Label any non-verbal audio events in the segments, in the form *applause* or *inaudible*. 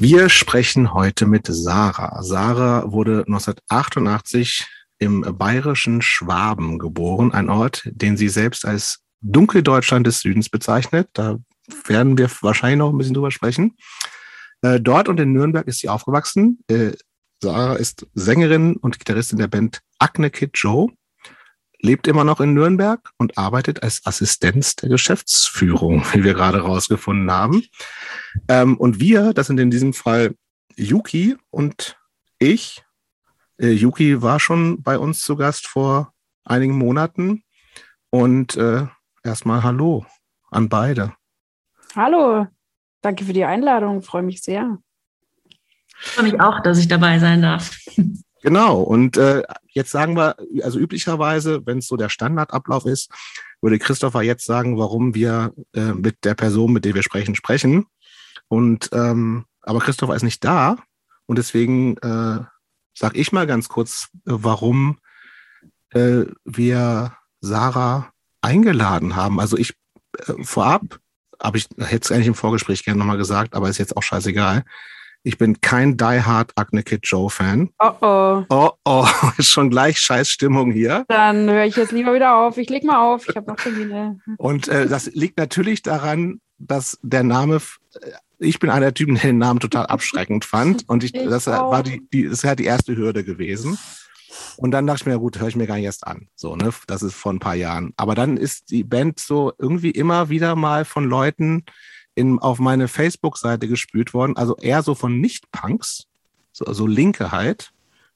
Wir sprechen heute mit Sarah. Sarah wurde 1988 im bayerischen Schwaben geboren, ein Ort, den sie selbst als Dunkeldeutschland des Südens bezeichnet. Da werden wir wahrscheinlich noch ein bisschen drüber sprechen. Äh, dort und in Nürnberg ist sie aufgewachsen. Äh, Sarah ist Sängerin und Gitarristin der Band Acne Kid Joe, lebt immer noch in Nürnberg und arbeitet als Assistenz der Geschäftsführung, *laughs* wie wir gerade rausgefunden haben. Ähm, und wir, das sind in diesem Fall Yuki und ich. Äh, Yuki war schon bei uns zu Gast vor einigen Monaten. Und äh, erstmal Hallo an beide. Hallo, danke für die Einladung, freue mich sehr. Ich freue mich auch, dass ich dabei sein darf. Genau, und äh, jetzt sagen wir, also üblicherweise, wenn es so der Standardablauf ist, würde Christopher jetzt sagen, warum wir äh, mit der Person, mit der wir sprechen, sprechen. Und ähm, aber Christopher ist nicht da und deswegen äh, sage ich mal ganz kurz, warum äh, wir Sarah eingeladen haben. Also ich äh, vorab habe ich hätte es eigentlich im Vorgespräch gerne nochmal gesagt, aber ist jetzt auch scheißegal. Ich bin kein Die Hard Acne Kid Joe Fan. Oh oh. Oh *laughs* oh, ist schon gleich Scheißstimmung hier. Dann höre ich jetzt lieber wieder auf. Ich leg mal auf. Ich habe noch Termine. *laughs* Und äh, das liegt natürlich daran, dass der Name, äh, ich bin einer der Typen, der den Namen total abschreckend fand. *laughs* Und ich, Ich das auch. war die, die, das ist ja die erste Hürde gewesen. Und dann dachte ich mir, ja gut, höre ich mir gar nicht erst an. So, ne? Das ist vor ein paar Jahren. Aber dann ist die Band so irgendwie immer wieder mal von Leuten in, auf meine Facebook-Seite gespült worden. Also eher so von Nicht-Punks, so, so Linke halt,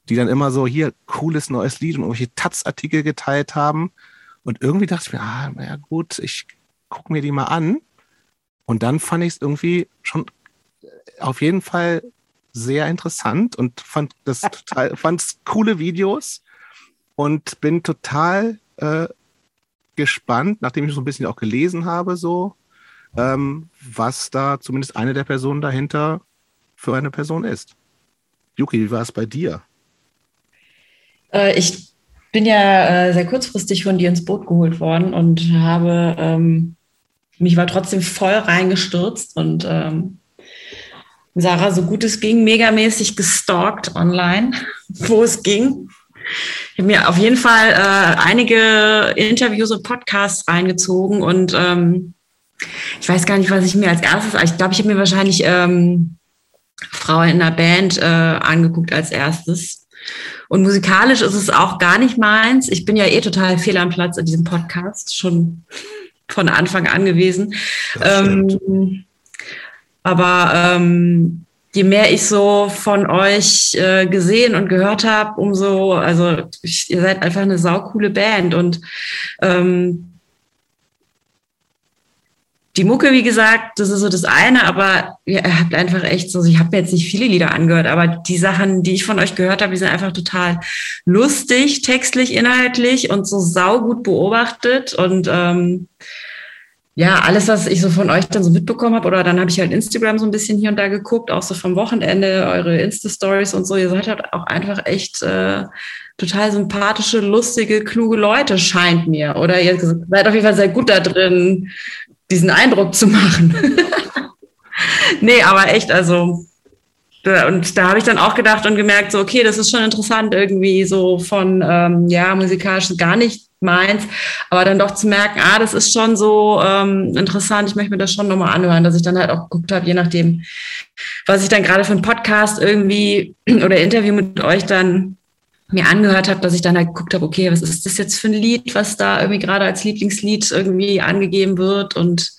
die dann immer so hier cooles neues Lied und irgendwelche Taz-Artikel geteilt haben. Und irgendwie dachte ich mir, ah, na ja gut, ich gucke mir die mal an. Und dann fand ich es irgendwie schon auf jeden Fall sehr interessant und fand das *laughs* total, fand coole Videos und bin total äh, gespannt, nachdem ich so ein bisschen auch gelesen habe, so, ähm, was da zumindest eine der Personen dahinter für eine Person ist. Yuki, wie war es bei dir? Äh, ich bin ja äh, sehr kurzfristig von dir ins Boot geholt worden und habe ähm, mich war trotzdem voll reingestürzt und ähm, Sarah, so gut es ging, megamäßig gestalkt online, *laughs* wo es ging. Ich habe mir auf jeden Fall äh, einige Interviews und Podcasts reingezogen und ähm, ich weiß gar nicht, was ich mir als erstes, ich glaube, ich habe mir wahrscheinlich ähm, Frau in einer Band äh, angeguckt als erstes. Und musikalisch ist es auch gar nicht meins. Ich bin ja eh total fehl am Platz in diesem Podcast, schon von Anfang an gewesen. Ähm, aber ähm, je mehr ich so von euch äh, gesehen und gehört habe, umso, also ich, ihr seid einfach eine saukoole Band und ähm, die Mucke, wie gesagt, das ist so das eine, aber ihr habt einfach echt so, ich habe mir jetzt nicht viele Lieder angehört, aber die Sachen, die ich von euch gehört habe, die sind einfach total lustig, textlich, inhaltlich und so saugut beobachtet und ähm, ja, alles, was ich so von euch dann so mitbekommen habe, oder dann habe ich halt Instagram so ein bisschen hier und da geguckt, auch so vom Wochenende, eure Insta-Stories und so. Ihr seid halt auch einfach echt äh, total sympathische, lustige, kluge Leute, scheint mir. Oder ihr seid auf jeden Fall sehr gut da drin, diesen Eindruck zu machen. *laughs* nee, aber echt, also. Und da habe ich dann auch gedacht und gemerkt, so, okay, das ist schon interessant, irgendwie so von, ähm, ja, musikalisch gar nicht meins, aber dann doch zu merken, ah, das ist schon so ähm, interessant, ich möchte mir das schon nochmal anhören, dass ich dann halt auch geguckt habe, je nachdem, was ich dann gerade für einen Podcast irgendwie *clears throat* oder Interview mit euch dann mir angehört habe, dass ich dann halt geguckt habe, okay, was ist das jetzt für ein Lied, was da irgendwie gerade als Lieblingslied irgendwie angegeben wird und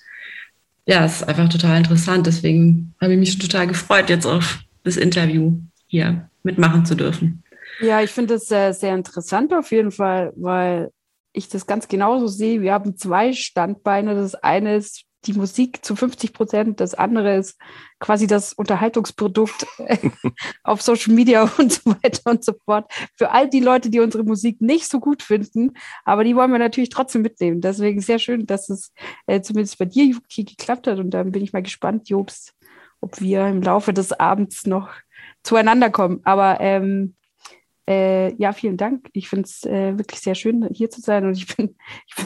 ja, es ist einfach total interessant. Deswegen habe ich mich total gefreut, jetzt auf das Interview hier mitmachen zu dürfen. Ja, ich finde das sehr, sehr interessant auf jeden Fall, weil ich das ganz genauso sehe. Wir haben zwei Standbeine. Das eine ist die Musik zu 50 Prozent, das andere ist quasi das Unterhaltungsprodukt *laughs* auf Social Media *laughs* und so weiter und so fort. Für all die Leute, die unsere Musik nicht so gut finden, aber die wollen wir natürlich trotzdem mitnehmen. Deswegen sehr schön, dass es äh, zumindest bei dir, Yuki, geklappt hat. Und dann bin ich mal gespannt, Jobst, ob wir im Laufe des Abends noch zueinander kommen. Aber ähm, Äh, ja, vielen Dank. Ich finde es äh, wirklich sehr schön, hier zu sein und ich *laughs* finde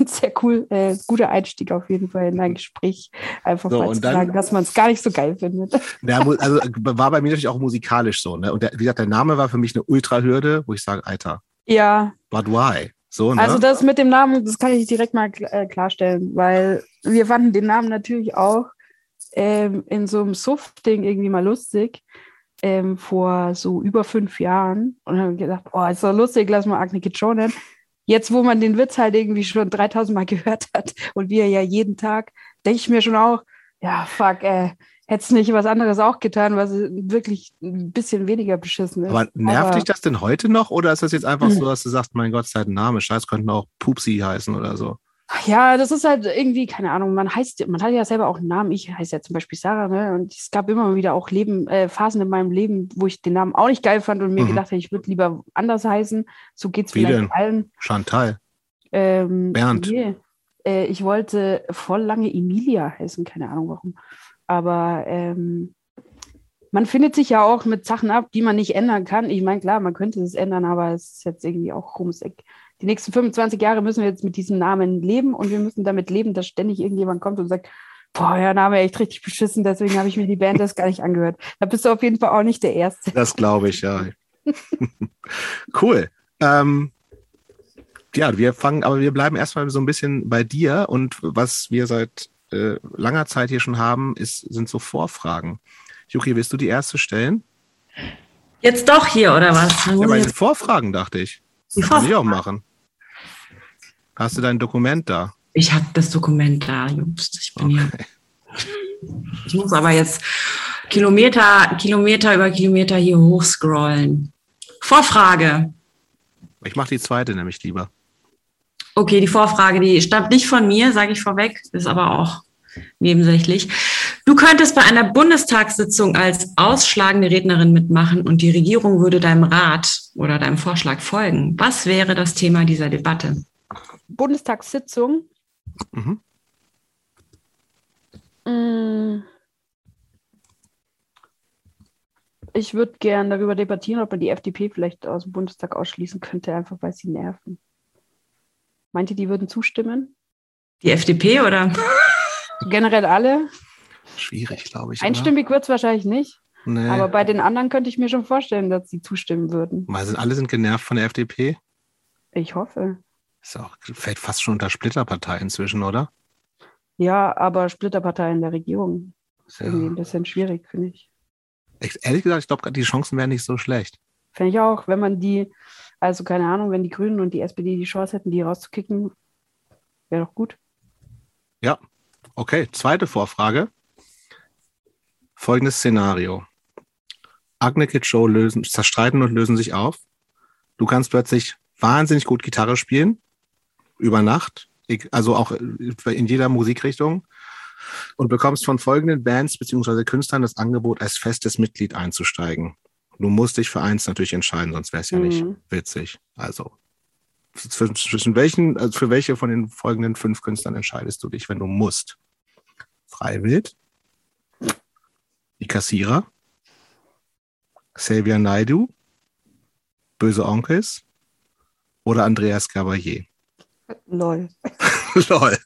es sehr cool. Äh, guter Einstieg auf jeden Fall in ein Gespräch. Einfach so, mal zu dann, sagen, dass man es gar nicht so geil findet. *laughs* Ja, also war bei mir natürlich auch musikalisch so. Ne? Und der, wie gesagt, der Name war für mich eine Ultra-Hürde, wo ich sage, Alter. Ja. But why? So, ne? Also das mit dem Namen, das kann ich direkt mal äh, klarstellen, weil wir fanden den Namen natürlich auch ähm, in so einem Suft-Ding irgendwie mal lustig ähm, vor so über fünf Jahren und haben gedacht, oh, ist doch lustig, lass mal Agne nennen. Jetzt, wo man den Witz halt irgendwie schon 3000 Mal *laughs* gehört hat und wir ja jeden Tag, denke ich mir schon auch, ja, fuck, äh, hättest nicht was anderes auch getan, was wirklich ein bisschen weniger beschissen ist. Aber nervt Aber, dich das denn heute noch oder ist das jetzt einfach so, dass du sagst, mein Gott, ist halt ein Name, Scheiß, könnten auch Pupsi heißen oder so? Ja, das ist halt irgendwie, keine Ahnung, man heißt, man hat ja selber auch einen Namen. Ich heiße ja zum Beispiel Sarah, ne? Und es gab immer wieder auch Leben, äh, Phasen in meinem Leben, wo ich den Namen auch nicht geil fand und mir mhm. gedacht habe, ich würde lieber anders heißen. So geht es vielleicht denn? allen. Chantal. Ähm, Bernd. Nee. Äh, ich wollte voll lange Emilia heißen, keine Ahnung warum. Aber ähm, man findet sich ja auch mit Sachen ab, die man nicht ändern kann. Ich meine, klar, man könnte es ändern, aber es ist jetzt irgendwie auch rumseck die nächsten 25 Jahre müssen wir jetzt mit diesem Namen leben und wir müssen damit leben, dass ständig irgendjemand kommt und sagt, boah, der Name echt richtig beschissen, deswegen habe ich mir die Band das gar nicht angehört. Da bist du auf jeden Fall auch nicht der Erste. Das glaube ich, ja. *laughs* cool. Ähm, ja, wir fangen, aber wir bleiben erstmal so ein bisschen bei dir und was wir seit äh, langer Zeit hier schon haben, ist, sind so Vorfragen. Juki, willst du die erste stellen? Jetzt doch hier, oder was? Ja, bei den Vorfragen dachte ich. Die Vorfragen. Kann ich auch machen. Hast du dein Dokument da? Ich habe das Dokument da, Jungs. Ich bin okay. hier. Ich muss aber jetzt Kilometer, Kilometer über Kilometer hier hochscrollen. Vorfrage. Ich mache die zweite nämlich lieber. Okay, die Vorfrage, die stammt nicht von mir, sage ich vorweg, ist aber auch nebensächlich. Du könntest bei einer Bundestagssitzung als ausschlagende Rednerin mitmachen und die Regierung würde deinem Rat oder deinem Vorschlag folgen. Was wäre das Thema dieser Debatte? Bundestagssitzung. Mhm. Mm. Ich würde gern darüber debattieren, ob man die FDP vielleicht aus dem Bundestag ausschließen könnte, einfach weil sie nerven. Meint ihr, die würden zustimmen? Die FDP oder? Generell alle? Schwierig, glaube ich. Einstimmig wird es wahrscheinlich nicht. Nee. Aber bei den anderen könnte ich mir schon vorstellen, dass sie zustimmen würden. Weil alle sind genervt von der FDP? Ich hoffe. Ist auch, fällt fast schon unter Splitterpartei inzwischen, oder? Ja, aber Splitterpartei in der Regierung ist ja. irgendwie ein bisschen schwierig, finde ich. ich. Ehrlich gesagt, ich glaube, die Chancen wären nicht so schlecht. Finde ich auch, wenn man die, also keine Ahnung, wenn die Grünen und die SPD die Chance hätten, die rauszukicken, wäre doch gut. Ja, okay. Zweite Vorfrage. Folgendes Szenario. Agne Kid Show lösen, zerstreiten und lösen sich auf. Du kannst plötzlich wahnsinnig gut Gitarre spielen über Nacht, also auch in jeder Musikrichtung und bekommst von folgenden Bands bzw. Künstlern das Angebot, als festes Mitglied einzusteigen. Du musst dich für eins natürlich entscheiden, sonst wäre es ja mhm. nicht witzig. Also zwischen welchen, also für welche von den folgenden fünf Künstlern entscheidest du dich, wenn du musst? Freiwild, die Kassierer, Xavier Naidu, Böse Onkels oder Andreas Cavalier? Lol. *laughs* Lol.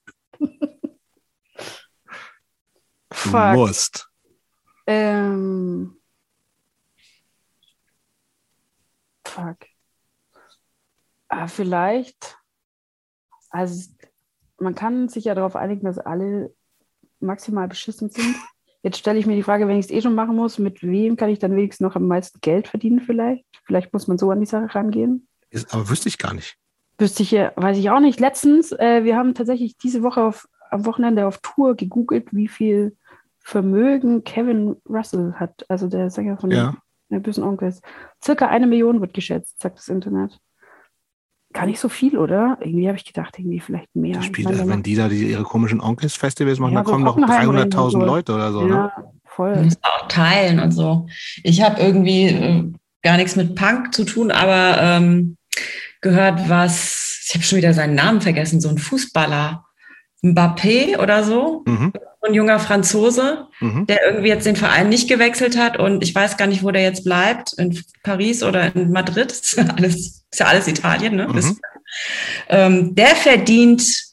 Du musst. Ähm. Fuck. Ah, vielleicht. Also, man kann sich ja darauf einigen, dass alle maximal beschissen sind. Jetzt stelle ich mir die Frage, wenn ich es eh schon machen muss, mit wem kann ich dann wenigstens noch am meisten Geld verdienen vielleicht? Vielleicht muss man so an die Sache rangehen. Ist, aber wüsste ich gar nicht. Wüsste ich ja, weiß ich auch nicht. Letztens, äh, wir haben tatsächlich diese Woche auf, am Wochenende auf Tour gegoogelt, wie viel Vermögen Kevin Russell hat, also der Sänger von ja. den bösen Onkels. Circa eine Million wird geschätzt, sagt das Internet. Gar nicht so viel, oder? Irgendwie habe ich gedacht, irgendwie vielleicht mehr. Das spielt, meine, wenn die da die, ihre komischen Onkels-Festivals machen, ja, da kommen noch 300.000 so. Leute oder so. Ne? Ja, ne? voll. Du musst auch teilen und so. Ich habe irgendwie äh, gar nichts mit Punk zu tun, aber ähm, gehört, was, ich habe schon wieder seinen Namen vergessen, so ein Fußballer, Mbappé oder so. Mhm. ein junger Franzose, mhm. der irgendwie jetzt den Verein nicht gewechselt hat und ich weiß gar nicht, wo der jetzt bleibt, in Paris oder in Madrid. Das *laughs* ist ja alles, ist ja alles Italien, ne? Mhm. Ähm, der verdient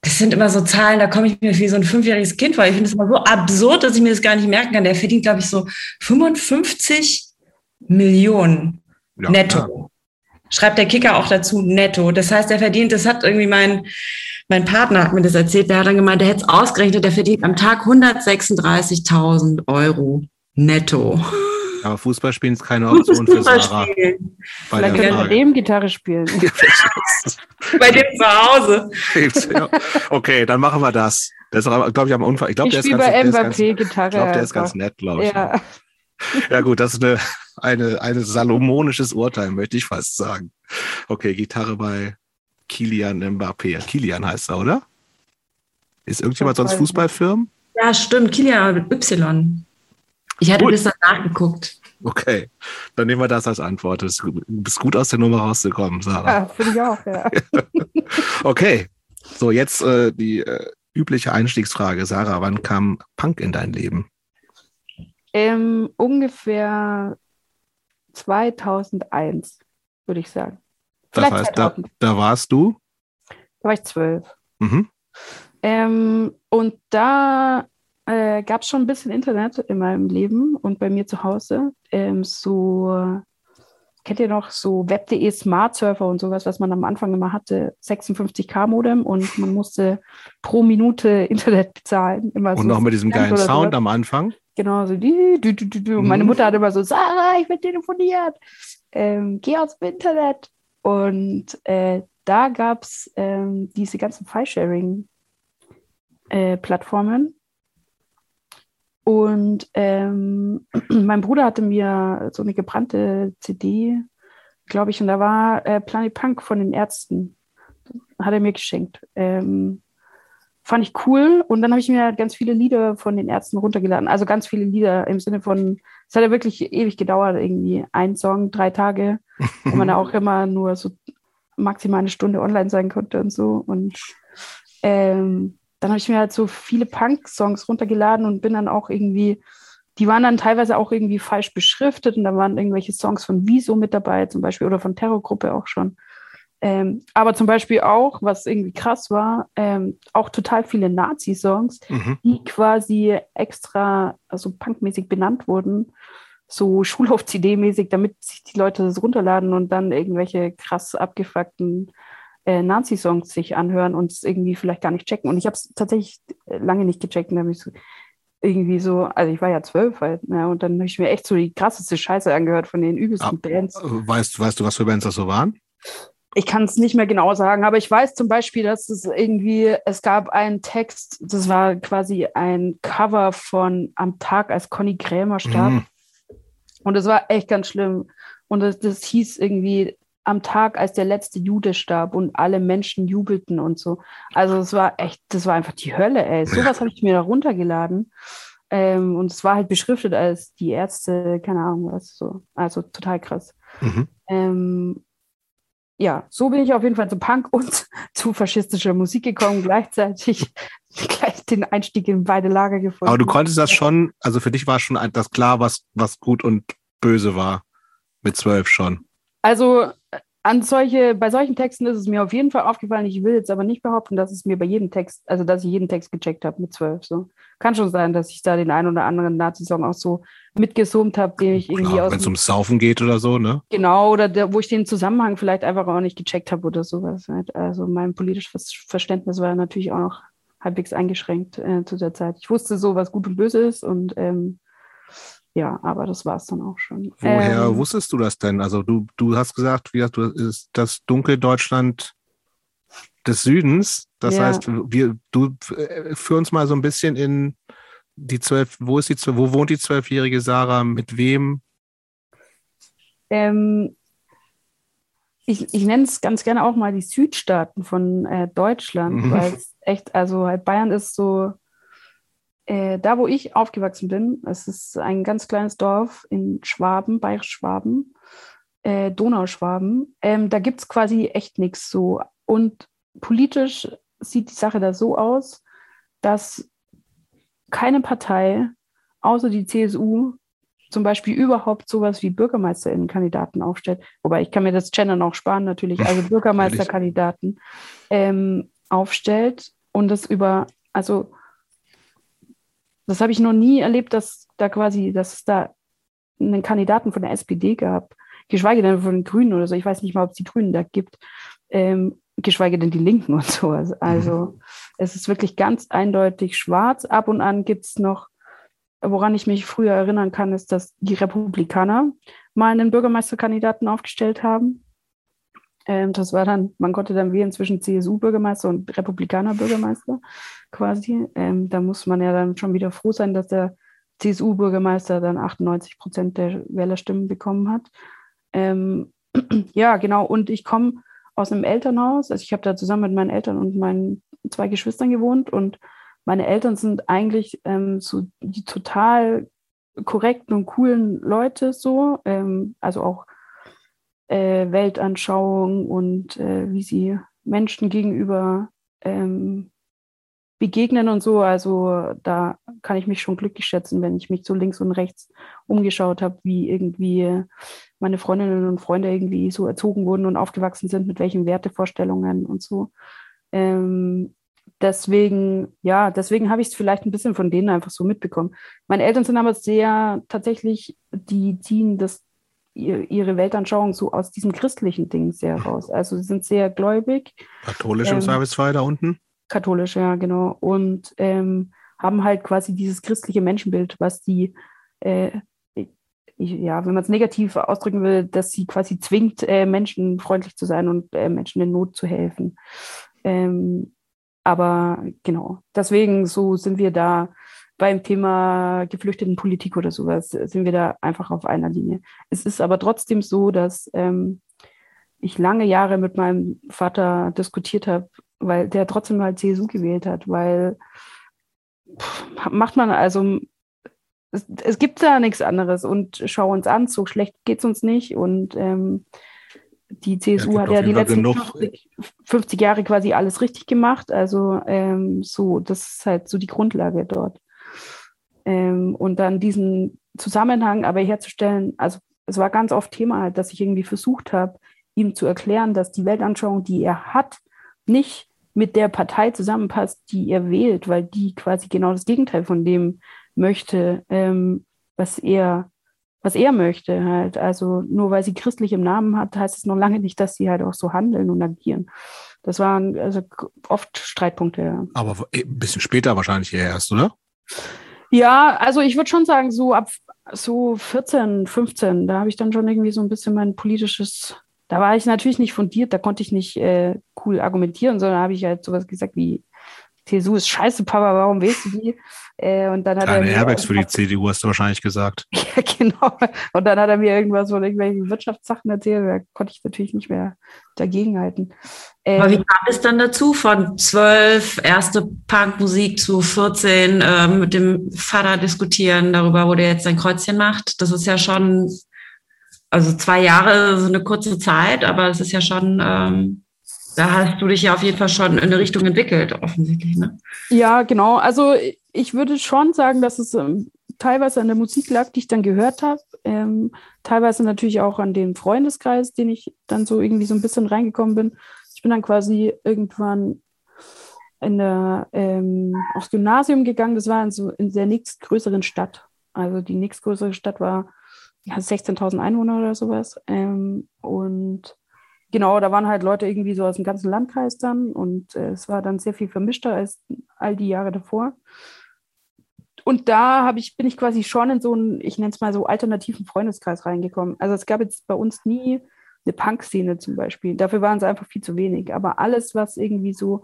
das sind immer so Zahlen, da komme ich mir wie so ein fünfjähriges Kind vor. Ich finde es immer so absurd, dass ich mir das gar nicht merken kann. Der verdient, glaube ich, so 55 Millionen ja, netto. Schreibt der Kicker auch dazu netto. Das heißt, er verdient, das hat irgendwie mein, mein Partner hat mir das erzählt, der hat dann gemeint, der hätte es ausgerechnet, der verdient am Tag 136.000 Euro netto. Aber Fußball spielen ist keine Option für Sarah. Vielleicht können wir dem Gitarre spielen. *laughs* Bei dem zu Hause. okay, dann machen wir das. Das ist, glaube ich, am Unfall. Ich glaube, der, ist ganz, der, ganz, Gitarre ich glaub, der ist ganz nett, glaube ich. Ja. ja, gut, das ist eine, eine, eine salomonisches Urteil, möchte ich fast sagen. Okay, Gitarre bei Kilian Mbappé. Kilian heißt er, oder? Ist irgendjemand sonst Fußballfirmen? Ja, stimmt. Kilian mit Y. Ich hatte dann nachgeguckt. Okay, dann nehmen wir das als Antwort. Du bist gut aus der Nummer rausgekommen, Sarah. Ja, finde ich auch, ja. *laughs* okay, so jetzt äh, die äh, übliche Einstiegsfrage. Sarah, wann kam Punk in dein Leben? Ähm, ungefähr 2001, würde ich sagen. Das heißt, da, da, warst du? Da war ich zwölf. Mhm. Ähm, und da äh, gab es schon ein bisschen Internet in meinem Leben und bei mir zu Hause. Ähm, so, kennt ihr noch so Web.de Smart Surfer und sowas, was man am Anfang immer hatte? 56k Modem und man musste pro Minute Internet bezahlen. Immer und so noch mit diesem geilen Sound am Anfang. Genau, so die, die, die. Und mhm. meine Mutter hat immer so, Sarah, ich will telefonieren. Ähm, geh aus dem Internet. Und äh, da gab es ähm, diese ganzen File-Sharing-Plattformen. Äh, und ähm, *clears throat* mein Bruder hatte mir so eine gebrannte CD, glaube ich, und da war äh, Planet Punk von den Ärzten. Hat er mir geschenkt. Ähm, fand ich cool. Und dann habe ich mir ganz viele Lieder von den Ärzten runtergeladen. Also ganz viele Lieder im Sinne von, es hat ja wirklich ewig gedauert, irgendwie ein Song, drei Tage, wo man *laughs* auch immer nur so maximal eine Stunde online sein konnte und so. Und ähm, dann habe ich mir halt so viele Punk-Songs runtergeladen und bin dann auch irgendwie, die waren dann teilweise auch irgendwie falsch beschriftet und da waren irgendwelche Songs von Wieso mit dabei, zum Beispiel, oder von Terrorgruppe auch schon. Ähm, aber zum Beispiel auch, was irgendwie krass war, ähm, auch total viele Nazi-Songs, mhm. die quasi extra, also punkmäßig benannt wurden, so *laughs* Schulhof-CD-mäßig, damit sich die Leute das runterladen und dann irgendwelche krass abgefuckten äh, Nazi-Songs sich anhören und es irgendwie vielleicht gar nicht checken. Und ich habe es tatsächlich äh, lange nicht gecheckt. Und dann ich so, irgendwie so, also ich war ja zwölf halt, ne, und dann habe ich mir echt so die krasseste Scheiße angehört von den übelsten Bands. Äh, weißt, weißt du, was für Bands das so waren? Ich kann es nicht mehr genau sagen, aber ich weiß zum Beispiel, dass es irgendwie, es gab einen Text, das war quasi ein Cover von Am Tag, als Conny Krämer starb. Mhm. Und es war echt ganz schlimm. Und das, das hieß irgendwie, am Tag, als der letzte Jude starb und alle Menschen jubelten und so. Also es war echt, das war einfach die Hölle, ey. *laughs* Sowas habe ich mir da runtergeladen. Ähm, und es war halt beschriftet als die Ärzte, keine Ahnung was so. Also total krass. Mhm. Ähm, ja, so bin ich auf jeden Fall zu Punk *laughs* und zu faschistischer Musik gekommen, gleichzeitig *laughs* gleich den Einstieg in beide Lager gefunden. Aber du konntest das schon, also für dich war schon das klar, was, was gut und böse war. Mit zwölf schon. Also an solche, bei solchen Texten ist es mir auf jeden Fall aufgefallen. Ich will jetzt aber nicht behaupten, dass es mir bei jedem Text, also dass ich jeden Text gecheckt habe mit zwölf. So. Kann schon sein, dass ich da den einen oder anderen Nazi-Song auch so mitgesummt habe, den ich irgendwie aus. Wenn es ums Saufen geht oder so, ne? Genau, oder der, wo ich den Zusammenhang vielleicht einfach auch nicht gecheckt habe oder sowas. Halt. Also mein politisches Verständnis war natürlich auch noch halbwegs eingeschränkt äh, zu der Zeit. Ich wusste so, was gut und böse ist und ähm, ja, aber das war es dann auch schon. Woher ähm, wusstest du das denn? Also du, du hast gesagt, wie du ist das Dunkeldeutschland des Südens. Das ja. heißt, wir, du äh, führ uns mal so ein bisschen in die zwölf, wo ist die wo wohnt die zwölfjährige Sarah? Mit wem? Ähm, ich, ich nenne es ganz gerne auch mal die Südstaaten von äh, Deutschland, mhm. weil es echt, also halt Bayern ist so äh, da, wo ich aufgewachsen bin, es ist ein ganz kleines Dorf in Schwaben, Bayerisch-Schwaben, äh, Donauschwaben, ähm, da gibt es quasi echt nichts so. Und politisch sieht die Sache da so aus, dass keine Partei außer die CSU zum Beispiel überhaupt sowas wie Bürgermeisterinnenkandidaten aufstellt. Wobei ich kann mir das Gendern auch sparen natürlich, also *laughs* Bürgermeisterkandidaten ähm, aufstellt und das über, also das habe ich noch nie erlebt, dass da quasi, dass es da einen Kandidaten von der SPD gab, geschweige denn von den Grünen oder so. Ich weiß nicht mal, ob es die Grünen da gibt, ähm, geschweige denn die Linken und so. Also mhm. es ist wirklich ganz eindeutig schwarz. Ab und an gibt es noch woran ich mich früher erinnern kann, ist, dass die Republikaner mal einen Bürgermeisterkandidaten aufgestellt haben. Ähm, das war dann, man konnte dann wählen zwischen CSU-Bürgermeister und Republikaner-Bürgermeister quasi. Ähm, da muss man ja dann schon wieder froh sein, dass der CSU-Bürgermeister dann 98 Prozent der Wählerstimmen bekommen hat. Ähm, *clears throat* ja, genau. Und ich komme aus einem Elternhaus. Also ich habe da zusammen mit meinen Eltern und meinen zwei Geschwistern gewohnt und meine Eltern sind eigentlich ähm, so die total korrekten und coolen Leute so, ähm, also auch äh, Weltanschauung und äh, wie sie Menschen gegenüber ähm, begegnen und so. Also da kann ich mich schon glücklich schätzen, wenn ich mich so links und rechts umgeschaut habe, wie irgendwie meine Freundinnen und Freunde irgendwie so erzogen wurden und aufgewachsen sind, mit welchen Wertevorstellungen und so. Ähm, deswegen, ja, deswegen habe ich es vielleicht ein bisschen von denen einfach so mitbekommen. Meine Eltern sind aber sehr tatsächlich, die ziehen das, ihre Weltanschauung so aus diesem christlichen Ding sehr raus. Also sie sind sehr gläubig. Katholisch im ähm, Service da unten? Katholisch, ja, genau. Und ähm, haben halt quasi dieses christliche Menschenbild, was die, äh, ja, wenn man es negativ ausdrücken will, dass sie quasi zwingt, äh, menschenfreundlich zu sein und äh, Menschen in Not zu helfen. Ähm, aber genau, deswegen so sind wir da beim Thema Geflüchtetenpolitik oder sowas, sind wir da einfach auf einer Linie. Es ist aber trotzdem so, dass ähm, ich lange Jahre mit meinem Vater diskutiert habe, weil der trotzdem mal CSU gewählt hat, weil pff, macht man also, es, es, gibt da nichts anderes und schau uns an, so schlecht geht es uns nicht und ähm, die CSU ja, hat ja die letzten 50, 50, Jahre quasi alles richtig gemacht. Also ähm, so, das ist halt so die Grundlage dort. Ähm, und dann diesen Zusammenhang aber herzustellen, also es war ganz oft Thema dass ich irgendwie versucht habe, ihm zu erklären, dass die Weltanschauung, die er hat, nicht mit der Partei zusammenpasst, die er wählt, weil die quasi genau das Gegenteil von dem möchte, ähm, was er was er möchte halt. Also nur weil sie christlich im Namen hat, heißt es noch lange nicht, dass sie halt auch so handeln und agieren. Das waren also oft Streitpunkte. Aber ein bisschen später wahrscheinlich eher erst, oder? Ja, also ich würde schon sagen, so ab so 14, 15, da habe ich dann schon irgendwie so ein bisschen mein politisches, da war ich natürlich nicht fundiert, da konnte ich nicht äh, cool argumentieren, sondern habe ich halt sowas gesagt wie, CSU ist scheiße, Papa, warum wählst du die? Äh, und dann hat Keine er Airbags für die CDU, hast du wahrscheinlich gesagt. *laughs* ja, genau. Und dann hat er mir irgendwas von irgendwelchen Wirtschaftssachen erzählt. Da konnte ich natürlich nicht mehr dagegenhalten. Ähm, Aber wie kam es dann dazu? Von zwölf, erste Punkmusik zu 14, äh, mit dem Vater diskutieren darüber, wo der jetzt sein Kreuzchen macht. Das ist ja schon, also zwei Jahre, so eine kurze Zeit, aber es ist ja schon. Ähm, da hast du dich ja auf jeden Fall schon in eine Richtung entwickelt, offensichtlich. Ne? Ja, genau. Also ich würde schon sagen, dass es ähm, teilweise an der Musik lag, die ich dann gehört habe. Ähm, teilweise natürlich auch an dem Freundeskreis, den ich dann so irgendwie so ein bisschen reingekommen bin. Ich bin dann quasi irgendwann in der, ähm, aufs Gymnasium gegangen. Das war in, so, in der nächstgrößeren Stadt. Also die nächstgrößere Stadt war ja, 16.000 Einwohner oder sowas. Ähm, und genau, da waren halt Leute irgendwie so aus dem ganzen Landkreis dann und äh, es war dann sehr viel vermischter als all die Jahre davor. Und da habe ich, bin ich quasi schon in so einen, ich nenne es mal so alternativen Freundeskreis reingekommen. Also es gab jetzt bei uns nie eine Punk-Szene zum Beispiel. Dafür waren es einfach viel zu wenig. Aber alles, was irgendwie so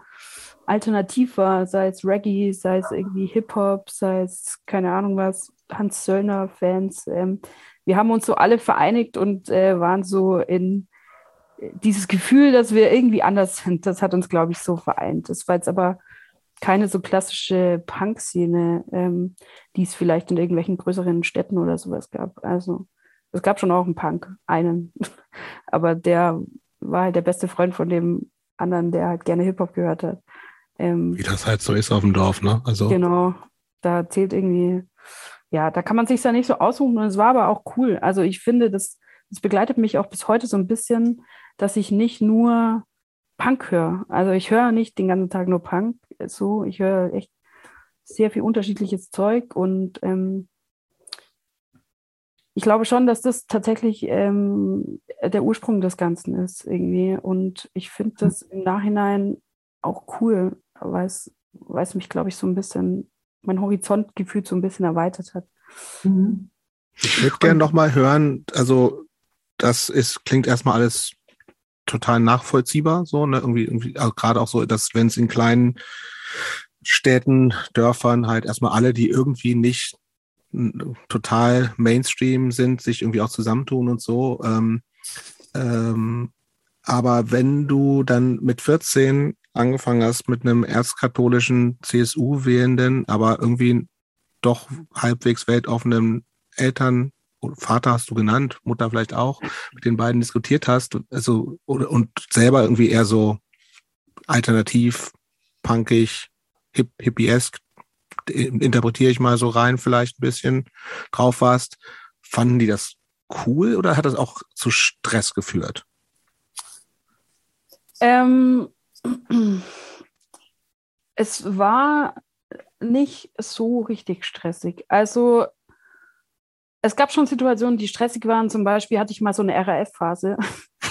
alternativ war, sei es Reggae, sei es irgendwie Hip-Hop, sei es keine Ahnung was, Hans Söllner-Fans, ähm, wir haben uns so alle vereinigt und äh, waren so in dieses Gefühl, dass wir irgendwie anders sind, das hat uns, glaube ich, so vereint. Das war jetzt aber keine so klassische Punk-Szene, ähm, die es vielleicht in irgendwelchen größeren Städten oder sowas gab. Also es gab schon auch einen Punk, einen. *laughs* aber der war halt der beste Freund von dem anderen, der halt gerne Hip-Hop gehört hat. Ähm, Wie das halt so ist auf dem Dorf, ne? Also. Genau. Da zählt irgendwie, ja, da kann man sich ja nicht so aussuchen und es war aber auch cool. Also ich finde, das, das begleitet mich auch bis heute so ein bisschen, dass ich nicht nur Punk höre. Also ich höre nicht den ganzen Tag nur Punk, so, ich höre echt sehr viel unterschiedliches Zeug und ähm, ich glaube schon, dass das tatsächlich ähm, der Ursprung des Ganzen ist irgendwie. Und ich finde das im Nachhinein auch cool, weil es, weil es mich, glaube ich, so ein bisschen, mein Horizontgefühl so ein bisschen erweitert hat. Mhm. Ich würde gerne nochmal hören, also das ist, klingt erstmal alles total nachvollziehbar, so, ne? Irgendwie, irgendwie, also gerade auch so, dass wenn es in kleinen Städten, Dörfern halt erstmal alle, die irgendwie nicht total Mainstream sind, sich irgendwie auch zusammentun und so. Ähm, ähm, aber wenn du dann mit 14 angefangen hast mit einem erzkatholischen CSU-Wählenden, aber irgendwie doch halbwegs weltoffenen Eltern, Vater hast du genannt, Mutter vielleicht auch, mit den beiden diskutiert hast, also oder, und selber irgendwie eher so alternativ, punkig, hip, hippiesk interpretiere ich mal so rein, vielleicht ein bisschen drauf warst. Fanden die das cool oder hat das auch zu Stress geführt? Ähm, es war nicht so richtig stressig. Also es gab schon Situationen, die stressig waren. Zum Beispiel hatte ich mal so eine RAF-Phase.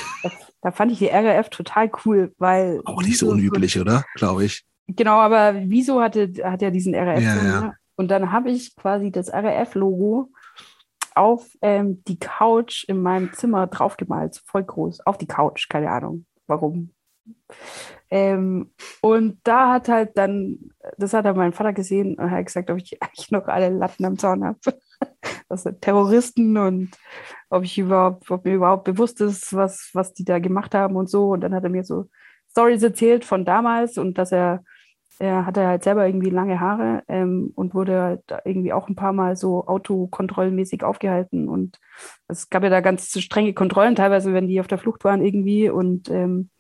*laughs* da fand ich die RAF total cool, weil. Auch nicht so unüblich, oder? Glaube ich. Genau, aber wieso hatte, hat ja diesen RAF? Ja, ja. Und dann habe ich quasi das RAF-Logo auf ähm, die Couch in meinem Zimmer draufgemalt, voll groß, auf die Couch, keine Ahnung, warum. Ähm, und da hat halt dann, das hat dann mein Vater gesehen und hat gesagt, ob ich eigentlich noch alle Latten am Zaun habe. *laughs* Das sind Terroristen und ob ich überhaupt, ob mir überhaupt bewusst ist, was, was die da gemacht haben und so. Und dann hat er mir so Stories erzählt von damals und dass er er hatte halt selber irgendwie lange Haare ähm, und wurde halt irgendwie auch ein paar Mal so autokontrollmäßig aufgehalten. Und es gab ja da ganz strenge Kontrollen, teilweise, wenn die auf der Flucht waren irgendwie. Und ähm,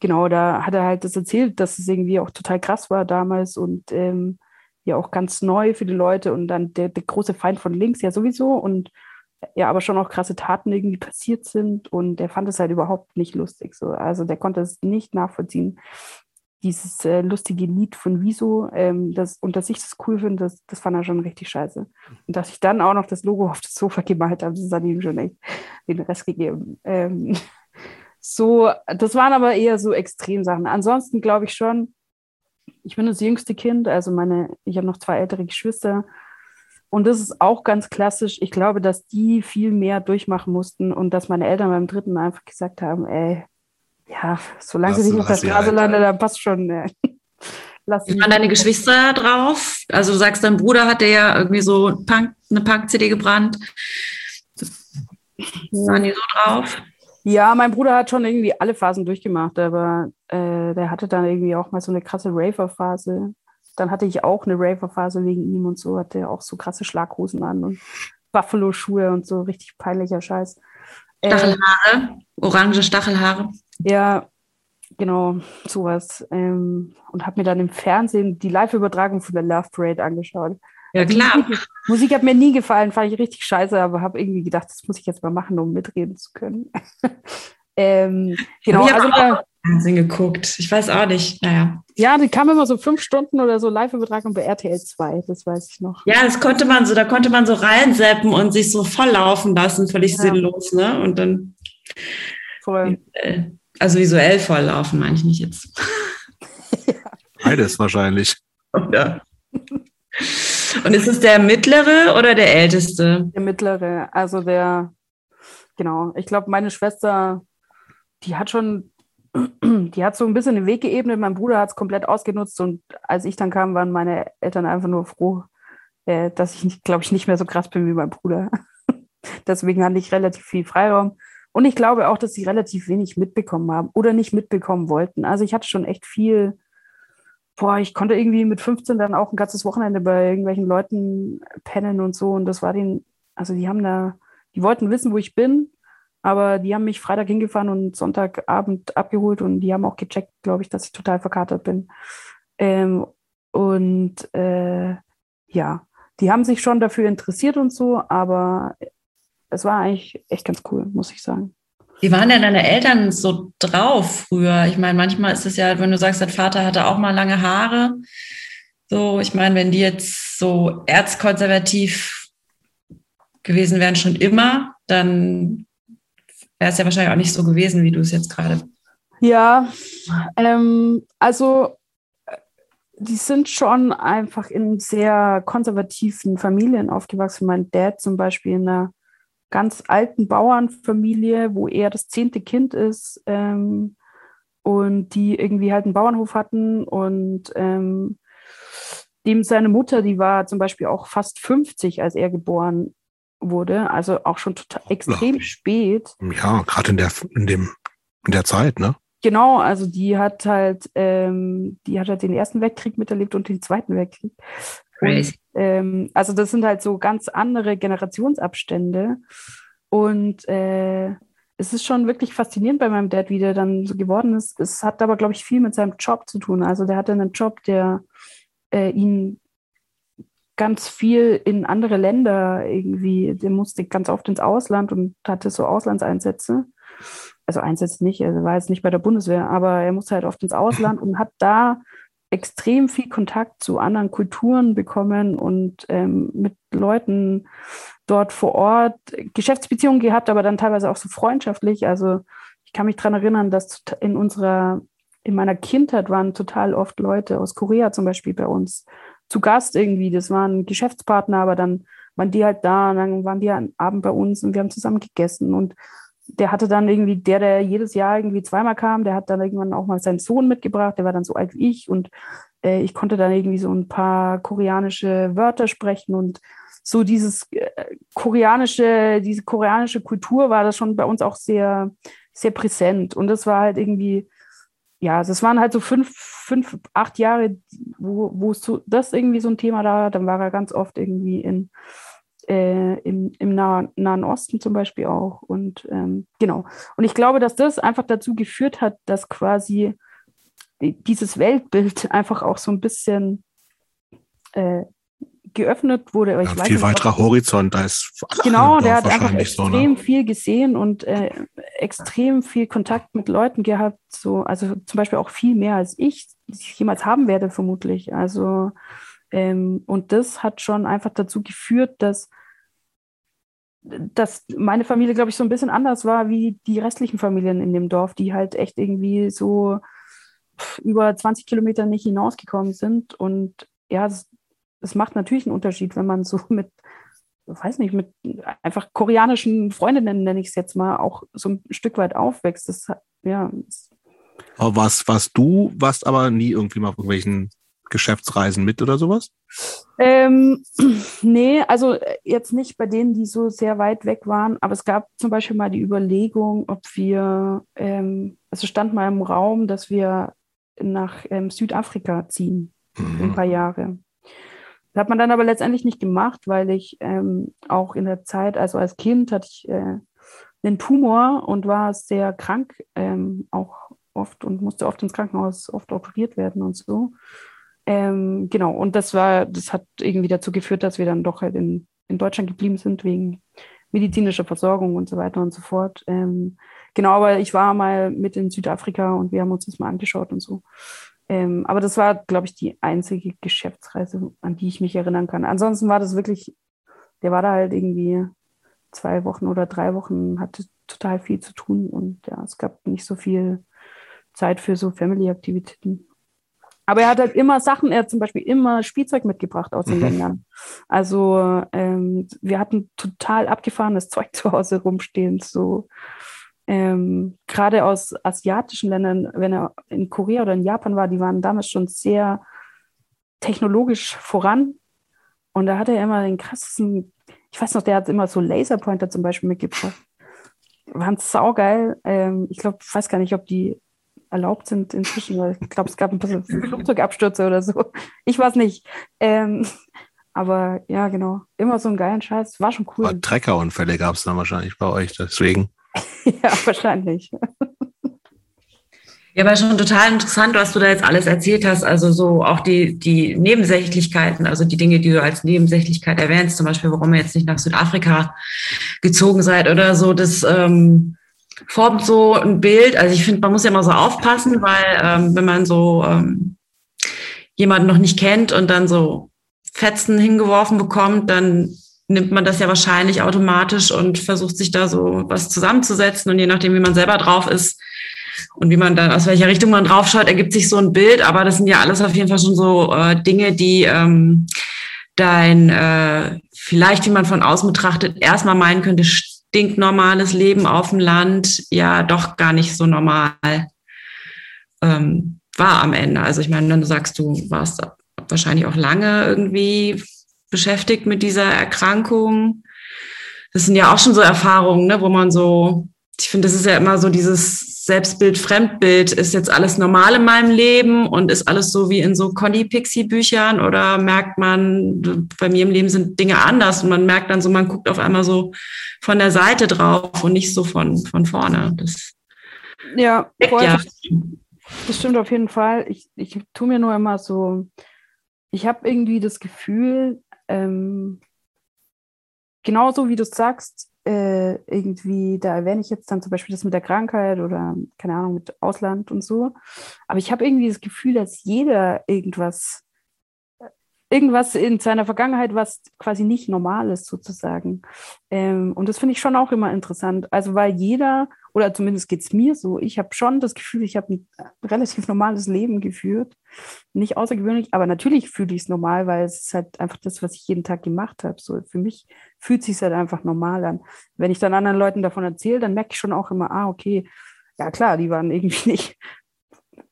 genau, da hat er halt das erzählt, dass es irgendwie auch total krass war damals und ähm, ja auch ganz neu für die Leute. Und dann der, der große Feind von links ja sowieso. Und ja, aber schon auch krasse Taten irgendwie passiert sind. Und der fand es halt überhaupt nicht lustig. So. Also der konnte es nicht nachvollziehen dieses äh, lustige Lied von Wieso ähm, das, und dass ich das cool finde, das, das fand er schon richtig scheiße. Und dass ich dann auch noch das Logo auf das Sofa gemalt habe, das hat ihm schon echt den Rest gegeben. Ähm, so, das waren aber eher so Extremsachen. Ansonsten glaube ich schon, ich bin das jüngste Kind, also meine, ich habe noch zwei ältere Geschwister. Und das ist auch ganz klassisch. Ich glaube, dass die viel mehr durchmachen mussten und dass meine Eltern beim dritten einfach gesagt haben, ey, ja, solange lass, sie nicht auf der Straße landet, dann passt schon. Ne. *laughs* Wie waren deine Geschwister drauf? Also du sagst, dein Bruder hatte ja irgendwie so Punk, eine Punk-CD gebrannt. Waren die so drauf? Ja, mein Bruder hat schon irgendwie alle Phasen durchgemacht, aber äh, der hatte dann irgendwie auch mal so eine krasse Raver-Phase. Dann hatte ich auch eine Raver-Phase wegen ihm und so, hatte er auch so krasse Schlaghosen an und Buffalo-Schuhe und so, richtig peinlicher Scheiß. Stachelhaare, äh, orange Stachelhaare. Ja, genau, sowas. Ähm, und habe mir dann im Fernsehen die Live-Übertragung von der Love Parade angeschaut. Ja, klar. Musik, Musik, hat mir nie gefallen, fand ich richtig scheiße, aber habe irgendwie gedacht, das muss ich jetzt mal machen, um mitreden zu können. *laughs* ähm, genau, ich also auch Fernsehen geguckt. Ich weiß auch nicht. Naja. Ja, die kam immer so fünf Stunden oder so Live-Übertragung bei RTL 2, das weiß ich noch. Ja, das konnte man so, da konnte man so reinseppen und sich so volllaufen lassen, völlig ja. sinnlos, ne? Und dann. Voll. Also visuell volllaufen, meine ich nicht jetzt. *laughs* Beides wahrscheinlich. Ja. *laughs* Und ist es der mittlere oder der älteste? Der mittlere, also der, genau. Ich glaube, meine Schwester, die hat schon, *clears throat* die hat so ein bisschen den Weg geebnet. Mein Bruder hat es komplett ausgenutzt und als ich dann kam, waren meine Eltern einfach nur froh, äh, dass ich, glaube ich, nicht mehr so krass bin wie mein Bruder. *laughs* Deswegen hatte ich relativ viel Freiraum. Und ich glaube auch, dass sie relativ wenig mitbekommen haben oder nicht mitbekommen wollten. Also ich hatte schon echt viel, boah, ich konnte irgendwie mit 15 dann auch ein ganzes Wochenende bei irgendwelchen Leuten pennen und so. Und das war den, also die haben da, die wollten wissen, wo ich bin, aber die haben mich Freitag hingefahren und Sonntagabend abgeholt und die haben auch gecheckt, glaube ich, dass ich total verkatert bin. Ähm, und äh, ja, die haben sich schon dafür interessiert und so, aber es war eigentlich echt ganz cool, muss ich sagen. Wie waren denn deine Eltern so drauf früher? Ich meine, manchmal ist es ja, wenn du sagst, dein Vater hatte auch mal lange Haare. So, ich meine, wenn die jetzt so erzkonservativ gewesen wären schon immer, dann wäre es ja wahrscheinlich auch nicht so gewesen, wie du es jetzt gerade. Ja, ähm, also die sind schon einfach in sehr konservativen Familien aufgewachsen. Mein Dad zum Beispiel in einer ganz alten Bauernfamilie, wo er das zehnte Kind ist ähm, und die irgendwie halt einen Bauernhof hatten und ähm, dem seine Mutter, die war zum Beispiel auch fast 50, als er geboren wurde, also auch schon total extrem ja. spät. Ja, gerade in der in dem in der Zeit, ne? Genau, also die hat halt, ähm, die hat halt den Ersten Weltkrieg miterlebt und den Zweiten Weltkrieg. Und, ähm, also das sind halt so ganz andere Generationsabstände. Und äh, es ist schon wirklich faszinierend bei meinem Dad, wie der dann so geworden ist. Es hat aber, glaube ich, viel mit seinem Job zu tun. Also der hatte einen Job, der äh, ihn ganz viel in andere Länder irgendwie, der musste ganz oft ins Ausland und hatte so Auslandseinsätze. Also Einsätze nicht, er war jetzt nicht bei der Bundeswehr, aber er musste halt oft ins Ausland und hat da extrem viel Kontakt zu anderen Kulturen bekommen und ähm, mit Leuten dort vor Ort Geschäftsbeziehungen gehabt, aber dann teilweise auch so freundschaftlich. Also ich kann mich daran erinnern, dass in unserer, in meiner Kindheit waren total oft Leute aus Korea zum Beispiel bei uns zu Gast irgendwie. Das waren Geschäftspartner, aber dann waren die halt da und dann waren die am Abend bei uns und wir haben zusammen gegessen und der hatte dann irgendwie, der, der jedes Jahr irgendwie zweimal kam, der hat dann irgendwann auch mal seinen Sohn mitgebracht, der war dann so alt wie ich und äh, ich konnte dann irgendwie so ein paar koreanische Wörter sprechen und so dieses äh, koreanische, diese koreanische Kultur war das schon bei uns auch sehr, sehr präsent und das war halt irgendwie, ja, das waren halt so fünf, fünf, acht Jahre, wo, wo so, das irgendwie so ein Thema da war, dann war er ganz oft irgendwie in äh, im, im Nahen, Nahen Osten zum Beispiel auch. Und ähm, genau. Und ich glaube, dass das einfach dazu geführt hat, dass quasi dieses Weltbild einfach auch so ein bisschen äh, geöffnet wurde. Ja, viel nicht, weiterer Horizont, da ist genau, der hat einfach extrem so, ne? viel gesehen und äh, extrem viel Kontakt mit Leuten gehabt, so also zum Beispiel auch viel mehr als ich, ich jemals haben werde vermutlich. Also ähm, und das hat schon einfach dazu geführt, dass dass meine Familie, glaube ich, so ein bisschen anders war wie die restlichen Familien in dem Dorf, die halt echt irgendwie so über 20 Kilometer nicht hinausgekommen sind. Und ja, es macht natürlich einen Unterschied, wenn man so *laughs* mit, weiß nicht, mit einfach koreanischen Freundinnen, nenne ich es jetzt mal, auch so ein Stück weit aufwächst. Das, ja. Aber was, was du warst aber nie irgendwie mal auf irgendwelchen Geschäftsreisen mit oder sowas? Ähm, *clears throat* nee, also jetzt nicht bei denen, die so sehr weit weg waren, aber es gab zum Beispiel mal die Überlegung, ob wir, ähm, also stand mal im Raum, dass wir nach ähm, Südafrika ziehen, mhm. ein paar Jahre. Das hat man dann aber letztendlich nicht gemacht, weil ich ähm, auch in der Zeit, also als Kind hatte ich äh, einen Tumor und war sehr krank, ähm, auch oft und musste oft ins Krankenhaus, oft operiert werden und so. Ähm, genau, und das war, das hat irgendwie dazu geführt, dass wir dann doch halt in, in Deutschland geblieben sind, wegen medizinischer Versorgung und so weiter und so fort. Ähm, genau, aber ich war mal mit in Südafrika und wir haben uns das mal angeschaut und so. Ähm, aber das war, glaube ich, die einzige Geschäftsreise, an die ich mich erinnern kann. Ansonsten war das wirklich, der war da halt irgendwie zwei Wochen oder drei Wochen, hatte total viel zu tun und ja, es gab nicht so viel Zeit für so Family-Aktivitäten. Aber er hat halt immer Sachen, er hat zum Beispiel immer Spielzeug mitgebracht aus den mhm. Ländern. Also ähm, wir hatten total abgefahrenes *laughs* Zeug zu Hause rumstehen. So ähm, gerade aus asiatischen Ländern, wenn er in Korea oder in Japan war, die waren damals schon sehr technologisch voran. Und da hatte er immer den krassesten, ich weiß noch, der hat immer so Laserpointer zum Beispiel mitgebracht. Waren saugeil. Ähm, ich glaube, ich weiß gar nicht, ob die erlaubt sind inzwischen, weil ich glaube, es gab ein bisschen Flugzeugabstürze oder so. Ich weiß nicht. Ähm, aber ja, genau. Immer so einen geilen Scheiß. War schon cool. Aber Treckerunfälle gab es dann wahrscheinlich bei euch, deswegen. *laughs* ja, wahrscheinlich. Ja, aber schon total interessant, was du da jetzt alles erzählt hast. Also so auch die, die Nebensächlichkeiten, also die Dinge, die du als Nebensächlichkeit erwähnst, zum Beispiel, warum ihr jetzt nicht nach Südafrika gezogen seid oder so, das ähm, formt so ein Bild. Also ich finde, man muss ja immer so aufpassen, weil ähm, wenn man so ähm, jemanden noch nicht kennt und dann so Fetzen hingeworfen bekommt, dann nimmt man das ja wahrscheinlich automatisch und versucht sich da so was zusammenzusetzen. Und je nachdem, wie man selber drauf ist, und wie man dann, aus welcher Richtung man draufschaut, ergibt sich so ein Bild. Aber das sind ja alles auf jeden Fall schon so äh, Dinge, die ähm, dein, äh, vielleicht, wie man von außen betrachtet, erstmal meinen könnte, stinknormales Leben auf dem Land ja doch gar nicht so normal ähm, war am Ende. Also ich meine, wenn du sagst, du warst wahrscheinlich auch lange irgendwie beschäftigt mit dieser Erkrankung. Das sind ja auch schon so Erfahrungen, ne, wo man so, ich finde, das ist ja immer so dieses Selbstbild, Fremdbild, ist jetzt alles normal in meinem Leben und ist alles so wie in so Conny-Pixie-Büchern oder merkt man, bei mir im Leben sind Dinge anders und man merkt dann so, man guckt auf einmal so von der Seite drauf und nicht so von, von vorne. Das ja, ja. das stimmt auf jeden Fall. Ich, ich tue mir nur immer so, ich habe irgendwie das Gefühl, ähm, genauso wie du sagst, äh, irgendwie, da erwähne ich jetzt dann zum Beispiel das mit der Krankheit oder keine Ahnung, mit Ausland und so. Aber ich habe irgendwie das Gefühl, dass jeder irgendwas, irgendwas in seiner Vergangenheit, was quasi nicht normal ist, sozusagen. Ähm, und das finde ich schon auch immer interessant. Also, weil jeder oder zumindest geht es mir so, ich habe schon das Gefühl, ich habe ein relativ normales Leben geführt. Nicht außergewöhnlich, aber natürlich fühle ich es normal, weil es ist halt einfach das, was ich jeden Tag gemacht habe. So für mich fühlt es sich halt einfach normal an. Wenn ich dann anderen Leuten davon erzähle, dann merke ich schon auch immer, ah, okay, ja klar, die waren irgendwie *laughs* nicht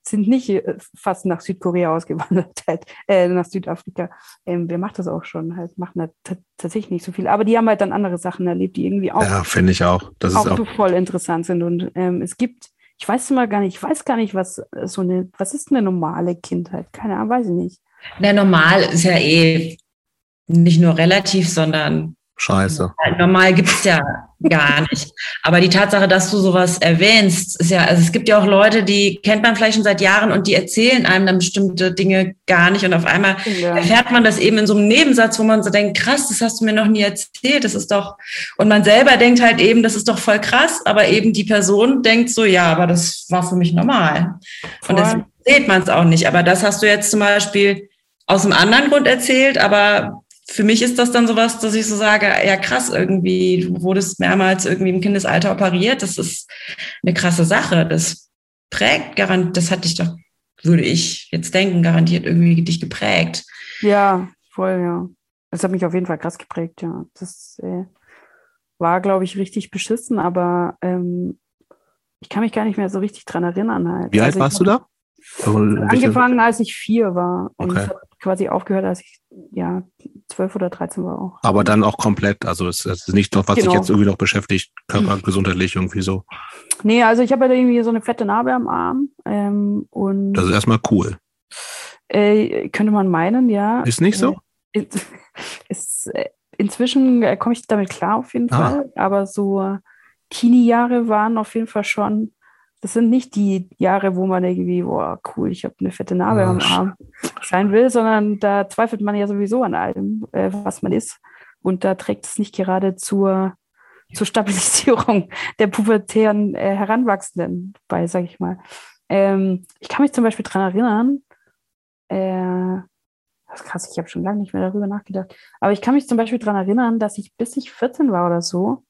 sind nicht äh, fast nach Südkorea ausgewandert, *laughs* halt, äh, nach Südafrika. Ähm, wer macht das auch schon? Halt, machen da tatsächlich nicht so viel. Aber die haben halt dann andere Sachen erlebt, die irgendwie auch, ja, finde ich auch. Das auch, ist auch so voll interessant sind. Und ähm, es gibt, ich weiß mal gar nicht, ich weiß gar nicht, was äh, so eine, was ist eine normale Kindheit? Keine Ahnung, weiß ich nicht. Na, normal ist ja eh nicht nur relativ, sondern Scheiße. Normal gibt es ja gar nicht. Aber die Tatsache, dass du sowas erwähnst, ist ja, also es gibt ja auch Leute, die kennt man vielleicht schon seit Jahren und die erzählen einem dann bestimmte Dinge gar nicht. Und auf einmal ja. erfährt man das eben in so einem Nebensatz, wo man so denkt, krass, das hast du mir noch nie erzählt. Das ist doch, und man selber denkt halt eben, das ist doch voll krass, aber eben die Person denkt so, ja, aber das war für mich normal. Voll. Und deswegen erzählt man es auch nicht. Aber das hast du jetzt zum Beispiel aus einem anderen Grund erzählt, aber für mich ist das dann sowas, dass ich so sage, ja krass, irgendwie, du wurdest mehrmals irgendwie im Kindesalter operiert. Das ist eine krasse Sache. Das prägt garantiert, das hat dich doch, würde ich jetzt denken, garantiert irgendwie dich geprägt. Ja, voll, ja. Das hat mich auf jeden Fall krass geprägt, ja. Das äh, war, glaube ich, richtig beschissen, aber ähm, ich kann mich gar nicht mehr so richtig dran erinnern. Halt. Wie alt also warst du da? Angefangen, als ich vier war. Und okay. quasi aufgehört, als ich ja, 12 oder 13 war auch. Aber dann auch komplett, also es ist nicht noch, was genau. dich jetzt irgendwie noch beschäftigt, körpergesundheitlich irgendwie so. Nee, also ich habe halt irgendwie so eine fette Narbe am Arm. Ähm, und das ist erstmal cool. Äh, könnte man meinen, ja. Ist nicht so? Äh, ist, *laughs* äh, inzwischen äh, komme ich damit klar auf jeden ah. Fall, aber so Teenie-Jahre waren auf jeden Fall schon das sind nicht die Jahre, wo man irgendwie, boah, cool, ich habe eine fette Narbe ja. am Arm sein will, sondern da zweifelt man ja sowieso an allem, äh, was man ist. Und da trägt es nicht gerade zur, zur Stabilisierung *laughs* der pubertären äh, Heranwachsenden bei, sag ich mal. Ähm, ich kann mich zum Beispiel daran erinnern, äh, das ist krass, ich habe schon lange nicht mehr darüber nachgedacht, aber ich kann mich zum Beispiel daran erinnern, dass ich bis ich 14 war oder so,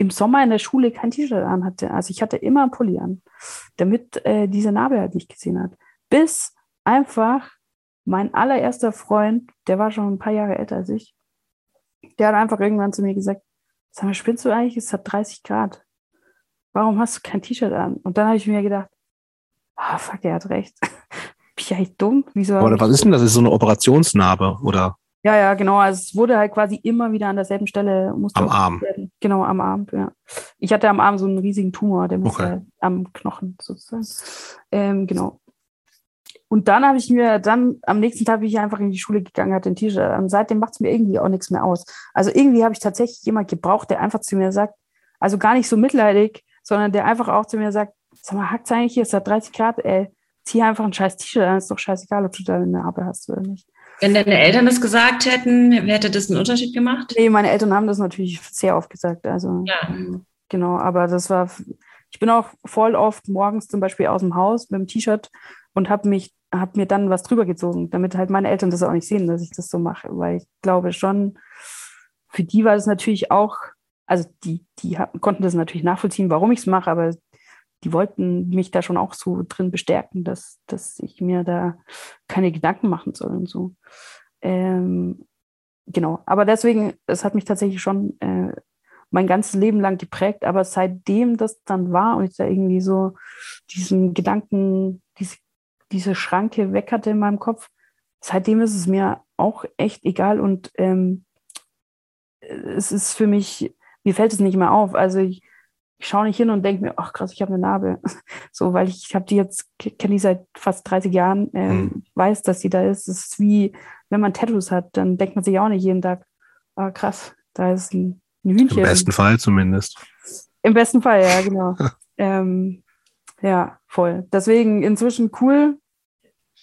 im Sommer in der Schule kein T-Shirt anhatte. Also ich hatte immer einen Pulli an, damit äh, diese Narbe halt nicht gesehen hat. Bis einfach mein allererster Freund, der war schon ein paar Jahre älter als ich, der hat einfach irgendwann zu mir gesagt, sag mal, spinnst du eigentlich? Es hat 30 Grad. Warum hast du kein T-Shirt an? Und dann habe ich mir gedacht, ah, oh, fuck, er hat recht. *laughs* Bin ich eigentlich dumm? Wieso? Oder was ist denn das? Ist so eine Operationsnarbe, oder? Ja, ja, genau. Also es wurde halt quasi immer wieder an derselben Stelle. am Arm. Werden. Genau, am Arm, ja. Ich hatte am Arm so einen riesigen Tumor, der musste okay. halt am Knochen sozusagen. Ähm, genau. Und dann habe ich mir, dann am nächsten Tag bin ich einfach in die Schule gegangen, hatte ein T-Shirt. Und seitdem macht es mir irgendwie auch nichts mehr aus. Also irgendwie habe ich tatsächlich jemand gebraucht, der einfach zu mir sagt, also gar nicht so mitleidig, sondern der einfach auch zu mir sagt, sag mal, hackt's eigentlich hier, ist da 30 Grad, ey, zieh einfach ein scheiß T-Shirt an, ist doch scheißegal, ob du da eine Narbe hast oder nicht. Wenn deine Eltern das gesagt hätten, hätte das einen Unterschied gemacht? Nee, meine Eltern haben das natürlich sehr oft gesagt. Also, Ja. genau, aber das war, ich bin auch voll oft morgens zum Beispiel aus dem Haus mit dem T-Shirt und habe mich, habe mir dann was drüber gezogen, damit halt meine Eltern das auch nicht sehen, dass ich das so mache, weil ich glaube schon, für die war das natürlich auch, also die, die konnten das natürlich nachvollziehen, warum ich es mache, aber die wollten mich da schon auch so drin bestärken, dass, dass ich mir da keine Gedanken machen soll und so. Ähm, genau, aber deswegen, es hat mich tatsächlich schon äh, mein ganzes Leben lang geprägt, aber seitdem das dann war und ich da irgendwie so diesen Gedanken, diese, diese Schranke weg hatte in meinem Kopf, seitdem ist es mir auch echt egal und ähm, es ist für mich, mir fällt es nicht mehr auf. Also ich, ich schaue nicht hin und denke mir, ach krass, ich habe eine Narbe. *laughs* So, weil ich, habe die jetzt, kenne die seit fast 30 Jahren, ähm, Mhm. weiß, dass die da ist. Es ist wie, wenn man Tattoos hat, dann denkt man sich auch nicht jeden Tag, ah krass, da ist ein, ein Im Hühnchen. besten Fall zumindest. Im besten Fall, ja, genau. *laughs* ähm, ja, voll. Deswegen inzwischen cool.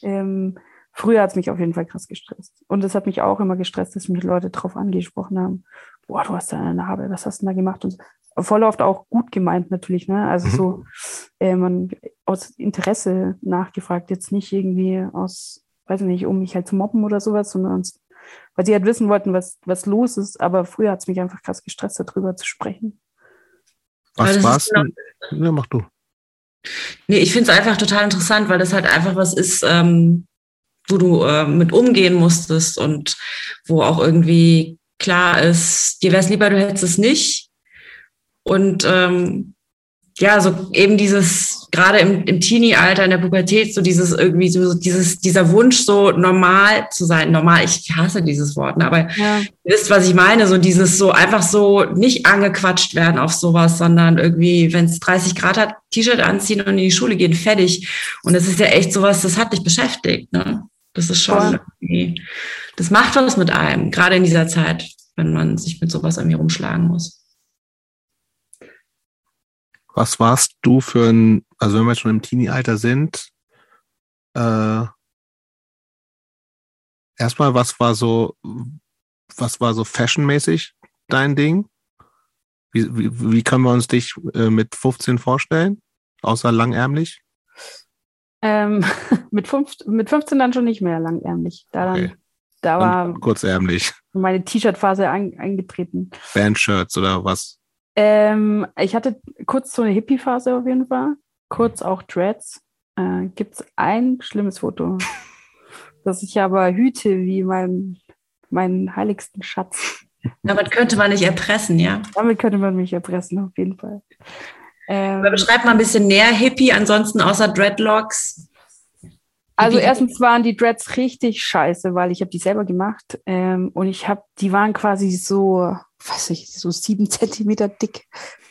Ähm, früher hat es mich auf jeden Fall krass gestresst. Und es hat mich auch immer gestresst, dass mich Leute drauf angesprochen haben. Boah, du hast da eine Narbe, was hast du denn da gemacht? Und so. Voll oft auch gut gemeint natürlich, ne? Also Mhm. so, äh, man aus Interesse nachgefragt, jetzt nicht irgendwie aus, weiß ich nicht, um mich halt zu mobben oder sowas, sondern weil sie halt wissen wollten, was, was los ist. Aber früher hat es mich einfach krass gestresst, darüber zu sprechen. Was war's genau-? Ja, mach du. Nee, ich finde es einfach total interessant, weil das halt einfach was ist, ähm, wo du äh, mit umgehen musstest und wo auch irgendwie klar ist, dir wäre es lieber, du hättest es nicht. Und ähm, ja, so eben dieses, gerade im, im Teenie-Alter, in der Pubertät, so dieses irgendwie, so dieses, dieser Wunsch, so normal zu sein. Normal, ich hasse dieses Wort, ne, aber Ja. Ihr wisst, was ich meine, so dieses so einfach so nicht angequatscht werden auf sowas, sondern irgendwie, wenn es 30 Grad hat, T-Shirt anziehen und in die Schule gehen, fertig. Und das ist ja echt sowas, das hat dich beschäftigt, ne? Das ist schon irgendwie, das macht was mit einem, gerade in dieser Zeit, wenn man sich mit sowas irgendwie rumschlagen muss. Was warst du für ein, also wenn wir schon im Teenie-Alter sind, äh, erstmal, was war so, was war so fashionmäßig dein Ding? Wie, wie, wie können wir uns dich äh, mit 15 vorstellen? Außer langärmlich? Ähm, *laughs* mit, fünf, mit 15 dann schon nicht mehr langärmlich. Da, dann, Okay. da war kurzärmlich. meine T-Shirt-Phase ein, eingetreten. Bandshirts oder was? Ähm, ich hatte kurz so eine Hippie-Phase auf jeden Fall. Kurz auch Dreads. Äh, Gibt es ein schlimmes Foto, *laughs* das ich aber hüte wie mein, meinen heiligsten Schatz. Damit könnte man nicht erpressen, ja. Damit könnte man mich erpressen, auf jeden Fall. Ähm, beschreib mal ein bisschen näher Hippie, ansonsten außer Dreadlocks. Also erstens waren die Dreads richtig scheiße, weil ich habe die selber gemacht ähm, und ich habe, die waren quasi so, weiß ich, so sieben *laughs* Zentimeter dick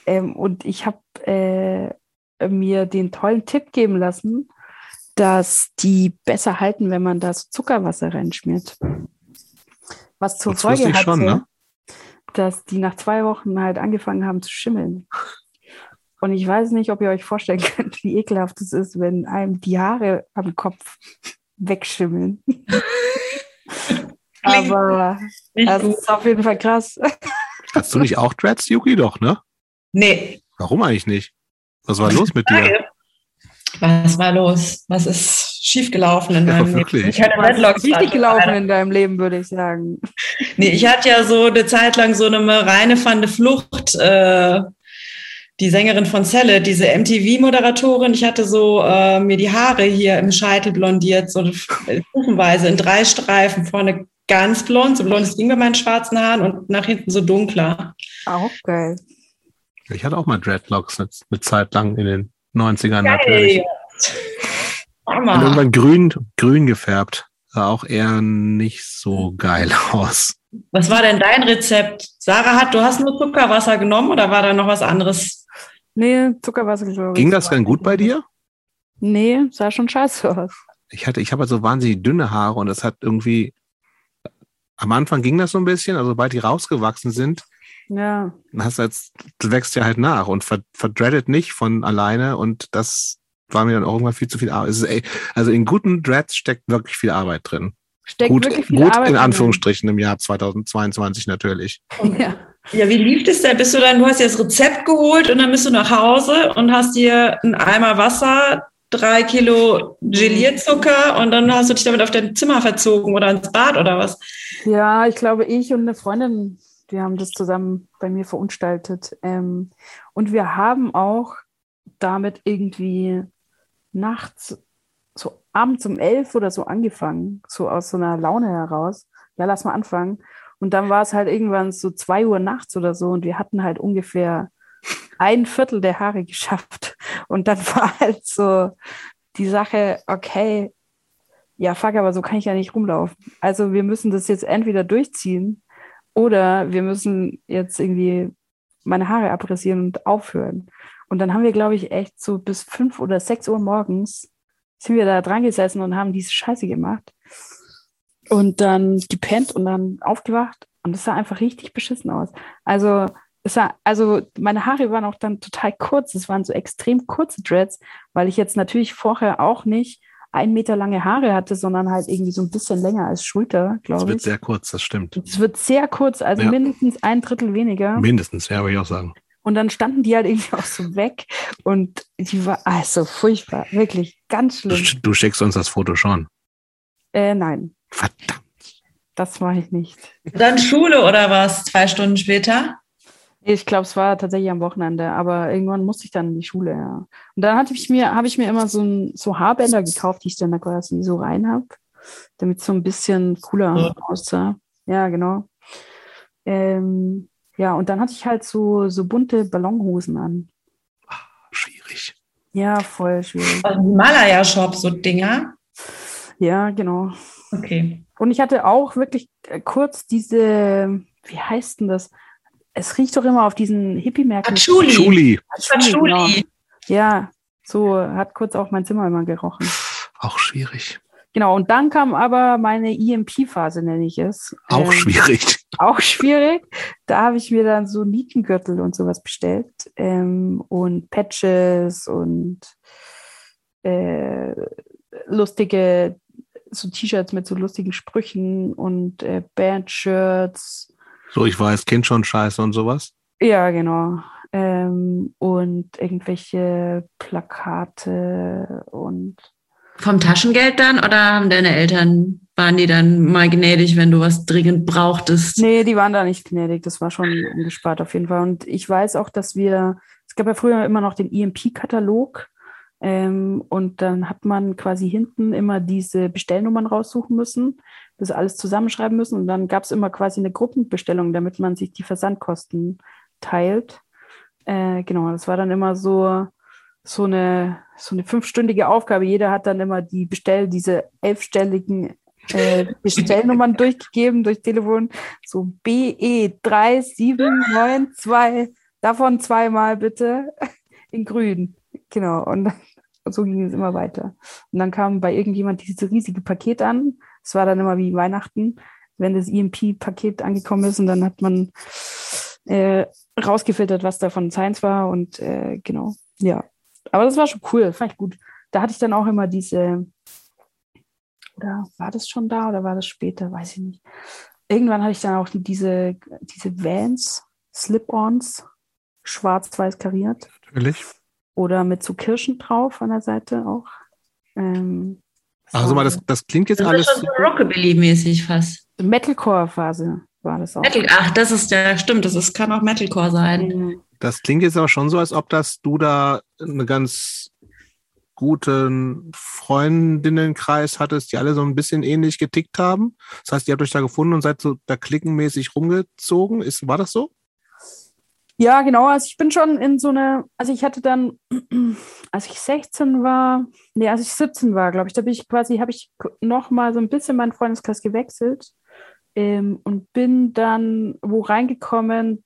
ähm, und ich habe äh, mir den tollen Tipp geben lassen, dass die besser halten, wenn man da so Zuckerwasser reinschmiert. Was zur wusste Folge hatte, schon, ne? dass die nach zwei Wochen halt angefangen haben zu schimmeln. Und ich weiß nicht, ob ihr euch vorstellen *laughs* könnt, wie ekelhaft es ist, wenn einem die Haare am Kopf wegschimmeln. *laughs* Aber das ist auf jeden Fall krass. *laughs* Hast du nicht auch Dreads, Yuki? Doch, ne? Nee, Warum eigentlich nicht? Was war los mit dir? was war los? Was ist schiefgelaufen in Ja, meinem wirklich. Leben? Ich hatte ist richtig gelaufen in deinem Leben, würde ich sagen. Nee, ich hatte ja so eine Zeit lang so eine reine van de Flucht, äh, die Sängerin von Celle, diese MTV-Moderatorin. Ich hatte so äh, mir die Haare hier im Scheitel blondiert, so stufenweise in drei Streifen. Vorne ganz blond, so blond es ging bei meinen schwarzen Haaren und nach hinten so dunkler. Auch geil. Ich hatte auch mal Dreadlocks eine, eine Zeit lang in den 90ern natürlich. Und irgendwann grün, grün gefärbt. Sah auch eher nicht so geil aus. Was war denn dein Rezept? Sarah hat, du hast nur Zuckerwasser genommen oder war da noch was anderes? Nee, Zuckerwasser, glaube ich. Ging das denn gut bei dir? Nee, sah schon scheiße aus. Ich hatte, ich habe halt so wahnsinnig dünne Haare und das hat irgendwie, am Anfang ging das so ein bisschen, also sobald die rausgewachsen sind, Ja. Dann hast du jetzt, du wächst ja halt nach und ver, verdreadet nicht von alleine und das war mir dann auch irgendwann viel zu viel Arbeit. Es ist, ey, also in guten Dreads steckt wirklich viel Arbeit drin. Steckt gut wirklich viel gut Arbeit in. Anführungsstrichen im Jahr 2022 natürlich. Ja. Ja, wie lief das denn? Bist du dann, du hast dir das Rezept geholt und dann bist du nach Hause und hast dir einen Eimer Wasser, drei Kilo Gelierzucker und dann hast du dich damit auf dein Zimmer verzogen oder ins Bad oder was? Ja, ich glaube, ich und eine Freundin, wir haben das zusammen bei mir verunstaltet. Ähm, und wir haben auch damit irgendwie nachts, abends um elf oder so angefangen, so aus so einer Laune heraus. Ja, lass mal anfangen. Und dann war es halt irgendwann so zwei Uhr nachts oder so und wir hatten halt ungefähr ein Viertel der Haare geschafft. Und dann *laughs* war halt so die Sache, okay, ja, fuck, aber so kann ich ja nicht rumlaufen. Also wir müssen das jetzt entweder durchziehen oder wir müssen jetzt irgendwie meine Haare abrasieren und aufhören. Und dann haben wir, glaube ich, echt so bis fünf oder sechs Uhr morgens sind wir da dran gesessen und haben diese Scheiße gemacht. Und dann gepennt und dann aufgewacht und es sah einfach richtig beschissen aus. Also, es sah, also meine Haare waren auch dann total kurz. Es waren so extrem kurze Dreads, weil ich jetzt natürlich vorher auch nicht ein Meter lange Haare hatte, sondern halt irgendwie so ein bisschen länger als Schulter, Es glaube wird ich. sehr kurz, das stimmt. Es wird sehr kurz, also Ja. mindestens ein Drittel weniger. Mindestens, ja, würde ich auch sagen. Und dann standen die halt irgendwie *laughs* auch so weg und die war also furchtbar, wirklich ganz Du, schlimm. sch- du schickst uns das Foto schon. Äh, nein, Verdammt. das mache ich nicht. Dann Schule oder was? Zwei Stunden später? Ich glaube, es war tatsächlich am Wochenende, aber irgendwann musste ich dann in die Schule, ja. Und dann hatte ich mir, habe ich mir immer so, ein, so Haarbänder gekauft, die ich dann da quasi so rein habe, damit es so ein bisschen cooler Ja. aussah. Ja, genau. Ähm, ja, und dann hatte ich halt so, so bunte Ballonhosen an. Schwierig. Ja, voll schwierig. Also Himalaya-Shop, so Dinger. Ja, genau. Okay. Und ich hatte auch wirklich äh, kurz diese, wie heißt denn das? Es riecht doch immer auf diesen Hippie-Märkten. Patchouli. Schuli, Patchouli, genau. Patchouli. Ja, so hat kurz auch mein Zimmer immer gerochen. auch schwierig. Genau, und dann kam aber meine EMP-Phase, nenne ich es. Auch Ähm, schwierig. Auch schwierig. Da habe ich mir dann so Nietengürtel und sowas bestellt ähm, und Patches und äh, lustige so T-Shirts mit so lustigen Sprüchen und äh, Bandshirts. So, ich weiß, Kind schon scheiße und sowas. Ja, genau. Ähm, und irgendwelche Plakate und Vom Taschengeld dann oder haben deine Eltern, waren die dann mal gnädig, wenn du was dringend brauchtest? Nee, die waren da nicht gnädig. Das war schon umgespart auf jeden Fall. Und ich weiß auch, dass wir, es gab ja früher immer noch den EMP-Katalog. Ähm, und dann hat man quasi hinten immer diese Bestellnummern raussuchen müssen, das alles zusammenschreiben müssen. Und dann gab es immer quasi eine Gruppenbestellung, damit man sich die Versandkosten teilt. Äh, genau, das war dann immer so, so eine, so eine fünfstündige Aufgabe. Jeder hat dann immer die Bestell, diese elfstelligen äh, Bestellnummern durchgegeben durch Telefon. So BE 3792, davon zweimal bitte in grün. Genau. Und so ging es immer weiter. Und dann kam bei irgendjemand dieses riesige Paket an. Es war dann immer wie Weihnachten, wenn das EMP-Paket angekommen ist und dann hat man äh, rausgefiltert, was davon Science war und äh, genau, ja. Aber das war schon cool, fand ich gut. Da hatte ich dann auch immer diese, oder war das schon da oder war das später, weiß ich nicht. Irgendwann hatte ich dann auch diese, diese Vans, Slip-Ons, schwarz-weiß kariert Natürlich. oder mit so Kirschen drauf an der Seite auch. Ähm, Also mal, das, das klingt jetzt Das ist alles. schon so Rockabilly-mäßig fast. Metalcore-Phase war das auch. Metal, ach, das ist ja, stimmt, das ist, kann auch Metalcore sein. Mhm. Das klingt jetzt aber schon so, als ob das du da eine ganz guten Freundinnenkreis hattest, die alle so ein bisschen ähnlich getickt haben. Das heißt, ihr habt euch da gefunden und seid so da klickenmäßig rumgezogen. Ist, war das so? Ja, genau. Also ich bin schon in so eine, also ich hatte dann, *clears throat* als ich 16 war, nee, als ich 17 war, glaube ich, da bin ich quasi, habe ich noch mal so ein bisschen meinen Freundeskreis gewechselt ähm, und bin dann wo reingekommen,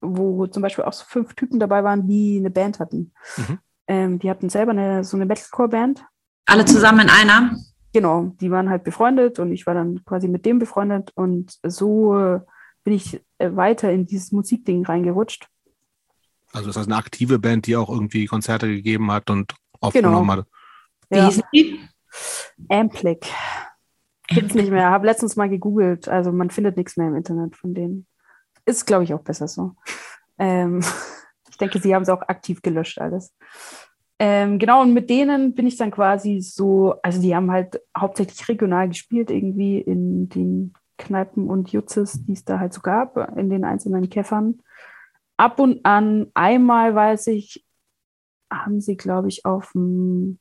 wo zum Beispiel auch so fünf Typen dabei waren, die eine Band hatten. Mhm. Ähm, die hatten selber eine, so eine Metalcore-Band. Alle zusammen in einer? Genau, die waren halt befreundet und ich war dann quasi mit dem befreundet und so äh, bin ich äh, weiter in dieses Musikding reingerutscht. Also das heißt eine aktive Band, die auch irgendwie Konzerte gegeben hat und aufgenommen Genau. hat. Wie Ja. hießen die? Amplic. Gibt's nicht mehr. Habe letztens mal gegoogelt. Also man findet nichts mehr im Internet von denen. Ist, glaube ich, auch besser so. Ähm, *laughs* ich denke, sie haben es auch aktiv gelöscht alles. Ähm, genau, und mit denen bin ich dann quasi so, also die haben halt hauptsächlich regional gespielt, irgendwie in den Kneipen und Jutzes, die es da halt so gab, in den einzelnen Käffern. Ab und an, einmal weiß ich, haben sie, glaube ich, auf dem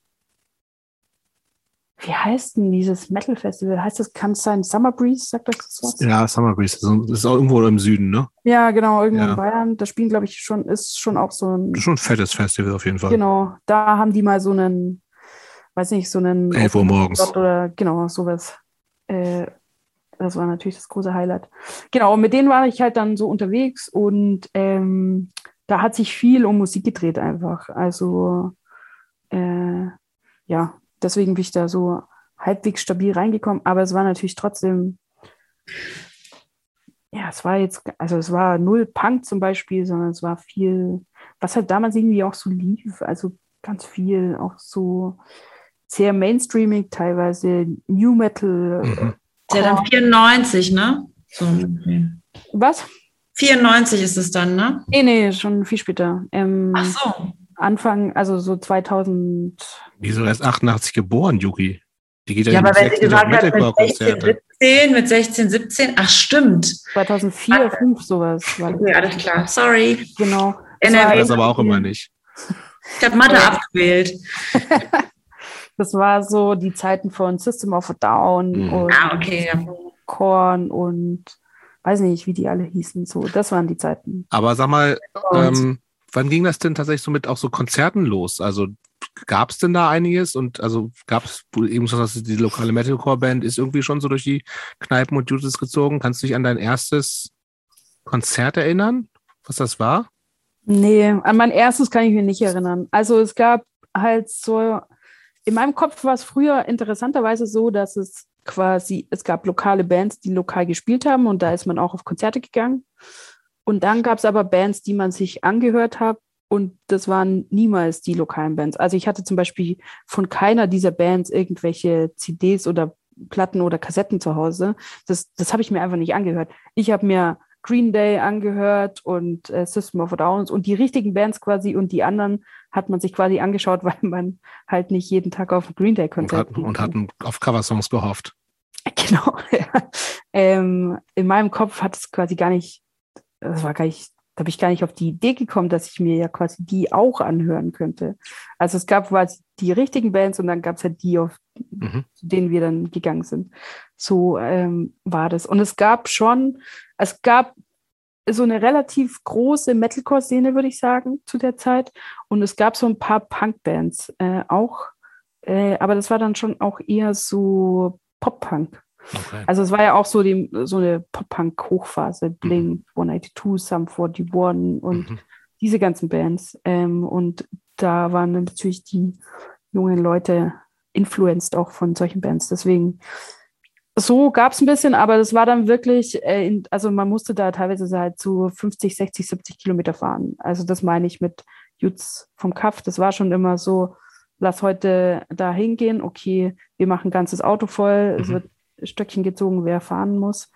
wie heißt denn dieses Metal Festival? Heißt das, kann es sein Summer Breeze? Sagt euch das was? Ja, Summer Breeze. Das ist auch irgendwo im Süden, ne? Ja, genau, irgendwo Ja. in Bayern. Das spielen, glaube ich, schon, ist schon auch so ein, Schon ein fettes Festival auf jeden Fall. genau, da haben die mal so einen, weiß nicht, so einen 11 Uhr morgens. Oder genau, sowas. Äh, das war natürlich das große Highlight. Genau, und mit denen war ich halt dann so unterwegs und ähm, da hat sich viel um Musik gedreht einfach. Also äh, ja, deswegen bin ich da so halbwegs stabil reingekommen, aber es war natürlich trotzdem, ja, es war jetzt, also es war null Punk zum Beispiel, sondern es war viel, was halt damals irgendwie auch so lief, also ganz viel, auch so sehr mainstreamig teilweise, New Metal, Mhm. Ja dann 94, ne? So, was? 94 ist es dann, ne? Nee, nee, schon viel später. Ähm, Ach so. Anfang, also so 2000, Wieso erst 88 geboren, Yuki? Die geht ja, Ja, nicht aber wenn mit sie 16 auf gesagt hat, mit 16, Metalcore-Konzerte. 17, mit 16, 17, ach stimmt. 2004, 5 sowas. War das. Okay, alles klar. Sorry. Genau. Das NRW. war das aber auch immer nicht. Ich habe Mathe abgewählt. *laughs* Das war so die Zeiten von System of a Down Mhm. und Ah, okay. Ja. Korn und weiß nicht, wie die alle hießen. So, das waren die Zeiten. Aber sag mal, ähm, wann ging das denn tatsächlich so mit auch so Konzerten los? Also gab es denn da einiges? Und also gab es eben so, dass die lokale Metalcore-Band ist irgendwie schon so durch die Kneipen und Judas gezogen? Kannst du dich an dein erstes Konzert erinnern? Was das war? nee, an mein erstes kann ich mich nicht erinnern. Also es gab halt so, in meinem Kopf war es früher interessanterweise so, dass es quasi, es gab lokale Bands, die lokal gespielt haben und da ist man auch auf Konzerte gegangen. Und dann gab es aber Bands, die man sich angehört hat und das waren niemals die lokalen Bands. Also ich hatte zum Beispiel von keiner dieser Bands irgendwelche CDs oder Platten oder Kassetten zu Hause. Das, das habe ich mir einfach nicht angehört. Ich habe mir Green Day angehört und äh, System of a Down und die richtigen Bands quasi und die anderen hat man sich quasi angeschaut, *laughs* weil man halt nicht jeden Tag auf Green Day Und, Konzert hat, und hatten auf Coversongs gehofft. *laughs* Genau. Ähm, in meinem Kopf hat es quasi gar nicht, das war gar nicht, da bin ich gar nicht auf die Idee gekommen, dass ich mir ja quasi die auch anhören könnte. Also es gab quasi die richtigen Bands und dann gab es halt die, auf Mhm. zu denen wir dann gegangen sind. So ähm, war das. Und es gab schon, es gab so eine relativ große Metalcore-Szene, würde ich sagen, zu der Zeit. Und es gab so ein paar Punk-Bands äh, auch. Äh, aber das war dann schon auch eher so Pop-Punk. Okay. Also es war ja auch so, die, so eine Pop-Punk-Hochphase, Blink, 182, Sum 41 und Mhm. diese ganzen Bands. Ähm, und da waren natürlich die jungen Leute influenced auch von solchen Bands. Deswegen, so gab es ein bisschen, aber das war dann wirklich, äh, in, also man musste da teilweise halt so 50, 60, 70 Kilometer fahren. Also das meine ich mit Jutz vom Kaff. Das war schon immer so, lass heute da hingehen, okay, wir machen ein ganzes Auto voll, es Mhm. wird Stöckchen gezogen, wer fahren muss.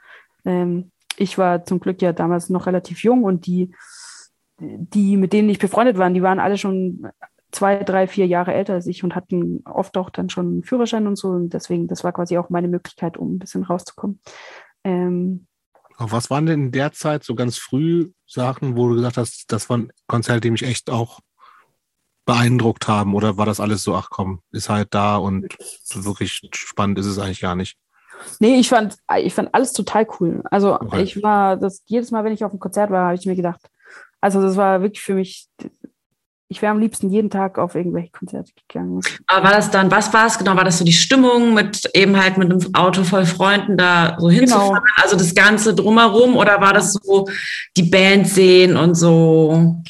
Ähm, ich war zum Glück ja damals noch relativ jung und die, die, mit denen ich befreundet war, die waren alle schon zwei, drei, vier Jahre älter als ich und hatten oft auch dann schon einen Führerschein und so. Und deswegen, das war quasi auch meine Möglichkeit, um ein bisschen rauszukommen. Ähm, was waren denn in der Zeit so ganz früh Sachen, wo du gesagt hast, das waren Konzerte, die mich echt auch beeindruckt haben? Oder war das alles so, ach komm, ist halt da und wirklich spannend ist es eigentlich gar nicht? Nee, ich fand, ich fand alles total cool. Also Okay. ich war, das jedes Mal, wenn ich auf einem Konzert war, habe ich mir gedacht, also das war wirklich für mich, ich wäre am liebsten jeden Tag auf irgendwelche Konzerte gegangen. Aber war das dann, was war es genau? War das so die Stimmung mit eben halt mit einem Auto voll Freunden da so hinzufahren? Also das Ganze drumherum oder war das so die Band sehen und so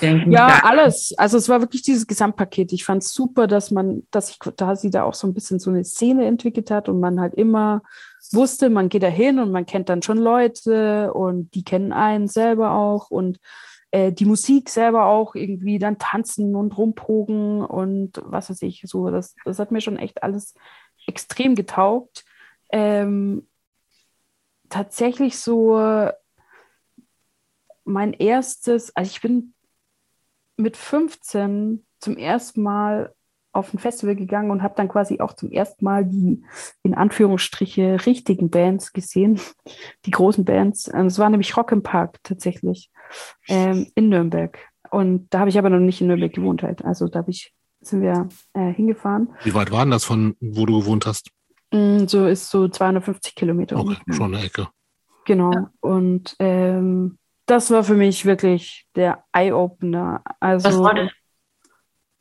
denken? Ja, alles. Also es war wirklich dieses Gesamtpaket. Ich fand es super, dass man, dass sich da sie da auch so ein bisschen so eine Szene entwickelt hat und man halt immer wusste, man geht da hin und man kennt dann schon Leute und die kennen einen selber auch und äh, die Musik selber auch irgendwie dann tanzen und rumpogen und was weiß ich, so, das, das hat mir schon echt alles extrem getaugt. Ähm, tatsächlich so mein erstes, also ich bin mit 15 zum ersten Mal auf ein Festival gegangen und habe dann quasi auch zum ersten Mal die in Anführungsstriche richtigen Bands gesehen, *laughs* die großen Bands. Ähm, es war nämlich Rock im Park tatsächlich ähm, in Nürnberg. Und da habe ich aber noch nicht in Nürnberg gewohnt halt. Also da ich, sind wir äh, hingefahren. Wie weit war denn das von, wo du gewohnt hast? Mm, so ist so 250 Kilometer. Okay, schon eine Ecke. Genau. Ja. Und ähm, das war für mich wirklich der Eye-Opener. Also, was war das?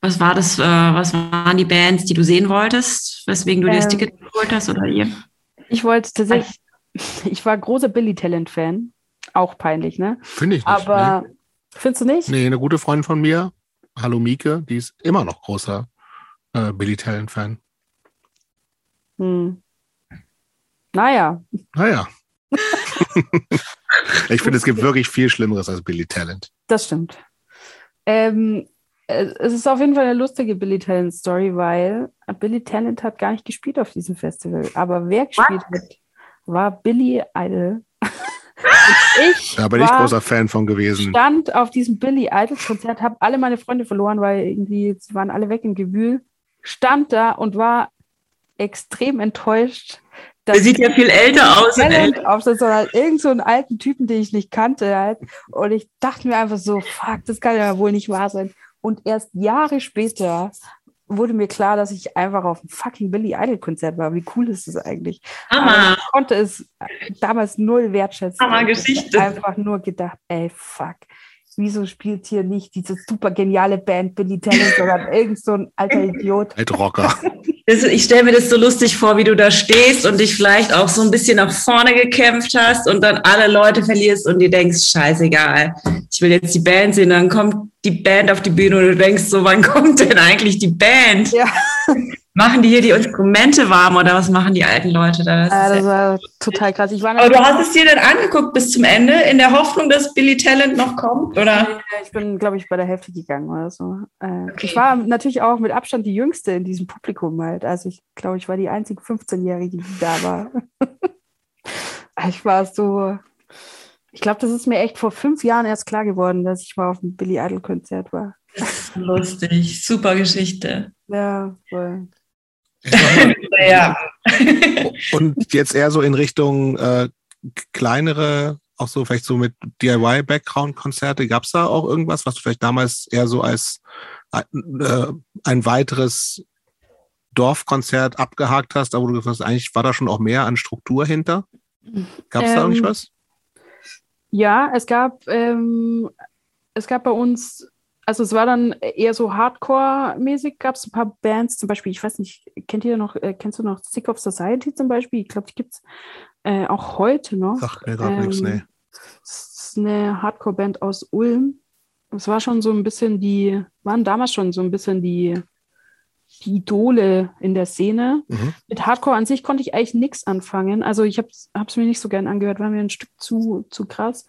Was war das, äh, was waren die Bands, die du sehen wolltest, weswegen du ähm, dir das ähm, Ticket geholt hast oder ihr? Ich wollte tatsächlich, ich war großer Billy Talent-Fan. Auch peinlich, ne? Finde ich nicht. Aber nee. findest du nicht? Nee, eine gute Freundin von mir, Hallo Mieke, die ist immer noch großer äh, Billy Talent-Fan. Hm. Naja. Naja. *laughs* *laughs* ich finde, es gibt wirklich viel Schlimmeres als Billy Talent. Das stimmt. Ähm, es ist auf jeden Fall eine lustige Billy Talent Story, weil Billy Talent hat gar nicht gespielt auf diesem Festival. Aber wer gespielt What? hat, war Billy Idol. *laughs* ich da bin ich großer Fan von gewesen. stand auf diesem Billy Idol Konzert, habe alle meine Freunde verloren, weil irgendwie sie waren alle weg im Gewühl. Stand da und war extrem enttäuscht, der sieht ja viel älter aus. Aufsetzt, sondern irgend so einen alten Typen, den ich nicht kannte halt. Und ich dachte mir einfach so, fuck, das kann ja wohl nicht wahr sein. Und erst Jahre später wurde mir klar, dass ich einfach auf einem fucking Billy Idol Konzert war. Wie cool ist das eigentlich? Hammer. ich konnte es damals null wertschätzen. Hammer Geschichte. Einfach nur gedacht, ey, fuck. Wieso spielt hier nicht diese super geniale Band Billy Talent, sondern irgend so ein alter *laughs* Idiot? Altrocker. *laughs* ich stelle mir das so lustig vor, wie du da stehst und dich vielleicht auch so ein bisschen nach vorne gekämpft hast und dann alle Leute verlierst und dir denkst, scheißegal, ich will jetzt die Band sehen. Dann kommt die Band auf die Bühne und du denkst so, wann kommt denn eigentlich die Band? Ja. Machen die hier die Instrumente warm oder was machen die alten Leute da? Das, ja, das war total krass. Ich war Aber du hast es dir dann angeguckt bis zum Ende, in der Hoffnung, dass Billy Talent noch kommt, oder? Ich bin, glaube ich, bei der Hälfte gegangen oder so. Äh, okay. Ich war natürlich auch mit Abstand die Jüngste in diesem Publikum halt. Also ich glaube, ich war die einzige 15-Jährige, die da war. *laughs* ich war so, ich glaube, das ist mir echt vor fünf Jahren erst klar geworden, dass ich mal auf einem Billy Idol Konzert war. Lustig, super Geschichte. Ja, voll. Ja. *laughs* Und jetzt eher so in Richtung äh, kleinere, auch so vielleicht so mit DIY-Background-Konzerte. Gab es da auch irgendwas, was du vielleicht damals eher so als äh, ein weiteres Dorfkonzert abgehakt hast, aber du gesagt hast, eigentlich war da schon auch mehr an Struktur hinter? Gab es ähm, da nicht was? Ja, es gab, ähm, es gab bei uns also es war dann eher so Hardcore-mäßig, gab es ein paar Bands, zum Beispiel, ich weiß nicht, kennt ihr noch, äh, kennst du noch Sick of Society zum Beispiel? Ich glaube, die gibt es äh, auch heute noch. Ach, mir gerade ähm, nichts, nee. Das ist eine Hardcore-Band aus Ulm. Es war schon so ein bisschen die, waren damals schon so ein bisschen die, die Idole in der Szene. Mhm. Mit Hardcore an sich konnte ich eigentlich nichts anfangen. Also ich habe es mir nicht so gern angehört, war mir ein Stück zu, zu krass.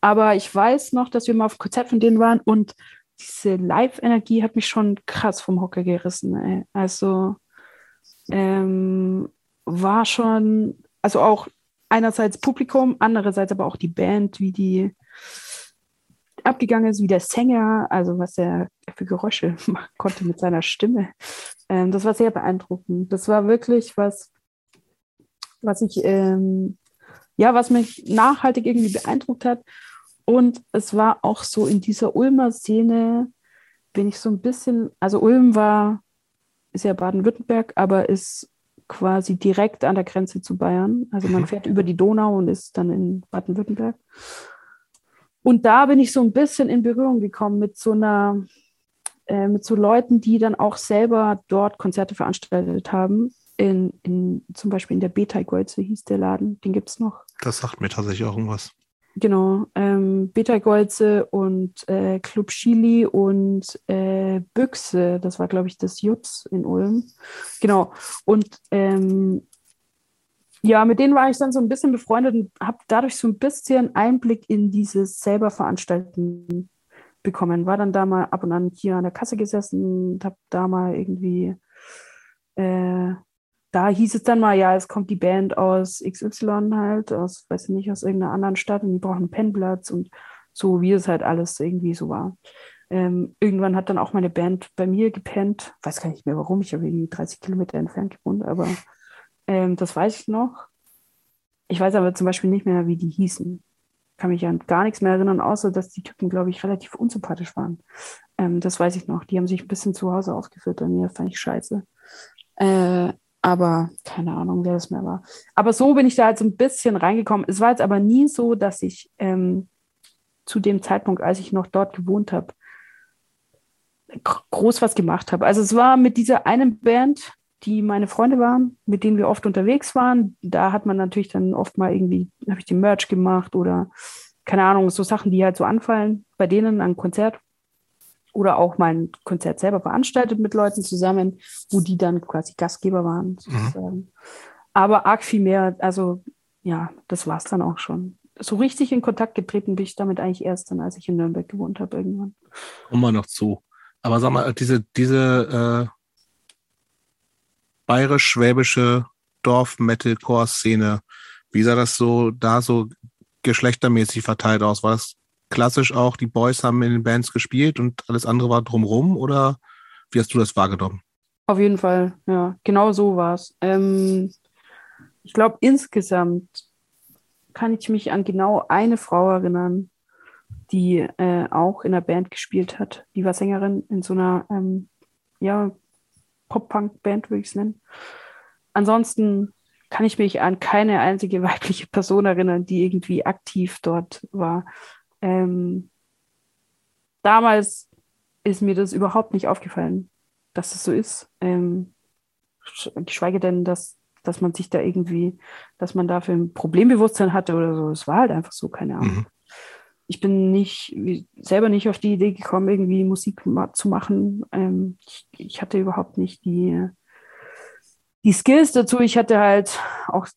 Aber ich weiß noch, dass wir mal auf Konzert von denen waren und diese Live-Energie hat mich schon krass vom Hocker gerissen. Ey. Also ähm, war schon, also auch einerseits Publikum, andererseits aber auch die Band, wie die abgegangen ist, wie der Sänger, also was er für Geräusche *laughs* machen konnte mit seiner Stimme. Ähm, das war sehr beeindruckend. Das war wirklich was, was ich, ähm, ja, was mich nachhaltig irgendwie beeindruckt hat. Und es war auch so in dieser Ulmer Szene, bin ich so ein bisschen, also Ulm war, ist ja Baden-Württemberg, aber ist quasi direkt an der Grenze zu Bayern. Also man mhm. fährt über die Donau und ist dann in Baden-Württemberg. Und da bin ich so ein bisschen in Berührung gekommen mit so einer, äh, mit so Leuten, die dann auch selber dort Konzerte veranstaltet haben. In, in, zum Beispiel in der Beta-Golze hieß der Laden, den gibt es noch. Das sagt mir tatsächlich auch irgendwas. Genau, ähm, Beta-Golze und äh, Club Chili und äh, Büchse, das war, glaube ich, das Jutz in Ulm. Genau, und ähm, ja, mit denen war ich dann so ein bisschen befreundet und habe dadurch so ein bisschen Einblick in dieses selber Veranstalten bekommen. War dann da mal ab und an hier an der Kasse gesessen und habe da mal irgendwie, äh, da hieß es dann mal, ja, es kommt die Band aus XY halt, aus, weiß ich nicht, aus irgendeiner anderen Stadt und die brauchen einen Pennplatz und so, wie es halt alles irgendwie so war. Ähm, irgendwann hat dann auch meine Band bei mir gepennt. Weiß gar nicht mehr warum, ich habe irgendwie 30 Kilometer entfernt gewohnt, aber ähm, das weiß ich noch. Ich weiß aber zum Beispiel nicht mehr, wie die hießen. Kann mich an gar nichts mehr erinnern, außer dass die Typen, glaube ich, relativ unsympathisch waren. Ähm, das weiß ich noch. Die haben sich ein bisschen zu Hause aufgeführt bei mir, fand ich scheiße. Äh, aber keine Ahnung, wer das mehr war. Aber so bin ich da halt so ein bisschen reingekommen. Es war jetzt aber nie so, dass ich ähm, zu dem Zeitpunkt, als ich noch dort gewohnt habe, groß was gemacht habe. Also es war mit dieser einen Band, die meine Freunde waren, mit denen wir oft unterwegs waren. Da hat man natürlich dann oft mal irgendwie, habe ich den Merch gemacht oder keine Ahnung, so Sachen, die halt so anfallen bei denen an Konzert. Oder auch mein Konzert selber veranstaltet mit Leuten zusammen, wo die dann quasi Gastgeber waren, mhm. Mhm. Aber arg viel mehr, also ja, das war es dann auch schon. So richtig in Kontakt getreten bin ich damit eigentlich erst dann, als ich in Nürnberg gewohnt habe irgendwann. Kommen wir noch zu. Aber sag mal, diese, diese äh, bayerisch-schwäbische Dorf-Metalcore-Szene, wie sah das so da so geschlechtermäßig verteilt aus? War das klassisch auch, die Boys haben in den Bands gespielt und alles andere war drumrum oder wie hast du das wahrgenommen? Auf jeden Fall, ja, genau so war es. Ähm, ich glaube, insgesamt kann ich mich an genau eine Frau erinnern, die äh, auch in der Band gespielt hat. Die war Sängerin in so einer ähm, ja, Pop-Punk-Band, würde ich es nennen. Ansonsten kann ich mich an keine einzige *laughs* weibliche Person erinnern, die irgendwie aktiv dort war. Ähm, damals ist mir das überhaupt nicht aufgefallen, dass es so ist. Ähm, geschweige denn, dass, dass man sich da irgendwie, dass man dafür ein Problembewusstsein hatte oder so. Es war halt einfach so, keine Ahnung. Mhm ich bin nicht selber nicht auf die Idee gekommen, irgendwie Musik zu machen. Ähm, ich, ich, hatte überhaupt nicht die, die Skills dazu. Ich hatte halt auch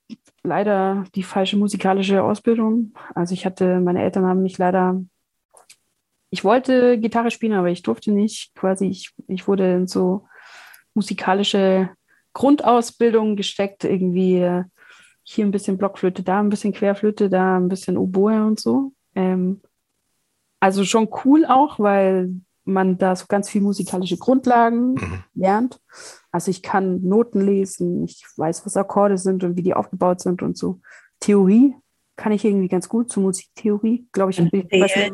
leider die falsche musikalische Ausbildung. Also ich hatte, meine Eltern haben mich leider, ich wollte Gitarre spielen, aber ich durfte nicht. Quasi, ich, ich wurde in so musikalische Grundausbildung gesteckt, irgendwie hier ein bisschen Blockflöte, da ein bisschen Querflöte, da ein bisschen Oboe und so. Ähm, also schon cool auch, weil man da so ganz viel musikalische Grundlagen mhm. lernt. Also ich kann Noten lesen, ich weiß, was Akkorde sind und wie die aufgebaut sind und so. Theorie kann ich irgendwie ganz gut, zur Musiktheorie, glaube ich, bin ich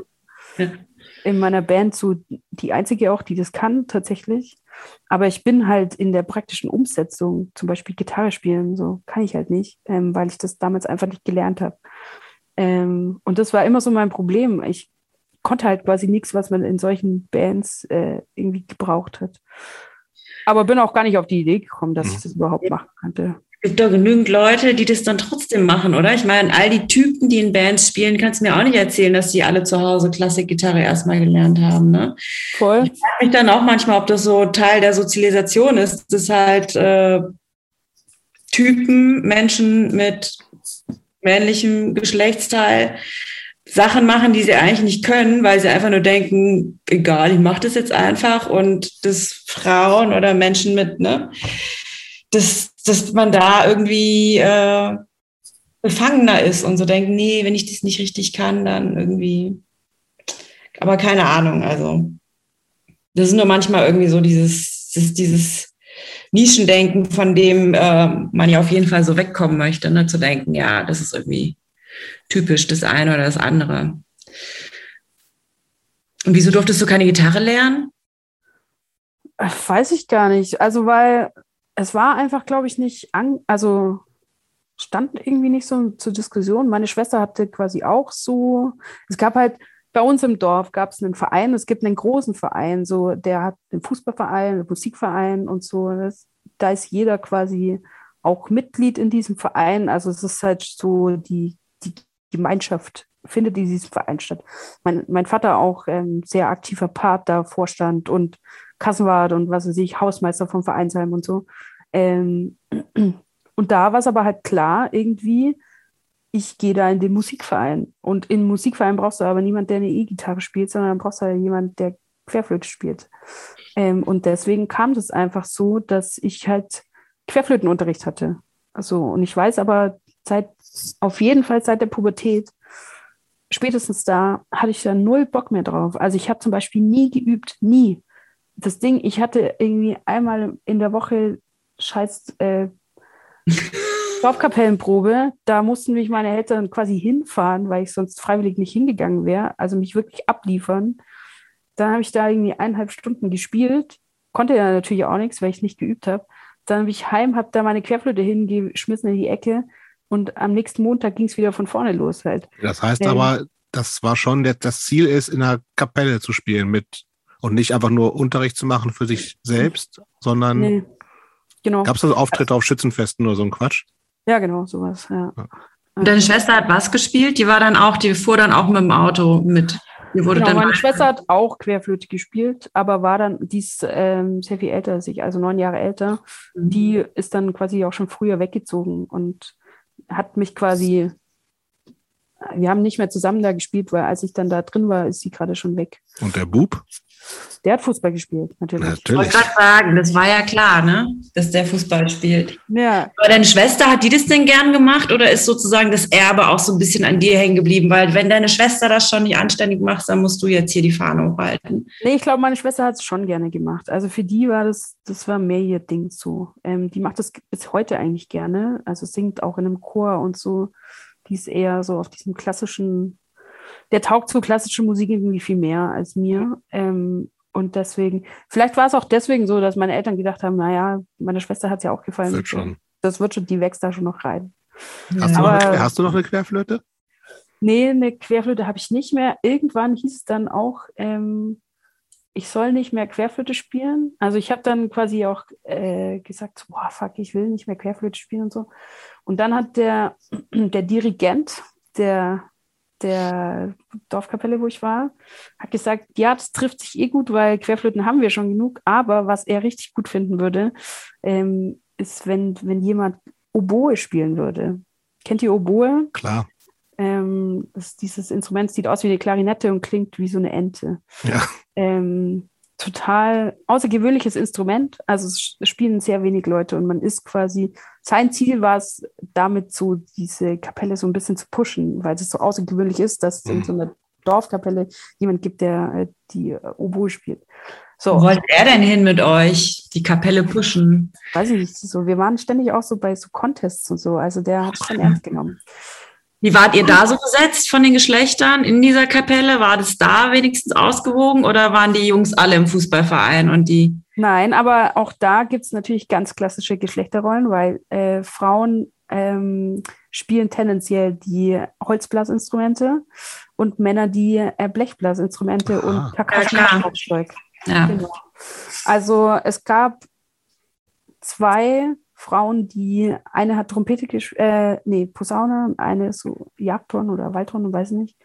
in meiner Band so die einzige auch, die das kann tatsächlich. Aber ich bin halt in der praktischen Umsetzung, zum Beispiel Gitarre spielen, so kann ich halt nicht, ähm, weil ich das damals einfach nicht gelernt habe. Ähm, und das war immer so mein Problem. Ich konnte halt quasi nichts, was man in solchen Bands äh, irgendwie gebraucht hat. Aber bin auch gar nicht auf die Idee gekommen, dass ich mhm. das überhaupt machen könnte. Es gibt doch genügend Leute, die das dann trotzdem machen, oder? Ich meine, all die Typen, die in Bands spielen, kannst du mir auch nicht erzählen, dass die alle zu Hause Klassikgitarre erstmal gelernt haben, ne? Voll. Ich frage mich dann auch manchmal, ob das so Teil der Sozialisation ist, dass halt äh, Typen, Menschen mit männlichem Geschlechtsteil Sachen machen, die sie eigentlich nicht können, weil sie einfach nur denken, egal, ich mache das jetzt einfach und das Frauen oder Menschen mit, ne, dass, dass man da irgendwie äh, befangener ist und so denken, nee, wenn ich das nicht richtig kann, dann irgendwie, aber keine Ahnung, also das ist nur manchmal irgendwie so dieses, dieses Nischendenken, von dem äh, man ja auf jeden Fall so wegkommen möchte, ne? zu denken, ja, das ist irgendwie typisch, das eine oder das andere. Und wieso durftest du keine Gitarre lernen? Weiß ich gar nicht. Also, weil es war einfach, glaube ich, nicht an, also stand irgendwie nicht so zur Diskussion. Meine Schwester hatte quasi auch so, es gab halt bei uns im Dorf gab es einen Verein, es gibt einen großen Verein, so der hat einen Fußballverein, einen Musikverein und so. Das, da ist jeder quasi auch Mitglied in diesem Verein. Also es ist halt so die, die Gemeinschaft findet in diesem Verein statt. Mein, mein Vater auch ähm, sehr aktiver Part da, Vorstand und Kassenwart und was weiß ich, Hausmeister vom Vereinsheim und so. Ähm, *clears throat* Und da war es aber halt klar, irgendwie, ich gehe da in den Musikverein. Und in Musikverein brauchst du aber niemand, der eine E-Gitarre spielt, sondern brauchst du halt jemand, der Querflöte spielt. Ähm, und deswegen kam das einfach so, dass ich halt Querflötenunterricht hatte. Also, und ich weiß aber seit, auf jeden Fall seit der Pubertät, spätestens da hatte ich da null Bock mehr drauf. Also ich habe zum Beispiel nie geübt, nie. Das Ding, ich hatte irgendwie einmal in der Woche scheiß äh, *laughs* Dorfkapellenprobe. Da mussten mich meine Eltern quasi hinfahren, weil ich sonst freiwillig nicht hingegangen wäre. Also mich wirklich abliefern. Dann habe ich da irgendwie eineinhalb Stunden gespielt. Konnte ja natürlich auch nichts, weil ich nicht geübt habe. Dann habe ich heim, habe da meine Querflöte hingeschmissen in die Ecke und am nächsten Montag ging es wieder von vorne los halt. Das heißt ähm, aber, das war schon, der, das Ziel ist, in einer Kapelle zu spielen mit und nicht einfach nur Unterricht zu machen für sich selbst, sondern nee, genau. gab es also Auftritte auf Schützenfesten oder so ein Quatsch? Ja, genau, sowas, ja. ja. Deine Schwester hat was gespielt? Die war dann auch, die fuhr dann auch mit dem Auto mit. Die wurde genau, dann meine Schwester hat auch Querflöte gespielt, aber war dann, die ist ähm, sehr viel älter als ich, also neun Jahre älter. Mhm. Die ist dann quasi auch schon früher weggezogen und hat mich quasi, wir haben nicht mehr zusammen da gespielt, weil als ich dann da drin war, ist sie gerade schon weg. Und der Bub? Der hat Fußball gespielt, natürlich. natürlich. Ich wollte gerade sagen, das war ja klar, ne? dass der Fußball spielt. Ja. Aber deine Schwester, hat die das denn gern gemacht oder ist sozusagen das Erbe auch so ein bisschen an dir hängen geblieben? Weil wenn deine Schwester das schon nicht anständig macht, dann musst du jetzt hier die Fahne hochhalten. Nee, ich glaube, meine Schwester hat es schon gerne gemacht. Also für die war das, das war mehr ihr Ding so. Ähm, die macht das bis heute eigentlich gerne. Also singt auch in einem Chor und so. Die ist eher so auf diesem klassischen der taugt zu klassischer Musik irgendwie viel mehr als mir. Ähm, und deswegen, vielleicht war es auch deswegen so, dass meine Eltern gedacht haben, naja, meine Schwester hat es ja auch gefallen. Wird schon. Das wird schon, die wächst da schon noch rein. Hast, Aber, du, noch eine, hast du noch eine Querflöte? Nee, eine Querflöte habe ich nicht mehr. Irgendwann hieß es dann auch, ähm, ich soll nicht mehr Querflöte spielen. Also ich habe dann quasi auch äh, gesagt, boah, fuck, ich will nicht mehr Querflöte spielen und so. Und dann hat der, *clears throat* der Dirigent, der der Dorfkapelle, wo ich war, hat gesagt, ja, das trifft sich eh gut, weil Querflöten haben wir schon genug, aber was er richtig gut finden würde, ähm, ist, wenn, wenn jemand Oboe spielen würde. Kennt ihr Oboe? Klar. Ähm, dieses Instrument sieht aus wie eine Klarinette und klingt wie so eine Ente. Ja. Ähm, total außergewöhnliches Instrument. Also es spielen sehr wenig Leute und man ist quasi, sein Ziel war es, damit so diese Kapelle so ein bisschen zu pushen, weil es so außergewöhnlich ist, dass es mhm. in so einer Dorfkapelle jemand gibt, der äh, die äh, Oboe spielt. So. Wo wollte er denn hin mit euch? Die Kapelle pushen? Weiß ich nicht. So, wir waren ständig auch so bei so Contests und so. Also der hat es schon ernst genommen. Wie wart ihr da so besetzt von den Geschlechtern in dieser Kapelle? War das da wenigstens ausgewogen oder waren die Jungs alle im Fußballverein und die? Nein, aber auch da gibt es natürlich ganz klassische Geschlechterrollen, weil äh, Frauen ähm, spielen tendenziell die Holzblasinstrumente und Männer die äh, Blechblasinstrumente Aha. und Percussion-Schlagzeug. Ja. Genau. Also es gab zwei Frauen, die eine hat Trompete gespielt, äh, nee, Posaune, eine ist so Jagdhorn oder Waldhorn, weiß ich nicht.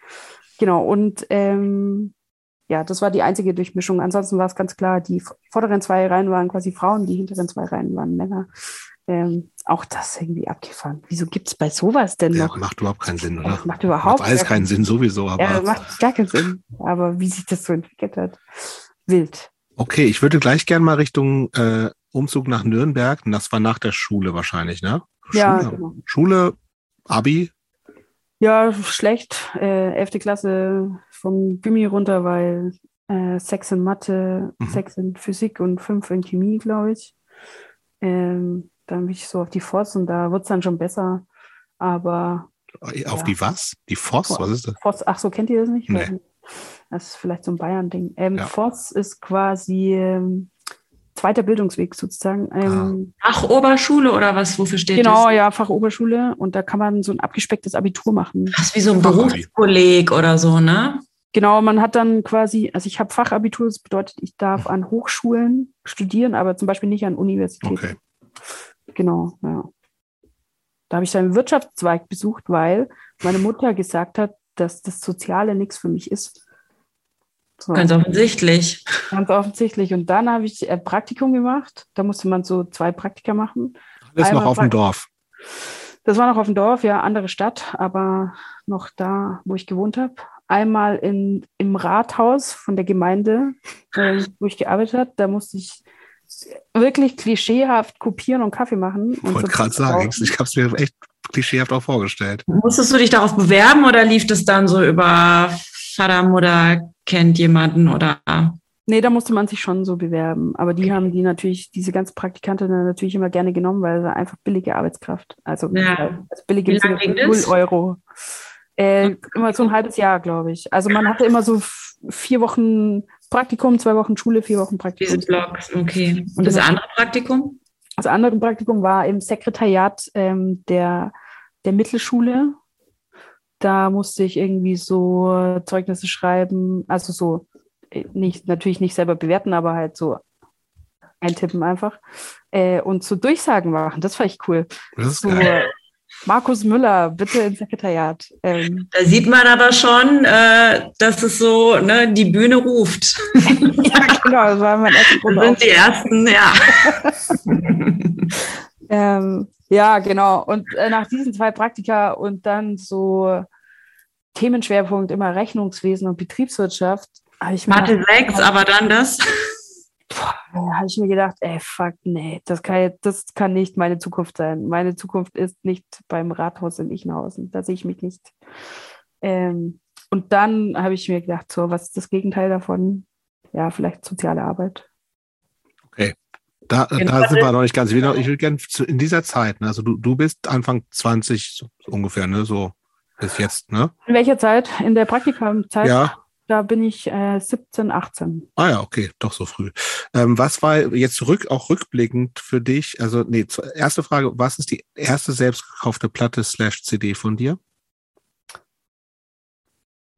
Genau, und ähm, ja, das war die einzige Durchmischung. Ansonsten war es ganz klar, die vorderen zwei Reihen waren quasi Frauen, die hinteren zwei Reihen waren Männer. Ähm, auch das irgendwie abgefahren. Wieso gibt es bei sowas denn ja, noch? Macht überhaupt keinen Sinn, oder? Macht überhaupt macht alles keinen Sinn, sowieso. Aber ja, macht gar keinen Sinn. Aber wie sich das so entwickelt hat, wild. Okay, ich würde gleich gerne mal Richtung äh, Umzug nach Nürnberg. Das war nach der Schule wahrscheinlich, ne? Ja, Schule, genau. Schule Abi? Ja, schlecht. Äh, 11. Klasse vom Gimmi runter, weil äh, Sex in Mathe, mhm. Sex in Physik und 5 in Chemie, glaube ich. Ähm, dann bin ich so auf die Voss und da wird es dann schon besser. Aber. Auf ja. die was? Die Voss? Was ist das? Voss, ach so, kennt ihr das nicht? Nee. Das ist vielleicht so ein Bayern-Ding. Ähm, ja. Voss ist quasi ähm, zweiter Bildungsweg sozusagen. Ähm, Fachoberschule oder was? Wofür steht genau, das? Genau, ja, Fachoberschule. Und da kann man so ein abgespecktes Abitur machen. Das ist wie so ein Berufskolleg oder so, ne? Genau, man hat dann quasi, also ich habe Fachabitur, das bedeutet, ich darf an Hochschulen studieren, aber zum Beispiel nicht an Universitäten. Okay. Genau, ja. Da habe ich dann einen Wirtschaftszweig besucht, weil meine Mutter gesagt hat, dass das Soziale nichts für mich ist. So. Ganz offensichtlich. Ganz offensichtlich. Und dann habe ich ein äh, Praktikum gemacht. Da musste man so zwei Praktika machen. Alles noch auf dem Dorf. Das war noch auf dem Dorf, ja, andere Stadt, aber noch da, wo ich gewohnt habe. Einmal in, im Rathaus von der Gemeinde, äh, wo ich gearbeitet habe. Da musste ich wirklich klischeehaft kopieren und Kaffee machen. Ich wollte gerade sagen, ich habe es mir echt klischeehaft auch vorgestellt. Musstest du dich darauf bewerben oder lief das dann so über Vater, Mutter kennt jemanden oder? Nee, da musste man sich schon so bewerben. Aber die haben die natürlich, diese ganzen Praktikantinnen natürlich immer gerne genommen, weil sie einfach billige Arbeitskraft. Also, Ja. also billige Wie im Sinne lang von ging 0 das? Euro. Äh, immer so ein halbes Jahr, glaube ich. Also man hatte immer so vier Wochen Praktikum, zwei Wochen Schule, vier Wochen Praktikum. Diese Blogs, okay. Und das andere Praktikum? Das andere Praktikum war im Sekretariat ähm, der, der Mittelschule. Da musste ich irgendwie so Zeugnisse schreiben, also so äh, nicht, natürlich nicht selber bewerten, aber halt so eintippen einfach. Äh, und so Durchsagen machen, das fand ich cool. Das ist So, geil. Markus Müller, bitte ins Sekretariat. Ähm, Da sieht man aber schon, äh, dass es so, ne, die Bühne ruft. *laughs* ja, genau, das war mein erster Das Grund. sind die ersten, ja. *laughs* Ähm, ja, genau. Und äh, nach diesen zwei Praktika und dann so Themenschwerpunkt immer Rechnungswesen und Betriebswirtschaft, habe ich, mir Mathe gedacht, 6, aber dann das. boah, hab ich mir gedacht, ey, fuck, nee, das kann, das kann nicht meine Zukunft sein. Meine Zukunft ist nicht beim Rathaus in Ichenhausen. Da sehe ich mich nicht. Ähm, und dann habe ich mir gedacht, so, was ist das Gegenteil davon? Ja, vielleicht soziale Arbeit. Da, Genau. da sind wir noch nicht ganz. Ich will, noch- ich will gerne in dieser Zeit, ne, also du, du bist Anfang 20 so ungefähr, ne, so bis jetzt, ne? In welcher Zeit? In der Praktikumzeit? Ja. Da bin ich äh, 17, 18. Ah ja, okay, doch so früh. Ähm, was war jetzt rück, auch rückblickend für dich? Also, nee, erste Frage, was ist die erste selbst gekaufte Platte slash CD von dir?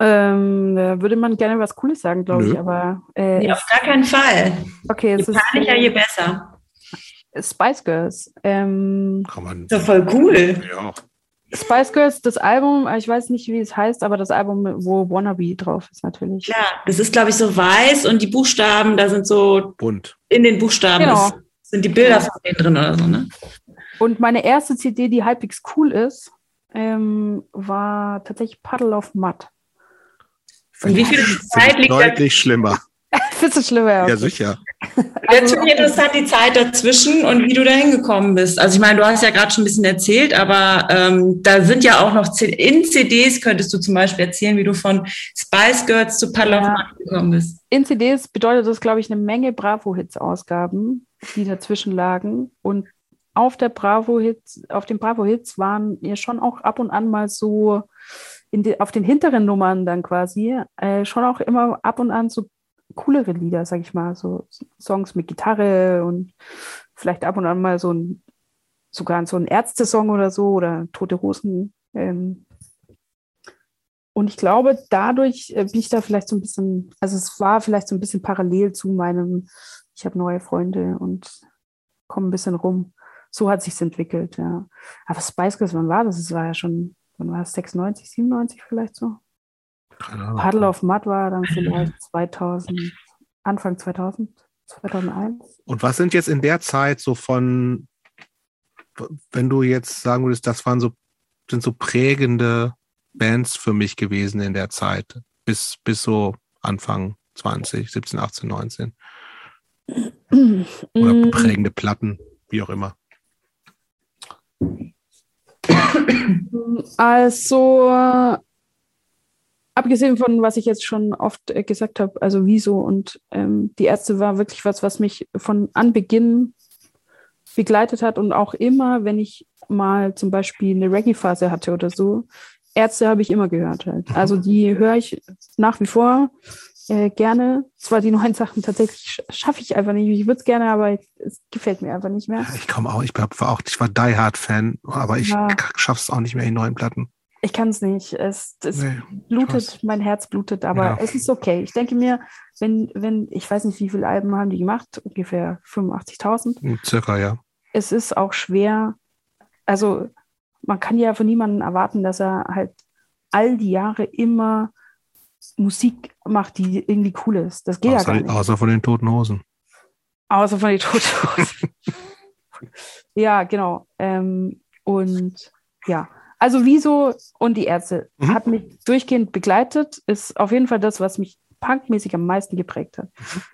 Ähm, da würde man gerne was Cooles sagen, glaube ich, aber äh, Nee, auf gar keinen Fall. okay, Je es ist peinlicher, je besser. äh, Spice Girls. Ähm, Kann man. Ist doch voll cool. Ja. Spice Girls, das Album, äh, ich weiß nicht, wie es heißt, aber das Album, wo Wannabe drauf ist, natürlich. Klar, das ist, glaube ich, so weiß und die Buchstaben, da sind so Bunt. in den Buchstaben Genau. ist, sind die Bilder Ja. von denen drin oder so, ne? Und meine erste CD, die halbwegs cool ist, ähm, war tatsächlich Puddle of Mud. Und wie viel Finde Zeit liegt da? Deutlich schlimmer. *laughs* Findest du schlimmer? Ja, okay. sicher. Jetzt finde ich interessant die Zeit dazwischen und wie du da hingekommen bist. Also ich meine, du hast ja gerade schon ein bisschen erzählt, aber ähm, da sind ja auch noch C in CDs könntest du zum Beispiel erzählen, wie du von Spice Girls zu Paddle of Ja. Gekommen bist. In CDs bedeutet das, glaube ich, eine Menge Bravo-Hits-Ausgaben, die dazwischen lagen. Und auf der Bravo-Hits, auf den Bravo-Hits waren ja schon auch ab und an mal so de, auf den hinteren Nummern dann quasi äh, schon auch immer ab und an so coolere Lieder, sag ich mal, so Songs mit Gitarre und vielleicht ab und an mal so ein sogar so ein Ärzte-Song oder so oder Tote Hosen. Ähm, und ich glaube, dadurch äh, bin ich da vielleicht so ein bisschen, also es war vielleicht so ein bisschen parallel zu meinem, ich habe neue Freunde und komme ein bisschen rum. So hat sich's entwickelt, ja. Aber Spice Girls, wann war das? Es war ja schon, wann war es? 96, 97 vielleicht so? Keine Ahnung. Puddle of Mud war dann *laughs* vielleicht 2000, Anfang 2000, 2001. Und was sind jetzt in der Zeit so von, wenn du jetzt sagen würdest, das waren so, sind so prägende Bands für mich gewesen in der Zeit, bis, bis so Anfang 20, 17, 18, 19. Oder Mm, prägende Platten, wie auch immer. Also, abgesehen von, was ich jetzt schon oft äh, gesagt habe, also Wieso und ähm, die Ärzte war wirklich was, was mich von Anbeginn begleitet hat und auch immer, wenn ich mal zum Beispiel eine Reggae-Phase hatte oder so, Ärzte habe ich immer gehört halt. Also die höre ich nach wie vor äh, gerne. Zwar die neuen Sachen tatsächlich sch- schaffe ich einfach nicht. Ich würde es gerne, aber es gefällt mir einfach nicht mehr. Ich komme auch, ich war auch, ich war Die Hard Fan, aber ich Ja. schaff's auch nicht mehr in neuen Platten. Ich kann es nicht. Es, es Nee, blutet, mein Herz blutet, aber Ja. es ist okay. Ich denke mir, wenn, wenn, ich weiß nicht, wie viele Alben haben die gemacht, ungefähr 85.000. circa, ja. Es ist auch schwer, also man kann ja von niemandem erwarten, dass er halt all die Jahre immer Musik macht, die irgendwie cool ist. Das geht ja gar Außer, nicht. außer von den Toten Hosen. Außer von den Toten. *laughs* ja, genau. Ähm, und ja, also Wieso und die Ärzte Mhm. hat mich durchgehend begleitet, ist auf jeden Fall das, was mich punkmäßig am meisten geprägt hat.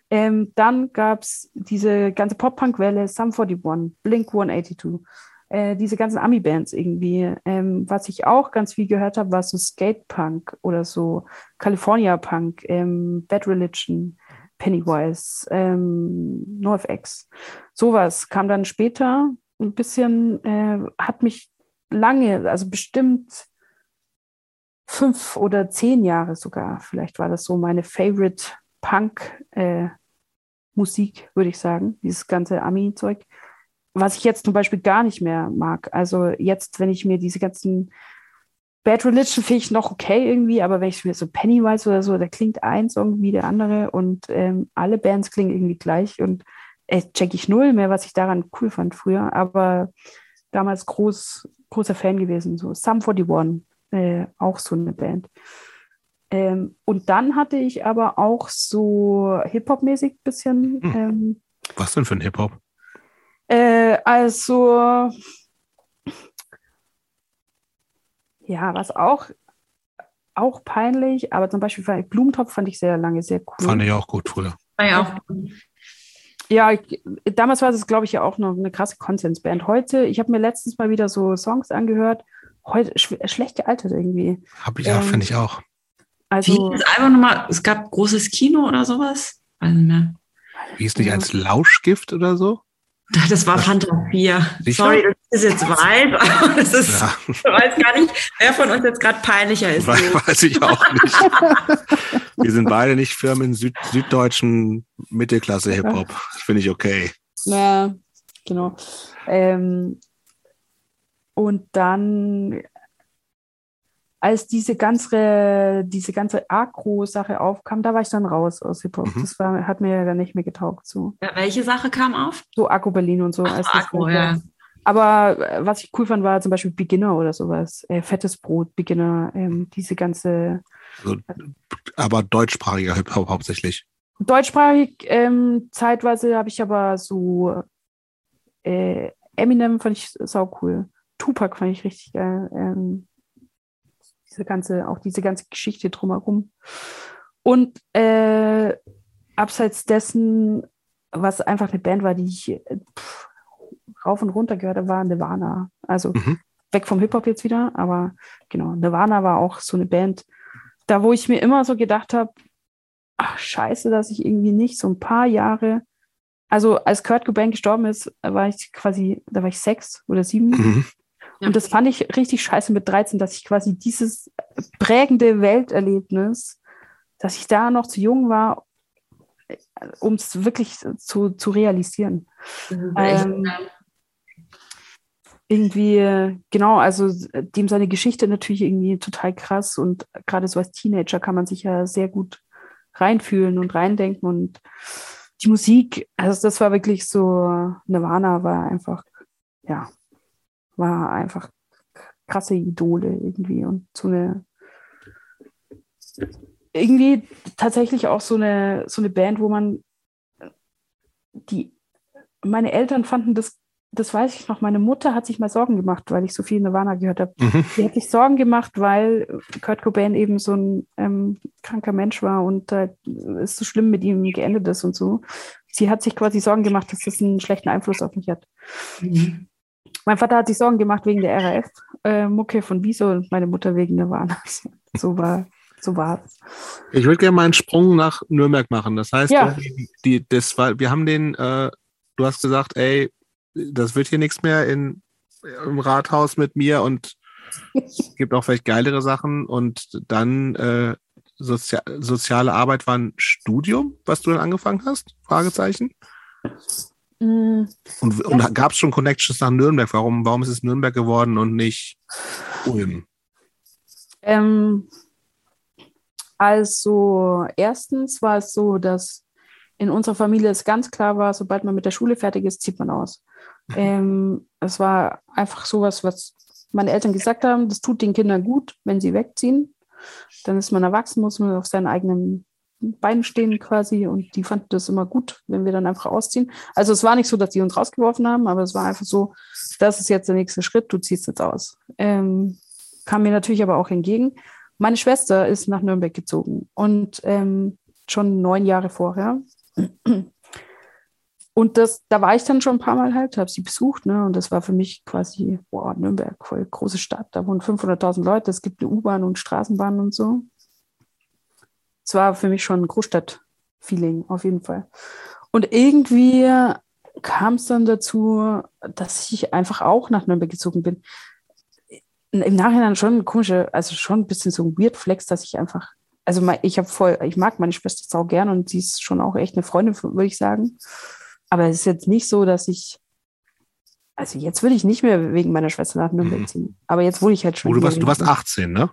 Ähm, dann gab es diese ganze Pop-Punk-Welle, Sum 41, Blink 182, äh, diese ganzen Ami-Bands irgendwie. Ähm, was ich auch ganz viel gehört habe, war so Skate-Punk oder so California-Punk, ähm, Bad Religion, Pennywise, ähm, NoFX. Sowas kam dann später ein bisschen, äh, hat mich lange, also bestimmt fünf oder zehn Jahre sogar, vielleicht war das so meine Favorite Punk äh, würde ich sagen, dieses ganze Ami-Zeug, was ich jetzt zum Beispiel gar nicht mehr mag. Also jetzt, wenn ich mir diese ganzen Bad Religion finde ich noch okay irgendwie, aber wenn ich mir so Pennywise oder so, da klingt ein Song wie der andere und ähm, alle Bands klingen irgendwie gleich und äh, check ich null mehr, was ich daran cool fand früher, aber damals groß, großer Fan gewesen, so Sum 41, äh, auch so eine Band. Ähm, und dann hatte ich aber auch so Hip-Hop-mäßig ein bisschen, Hm. ähm, Was denn für ein Hip-Hop? Äh, also ja, was auch, auch peinlich, aber zum Beispiel Blumentopf fand ich sehr lange sehr cool. Fand ich auch gut früher. War ja auch Ja, ich, damals war es, glaube ich, ja auch noch eine krasse Konsensband. Heute, ich habe mir letztens mal wieder so Songs angehört, heute sch schlecht gealtert irgendwie. Hab ich, ja, Ähm, finde ich auch. Wie Also, hieß das Album nochmal? Es gab großes Kino oder sowas? Weiß nicht mehr. Wie ist nicht ja. als Lauschgift oder so? Das war Fanta 4. Sicher? Sorry, das jetzt weiß, *laughs* aber das ist, Ja, ich weiß gar nicht, wer von uns jetzt gerade peinlicher ist. we- weiß ich auch nicht. *laughs* Wir sind beide nicht Firmen Süd süddeutschen Mittelklasse-Hip-Hop. Finde ich okay. ja, genau. Ähm, und dann, als diese ganze, diese ganze Agro-Sache aufkam, da war ich dann raus aus Hip-Hop. Mhm. Das war, hat mir dann nicht mehr getaugt. So, Ja, welche Sache kam auf? so Agro Berlin und so. Ach, als Agro, ja. war. Aber äh, was ich cool fand, war zum Beispiel Beginner oder sowas. Äh, fettes Brot, Beginner, ähm, diese ganze Also, aber deutschsprachiger Hip-Hop hauptsächlich. Deutschsprachig ähm, zeitweise habe ich aber so äh, Eminem fand ich sau cool. Tupac fand ich richtig geil. Ähm, diese ganze, auch diese ganze Geschichte drumherum. Und äh, abseits dessen, was einfach eine Band war, die ich äh, pff, rauf und runter gehört habe, war Nirvana. Also Mhm. weg vom Hip-Hop jetzt wieder, aber genau, Nirvana war auch so eine Band, da wo ich mir immer so gedacht habe, ach scheiße, dass ich irgendwie nicht so ein paar Jahre, also als Kurt Cobain gestorben ist, war ich quasi, da war ich sechs oder sieben. Mhm. Ja. Und das fand ich richtig scheiße mit 13, dass ich quasi dieses prägende Welterlebnis, dass ich da noch zu jung war, um es wirklich zu, zu realisieren. Ähm, irgendwie, äh, genau, also äh, dem seine Geschichte natürlich irgendwie total krass und gerade so als Teenager kann man sich ja sehr gut reinfühlen und reindenken und die Musik, also das war wirklich so, Nirvana war einfach, ja, war einfach krasse Idole irgendwie und so eine, irgendwie tatsächlich auch so eine, so eine Band, wo man, die, meine Eltern fanden das das weiß ich noch, meine Mutter hat sich mal Sorgen gemacht, weil ich so viel Nirvana gehört habe. Mhm. Sie hat sich Sorgen gemacht, weil Kurt Cobain eben so ein ähm, kranker Mensch war und äh, es so schlimm mit ihm geendet ist und so. Sie hat sich quasi Sorgen gemacht, dass das einen schlechten Einfluss auf mich hat. Mhm. Mein Vater hat sich Sorgen gemacht wegen der RAF-Mucke von Wieso und meine Mutter wegen Nirvana. *laughs* So war so war es. Ich würde gerne mal einen Sprung nach Nürnberg machen. Das heißt, Ja. die, die, das war, wir haben den, äh, du hast gesagt, ey, das wird hier nichts mehr in, im Rathaus mit mir und es gibt auch vielleicht geilere Sachen. Und dann äh, Sozia soziale Arbeit war ein Studium, was du dann angefangen hast? Fragezeichen. Mm, Und, und gab es schon Connections nach Nürnberg? Warum, warum ist es Nürnberg geworden und nicht Ulm? Ähm, also erstens war es so, dass in unserer Familie es ganz klar war, sobald man mit der Schule fertig ist, zieht man aus. *laughs* Ähm, es war einfach sowas, was meine Eltern gesagt haben, das tut den Kindern gut, wenn sie wegziehen. Dann ist man erwachsen, muss man auf seinen eigenen Beinen stehen quasi und die fanden das immer gut, wenn wir dann einfach ausziehen. Also es war nicht so, dass die uns rausgeworfen haben, aber es war einfach so, das ist jetzt der nächste Schritt, du ziehst jetzt aus. Ähm, kam mir natürlich aber auch entgegen. Meine Schwester ist nach Nürnberg gezogen und ähm, schon neun Jahre vorher. Und das, da war ich dann schon ein paar Mal halt, habe sie besucht, ne? Und das war für mich quasi, boah, Nürnberg, voll große Stadt, da wohnen 500.000 Leute, es gibt eine U-Bahn und Straßenbahn und so. Es war für mich schon ein Großstadt-Feeling, auf jeden Fall. Und irgendwie kam es dann dazu, dass ich einfach auch nach Nürnberg gezogen bin. Im Nachhinein schon ein komischer, also schon ein bisschen so ein Weird Flex, dass ich einfach, also ich habe voll, ich mag meine Schwester sau gern und sie ist schon auch echt eine Freundin, würde ich sagen. Aber es ist jetzt nicht so, dass ich, also jetzt würde ich nicht mehr wegen meiner Schwester nach Nürnberg mhm. ziehen. Aber jetzt wurde ich halt schon. Oh, du, warst, du warst 18, ne?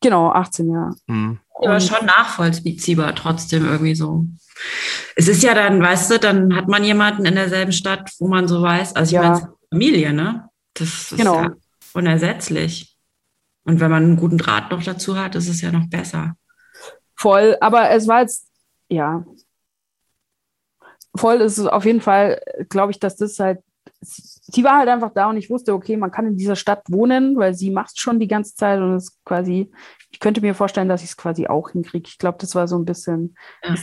Genau, 18, ja. Mhm. Aber schon nachvollziehbar trotzdem irgendwie so. Es ist ja dann, weißt du, dann hat man jemanden in derselben Stadt, wo man so weiß, also ich ja. meine, Familie, ne? Das ist genau. ja unersetzlich. Und wenn man einen guten Draht noch dazu hat, ist es ja noch besser. Voll, aber es war jetzt, ja, voll ist es auf jeden Fall, glaube ich, dass das halt, sie war halt einfach da und ich wusste, okay, man kann in dieser Stadt wohnen, weil sie macht schon die ganze Zeit und es quasi, ich könnte mir vorstellen, dass ich es quasi auch hinkriege. Ich glaube, das war so ein bisschen. Ja.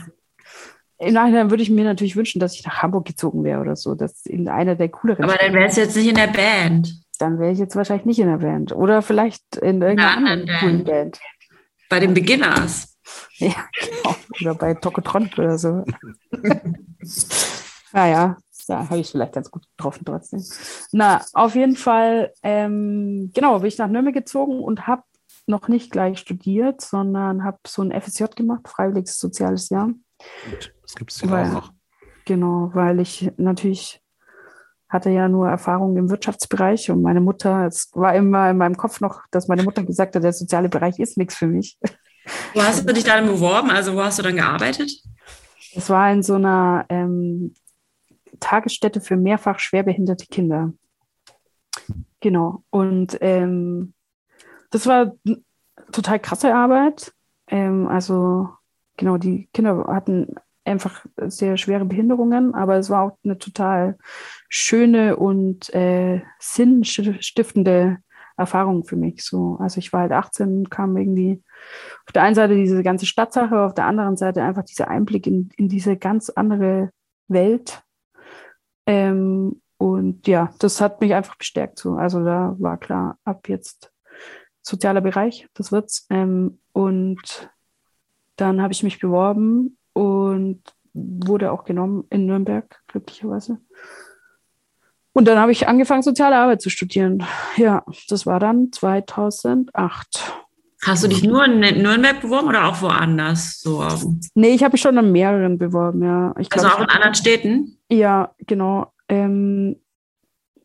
Im Nachhinein würde ich mir natürlich wünschen, dass ich nach Hamburg gezogen wäre oder so. Das in einer der cooleren. Aber dann wärst du jetzt nicht in der Band. Dann wäre ich jetzt wahrscheinlich nicht in der Band. Oder vielleicht in irgendeiner anderen Band. coolen Band. Bei den Beginners. Ja, genau. Oder bei Tokotronic oder so. *laughs* naja, da habe ich vielleicht ganz gut getroffen trotzdem. Na, auf jeden Fall, ähm, genau, bin ich nach Nürnberg gezogen und habe noch nicht gleich studiert, sondern habe so ein FSJ gemacht, freiwilliges soziales Jahr. Das gibt es ja auch noch. Genau, weil ich natürlich hatte ja nur Erfahrung im Wirtschaftsbereich und meine Mutter, es war immer in meinem Kopf noch, dass meine Mutter gesagt hat, der soziale Bereich ist nichts für mich. Wo hast du dich dann beworben? Also wo hast du dann gearbeitet? Es war in so einer ähm, Tagesstätte für mehrfach schwerbehinderte Kinder. Genau. Und ähm, das war total krasse Arbeit. Ähm, also genau, die Kinder hatten einfach sehr schwere Behinderungen, aber es war auch eine total schöne und äh, sinnstiftende Erfahrung für mich. So, also ich war halt 18, kam irgendwie auf der einen Seite diese ganze Stadtsache, auf der anderen Seite einfach dieser Einblick in, in diese ganz andere Welt. Ähm, und ja, das hat mich einfach bestärkt. So. Also da war klar, ab jetzt sozialer Bereich, das wird's. Ähm, und dann habe ich mich beworben und wurde auch genommen in Nürnberg, glücklicherweise. Und dann habe ich angefangen, soziale Arbeit zu studieren. Ja, das war dann 2008. Hast du dich nur in Nürnberg beworben oder auch woanders? So? Nee, ich habe mich schon an mehreren beworben, ja. Ich also glaub, auch in anderen Städten? Ja, genau. Ähm,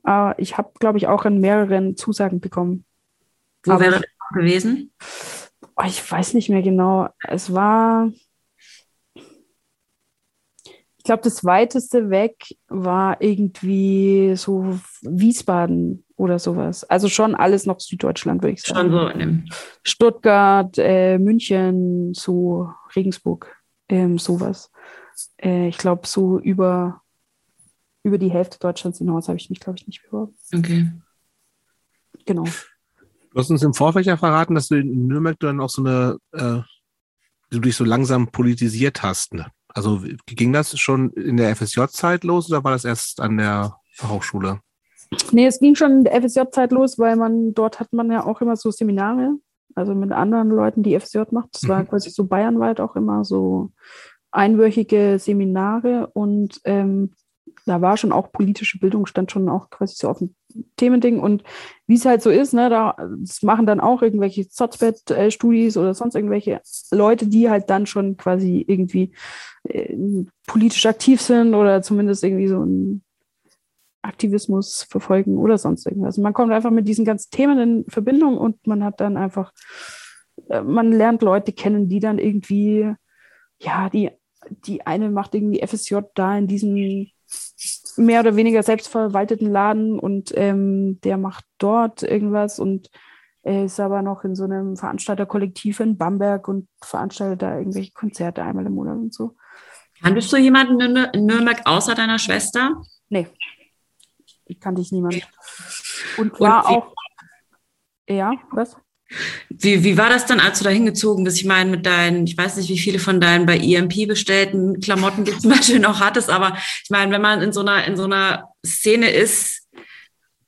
äh, ich habe, glaube ich, auch an mehreren Zusagen bekommen. Wo wäre das gewesen? Oh, ich weiß nicht mehr genau. Es war, ich glaube, das weiteste weg war irgendwie so Wiesbaden oder sowas. Also schon alles noch Süddeutschland, würde ich sagen. Schon so. Stuttgart, äh, München, so Regensburg, ähm, sowas. Äh, ich glaube, so über, über die Hälfte Deutschlands hinaus habe ich mich, glaube ich, nicht beworben. Okay. Genau. Du hast uns im Vorfeld ja verraten, dass du in Nürnberg dann auch so eine, äh, du dich so langsam politisiert hast. Ne? Also ging das schon in der FSJ-Zeit los oder war das erst an der Hochschule? Nee, es ging schon in der FSJ-Zeit los, weil man dort hat man ja auch immer so Seminare, also mit anderen Leuten, die FSJ macht. Das mhm. war quasi so bayernweit auch immer so einwöchige Seminare und ähm, da war schon auch politische Bildung, stand schon auch quasi so auf dem Themending. Und wie es halt so ist, ne, da das machen dann auch irgendwelche Zotzbett-Studis oder sonst irgendwelche Leute, die halt dann schon quasi irgendwie äh, politisch aktiv sind oder zumindest irgendwie so einen Aktivismus verfolgen oder sonst irgendwas. Also man kommt einfach mit diesen ganzen Themen in Verbindung und man hat dann einfach, äh, man lernt Leute kennen, die dann irgendwie, ja, die, die eine macht irgendwie FSJ da in diesem mehr oder weniger selbstverwalteten Laden und ähm, der macht dort irgendwas und Er ist aber noch in so einem Veranstalterkollektiv in Bamberg und veranstaltet da irgendwelche Konzerte einmal im Monat und so. Kanntest du jemanden in Nürnberg außer deiner Schwester? Nee. Ich kannte ich niemanden. Und war und auch. Ja, was? Wie, wie war das dann, als du da hingezogen bist? Ich meine, mit deinen, ich weiß nicht, wie viele von deinen bei EMP bestellten Klamotten du *laughs* zum Beispiel noch hattest, aber ich meine, wenn man in so einer, in so einer Szene ist,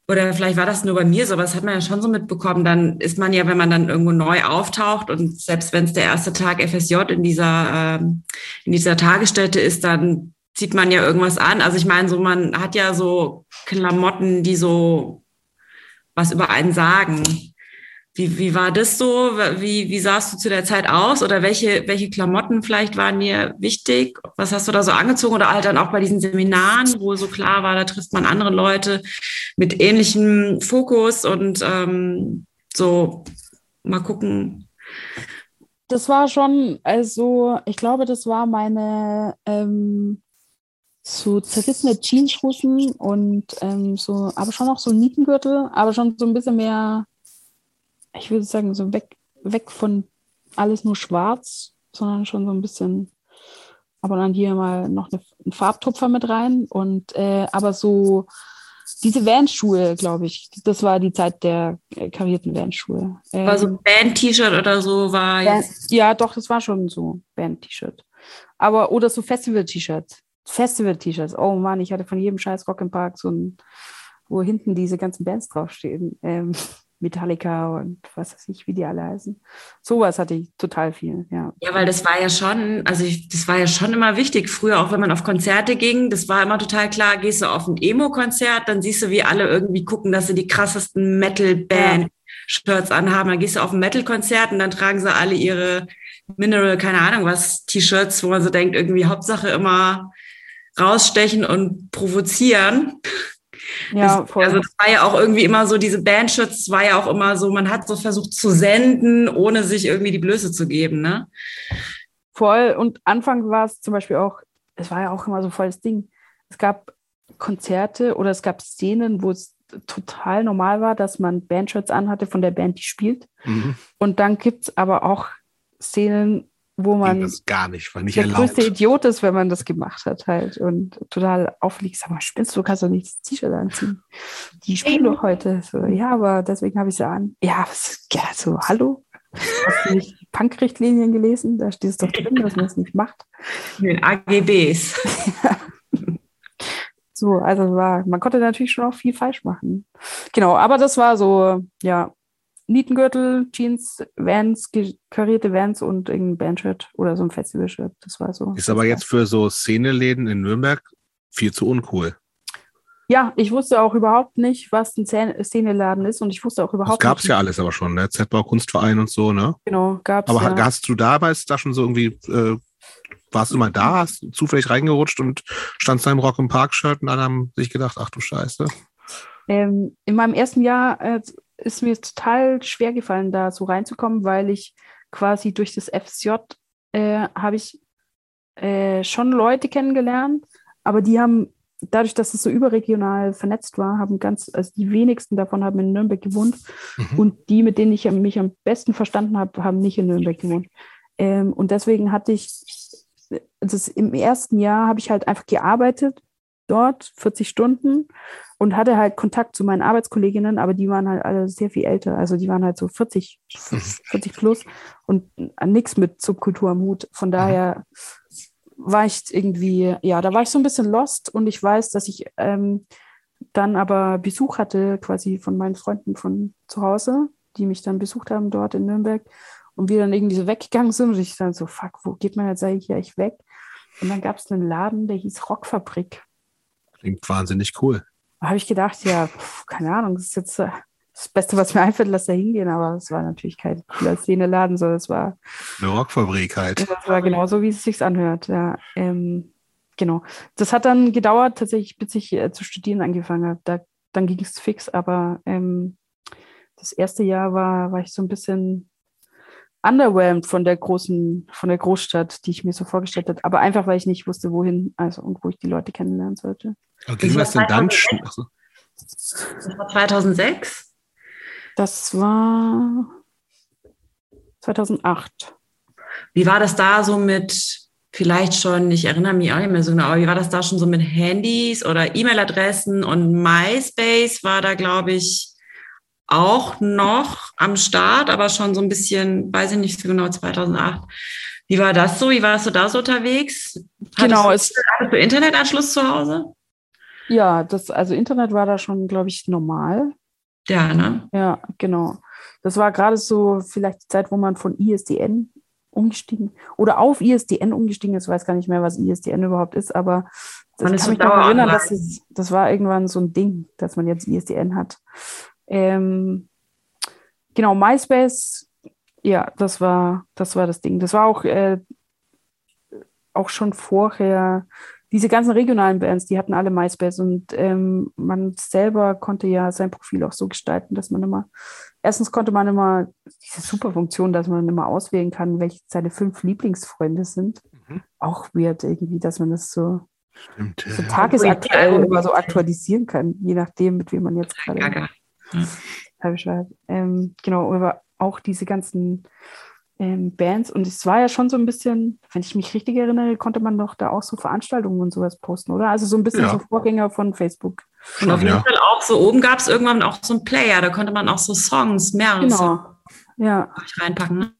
oder vielleicht war das nur bei mir so, aber das hat man ja schon so mitbekommen, dann ist man ja, wenn man dann irgendwo neu auftaucht und selbst wenn es der erste Tag FSJ in dieser, ähm, in dieser Tagesstätte ist, dann zieht man ja irgendwas an. Also ich meine, so man hat ja so Klamotten, die so was über einen sagen. Wie, wie war das so? Wie, wie sahst du zu der Zeit aus? Oder welche, welche Klamotten vielleicht waren dir wichtig? Was hast du da so angezogen? Oder halt dann auch bei diesen Seminaren, wo so klar war, da trifft man andere Leute mit ähnlichem Fokus und ähm, so mal gucken. Das war schon, also ich glaube, das war meine ähm, so zerrissene Jeanshosen und ähm, so, aber schon auch so Nietengürtel, aber schon so ein bisschen mehr ich würde sagen, so weg, weg von alles nur schwarz, sondern schon so ein bisschen, aber dann hier mal noch eine, einen Farbtupfer mit rein und äh, aber so diese Van-Schuhe, glaube ich, das war die Zeit der äh, karierten Van-Schuhe. Ähm, war so ein Band-T-Shirt oder so war jetzt. Ja, doch, das war schon so Band-T-Shirt. Aber oder so Festival-T-Shirts. Festival-T-Shirts. Oh Mann, ich hatte von jedem scheiß Rock im Park so ein, wo hinten diese ganzen Bands draufstehen. Ähm, *laughs* Metallica und was weiß ich, wie die alle heißen. Sowas hatte ich total viel, ja. Ja, weil das war ja schon, also ich, das war ja schon immer wichtig. Früher, auch wenn man auf Konzerte ging, das war immer total klar, gehst du auf ein Emo-Konzert, dann siehst du, wie alle irgendwie gucken, dass sie die krassesten Metal-Band-Shirts anhaben. Dann gehst du auf ein Metal-Konzert und dann tragen sie alle ihre Mineral, keine Ahnung was, T-Shirts, wo man so denkt, irgendwie Hauptsache immer rausstechen und provozieren. Ja, voll. Also das war ja auch irgendwie immer so, diese Bandshirts war ja auch immer so, man hat so versucht zu senden, ohne sich irgendwie die Blöße zu geben, ne? Voll. Und Anfang war es zum Beispiel auch, es war ja auch immer so voll das Ding. Es gab Konzerte oder es gab Szenen, wo es total normal war, dass man Bandshirts anhatte von der Band, die spielt. Mhm. Und dann gibt es aber auch Szenen, wo man das gar nicht, war nicht der erlaubt. größte Idiot ist, wenn man das gemacht hat halt und total auffliegt. Sag mal, spinnst du, kannst doch nicht das T-Shirt anziehen. Die spielen doch heute. So, ja, aber deswegen habe ich sie an. Ja, was, ja, so, hallo? Hast du nicht Punk-Richtlinien gelesen? Da steht es doch drin, dass man es nicht macht. In den AGBs. So, also war, man konnte natürlich schon auch viel falsch machen. Genau, aber das war so, ja, Nietengürtel, Jeans, Vans, karierte Vans und irgendein Bandshirt oder so ein Festivalshirt. Das war so. Ist aber jetzt für so Szeneläden in Nürnberg viel zu uncool. Ja, ich wusste auch überhaupt nicht, was ein Szeneladen ist und ich wusste auch überhaupt das gab's nicht. gab es ja alles aber schon, ne? Z-Bau, Kunstverein und so, ne? Genau, gab's Aber ja. hast du damals da schon so irgendwie, äh, warst du mal da, hast du zufällig reingerutscht und standst da im Rock im Park-Shirt und alle haben sich gedacht, ach du Scheiße. Ähm, in meinem ersten Jahr äh, ist mir total schwer gefallen, da so reinzukommen, weil ich quasi durch das FSJ äh, habe ich äh, schon Leute kennengelernt, aber die haben dadurch, dass es so überregional vernetzt war, haben ganz, also die wenigsten davon haben in Nürnberg gewohnt mhm. und die, mit denen ich mich am besten verstanden habe, haben nicht in Nürnberg gewohnt. Ähm, und deswegen hatte ich, das im ersten Jahr habe ich halt einfach gearbeitet dort, 40 Stunden und hatte halt Kontakt zu meinen Arbeitskolleginnen, aber die waren halt alle sehr viel älter. Also die waren halt so 40, 40 mhm. plus und nichts mit Subkultur am Hut. Von mhm. daher war ich irgendwie, ja, da war ich so ein bisschen lost und ich weiß, dass ich ähm, dann aber Besuch hatte quasi von meinen Freunden von zu Hause, die mich dann besucht haben dort in Nürnberg und wir dann irgendwie so weggegangen sind und ich dann so, fuck, wo geht man jetzt eigentlich weg? Und dann gab es einen Laden, der hieß Rockfabrik. Klingt wahnsinnig cool habe ich gedacht, ja, pf, keine Ahnung, das ist jetzt äh, das Beste, was mir einfällt, lass da hingehen, aber es war natürlich kein cooler Szene-Laden, sondern es war eine Rockfabrik halt. Das war genauso, wie es sich anhört, ja. Ähm, genau. Das hat dann gedauert, tatsächlich, bis ich äh, zu studieren angefangen habe. Da, dann ging es fix, aber ähm, das erste Jahr war, war ich so ein bisschen underwhelmed von der großen, von der Großstadt, die ich mir so vorgestellt habe. Aber einfach, weil ich nicht wusste, wohin, also und wo ich die Leute kennenlernen sollte. Okay, ging das denn dann? Das war 2006? Das war 2008. Wie war das da so mit vielleicht schon, ich erinnere mich auch nicht mehr so genau, aber wie war das da schon so mit Handys oder E-Mail-Adressen und MySpace war da, glaube ich, auch noch am Start, aber schon so ein bisschen, weiß ich nicht so genau, 2008. Wie war das so? Wie warst du da so unterwegs? Genau. Hattest, du, hattest du Internetanschluss zu Hause? Ja, das, also Internet war da schon, glaube ich, normal. Ja, ne? Ja, genau. Das war gerade so vielleicht die Zeit, wo man von ISDN umgestiegen oder auf ISDN umgestiegen ist. Ich weiß gar nicht mehr, was ISDN überhaupt ist, aber das man kann mich noch erinnern, dass es, das war irgendwann so ein Ding, dass man jetzt ISDN hat. Ähm, genau, MySpace, ja, das war, das war das Ding. Das war auch, äh, auch schon vorher, diese ganzen regionalen Bands, die hatten alle MySpace und ähm, man selber konnte ja sein Profil auch so gestalten, dass man immer, erstens konnte man immer diese super Funktion, dass man immer auswählen kann, welche seine fünf Lieblingsfreunde sind. Mhm. Auch weird irgendwie, dass man das so, Stimmt, so tagesaktuell immer so aktualisieren kann, je nachdem, mit wem man jetzt gerade ja. ähm, genau, aber auch diese ganzen ähm, Bands. Und es war ja schon so ein bisschen, wenn ich mich richtig erinnere, konnte man doch da auch so Veranstaltungen und sowas posten, oder? Also so ein bisschen ja. so Vorgänger von Facebook. Und auf jeden ja. Fall auch so, oben gab es irgendwann auch so einen Player, da konnte man auch so Songs, mehrere genau. Songs ja. reinpacken. Ne?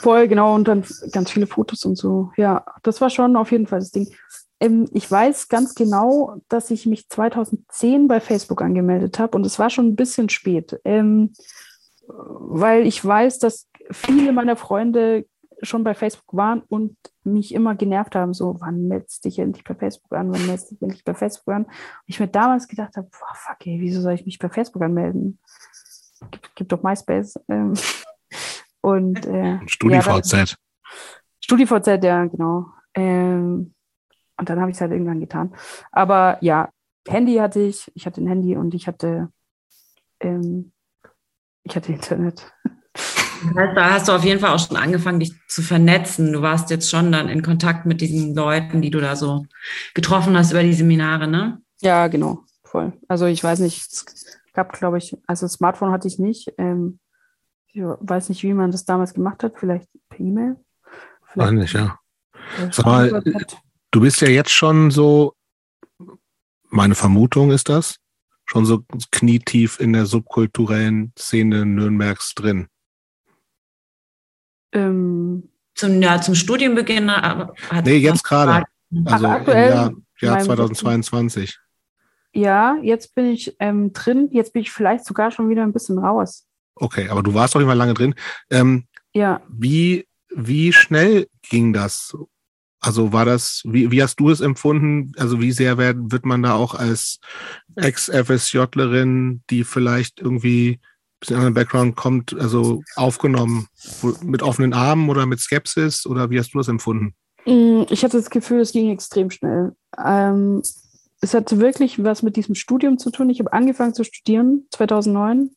Voll, genau, und dann ganz viele Fotos und so. Ja, das war schon auf jeden Fall das Ding. Ähm, ich weiß ganz genau, dass ich mich 2010 bei Facebook angemeldet habe und es war schon ein bisschen spät, ähm, weil ich weiß, dass viele meiner Freunde schon bei Facebook waren und mich immer genervt haben, so, wann meldest dich endlich bei Facebook an, wann meldest du dich endlich bei Facebook an? Und ich mir damals gedacht habe, boah, fuck, ey, wieso soll ich mich bei Facebook anmelden? Gibt, gibt doch MySpace. Ähm, und äh, StudiVZ. Ja, StudiVZ, ja, genau. Ähm, und dann habe ich es halt irgendwann getan. Aber ja, Handy hatte ich, ich hatte ein Handy und ich hatte, ähm, ich hatte Internet. Da hast du auf jeden Fall auch schon angefangen, dich zu vernetzen. Du warst jetzt schon dann in Kontakt mit diesen Leuten, die du da so getroffen hast über die Seminare, ne? Ja, genau, voll. Also ich weiß nicht, es gab, glaube ich, also Smartphone hatte ich nicht. Ähm, ich weiß nicht, wie man das damals gemacht hat, vielleicht per E-Mail. Eigentlich, ja. Sag mal, Du bist ja jetzt schon so, meine Vermutung ist das, schon so knietief in der subkulturellen Szene Nürnbergs drin. Ähm, zum, ja, zum Studienbeginn hat Nee, jetzt gerade. Also aktuell im Jahr, Jahr 2022. Ja, jetzt bin ich ähm, drin. Jetzt bin ich vielleicht sogar schon wieder ein bisschen raus. Okay, aber du warst doch immer lange drin. Ähm, ja. Wie, wie schnell ging das? Also war das, wie, wie hast du es empfunden? Also wie sehr wird, wird man da auch als Ex-FSJlerin, die vielleicht irgendwie ein bisschen anderen Background kommt, also aufgenommen mit offenen Armen oder mit Skepsis oder wie hast du das empfunden? Mm, ich hatte das Gefühl, es ging extrem schnell. Ähm, es hatte wirklich was mit diesem Studium zu tun. Ich habe angefangen zu studieren 2009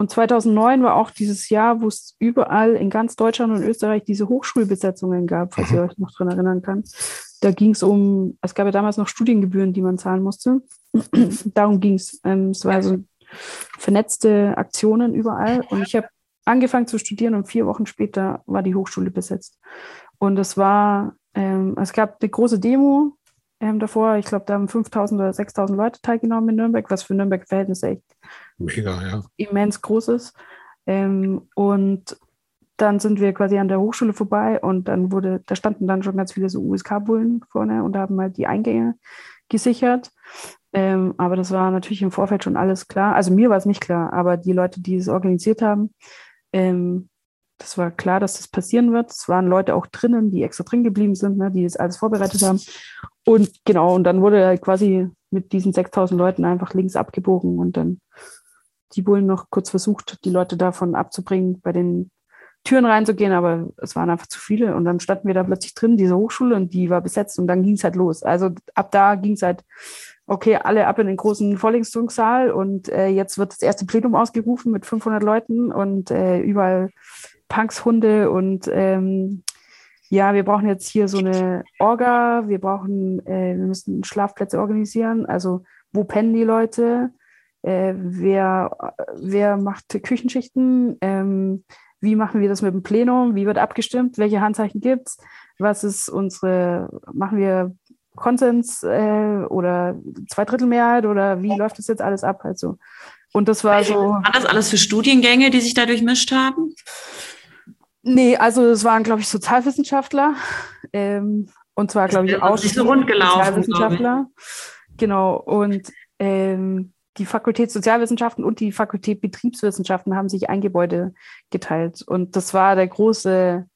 und 2009 war auch dieses Jahr, wo es überall in ganz Deutschland und Österreich diese Hochschulbesetzungen gab, falls ihr mhm. euch noch daran erinnern kann. Da ging es um, es gab ja damals noch Studiengebühren, die man zahlen musste. *clears throat* Darum ging es. Ähm, es war so vernetzte Aktionen überall. Und ich habe angefangen zu studieren und vier Wochen später war die Hochschule besetzt. Und es war, ähm, es gab eine große Demo ähm, davor. Ich glaube, da haben 5000 oder 6000 Leute teilgenommen in Nürnberg, was für Nürnberg-Verhältnisse echt Mega, ja. immens groß ist. Ähm, und dann sind wir quasi an der Hochschule vorbei und dann wurde, da standen dann schon ganz viele so USK-Bullen vorne und haben halt die Eingänge gesichert. Ähm, aber das war natürlich im Vorfeld schon alles klar. Also mir war es nicht klar, aber die Leute, die es organisiert haben, ähm, das war klar, dass das passieren wird. Es waren Leute auch drinnen, die extra drin geblieben sind, ne, die das alles vorbereitet haben. Und genau, und dann wurde halt quasi mit diesen 6000 Leuten einfach links abgebogen und dann die Bullen noch kurz versucht, die Leute davon abzubringen, bei den Türen reinzugehen, aber es waren einfach zu viele. Und dann standen wir da plötzlich drin, diese Hochschule und die war besetzt. Und dann ging es halt los. Also ab da ging es halt, okay, alle ab in den großen Vorlesungssaal. Und äh, jetzt wird das erste Plenum ausgerufen mit 500 Leuten und äh, überall Punks, Hunde und ähm, ja, wir brauchen jetzt hier so eine Orga, wir brauchen, äh, wir müssen Schlafplätze organisieren, also wo pennen die Leute, äh, wer, wer macht Küchenschichten, ähm, wie machen wir das mit dem Plenum, wie wird abgestimmt, welche Handzeichen gibt es, was ist unsere, machen wir Konsens äh, oder Zweidrittelmehrheit oder wie läuft das jetzt alles ab? Also, und das war so. Waren das alles für Studiengänge, die sich da durchmischt haben? Nee, also es waren, glaube ich, Sozialwissenschaftler. Ähm, und zwar, glaube ich, auch so rund gelaufen, Sozialwissenschaftler. Genau. Und ähm, die Fakultät Sozialwissenschaften und die Fakultät Betriebswissenschaften haben sich ein Gebäude geteilt. Und das war der große,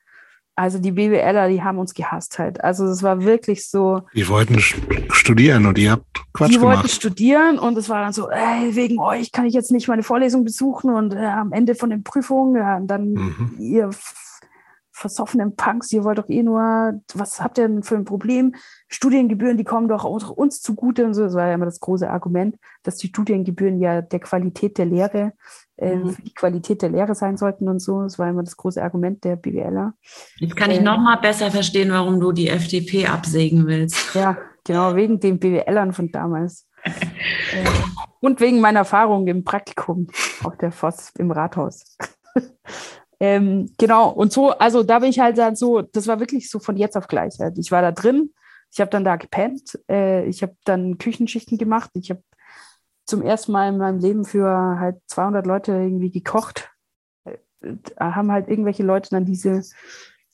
also die BWLer, die haben uns gehasst halt. Also es war wirklich so. Die wollten studieren und ihr habt Quatsch die gemacht. wollten studieren und es war dann so, ey, wegen euch kann ich jetzt nicht meine Vorlesung besuchen und äh, am Ende von den Prüfungen, ja, dann mhm. ihr versoffenen Punks, ihr wollt doch eh nur, was habt ihr denn für ein Problem? Studiengebühren, die kommen doch auch uns zugute und so. Das war ja immer das große Argument, dass die Studiengebühren ja der Qualität der Lehre, äh, mhm. die Qualität der Lehre sein sollten und so. Das war immer das große Argument der BWLer. Jetzt kann ich äh, noch mal besser verstehen, warum du die FDP absägen willst. *laughs* Ja, genau, wegen den BWLern von damals. *laughs* äh, und wegen meiner Erfahrung im Praktikum auf der Voss im Rathaus. *laughs* Ähm, genau, und so, also da bin ich halt dann so, das war wirklich so von jetzt auf gleich. Halt. Ich war da drin, ich habe dann da gepennt, äh, ich habe dann Küchenschichten gemacht, ich habe zum ersten Mal in meinem Leben für halt 200 Leute irgendwie gekocht. Äh, haben halt irgendwelche Leute dann diese,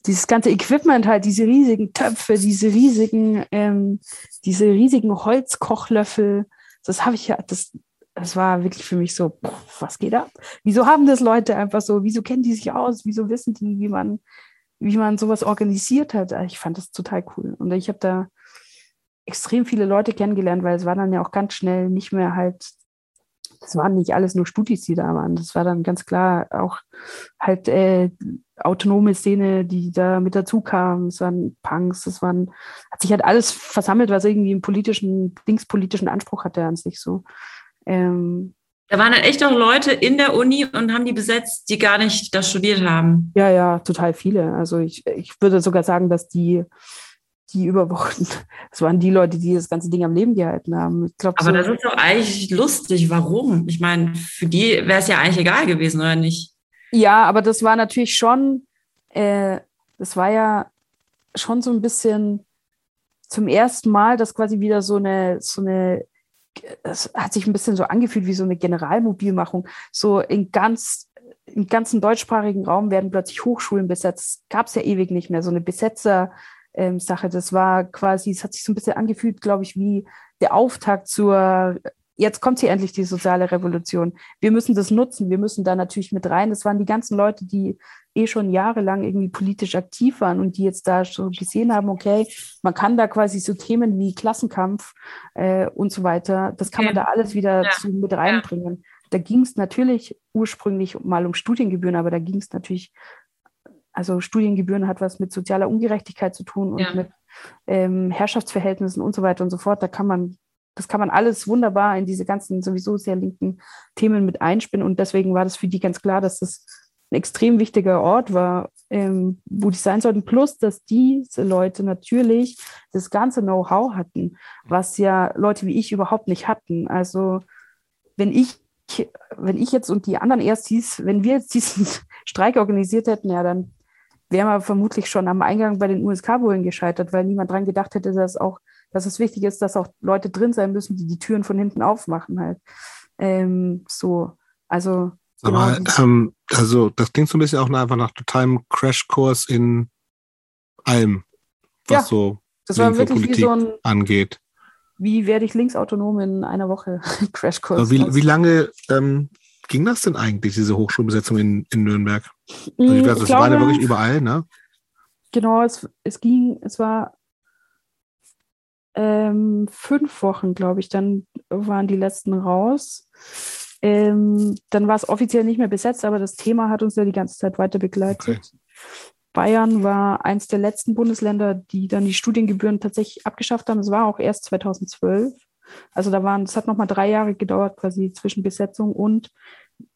dieses ganze Equipment halt, diese riesigen Töpfe, diese riesigen, ähm, diese riesigen Holzkochlöffel, das habe ich ja, das, das war wirklich für mich so, was geht ab? Wieso haben das Leute einfach so? Wieso kennen die sich aus? Wieso wissen die, wie man, wie man sowas organisiert hat? Ich fand das total cool. Und ich habe da extrem viele Leute kennengelernt, weil es war dann ja auch ganz schnell nicht mehr halt, das waren nicht alles nur Studis, die da waren. Das war dann ganz klar auch halt äh, autonome Szene, die da mit dazu kam. Es waren Punks, es waren, hat sich halt alles versammelt, was irgendwie einen politischen, linkspolitischen Anspruch hatte an sich so. Ähm, da waren halt echt auch Leute in der Uni und haben die besetzt, die gar nicht das studiert haben. Ja, ja, total viele. Also ich, ich würde sogar sagen, dass die, die überwochen, das *laughs* waren die Leute, die das ganze Ding am Leben gehalten haben. Ich glaub, Aber so, das ist doch eigentlich lustig. Warum? Ich meine, für die wäre es ja eigentlich egal gewesen, oder nicht? Ja, aber das war natürlich schon, äh, das war ja schon so ein bisschen zum ersten Mal, dass quasi wieder so eine, so eine es hat sich ein bisschen so angefühlt wie so eine Generalmobilmachung. So in ganz im ganzen deutschsprachigen Raum werden plötzlich Hochschulen besetzt. Gab es ja ewig nicht mehr, so eine Besetzer-Sache. Ähm, das war quasi, es hat sich so ein bisschen angefühlt, glaube ich, wie der Auftakt zur, jetzt kommt hier endlich die soziale Revolution. Wir müssen das nutzen, wir müssen da natürlich mit rein. Das waren die ganzen Leute, die eh schon jahrelang irgendwie politisch aktiv waren und die jetzt da schon gesehen haben, okay, man kann da quasi so Themen wie Klassenkampf äh, und so weiter, das kann man da alles wieder ja. zu, mit reinbringen. Da ging es natürlich ursprünglich mal um Studiengebühren, aber da ging es natürlich, also Studiengebühren hat was mit sozialer Ungerechtigkeit zu tun und ja. mit ähm, Herrschaftsverhältnissen und so weiter und so fort. Da kann man das kann man alles wunderbar in diese ganzen sowieso sehr linken Themen mit einspinnen. Und deswegen war das für die ganz klar, dass das ein extrem wichtiger Ort war, ähm, wo die sein sollten. Plus, dass diese Leute natürlich das ganze Know-how hatten, was ja Leute wie ich überhaupt nicht hatten. Also wenn ich, wenn ich jetzt und die anderen Erstis, wenn wir jetzt diesen *laughs* Streik organisiert hätten, ja, dann wären wir vermutlich schon am Eingang bei den USK-Bullen gescheitert, weil niemand dran gedacht hätte, dass auch, dass es wichtig ist, dass auch Leute drin sein müssen, die die Türen von hinten aufmachen halt. Ähm, so, also aber genau. ähm, also das klingt so ein bisschen auch einfach nach totalem Crashkurs in allem, was ja, so das war wirklich Politik wie so ein, angeht. Wie werde ich linksautonom in einer Woche? *laughs* Crashkurs. Wie, wie lange ähm, ging das denn eigentlich, diese Hochschulbesetzung in, in Nürnberg? Also ich mm, weiß, das war ja wirklich überall, ne? Genau, es, es ging, es war ähm, fünf Wochen, glaube ich, dann waren die letzten raus. Ähm, dann war es offiziell nicht mehr besetzt, aber das Thema hat uns ja die ganze Zeit weiter begleitet. Okay. Bayern war eins der letzten Bundesländer, die dann die Studiengebühren tatsächlich abgeschafft haben. Es war auch erst 2012. Also da waren, es hat nochmal drei Jahre gedauert, quasi zwischen Besetzung und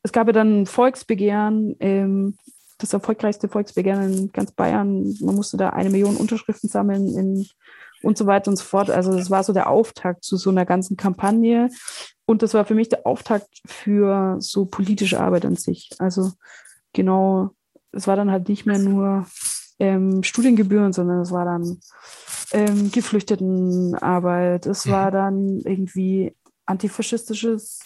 es gab ja dann ein Volksbegehren, ähm, das erfolgreichste Volksbegehren in ganz Bayern. Man musste da eine Million Unterschriften sammeln in, und so weiter und so fort. Also das war so der Auftakt zu so einer ganzen Kampagne. und das war für mich der Auftakt für so politische Arbeit an sich. Also genau, es war dann halt nicht mehr nur ähm, Studiengebühren, sondern es war dann ähm, Geflüchtetenarbeit, es mhm. war dann irgendwie antifaschistisches,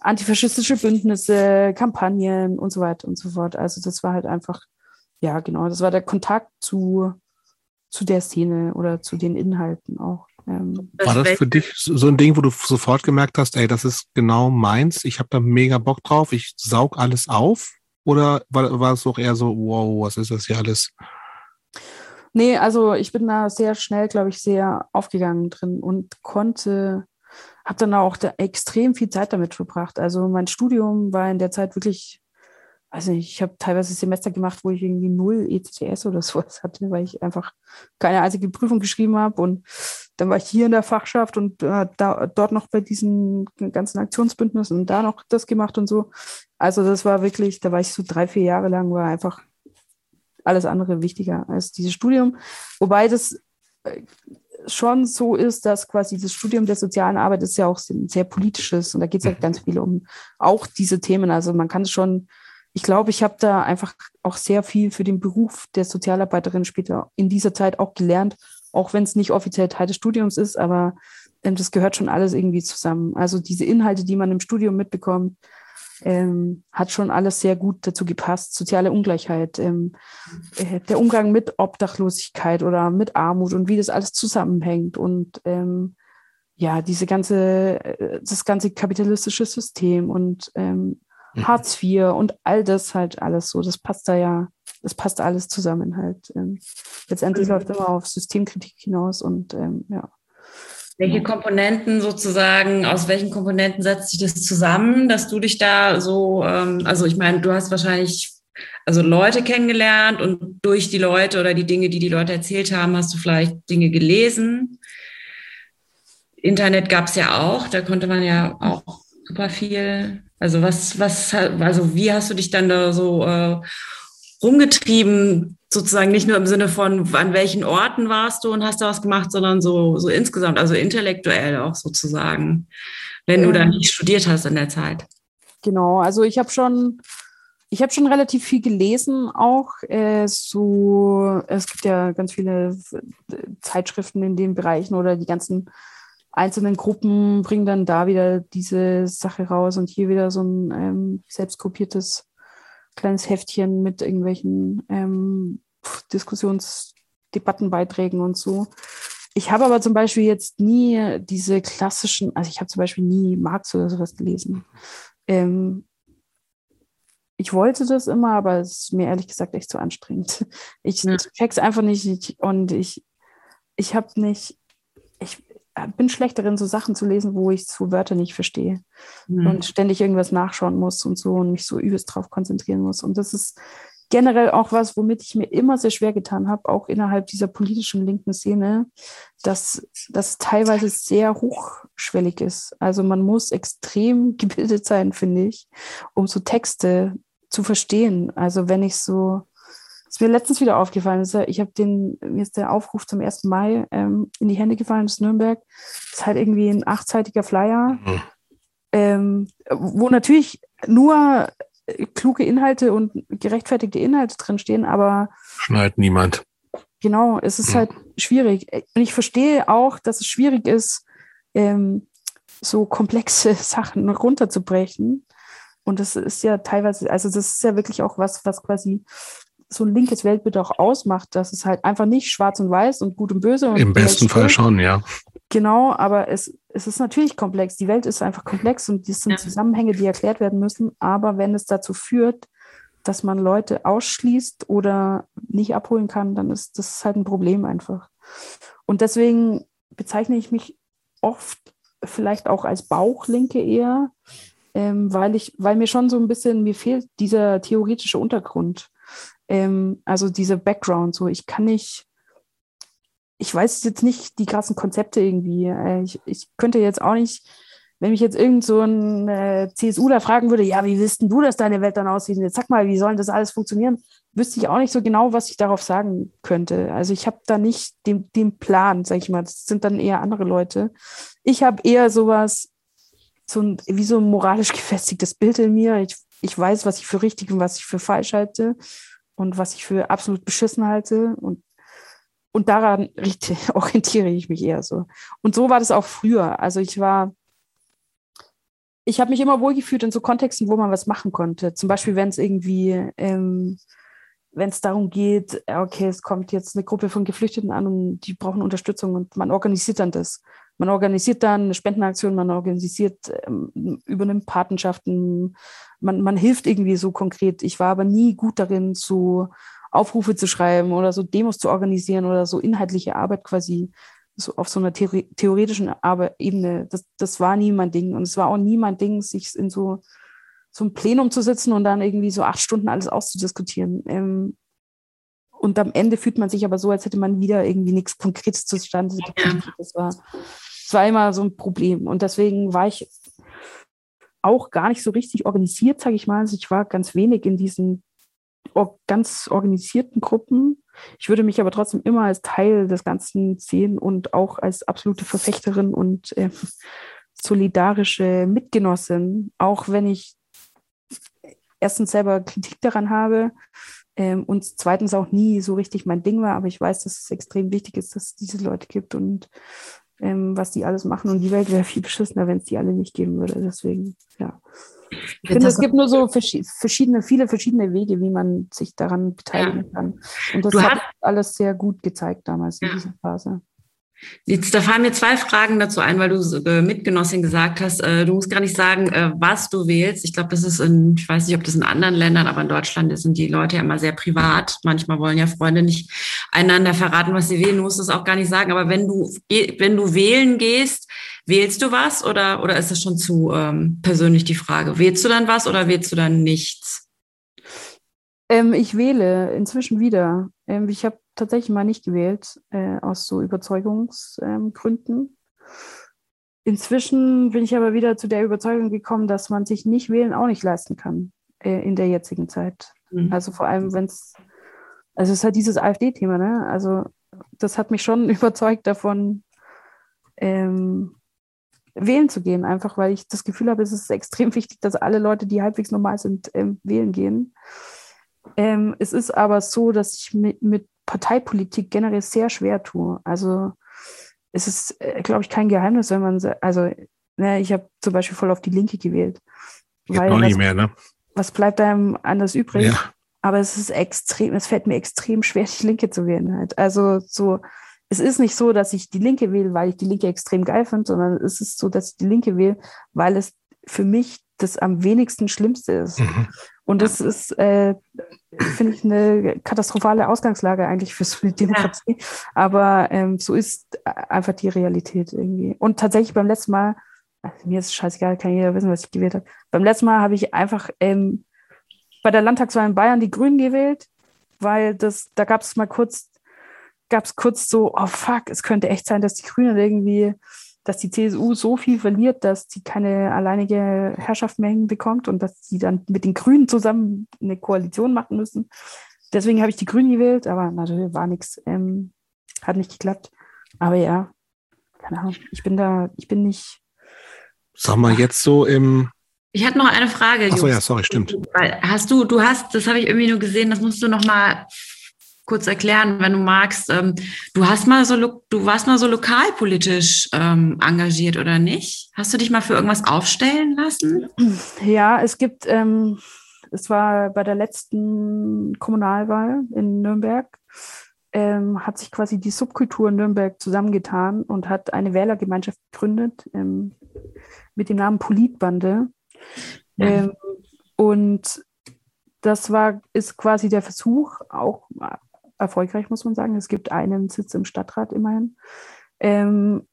antifaschistische Bündnisse, Kampagnen und so weiter und so fort. Also das war halt einfach, ja genau, das war der Kontakt zu, zu der Szene oder zu den Inhalten auch. Ähm, war das für dich so ein Ding, wo du sofort gemerkt hast, ey, das ist genau meins, ich habe da mega Bock drauf, ich saug alles auf? Oder war, war es auch eher so, wow, was ist das hier alles? Nee, also ich bin da sehr schnell, glaube ich, sehr aufgegangen drin und konnte, habe dann auch da extrem viel Zeit damit verbracht. Also mein Studium war in der Zeit wirklich also ich habe teilweise Semester gemacht, wo ich irgendwie null ECTS oder *laughs* sowas hatte, weil ich einfach keine einzige Prüfung geschrieben habe. Und dann war ich hier in der Fachschaft und äh, da, dort noch bei diesen ganzen Aktionsbündnissen und da noch das gemacht und so. Also das war wirklich, da war ich so drei, vier Jahre lang, war einfach alles andere wichtiger als dieses Studium. Wobei das äh, schon so ist, dass quasi das Studium der sozialen Arbeit ist ja auch sehr politisches und da geht es ja halt ganz viel um auch diese Themen. Also man kann es schon ich glaube, ich habe da einfach auch sehr viel für den Beruf der Sozialarbeiterin später in dieser Zeit auch gelernt, auch wenn es nicht offiziell Teil des Studiums ist, aber ähm, das gehört schon alles irgendwie zusammen. Also diese Inhalte, die man im Studium mitbekommt, ähm, hat schon alles sehr gut dazu gepasst. Soziale Ungleichheit, ähm, äh, der Umgang mit Obdachlosigkeit oder mit Armut und wie das alles zusammenhängt und ähm, ja, diese ganze, äh, das ganze kapitalistische System und ähm, Mhm. Hartz IV und all das halt alles so. Das passt da ja, das passt alles zusammen halt. Ähm, letztendlich mhm. läuft immer auf Systemkritik hinaus und ähm, ja. Welche Komponenten sozusagen, aus welchen Komponenten setzt sich das zusammen, dass du dich da so, ähm, also ich meine, du hast wahrscheinlich also Leute kennengelernt und durch die Leute oder die Dinge, die die Leute erzählt haben, hast du vielleicht Dinge gelesen. Internet gab es ja auch, da konnte man ja auch super viel also was, was, also wie hast du dich dann da so äh, rumgetrieben, sozusagen nicht nur im Sinne von, an welchen Orten warst du und hast da was gemacht, sondern so, so insgesamt, also intellektuell auch sozusagen, wenn du dann nicht studiert hast in der Zeit. Genau, also ich habe schon, ich habe schon relativ viel gelesen auch. Äh, so, es gibt ja ganz viele Zeitschriften in den Bereichen oder die ganzen einzelnen Gruppen bringen dann da wieder diese Sache raus und hier wieder so ein ähm, selbst kopiertes kleines Heftchen mit irgendwelchen ähm, Diskussionsdebattenbeiträgen und so. Ich habe aber zum Beispiel jetzt nie diese klassischen, also ich habe zum Beispiel nie Marx oder sowas gelesen. Ähm, ich wollte das immer, aber es ist mir ehrlich gesagt echt zu anstrengend. Ich ja. check's einfach nicht ich, und ich, ich habe nicht, ich, bin schlecht darin, so Sachen zu lesen, wo ich so Wörter nicht verstehe mhm. und ständig irgendwas nachschauen muss und so und mich so übelst drauf konzentrieren muss. Und das ist generell auch was, womit ich mir immer sehr schwer getan habe, auch innerhalb dieser politischen linken Szene, dass das teilweise sehr hochschwellig ist. Also man muss extrem *laughs* gebildet sein, finde ich, um so Texte zu verstehen. Also wenn ich so ist mir letztens wieder aufgefallen. Ist, ich habe den, mir ist der Aufruf zum 1. Mai ähm, in die Hände gefallen, das ist Nürnberg. Das ist halt irgendwie ein achtseitiger Flyer, mhm. ähm, wo natürlich nur kluge Inhalte und gerechtfertigte Inhalte drinstehen, aber. Schneidet niemand. Genau, es ist mhm. halt schwierig. Und ich verstehe auch, dass es schwierig ist, ähm, so komplexe *laughs* Sachen runterzubrechen. Und das ist ja teilweise, also das ist ja wirklich auch was, was quasi so ein linkes Weltbild auch ausmacht, dass es halt einfach nicht schwarz und weiß und gut und böse. Und Im besten Fall schon, ja. Genau, aber es, es ist natürlich komplex. Die Welt ist einfach komplex und das sind ja. Zusammenhänge, die erklärt werden müssen. Aber wenn es dazu führt, dass man Leute ausschließt oder nicht abholen kann, dann ist das halt ein Problem einfach. Und deswegen bezeichne ich mich oft vielleicht auch als Bauchlinke eher, ähm, weil ich, weil mir schon so ein bisschen, mir fehlt dieser theoretische Untergrund. Ähm, also diese Background, so ich kann nicht, ich weiß jetzt nicht die krassen Konzepte irgendwie. Äh, ich, ich könnte jetzt auch nicht, wenn mich jetzt irgend so ein äh, CSU da fragen würde, ja, wie wisst du, dass deine Welt dann aussieht? jetzt sag mal, wie soll das alles funktionieren? Wüsste ich auch nicht so genau, was ich darauf sagen könnte. Also ich habe da nicht den, den Plan, sag ich mal. Das sind dann eher andere Leute. Ich habe eher sowas, so ein, wie so ein moralisch *laughs* gefestigtes Bild in mir. Ich, ich weiß, was ich für richtig und was ich für falsch halte und was ich für absolut beschissen halte. Und, und daran *laughs* orientiere ich mich eher so. Und so war das auch früher. Also ich war, ich habe mich immer wohlgefühlt in so Kontexten, wo man was machen konnte. Zum Beispiel, wenn es irgendwie, ähm, wenn es darum geht, okay, es kommt jetzt eine Gruppe von Geflüchteten an und die brauchen Unterstützung und man organisiert dann das. Man organisiert dann eine Spendenaktion, man organisiert, ähm, übernimmt Patenschaften, man, man hilft irgendwie so konkret. Ich war aber nie gut darin, so Aufrufe zu schreiben oder so Demos zu organisieren oder so inhaltliche Arbeit quasi so auf so einer The theoretischen Ebene. Das, das war nie mein Ding. Und es war auch nie mein Ding, sich in so, ein Plenum zu sitzen und dann irgendwie so acht Stunden alles auszudiskutieren. Ähm, und am Ende fühlt man sich aber so, als hätte man wieder irgendwie nichts Konkretes zustande gebracht. Das war, das war immer so ein Problem. Und deswegen war ich auch gar nicht so richtig organisiert, sage ich mal. Also ich war ganz wenig in diesen ganz organisierten Gruppen. Ich würde mich aber trotzdem immer als Teil des Ganzen sehen und auch als absolute Verfechterin und äh, solidarische Mitgenossin, auch wenn ich erstens selber Kritik daran habe ähm, und zweitens auch nie so richtig mein Ding war, aber ich weiß, dass es extrem wichtig ist, dass es diese Leute gibt und ähm, was die alles machen. Und die Welt wäre viel beschissener, wenn es die alle nicht geben würde. Deswegen, ja. Ich finde, es gibt nur so verschiedene, viele verschiedene Wege, wie man sich daran beteiligen ja. kann. Und das du hat alles sehr gut gezeigt damals in dieser Phase. Jetzt, da fallen mir zwei Fragen dazu ein, weil du äh, Mitgenossin gesagt hast, äh, du musst gar nicht sagen, äh, was du wählst. Ich glaube, das ist in, ich weiß nicht, ob das in anderen Ländern, aber in Deutschland sind die Leute ja immer sehr privat. Manchmal wollen ja Freunde nicht einander verraten, was sie wählen. Du musst es auch gar nicht sagen. Aber wenn du, wenn du wählen gehst, wählst du was oder, oder ist das schon zu ähm, persönlich die Frage? Wählst du dann was oder wählst du dann nichts? Ähm, ich wähle inzwischen wieder. Ähm, ich habe tatsächlich mal nicht gewählt, äh, aus so Überzeugungsgründen. Inzwischen bin ich aber wieder zu der Überzeugung gekommen, dass man sich nicht wählen auch nicht leisten kann äh, in der jetzigen Zeit. Mhm. Also vor allem, wenn es, also es ist halt dieses AfD-Thema, ne? Also das hat mich schon *laughs* überzeugt davon, ähm, wählen zu gehen, einfach weil ich das Gefühl habe, es ist extrem *laughs* wichtig, dass alle Leute, die halbwegs normal sind, ähm, wählen gehen. Ähm, es ist aber so, dass ich mit, mit Parteipolitik generell sehr schwer tue. Also es ist, äh, glaube ich, kein Geheimnis, wenn man, also ne, ich habe zum Beispiel voll auf die Linke gewählt. Geht weil noch nicht mehr, ne? Was bleibt einem anders übrig? Ja. Aber es ist extrem, es fällt mir extrem schwer, die Linke zu wählen halt. Also so, es ist nicht so, dass ich die Linke wähle, weil ich die Linke extrem geil finde, sondern es ist so, dass ich die Linke wähle, weil es für mich das am wenigsten Schlimmste ist. Mhm. Und das ist, äh, finde ich, eine katastrophale Ausgangslage eigentlich für so eine Demokratie. Ja. Aber ähm, so ist einfach die Realität irgendwie. Und tatsächlich beim letzten Mal, also mir ist es scheißegal, kann jeder wissen, was ich gewählt habe. Beim letzten Mal habe ich einfach ähm, bei der Landtagswahl in Bayern die Grünen gewählt, weil das, da gab es mal kurz, gab es kurz so, oh fuck, es könnte echt sein, dass die Grünen irgendwie dass die CSU so viel verliert, dass sie keine alleinige Herrschaft mehr hinbekommt und dass sie dann mit den Grünen zusammen eine Koalition machen müssen. Deswegen habe ich die Grünen gewählt, aber natürlich war nichts, ähm, hat nicht geklappt. Aber ja, keine Ahnung, ich bin da, ich bin nicht. Sag mal, jetzt so im. Ich hatte noch eine Frage. Achso, ja, sorry, stimmt. Hast du, du hast, das habe ich irgendwie nur gesehen, das musst du noch mal kurz erklären, wenn du magst. Ähm, du hast mal so, du warst mal so lokalpolitisch ähm, engagiert oder nicht? Hast du dich mal für irgendwas aufstellen lassen? Ja, es gibt, ähm, es war bei der letzten Kommunalwahl in Nürnberg, ähm, hat sich quasi die Subkultur Nürnberg zusammengetan und hat eine Wählergemeinschaft gegründet ähm, mit dem Namen Politbande. Ja. Ähm, und das war, ist quasi der Versuch, auch erfolgreich, muss man sagen. Es gibt einen Sitz im Stadtrat immerhin. Ähm,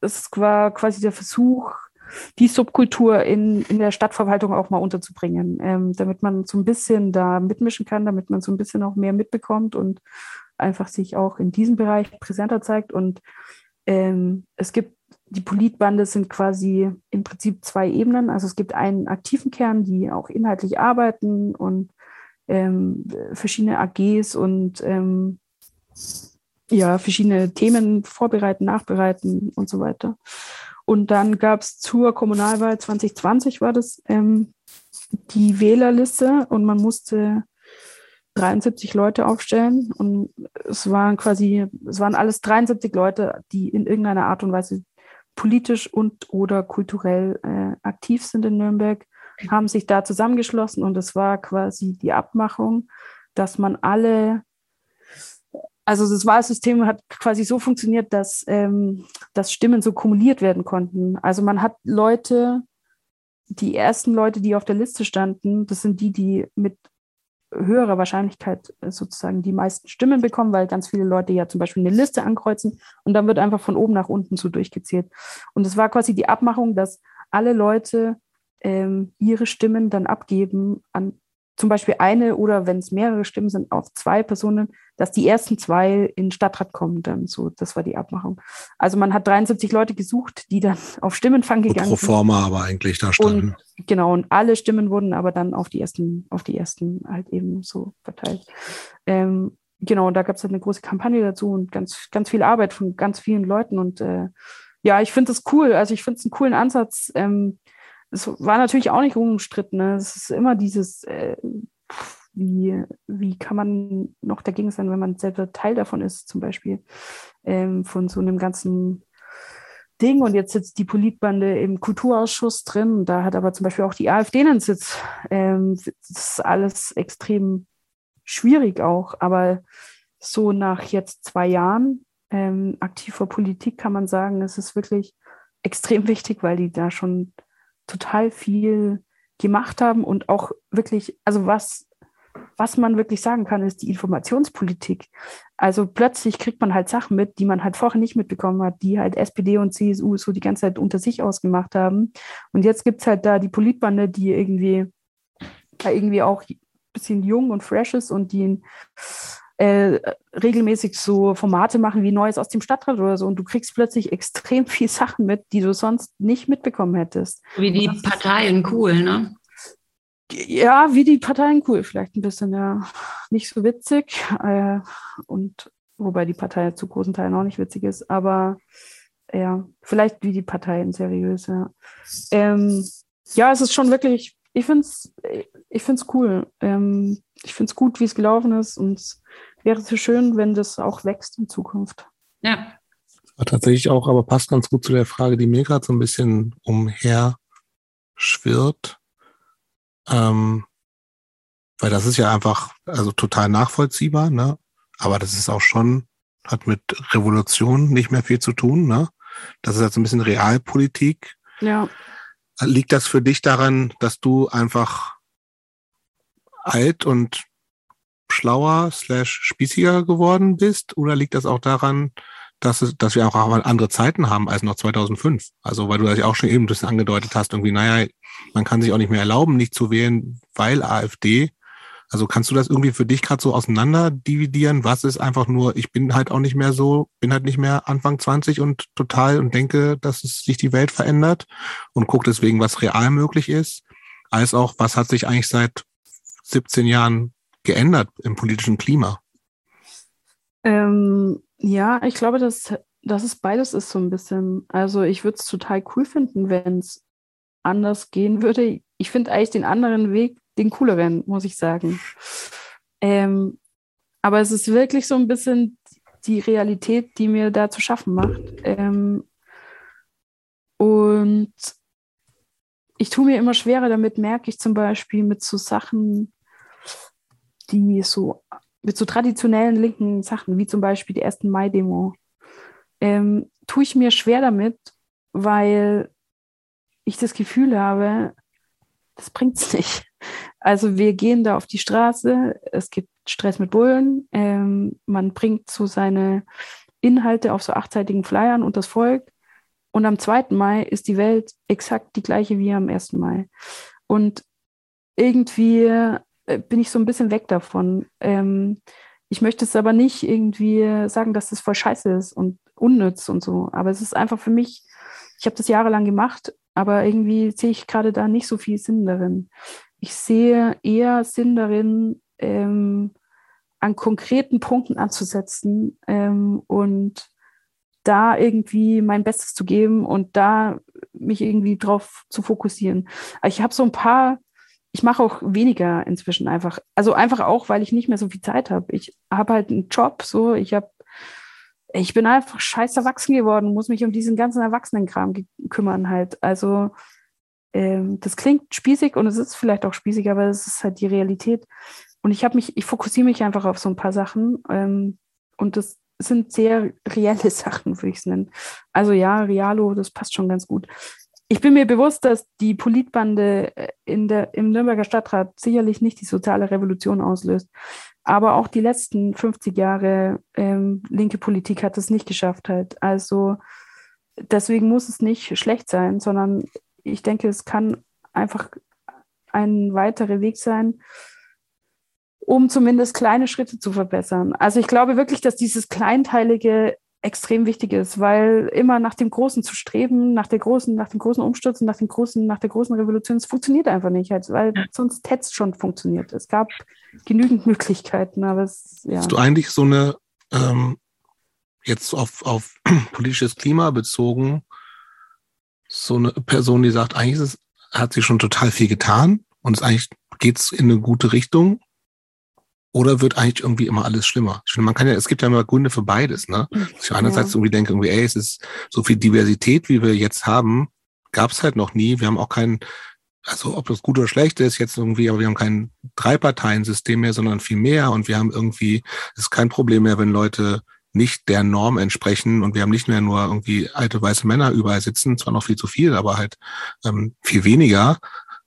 es war quasi der Versuch, die Subkultur in, in der Stadtverwaltung auch mal unterzubringen, ähm, damit man so ein bisschen da mitmischen kann, damit man so ein bisschen auch mehr mitbekommt und einfach sich auch in diesem Bereich präsenter zeigt. Und ähm, es gibt, die Politbande sind quasi im Prinzip zwei Ebenen. Also es gibt einen aktiven Kern, die auch inhaltlich arbeiten und ähm, verschiedene AGs und ähm, ja, verschiedene Themen vorbereiten, nachbereiten und so weiter. Und dann gab es zur Kommunalwahl 2020 war das ähm, die Wählerliste und man musste 73 Leute aufstellen und es waren quasi, es waren alles 73 Leute, die in irgendeiner Art und Weise politisch und oder kulturell äh, aktiv sind in Nürnberg, haben sich da zusammengeschlossen und es war quasi die Abmachung, dass man alle, also das Wahlsystem hat quasi so funktioniert, dass, ähm, dass Stimmen so kumuliert werden konnten. Also man hat Leute, die ersten Leute, die auf der Liste standen, das sind die, die mit höherer Wahrscheinlichkeit sozusagen die meisten Stimmen bekommen, weil ganz viele Leute ja zum Beispiel eine Liste ankreuzen und dann wird einfach von oben nach unten so durchgezählt. Und es war quasi die Abmachung, dass alle Leute ähm, ihre Stimmen dann abgeben an zum Beispiel eine oder wenn es mehrere Stimmen sind, auf zwei Personen, dass die ersten zwei in den Stadtrat kommen dann. So, das war die Abmachung. Also man hat 73 Leute gesucht, die dann *laughs* auf Stimmenfang gegangen sind. Pro forma aber eigentlich da standen. Und, genau, und alle Stimmen wurden aber dann auf die ersten, auf die ersten halt eben so verteilt. Ähm, genau, und da gab es halt eine große Kampagne dazu und ganz, ganz viel Arbeit von ganz vielen Leuten. Und äh, ja, ich finde das cool. Also ich finde es einen coolen Ansatz. Ähm, es war natürlich auch nicht unumstritten. Ne? Es ist immer dieses, äh, wie, wie kann man noch dagegen sein, wenn man selber Teil davon ist, zum Beispiel ähm, von so einem ganzen Ding. Und jetzt sitzt die Politbande im Kulturausschuss drin. Da hat aber zum Beispiel auch die AfD einen Sitz. Ähm, das ist alles extrem schwierig auch. Aber so nach jetzt zwei Jahren ähm, aktiver Politik kann man sagen, es ist wirklich extrem wichtig, weil die da schon total viel gemacht haben und auch wirklich, also was, was man wirklich sagen kann, ist die Informationspolitik. Also plötzlich kriegt man halt Sachen mit, die man halt vorher nicht mitbekommen hat, die halt SPD und CSU so die ganze Zeit unter sich ausgemacht haben. Und jetzt gibt es halt da die Politbande, die irgendwie, irgendwie auch ein bisschen jung und fresh ist und die äh, regelmäßig so Formate machen wie Neues aus dem Stadtrat oder so und du kriegst plötzlich extrem viel Sachen mit, die du sonst nicht mitbekommen hättest. Wie die Parteien cool, ne? Ja, wie die Parteien cool, vielleicht ein bisschen, ja, nicht so witzig. Äh, und wobei die Partei zu großen Teilen auch nicht witzig ist, aber ja, vielleicht wie die Parteien seriös, ja. Ähm, ja, es ist schon wirklich, ich finde es ich find's cool. Ähm, ich finde es gut, wie es gelaufen ist und wäre so schön, wenn das auch wächst in Zukunft. Ja. War tatsächlich auch, aber passt ganz gut zu der Frage, die mir gerade so ein bisschen umher schwirrt. Ähm, weil das ist ja einfach, also total nachvollziehbar, ne? Aber das ist auch schon, hat mit Revolution nicht mehr viel zu tun, ne? Das ist jetzt ein bisschen Realpolitik. Ja. Liegt das für dich daran, dass du einfach alt und schlauer slash spießiger geworden bist? Oder liegt das auch daran, dass, es, dass wir auch andere Zeiten haben als noch 2005? Also, weil du das ja auch schon eben ein bisschen angedeutet hast, irgendwie, naja, man kann sich auch nicht mehr erlauben, nicht zu wählen, weil AfD. Also kannst du das irgendwie für dich gerade so auseinander dividieren? Was ist einfach nur, ich bin halt auch nicht mehr so, bin halt nicht mehr Anfang 20 und total und denke, dass es sich die Welt verändert und gucke deswegen, was real möglich ist, als auch, was hat sich eigentlich seit 17 Jahren geändert im politischen Klima? Ähm, ja, ich glaube, dass, dass es beides ist so ein bisschen. Also ich würde es total cool finden, wenn es anders gehen würde. Ich finde eigentlich den anderen Weg den cooleren, muss ich sagen. Ähm, aber es ist wirklich so ein bisschen die Realität, die mir da zu schaffen macht. Ähm, und ich tue mir immer schwerer damit, merke ich zum Beispiel mit so Sachen, die so mit so traditionellen linken Sachen, wie zum Beispiel die 1. Mai-Demo, ähm, tue ich mir schwer damit, weil ich das Gefühl habe, das bringt es nicht. Also wir gehen da auf die Straße, es gibt Stress mit Bullen, ähm, man bringt so seine Inhalte auf so achtseitigen Flyern und das Volk. Und am 2. Mai ist die Welt exakt die gleiche wie am 1. Mai. Und irgendwie bin ich so ein bisschen weg davon. Ähm, ich möchte es aber nicht irgendwie sagen, dass das voll scheiße ist und unnütz und so. Aber es ist einfach für mich, ich habe das jahrelang gemacht, aber irgendwie sehe ich gerade da nicht so viel Sinn darin. Ich sehe eher Sinn darin, ähm, an konkreten Punkten anzusetzen ähm, und da irgendwie mein Bestes zu geben und da mich irgendwie drauf zu fokussieren. Ich habe so ein paar, ich mache auch weniger inzwischen einfach. Also einfach auch, weil ich nicht mehr so viel Zeit habe. Ich habe halt einen Job, so, ich habe ich bin einfach scheiß erwachsen geworden, muss mich um diesen ganzen Erwachsenenkram kümmern halt. Also ähm, das klingt spießig und es ist vielleicht auch spießig, aber es ist halt die Realität. Und ich habe mich, ich fokussiere mich einfach auf so ein paar Sachen ähm, und das sind sehr reelle *laughs* Sachen, würde ich es nennen. Also ja, Realo, das passt schon ganz gut. Ich bin mir bewusst, dass die Politbande äh, in der, im Nürnberger Stadtrat sicherlich nicht die soziale Revolution auslöst. Aber auch die letzten 50 Jahre ähm, linke Politik hat es nicht geschafft halt. Also deswegen muss es nicht schlecht sein, sondern ich denke, es kann einfach ein weiterer Weg sein, um zumindest kleine Schritte zu verbessern. Also ich glaube wirklich, dass dieses Kleinteilige extrem wichtig ist, weil immer nach dem Großen zu streben, nach der großen, nach dem großen Umsturz und nach dem großen, nach der großen Revolution, es funktioniert einfach nicht, weil sonst hätte es schon funktioniert. Es gab genügend Möglichkeiten, aber es, ja. Hast du eigentlich so eine, ähm, jetzt auf, auf *clears throat* politisches Klima bezogen, so eine Person, die sagt, eigentlich ist es, hat sie schon total viel getan und es eigentlich geht's in eine gute Richtung? Oder wird eigentlich irgendwie immer alles schlimmer? Ich finde, man kann ja, es gibt ja immer Gründe für beides, ne? Dass ich einerseits ja. irgendwie denke, irgendwie, ey, es ist so viel Diversität, wie wir jetzt haben, gab es halt noch nie. Wir haben auch keinen, also ob das gut oder schlecht ist jetzt irgendwie, aber wir haben kein Drei-Parteien-System mehr, sondern viel mehr und wir haben irgendwie, es ist kein Problem mehr, wenn Leute nicht der Norm entsprechen und wir haben nicht mehr nur irgendwie alte weiße Männer überall sitzen, zwar noch viel zu viel, aber halt ähm, viel weniger.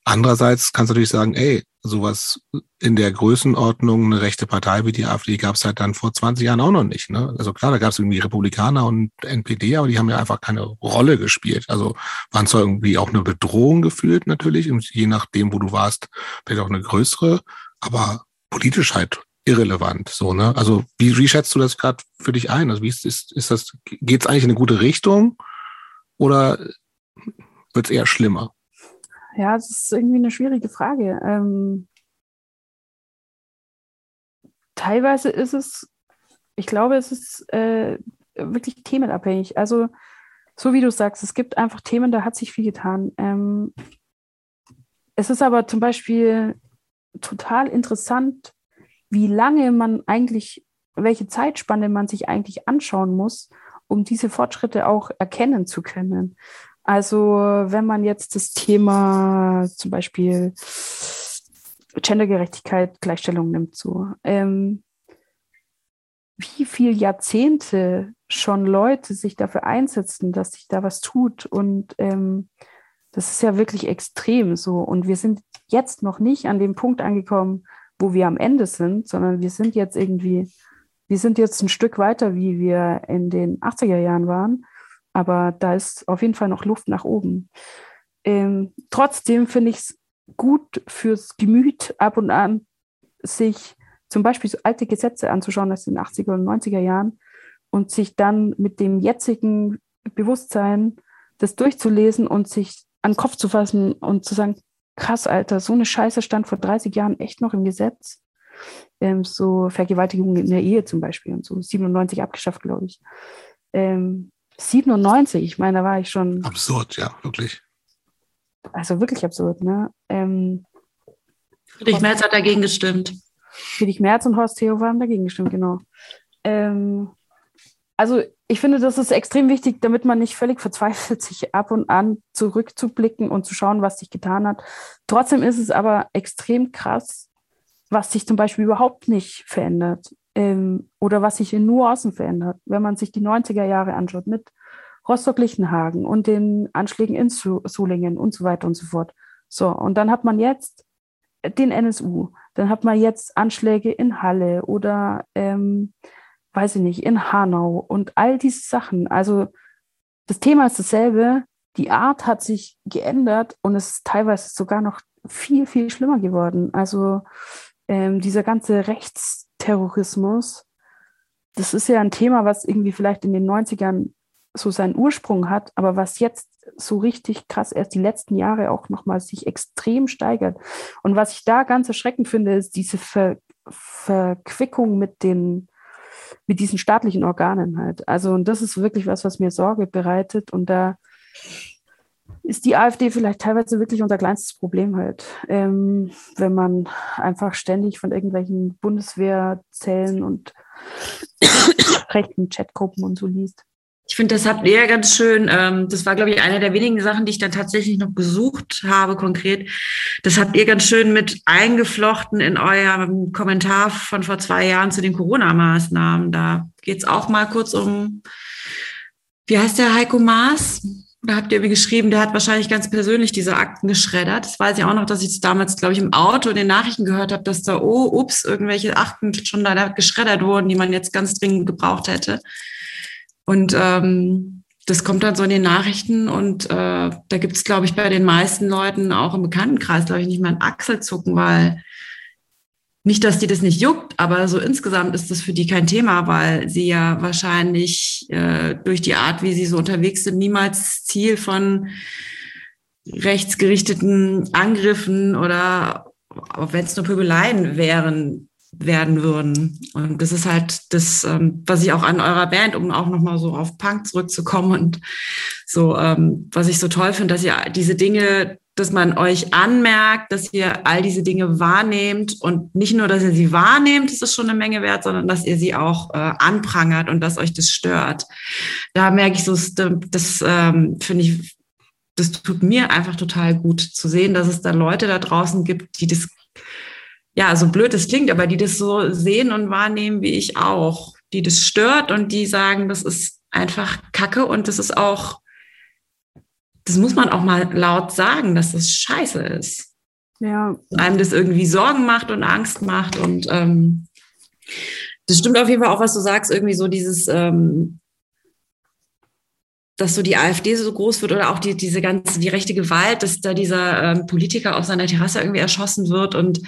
Andererseits kannst du natürlich sagen, ey, sowas in der Größenordnung, eine rechte Partei wie die AfD gab es halt dann vor 20 Jahren auch noch nicht. Ne? Also klar, da gab es irgendwie Republikaner und NPD, aber die haben ja einfach keine Rolle gespielt. Also waren zwar irgendwie auch eine Bedrohung gefühlt natürlich, je nachdem, wo du warst, vielleicht auch eine größere, aber politisch halt irrelevant. So, ne? Also wie, wie schätzt du das gerade für dich ein? Also wie ist, ist, ist das, geht es eigentlich in eine gute Richtung oder wird es eher schlimmer? Ja, das ist irgendwie eine schwierige Frage. Ähm, teilweise ist es, ich glaube, es ist äh, wirklich themenabhängig. Also so wie du sagst, es gibt einfach Themen, da hat sich viel getan. Ähm, es ist aber zum Beispiel total interessant, wie lange man eigentlich, welche Zeitspanne man sich eigentlich anschauen muss, um diese Fortschritte auch erkennen zu können. Also wenn man jetzt das Thema zum Beispiel Gendergerechtigkeit, Gleichstellung nimmt, so ähm, wie viele Jahrzehnte schon Leute sich dafür einsetzen, dass sich da was tut und ähm, das ist ja wirklich extrem so. Und wir sind jetzt noch nicht an dem Punkt angekommen, wo wir am Ende sind, sondern wir sind jetzt irgendwie, wir sind jetzt ein Stück weiter, wie wir in den 80er Jahren waren. Aber da ist auf jeden Fall noch Luft nach oben. Ähm, trotzdem finde ich es gut fürs Gemüt ab und an, sich zum Beispiel so alte Gesetze anzuschauen aus den 80er und 90er Jahren und sich dann mit dem jetzigen Bewusstsein das durchzulesen und sich an den Kopf zu fassen und zu sagen, krass, Alter, so eine Scheiße stand vor 30 Jahren echt noch im Gesetz. Ähm, so Vergewaltigung in der Ehe zum Beispiel und so 97 abgeschafft, glaube ich. Ähm, 97, ich meine, da war ich schon. Absurd, ja, wirklich. Also wirklich absurd, ne? Ähm, Friedrich Merz hat dagegen gestimmt. Friedrich Merz und Horst Theo haben dagegen gestimmt, genau. Ähm, also ich finde, das ist extrem wichtig, damit man nicht völlig verzweifelt, sich ab und an zurückzublicken und zu schauen, was sich getan hat. Trotzdem ist es aber extrem krass, was sich zum Beispiel überhaupt nicht verändert ähm, oder was sich in Nuancen verändert. Wenn man sich die 90er Jahre anschaut mit Rostock-Lichtenhagen und den Anschlägen in Solingen und so weiter und so fort. So, und dann hat man jetzt den NSU, dann hat man jetzt Anschläge in Halle oder ähm, weiß ich nicht, in Hanau und all diese Sachen. Also das Thema ist dasselbe, die Art hat sich geändert und es ist teilweise sogar noch viel, viel schlimmer geworden. Also ähm, dieser ganze Rechtsterrorismus, das ist ja ein Thema, was irgendwie vielleicht in den 90ern so seinen Ursprung hat, aber was jetzt so richtig krass erst die letzten Jahre auch nochmal sich extrem steigert. Und was ich da ganz erschreckend finde, ist diese Ver Verquickung mit den mit diesen staatlichen Organen halt. Also, und das ist wirklich was, was mir Sorge bereitet. Und da ist die AfD vielleicht teilweise wirklich unser kleinstes Problem halt, ähm, wenn man einfach ständig von irgendwelchen Bundeswehrzellen und *coughs* rechten Chatgruppen und so liest. Ich finde, das habt ihr ganz schön, ähm, das war, glaube ich, eine der wenigen Sachen, die ich dann tatsächlich noch besucht habe, konkret. Das habt ihr ganz schön mit eingeflochten in eurem Kommentar von vor zwei Jahren zu den Corona-Maßnahmen. Da geht es auch mal kurz um, wie heißt der Heiko Maas? Da habt ihr irgendwie geschrieben, der hat wahrscheinlich ganz persönlich diese Akten geschreddert. Das weiß ich auch noch, dass ich das damals, glaube ich, im Auto in den Nachrichten gehört habe, dass da, oh, ups, irgendwelche Akten schon da geschreddert wurden, die man jetzt ganz dringend gebraucht hätte. Und ähm, das kommt dann so in den Nachrichten und äh, da gibt es, glaube ich, bei den meisten Leuten auch im Bekanntenkreis, glaube ich, nicht mal ein Achselzucken, weil nicht, dass die das nicht juckt, aber so insgesamt ist das für die kein Thema, weil sie ja wahrscheinlich äh, durch die Art, wie sie so unterwegs sind, niemals Ziel von rechtsgerichteten Angriffen oder wenn es nur Pöbeleien wären, werden würden. Und das ist halt das, ähm, was ich auch an eurer Band, um auch nochmal so auf Punk zurückzukommen und so, ähm, was ich so toll finde, dass ihr diese Dinge, dass man euch anmerkt, dass ihr all diese Dinge wahrnehmt und nicht nur, dass ihr sie wahrnehmt, das ist schon eine Menge wert, sondern dass ihr sie auch äh, anprangert und dass euch das stört. Da merke ich so, das ähm, finde ich, das tut mir einfach total gut zu sehen, dass es da Leute da draußen gibt, die das ja, so blöd es klingt, aber die das so sehen und wahrnehmen wie ich auch, die das stört und die sagen, das ist einfach Kacke und das ist auch, das muss man auch mal laut sagen, dass das scheiße ist. Ja. Einem das irgendwie Sorgen macht und Angst macht und ähm, das stimmt auf jeden Fall auch, was du sagst, irgendwie so dieses, ähm, dass so die AfD so groß wird oder auch die, diese ganze, die rechte Gewalt, dass da dieser ähm, Politiker auf seiner Terrasse irgendwie erschossen wird und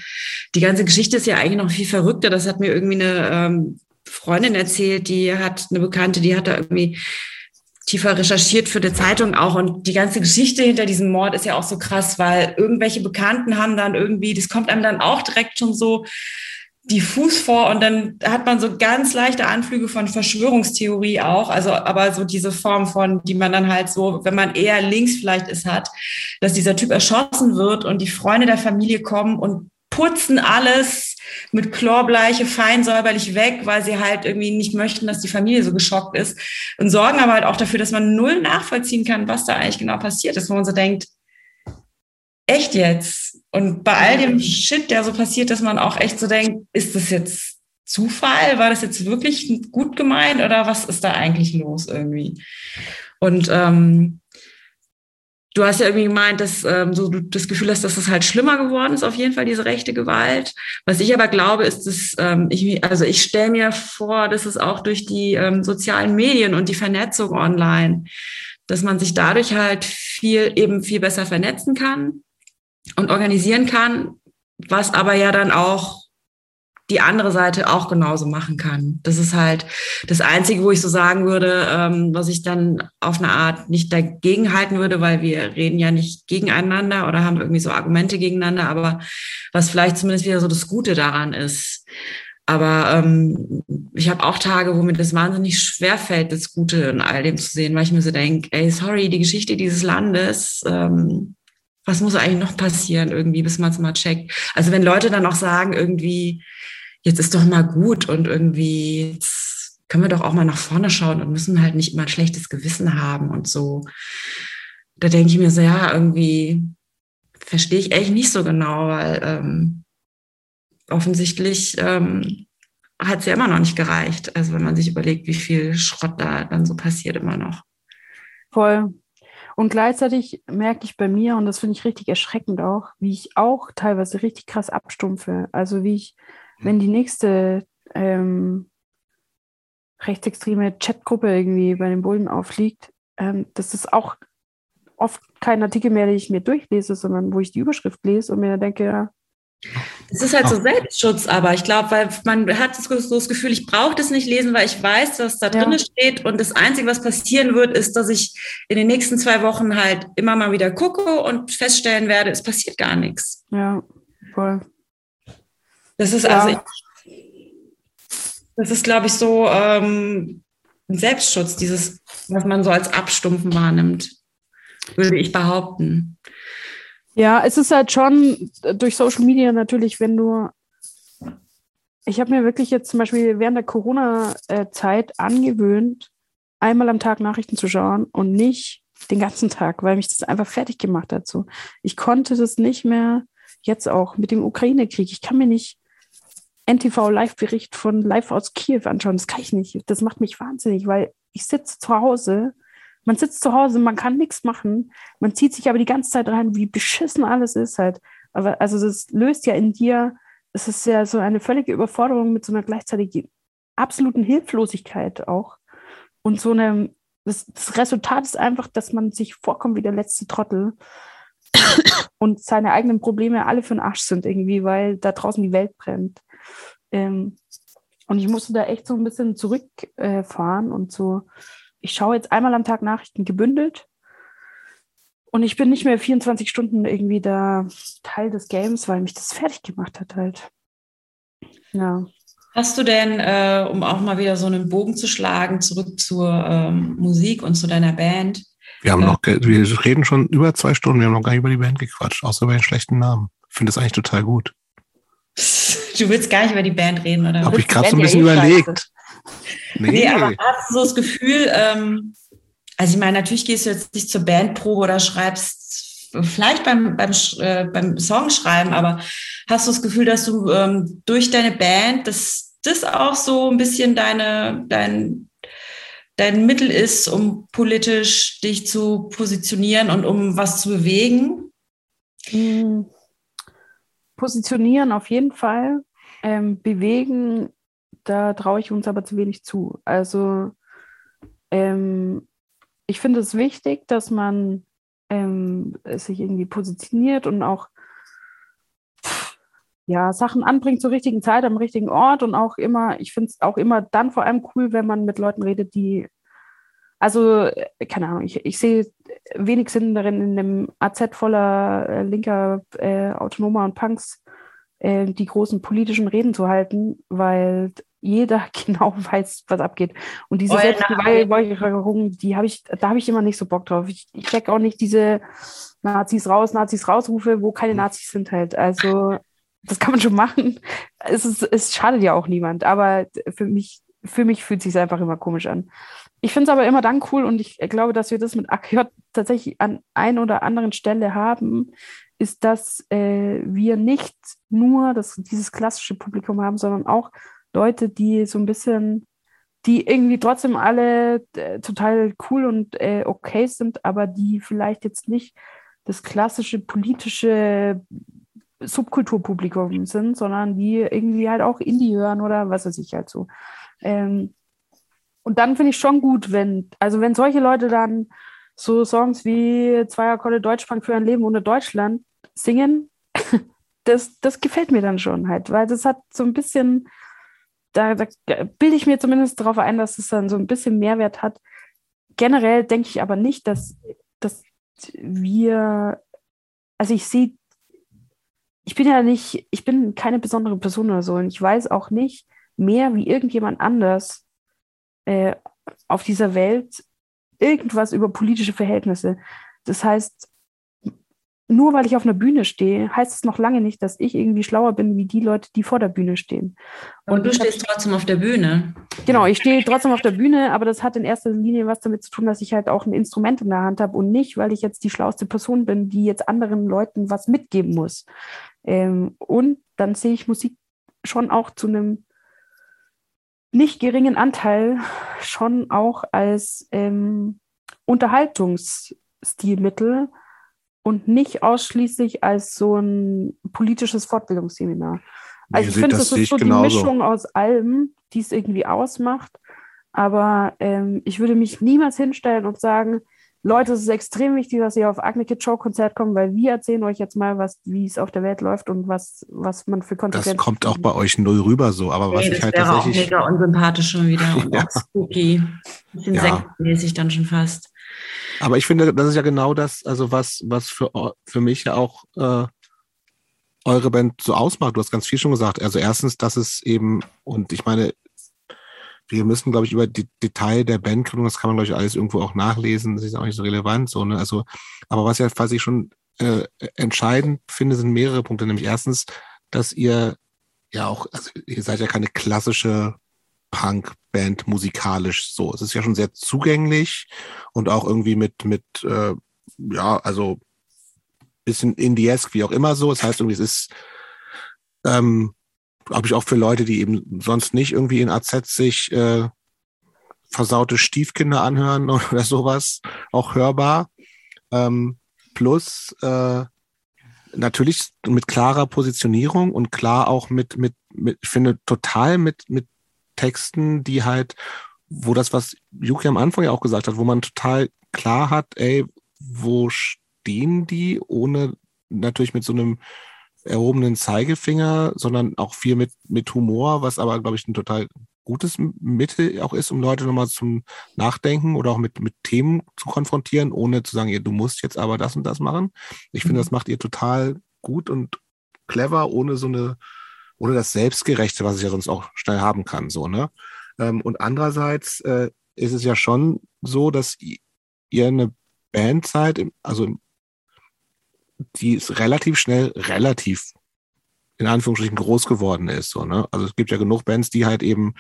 die ganze Geschichte ist ja eigentlich noch viel verrückter. Das hat mir irgendwie eine ähm, Freundin erzählt, die hat eine Bekannte, die hat da irgendwie tiefer recherchiert für die Zeitung auch und die ganze Geschichte hinter diesem Mord ist ja auch so krass, weil irgendwelche Bekannten haben dann irgendwie, das kommt einem dann auch direkt schon so diffus vor und dann hat man so ganz leichte Anflüge von Verschwörungstheorie auch, also aber so diese Form von, die man dann halt so, wenn man eher links vielleicht ist, hat, dass dieser Typ erschossen wird und die Freunde der Familie kommen und putzen alles mit Chlorbleiche fein säuberlich weg, weil sie halt irgendwie nicht möchten, dass die Familie so geschockt ist und sorgen aber halt auch dafür, dass man null nachvollziehen kann, was da eigentlich genau passiert ist, wo man so denkt, echt jetzt? Und bei all dem Shit, der so passiert, dass man auch echt so denkt, ist das jetzt Zufall? War das jetzt wirklich gut gemeint oder was ist da eigentlich los irgendwie? Und ähm, du hast ja irgendwie gemeint, dass ähm, so du das Gefühl hast, dass das halt schlimmer geworden ist, auf jeden Fall diese rechte Gewalt. Was ich aber glaube, ist, dass ähm, ich, also ich stelle mir vor, dass es auch durch die ähm, sozialen Medien und die Vernetzung online, dass man sich dadurch halt viel eben viel besser vernetzen kann und organisieren kann, was aber ja dann auch die andere Seite auch genauso machen kann. Das ist halt das Einzige, wo ich so sagen würde, ähm, was ich dann auf eine Art nicht dagegen halten würde, weil wir reden ja nicht gegeneinander oder haben irgendwie so Argumente gegeneinander, aber was vielleicht zumindest wieder so das Gute daran ist. Aber ähm, ich habe auch Tage, wo mir das wahnsinnig schwer fällt, das Gute in all dem zu sehen, weil ich mir so denke, ey, sorry, die Geschichte dieses Landes, ähm, was muss eigentlich noch passieren irgendwie, bis man es mal checkt. Also wenn Leute dann auch sagen, irgendwie, jetzt ist doch mal gut und irgendwie können wir doch auch mal nach vorne schauen und müssen halt nicht immer ein schlechtes Gewissen haben und so. Da denke ich mir so, ja, irgendwie verstehe ich echt nicht so genau, weil ähm, offensichtlich ähm, hat es ja immer noch nicht gereicht. Also wenn man sich überlegt, wie viel Schrott da dann so passiert immer noch. Voll. Und gleichzeitig merke ich bei mir, und das finde ich richtig erschreckend auch, wie ich auch teilweise richtig krass abstumpfe. Also wie ich, wenn hm. die nächste ähm, rechtsextreme Chatgruppe irgendwie bei den Bullen aufliegt, ähm, das ist auch oft kein Artikel mehr, den ich mir durchlese, sondern wo ich die Überschrift lese und mir denke, ja, es ist halt so Selbstschutz, aber ich glaube, weil man hat so das Gefühl, ich brauche das nicht lesen, weil ich weiß, was da drin ja. steht. Und das Einzige, was passieren wird, ist, dass ich in den nächsten zwei Wochen halt immer mal wieder gucke und feststellen werde, es passiert gar nichts. Ja, voll. Das ist ja. also. Das ist, glaube ich, so ähm, ein Selbstschutz, dieses, was man so als Abstumpfen wahrnimmt, würde ich behaupten. Ja, es ist halt schon durch Social Media natürlich, wenn du. Ich habe mir wirklich jetzt zum Beispiel während der Corona-Zeit angewöhnt, einmal am Tag Nachrichten zu schauen und nicht den ganzen Tag, weil mich das einfach fertig gemacht hat. So. Ich konnte das nicht mehr, jetzt auch mit dem Ukraine-Krieg. Ich kann mir nicht NTV-Live-Bericht von Live aus Kiew anschauen. Das kann ich nicht. Das macht mich wahnsinnig, weil ich sitze zu Hause. Man sitzt zu Hause, man kann nichts machen. Man zieht sich aber die ganze Zeit rein, wie beschissen alles ist halt. Aber also das löst ja in dir, es ist ja so eine völlige Überforderung mit so einer gleichzeitigen absoluten Hilflosigkeit auch. Und so einem, das, das Resultat ist einfach, dass man sich vorkommt wie der letzte Trottel *coughs* und seine eigenen Probleme alle für den Arsch sind irgendwie, weil da draußen die Welt brennt. Ähm, und ich musste da echt so ein bisschen zurückfahren äh, und so, ich schaue jetzt einmal am Tag Nachrichten gebündelt und ich bin nicht mehr 24 Stunden irgendwie da Teil des Games, weil mich das fertig gemacht hat halt. Ja. Hast du denn, äh, um auch mal wieder so einen Bogen zu schlagen, zurück zur ähm, Musik und zu deiner Band? Wir haben äh, noch, wir reden schon über zwei Stunden, wir haben noch gar nicht über die Band gequatscht, außer über den schlechten Namen. Ich finde das eigentlich total gut. *laughs* Du willst gar nicht über die Band reden, oder? Habe ich gerade so ein bisschen ja eh überlegt. Nee. nee. aber hast du so das Gefühl, ähm, also ich meine, natürlich gehst du jetzt nicht zur Bandprobe oder schreibst vielleicht beim, beim, äh, beim Songschreiben, aber hast du das Gefühl, dass du ähm, durch deine Band, dass das auch so ein bisschen deine, dein, dein Mittel ist, um politisch dich zu positionieren und um was zu bewegen? Mhm positionieren auf jeden Fall. Ähm, bewegen, da traue ich uns aber zu wenig zu. Also ähm, ich finde es wichtig, dass man ähm, sich irgendwie positioniert und auch ja, Sachen anbringt zur richtigen Zeit, am richtigen Ort und auch immer, ich finde es auch immer dann vor allem cool, wenn man mit Leuten redet, die, also, keine Ahnung, ich, ich sehe wenig Sinn darin, in einem AZ voller äh, linker äh, Autonomer und Punks äh, die großen politischen Reden zu halten, weil jeder *laughs* genau weiß, was abgeht. Und diese Selbstbeweihräucherung, die habe ich, da habe ich immer nicht so Bock drauf. Ich, ich check auch nicht diese Nazis raus, Nazis rausrufe, wo keine Nazis sind halt. Also das kann man schon machen. Es, ist, es schadet ja auch niemand, aber für mich, für mich fühlt es sich einfach immer komisch an. Ich finde es aber immer dann cool und ich glaube, dass wir das mit AKJ tatsächlich an ein oder anderen Stelle haben, ist, dass äh, wir nicht nur das, dieses klassische Publikum haben, sondern auch Leute, die so ein bisschen, die irgendwie trotzdem alle äh, total cool und äh, okay sind, aber die vielleicht jetzt nicht das klassische politische Subkulturpublikum sind, sondern die irgendwie halt auch Indie hören oder was weiß ich halt so. Ähm, und dann finde ich schon gut, wenn, also wenn solche Leute dann so Songs wie Zwei Akkorde Deutschpunk für ein Leben ohne Deutschland singen, *laughs* das, das gefällt mir dann schon halt, weil das hat so ein bisschen, da, da bilde ich mir zumindest darauf ein, dass es dann so ein bisschen Mehrwert hat. Generell denke ich aber nicht, dass, dass wir, also ich sehe, ich bin ja nicht, ich bin keine besondere Person oder so und ich weiß auch nicht mehr wie irgendjemand anders, äh, auf dieser Welt irgendwas über politische Verhältnisse. Das heißt, nur weil ich auf einer Bühne stehe, heißt es noch lange nicht, dass ich irgendwie schlauer bin wie die Leute, die vor der Bühne stehen. Und, du stehst trotzdem auf der Bühne. Genau, ich stehe trotzdem auf der Bühne, aber das hat in erster Linie was damit zu tun, dass ich halt auch ein Instrument in der Hand habe und nicht, weil ich jetzt die schlauste Person bin, die jetzt anderen Leuten was mitgeben muss. Ähm, und dann sehe ich Musik schon auch zu einem nicht geringen Anteil schon auch als ähm, Unterhaltungsstilmittel und nicht ausschließlich als so ein politisches Fortbildungsseminar. Also ich finde, das, das ist so genauso. die Mischung aus allem, die es irgendwie ausmacht. Aber ähm, ich würde mich niemals hinstellen und sagen, Leute, es ist extrem wichtig, dass ihr auf Agne Kid Show Konzert kommt, weil wir erzählen euch jetzt mal, was, wie es auf der Welt läuft und was, was man für Konsequenzen. Das kommt auch bei euch null rüber so, aber was nee, ich halt wäre tatsächlich. Auch mega unsympathisch schon wieder und *laughs* ja. auch spooky. Bisschen ja. sektmäßig dann schon fast. Aber ich finde, das ist ja genau das, also was, was für, für mich ja auch äh, eure Band so ausmacht. Du hast ganz viel schon gesagt. Also erstens, dass es eben, und ich meine, wir müssen, glaube ich, über die Detail der Bandgründung, das kann man, glaube ich, alles irgendwo auch nachlesen, das ist auch nicht so relevant, so, ne? Also, aber was ja, was ich schon äh, entscheidend finde, sind mehrere Punkte. Nämlich erstens, dass ihr ja auch, also ihr seid ja keine klassische Punk-Band musikalisch so. Es ist ja schon sehr zugänglich und auch irgendwie mit, mit äh, ja, also bisschen Indie-esque, wie auch immer so. Das heißt irgendwie, es ist, ähm, glaube ich, auch für Leute, die eben sonst nicht irgendwie in AZ sich äh, versaute Stiefkinder anhören *laughs* oder sowas, auch hörbar. Ähm, plus äh, natürlich mit klarer Positionierung und klar auch mit, mit, mit, ich finde, total mit, mit Texten, die halt, wo das, was Yuki am Anfang ja auch gesagt hat, wo man total klar hat, ey, wo stehen die, ohne natürlich mit so einem erhobenen Zeigefinger, sondern auch viel mit, mit Humor, was aber, glaube ich, ein total gutes Mittel auch ist, um Leute nochmal zum Nachdenken oder auch mit, mit Themen zu konfrontieren, ohne zu sagen, du musst jetzt aber das und das machen. Ich finde, mhm. das macht ihr total gut und clever, ohne so eine, ohne das Selbstgerechte, was ich ja sonst auch schnell haben kann, so, ne? Ähm, und andererseits äh, ist es ja schon so, dass ihr eine Band seid, also die ist relativ schnell, relativ in Anführungsstrichen groß geworden ist. So, ne? Also es gibt ja genug Bands, die halt eben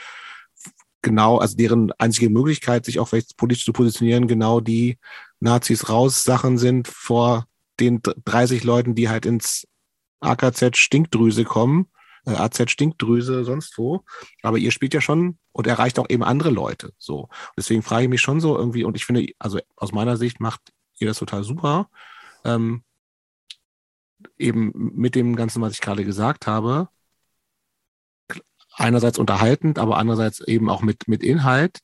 genau, also deren einzige Möglichkeit, sich auch vielleicht politisch zu positionieren, genau die Nazis raus Sachen sind vor den 30 Leuten, die halt ins AKZ Stinkdrüse kommen, äh, AZ Stinkdrüse, sonst wo. Aber ihr spielt ja schon und erreicht auch eben andere Leute. So. Deswegen frage ich mich schon so irgendwie, und ich finde, also aus meiner Sicht macht ihr das total super. Ähm, eben mit dem Ganzen, was ich gerade gesagt habe, einerseits unterhaltend, aber andererseits eben auch mit, mit Inhalt.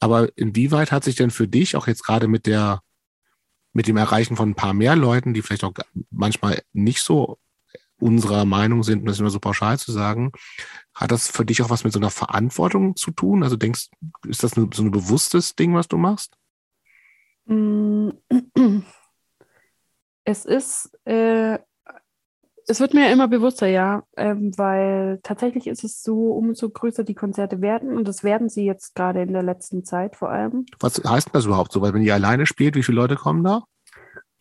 Aber inwieweit hat sich denn für dich, auch jetzt gerade mit der, mit dem Erreichen von ein paar mehr Leuten, die vielleicht auch manchmal nicht so unserer Meinung sind, um das immer so pauschal zu sagen, hat das für dich auch was mit so einer Verantwortung zu tun? Also denkst, ist das so ein bewusstes Ding, was du machst? Mm. *clears throat* Es ist äh, es wird mir immer bewusster, ja, ähm, weil tatsächlich ist es so, umso größer die Konzerte werden und das werden sie jetzt gerade in der letzten Zeit vor allem. Was heißt das überhaupt so? Weil wenn ihr alleine spielt, wie viele Leute kommen da?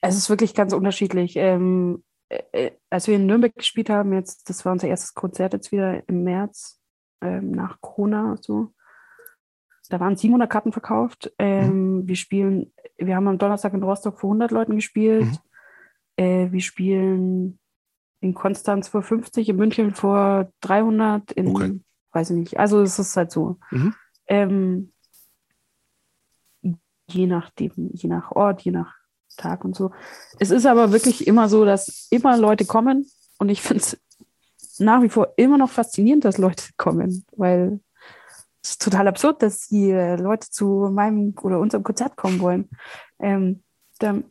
Es ist wirklich ganz unterschiedlich. Ähm, äh, äh, als wir in Nürnberg gespielt haben, jetzt, das war unser erstes Konzert jetzt wieder im März ähm, nach Corona, so. Da waren 700 Karten verkauft. Ähm, mhm. Wir spielen, wir haben am Donnerstag in Rostock vor 100 Leuten gespielt. Mhm. Äh, wir spielen in Konstanz vor 50, in München vor 300, in, okay. weiß ich nicht. Also es ist halt so. Mhm. Ähm, je nachdem, je nach Ort, je nach Tag und so. Es ist aber wirklich immer so, dass immer Leute kommen und ich finde es nach wie vor immer noch faszinierend, dass Leute kommen, weil es ist total absurd, dass die Leute zu meinem oder unserem Konzert kommen wollen. Ähm, da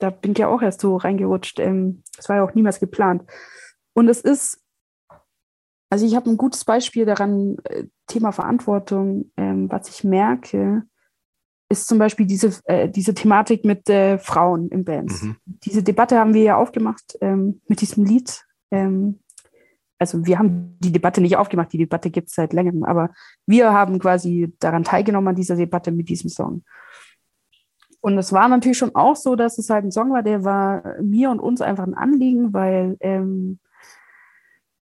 da bin ich ja auch erst so reingerutscht. Ähm, das war ja auch niemals geplant. Und es ist, also ich habe ein gutes Beispiel daran, äh, Thema Verantwortung, ähm, was ich merke, ist zum Beispiel diese, äh, diese Thematik mit äh, Frauen in Bands. Mhm. Diese Debatte haben wir ja aufgemacht ähm, mit diesem Lied. Ähm, also wir haben die Debatte nicht aufgemacht, die Debatte gibt es seit längerem, aber wir haben quasi daran teilgenommen an dieser Debatte mit diesem Song. Und es war natürlich schon auch so, dass es halt ein Song war, der war mir und uns einfach ein Anliegen, weil ähm,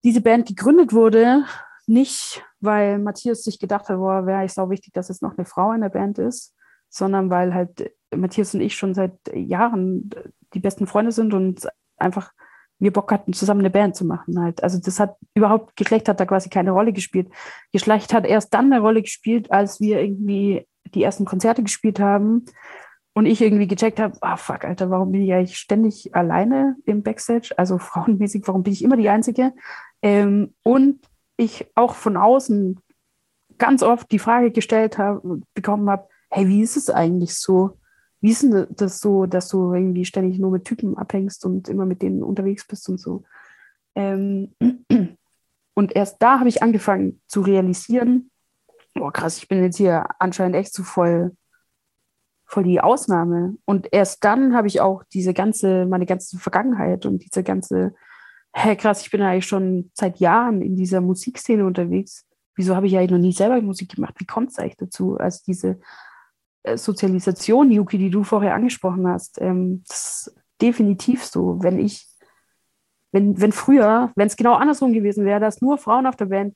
diese Band gegründet wurde, nicht weil Matthias sich gedacht hat, boah, wäre es auch wichtig, dass es noch eine Frau in der Band ist, sondern weil halt Matthias und ich schon seit Jahren die besten Freunde sind und einfach wir Bock hatten, zusammen eine Band zu machen halt. Also das hat überhaupt, Geschlecht hat da quasi keine Rolle gespielt. Geschlecht hat erst dann eine Rolle gespielt, als wir irgendwie die ersten Konzerte gespielt haben und ich irgendwie gecheckt habe, ah fuck, Alter, warum bin ich eigentlich ständig alleine im Backstage? Also *laughs* frauenmäßig, warum bin ich immer die Einzige? Ähm, und ich auch von außen ganz oft die Frage gestellt habe, bekommen habe, hey, wie ist es eigentlich so? Wie ist denn das so, dass du irgendwie ständig nur mit Typen abhängst und immer mit denen unterwegs bist und so? Ähm, *clears throat* und erst da habe ich angefangen zu realisieren, oh krass, ich bin jetzt hier anscheinend echt zu voll voll die Ausnahme. Und erst dann habe ich auch diese ganze, meine ganze Vergangenheit und diese ganze, hä, krass, ich bin eigentlich schon seit Jahren in dieser Musikszene unterwegs. wieso habe ich ja noch nie selber Musik gemacht? Wie kommt es eigentlich dazu? Also diese Sozialisation, Yuki, die du vorher angesprochen hast, ähm, das ist definitiv so. Wenn ich, wenn, wenn früher, wenn es genau andersrum gewesen wäre, dass nur Frauen auf der Band,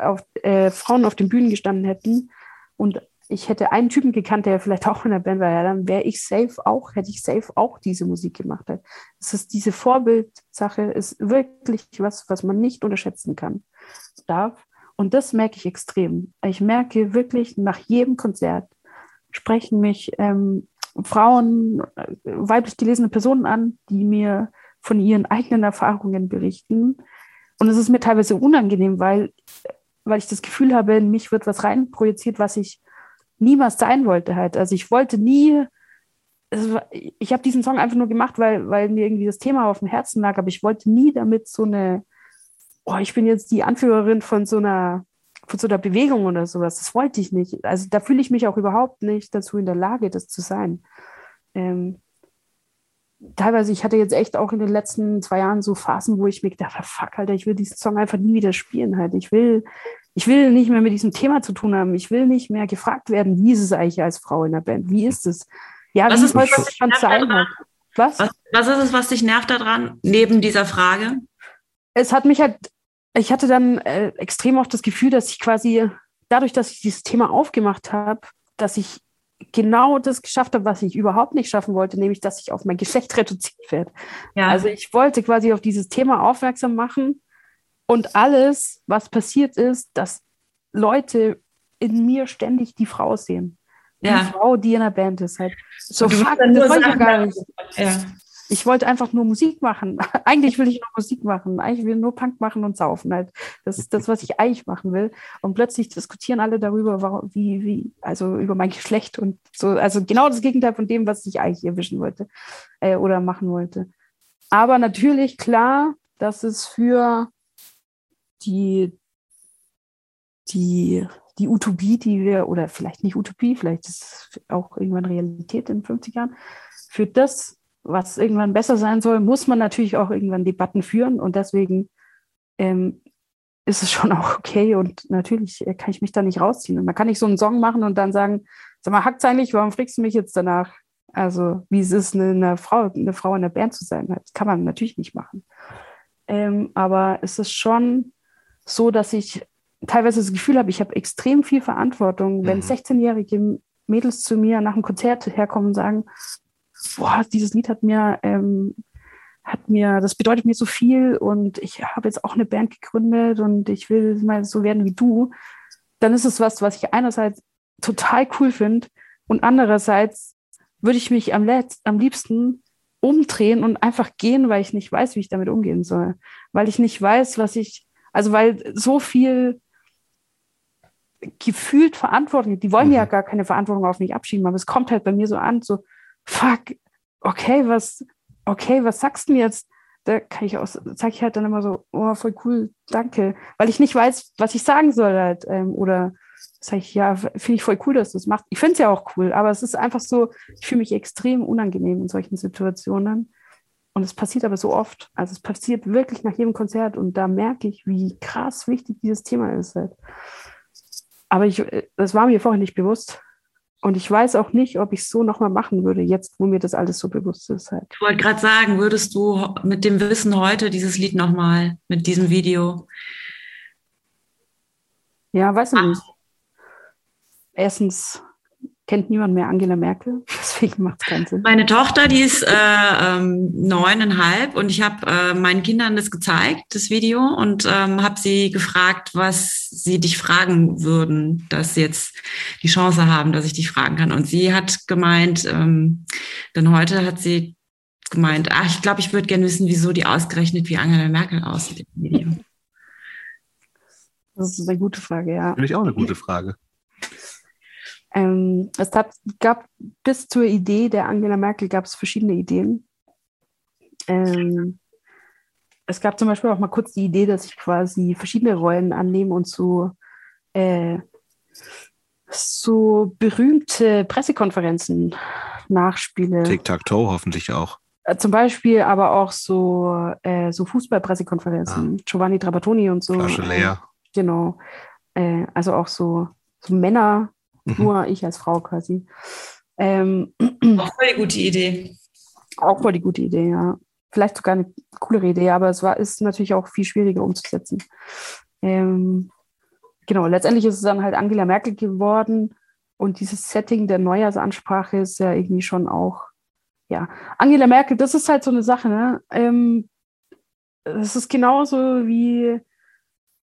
auf, äh, Frauen auf den Bühnen gestanden hätten und ich hätte einen Typen gekannt, der vielleicht auch in der Band war, ja, dann wäre ich safe auch, hätte ich safe auch diese Musik gemacht. Das ist diese Vorbildsache, ist wirklich was, was man nicht unterschätzen kann, darf. Und das merke ich extrem. Ich merke wirklich nach jedem Konzert sprechen mich ähm, Frauen, äh, weiblich gelesene Personen an, die mir von ihren eigenen Erfahrungen berichten. Und es ist mir teilweise unangenehm, weil, weil ich das Gefühl habe, in mich wird was reinprojiziert, was ich niemals sein wollte halt. Also ich wollte nie, war, ich habe diesen Song einfach nur gemacht, weil, weil mir irgendwie das Thema auf dem Herzen lag, aber ich wollte nie damit so eine, oh, ich bin jetzt die Anführerin von so einer, von so einer Bewegung oder sowas. Das wollte ich nicht. Also da fühle ich mich auch überhaupt nicht dazu in der Lage, das zu sein. Ähm, teilweise, ich hatte jetzt echt auch in den letzten zwei Jahren so Phasen, wo ich mir gedacht habe, fuck, Alter, ich will diesen Song einfach nie wieder spielen halt. Ich will, ich will nicht mehr mit diesem Thema zu tun haben. Ich will nicht mehr gefragt werden, wie ist es eigentlich als Frau in der Band? Wie ist es? Ja, was wie ist es schon sein hat. Was? was? Was ist es, was dich nervt daran, neben dieser Frage? Es hat mich halt, ich hatte dann äh, extrem auch das Gefühl, dass ich quasi dadurch, dass ich dieses Thema aufgemacht habe, dass ich genau das geschafft habe, was ich überhaupt nicht schaffen wollte, nämlich dass ich auf mein Geschlecht *laughs* reduziert werde. Ja. Also ich wollte quasi auf dieses Thema aufmerksam machen und alles, was passiert ist, dass Leute in mir ständig die Frau sehen. Die ja. Frau, die in der Band ist. Halt. So, fuck, das wollte ich gar nicht. Ja. Ich wollte einfach nur Musik machen. *laughs* eigentlich will ich nur Musik machen. Eigentlich will ich nur Punk machen und saufen. Halt. Das ist das, was ich eigentlich machen will. Und plötzlich diskutieren alle darüber, wie, wie, also über mein Geschlecht und so. Also genau das Gegenteil von dem, was ich eigentlich erwischen wollte äh, oder machen wollte. Aber natürlich klar, dass es für die, die, die Utopie, die wir, oder vielleicht nicht Utopie, vielleicht ist es auch irgendwann Realität in 50 Jahren, für das, was irgendwann besser sein soll, muss man natürlich auch irgendwann Debatten führen und deswegen ähm, ist es schon *laughs* auch okay und natürlich äh, kann ich mich da nicht rausziehen. Und man kann nicht so einen Song machen und dann sagen, sag mal, hackt's eigentlich, warum fragst du mich jetzt danach? Also, wie es ist, eine, eine, Frau, eine Frau in der Band zu sein. Das kann man natürlich nicht machen. Ähm, aber es ist schon so, dass ich teilweise das Gefühl habe, ich habe extrem viel Verantwortung, wenn 16-jährige mhm. Mädels zu mir nach einem Konzert herkommen und sagen, boah, dieses Lied hat mir, ähm, hat mir, das bedeutet mir so viel und ich habe jetzt auch eine Band gegründet und ich will mal so werden wie du, dann ist es was, was ich einerseits total cool finde und andererseits würde ich mich am, letzt, am liebsten umdrehen und einfach gehen, weil ich nicht weiß, wie ich damit umgehen soll. Weil ich nicht weiß, was ich also weil so viel gefühlt Verantwortung, die wollen mhm. ja gar keine Verantwortung auf mich abschieben, aber es kommt halt bei mir so an, so, fuck, okay, was, okay, was sagst du mir jetzt? Da kann ich auch, sag ich halt dann immer so, oh, voll cool, danke, weil ich nicht weiß, was ich sagen soll halt, ähm, oder sage ich, ja, finde ich voll cool, dass du das machst. Ich finde es ja auch cool, aber es ist einfach so, ich fühle mich extrem unangenehm in solchen Situationen. Und es passiert aber so oft. Also es passiert wirklich nach jedem Konzert und da merke ich, wie krass wichtig dieses Thema ist. Halt. Aber ich, das war mir vorher nicht bewusst. Und ich weiß auch nicht, ob ich es so nochmal machen würde, jetzt, wo mir das alles so bewusst ist. Halt. Ich wollte gerade sagen, würdest du mit dem Wissen heute dieses Lied nochmal, mit diesem Video? Ja, weiß ich nicht. Erstens kennt niemand mehr Angela Merkel, *laughs* deswegen macht es keinen Sinn. Meine Tochter, die ist äh, ähm, neuneinhalb und ich habe äh, meinen Kindern das gezeigt, das Video, und ähm, habe sie gefragt, was sie dich fragen würden, dass sie jetzt die Chance haben, dass ich dich fragen kann. Und sie hat gemeint, ähm, denn heute hat sie gemeint, ach, ich glaube, ich würde gerne wissen, wieso die ausgerechnet wie Angela Merkel aussieht im Video. Das ist eine gute Frage, ja. Finde ich auch eine gute Frage. Ähm, es gab, gab, bis zur Idee der Angela Merkel gab es verschiedene Ideen. Ähm, es gab zum Beispiel auch mal kurz die Idee, dass ich quasi verschiedene Rollen annehme und so, äh, so berühmte Pressekonferenzen nachspiele. Tic-Tac-Toe hoffentlich auch. Äh, zum Beispiel aber auch so, äh, so Fußballpressekonferenzen. Ah. Giovanni Trapattoni und so. Flasche leer. Genau. Äh, also auch so, so Männer, mhm. nur ich als Frau quasi. Ähm, *clears throat* auch voll die gute Idee. Auch voll die gute Idee, ja. Vielleicht sogar eine coolere Idee, aber es war, ist natürlich auch viel schwieriger umzusetzen. Ähm, genau, letztendlich ist es dann halt Angela Merkel geworden und dieses Setting der Neujahrsansprache ist ja irgendwie schon auch, ja, Angela Merkel, das ist halt so eine Sache, ne? Ähm, es ist genauso wie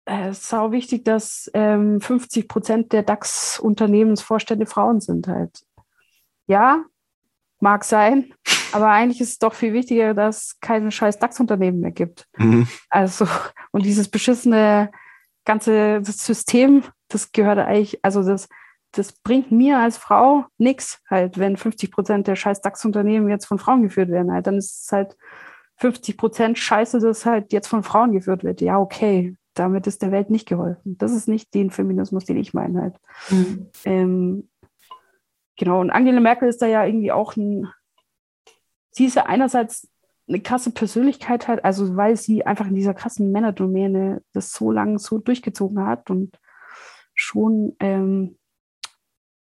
äh, es ist auch wichtig, dass ähm, 50 Prozent der DAX-Unternehmensvorstände Frauen sind halt. Ja, mag sein, aber eigentlich ist es doch viel wichtiger, dass es keine scheiß DAX-Unternehmen mehr gibt. Mhm. Also, und dieses beschissene ganze System, das gehört eigentlich, also das, das bringt mir als Frau nichts halt, wenn 50 Prozent der scheiß DAX-Unternehmen jetzt von Frauen geführt werden. Halt. Dann ist es halt 50 Prozent Scheiße, das halt jetzt von Frauen geführt wird. Ja, okay, damit ist der Welt nicht geholfen. Das ist nicht den Feminismus, den ich meine halt. Mhm. Ähm, genau, und Angela Merkel ist da ja irgendwie auch ein, sie ist ja einerseits eine krasse Persönlichkeit halt, also weil sie einfach in dieser krassen Männerdomäne das so lange so durchgezogen hat und schon ähm,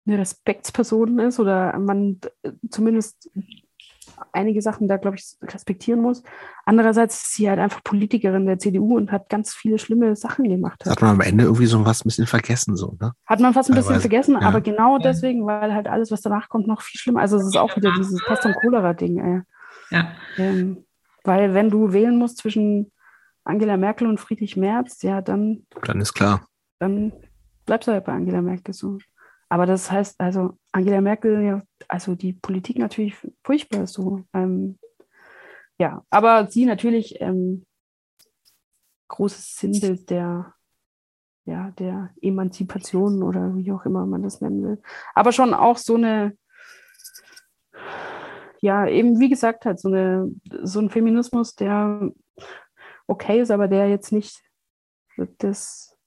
eine Respektsperson ist oder man zumindest einige Sachen da, glaube ich, respektieren muss. Andererseits ist sie halt einfach Politikerin der CDU und hat ganz viele schlimme Sachen gemacht. Hat man am Ende irgendwie so was ein bisschen vergessen, so, ne? Hat man fast ein bisschen vergessen, ja. aber genau ja. deswegen, weil halt alles, was danach kommt, noch viel schlimmer. Also es ist auch wieder dieses Pest- und Cholera-Ding, Ja. Ähm, weil wenn du wählen musst zwischen Angela Merkel und Friedrich Merz, ja, dann. Dann ist klar. Dann bleibst du halt bei Angela Merkel so. Aber das heißt, also Angela Merkel, ja, also die Politik natürlich furchtbar so. Ähm, ja, aber sie natürlich ähm, großes Sinnbild der, ja, der Emanzipation oder wie auch immer man das nennen will. Aber schon auch so eine, ja, eben wie gesagt halt, so, eine, so ein Feminismus, der okay ist, aber der jetzt nicht, das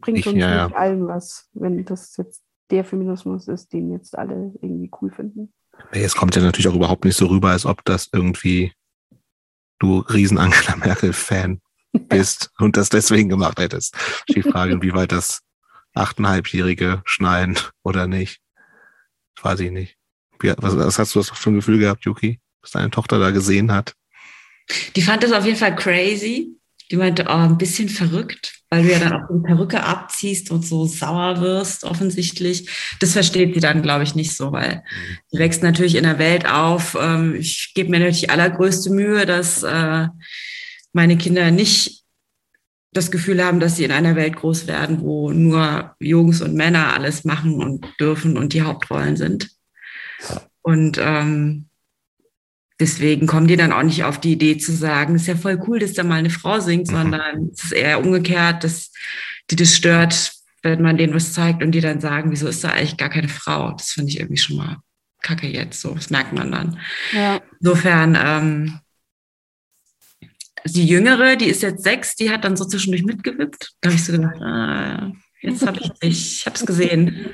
bringt ich, uns ja, nicht ja. allen was, wenn das jetzt der Feminismus ist, den jetzt alle irgendwie cool finden. Es kommt ja natürlich auch überhaupt nicht so rüber, als ob das irgendwie du riesen Angela Merkel-Fan *laughs* bist und das deswegen gemacht hättest. Die Frage, *laughs* inwieweit das achteinhalbjährige schneiden oder nicht. Das weiß ich nicht. Was, was hast du das für ein Gefühl gehabt, Yuki, was deine Tochter da gesehen hat? Die fand das auf jeden Fall crazy. Die meinte, oh, ein bisschen verrückt weil du ja dann auch die Perücke abziehst und so sauer wirst, offensichtlich. Das versteht sie dann, glaube ich, nicht so, weil sie wächst natürlich in der Welt auf. Ähm, ich gebe mir natürlich allergrößte Mühe, dass äh, meine Kinder nicht das Gefühl haben, dass sie in einer Welt groß werden, wo nur Jungs und Männer alles machen und dürfen und die Hauptrollen sind. Und ähm, deswegen kommen die dann auch nicht auf die Idee zu sagen, es ist ja voll cool, dass da mal eine Frau singt, mhm. sondern es ist eher umgekehrt, dass die das stört, wenn man denen was zeigt und die dann sagen, wieso ist da eigentlich gar keine Frau? Das finde ich irgendwie schon mal kacke jetzt, so, das merkt man dann. Ja. Insofern, ähm, die Jüngere, die ist jetzt sechs, die hat dann so zwischendurch mitgewippt. Da habe ich so gedacht, ah, jetzt habe ich dich, ich habe es gesehen.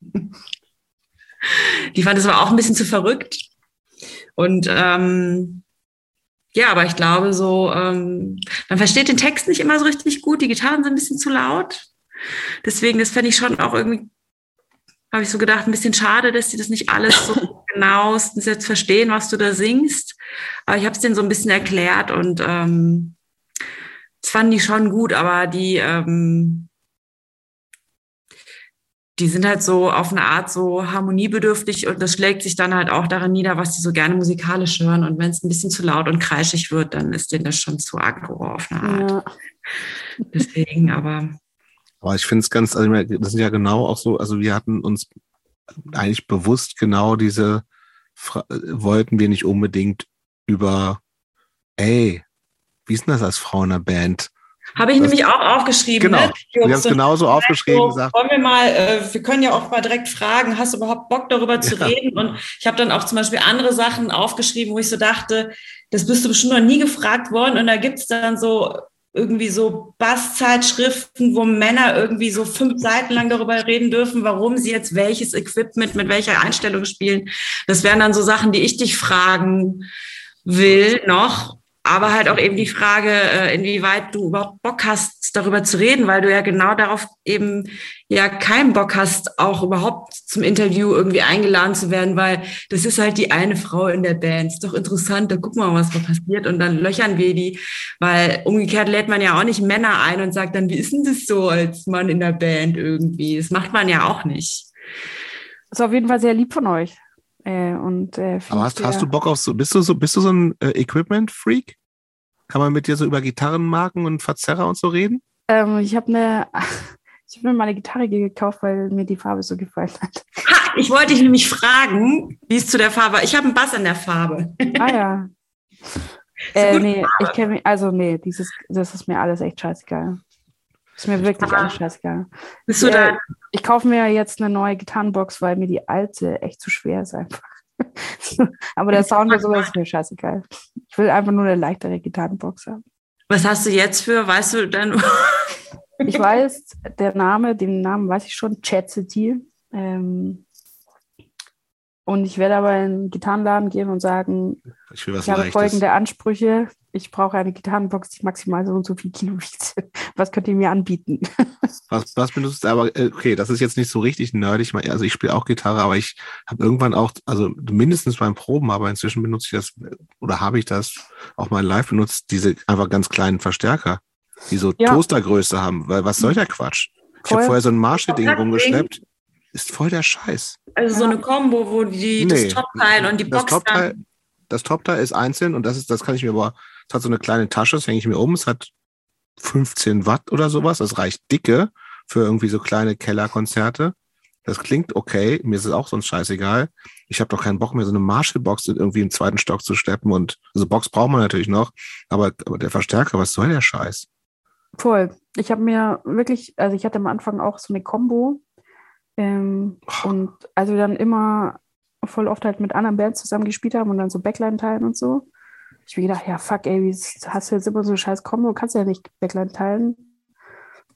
*laughs* Die fand es aber auch ein bisschen zu verrückt. Und ähm, ja, aber ich glaube so, ähm, man versteht den Text nicht immer so richtig gut, die Gitarren sind ein bisschen zu laut. Deswegen, das fände ich schon auch irgendwie, habe ich so gedacht, ein bisschen schade, dass die das nicht alles so *laughs* genauestens jetzt verstehen, was du da singst. Aber ich habe es denen so ein bisschen erklärt und ähm, das fanden die schon gut, aber die, ähm, die sind halt so auf eine Art so harmoniebedürftig und das schlägt sich dann halt auch daran nieder, was die so gerne musikalisch hören. Und wenn es ein bisschen zu laut und kreischig wird, dann ist denen das schon zu aggro auf eine Art. Ja. *laughs* Deswegen, aber. Aber ich finde es ganz, also das sind ja genau auch so, also wir hatten uns eigentlich bewusst genau diese, wollten wir nicht unbedingt über, ey, wie ist denn das als Frau in einer Band? Habe ich das, nämlich auch aufgeschrieben. Genau, ne? wir haben es genauso aufgeschrieben. So, gesagt. Wollen wir mal, äh, wir können ja auch mal direkt fragen, hast du überhaupt Bock darüber zu ja. reden? Und ich habe dann auch zum Beispiel andere Sachen aufgeschrieben, wo ich so dachte, das bist du bestimmt noch nie gefragt worden. Und da gibt es dann so irgendwie so Basszeitschriften, wo Männer irgendwie so fünf Seiten lang darüber reden dürfen, warum sie jetzt welches Equipment mit welcher Einstellung spielen. Das wären dann so Sachen, die ich dich fragen will noch. Aber halt auch eben die Frage, äh, inwieweit du überhaupt Bock hast, darüber zu reden, weil du ja genau darauf eben ja keinen Bock hast, auch überhaupt zum Interview irgendwie eingeladen zu werden, weil das ist halt die eine Frau in der Band. Ist doch interessant, da gucken wir mal, was da passiert und dann löchern wir die, weil umgekehrt lädt man ja auch nicht Männer ein und sagt dann, wie ist denn das so als Mann in der Band irgendwie? Das macht man ja auch nicht. Das ist auf jeden Fall sehr lieb von euch. Äh, und, äh, Aber hast, hast du Bock auf so, bist du so, bist du so ein äh, Equipment-Freak? Kann man mit dir so über Gitarrenmarken und Verzerrer und so reden? Ähm, ich habe eine, *laughs* ich habe mir mal eine Gitarre gekauft, weil mir die Farbe so gefallen hat. Ha, ich wollte dich nämlich fragen, wie es zu der Farbe. Ich habe einen Bass in der Farbe. Ah ja. *laughs* äh, nee, Farbe. ich kenne mich, also nee, dieses, das ist mir alles echt scheißegal. Ist mir wirklich alles scheißegal. Bist du da? Ich kaufe mir jetzt eine neue Gitarrenbox, weil mir die alte echt zu schwer ist einfach. *laughs* Aber der Sound und sowas ist mir scheißegal. Ich will einfach nur eine leichtere Gitarrenbox haben. Was hast du jetzt für, weißt du dann? *laughs* ich weiß, der Name, den Namen weiß ich schon, Chat City. Ähm, und ich werde aber in den Gitarrenladen gehen und sagen, ich, ich habe folgende Ansprüche ich brauche eine Gitarrenbox, die maximal so und so viel Kilo wiegt. *laughs* Was könnt ihr mir anbieten? *laughs* was, was benutzt du? Aber äh, okay, das ist jetzt nicht so richtig nerdig. Also ich spiele auch Gitarre, aber ich habe irgendwann auch, also mindestens beim Proben, aber inzwischen benutze ich das oder habe ich das auch mal live benutzt, diese einfach ganz kleinen Verstärker, die so ja. Toastergröße haben. Weil was soll der Quatsch? Ich habe vorher so ein Marshall-Ding rumgeschleppt. Ist voll der Scheiß. Also so eine Combo, wo die nee, das Topteil und die Box das Topteil, das Topteil ist einzeln und das ist, das kann ich mir aber es hat so eine kleine Tasche, das hänge ich mir um. Es hat 15 Watt oder sowas. Das reicht dicke für irgendwie so kleine Kellerkonzerte. Das klingt okay. Mir ist es auch sonst scheißegal. Ich habe doch keinen Bock mehr, so eine Marshall-Box irgendwie im zweiten Stock zu steppen. Und also Box braucht man natürlich noch. Aber, aber der Verstärker, was soll der Scheiß? Voll. Ich habe mir wirklich, also ich hatte am Anfang auch so eine Combo. Ähm. Und also dann immer voll oft halt mit anderen Bands zusammen gespielt haben und dann so Backline-Teilen und so ich mir gedacht, ja, fuck, ey, wie hast du jetzt immer so eine scheiß Kombo, kannst ja nicht Backline teilen,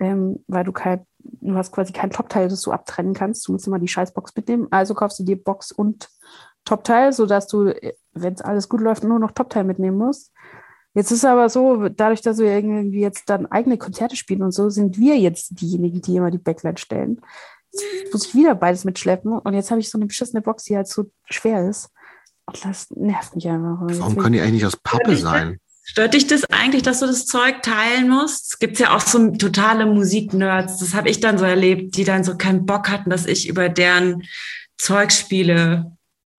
ähm, weil du kein, du hast quasi kein Top-Teil, das du abtrennen kannst. Du musst immer die Scheißbox mitnehmen. Also kaufst du dir Box und Top-Teil, sodass du, wenn es alles gut läuft, nur noch Top-Teil mitnehmen musst. Jetzt ist aber so, dadurch, dass wir irgendwie jetzt dann eigene Konzerte spielen und so, sind wir jetzt diejenigen, die immer die Backline stellen. Jetzt muss ich wieder beides mitschleppen und jetzt habe ich so eine beschissene Box, die halt so schwer ist. Das nervt mich einfach. Warum kann die eigentlich aus Pappe sein? Stört dich das eigentlich, dass du das Zeug teilen musst? Es gibt ja auch so totale Musiknerds, das habe ich dann so erlebt, die dann so keinen Bock hatten, dass ich über deren Zeug spiele.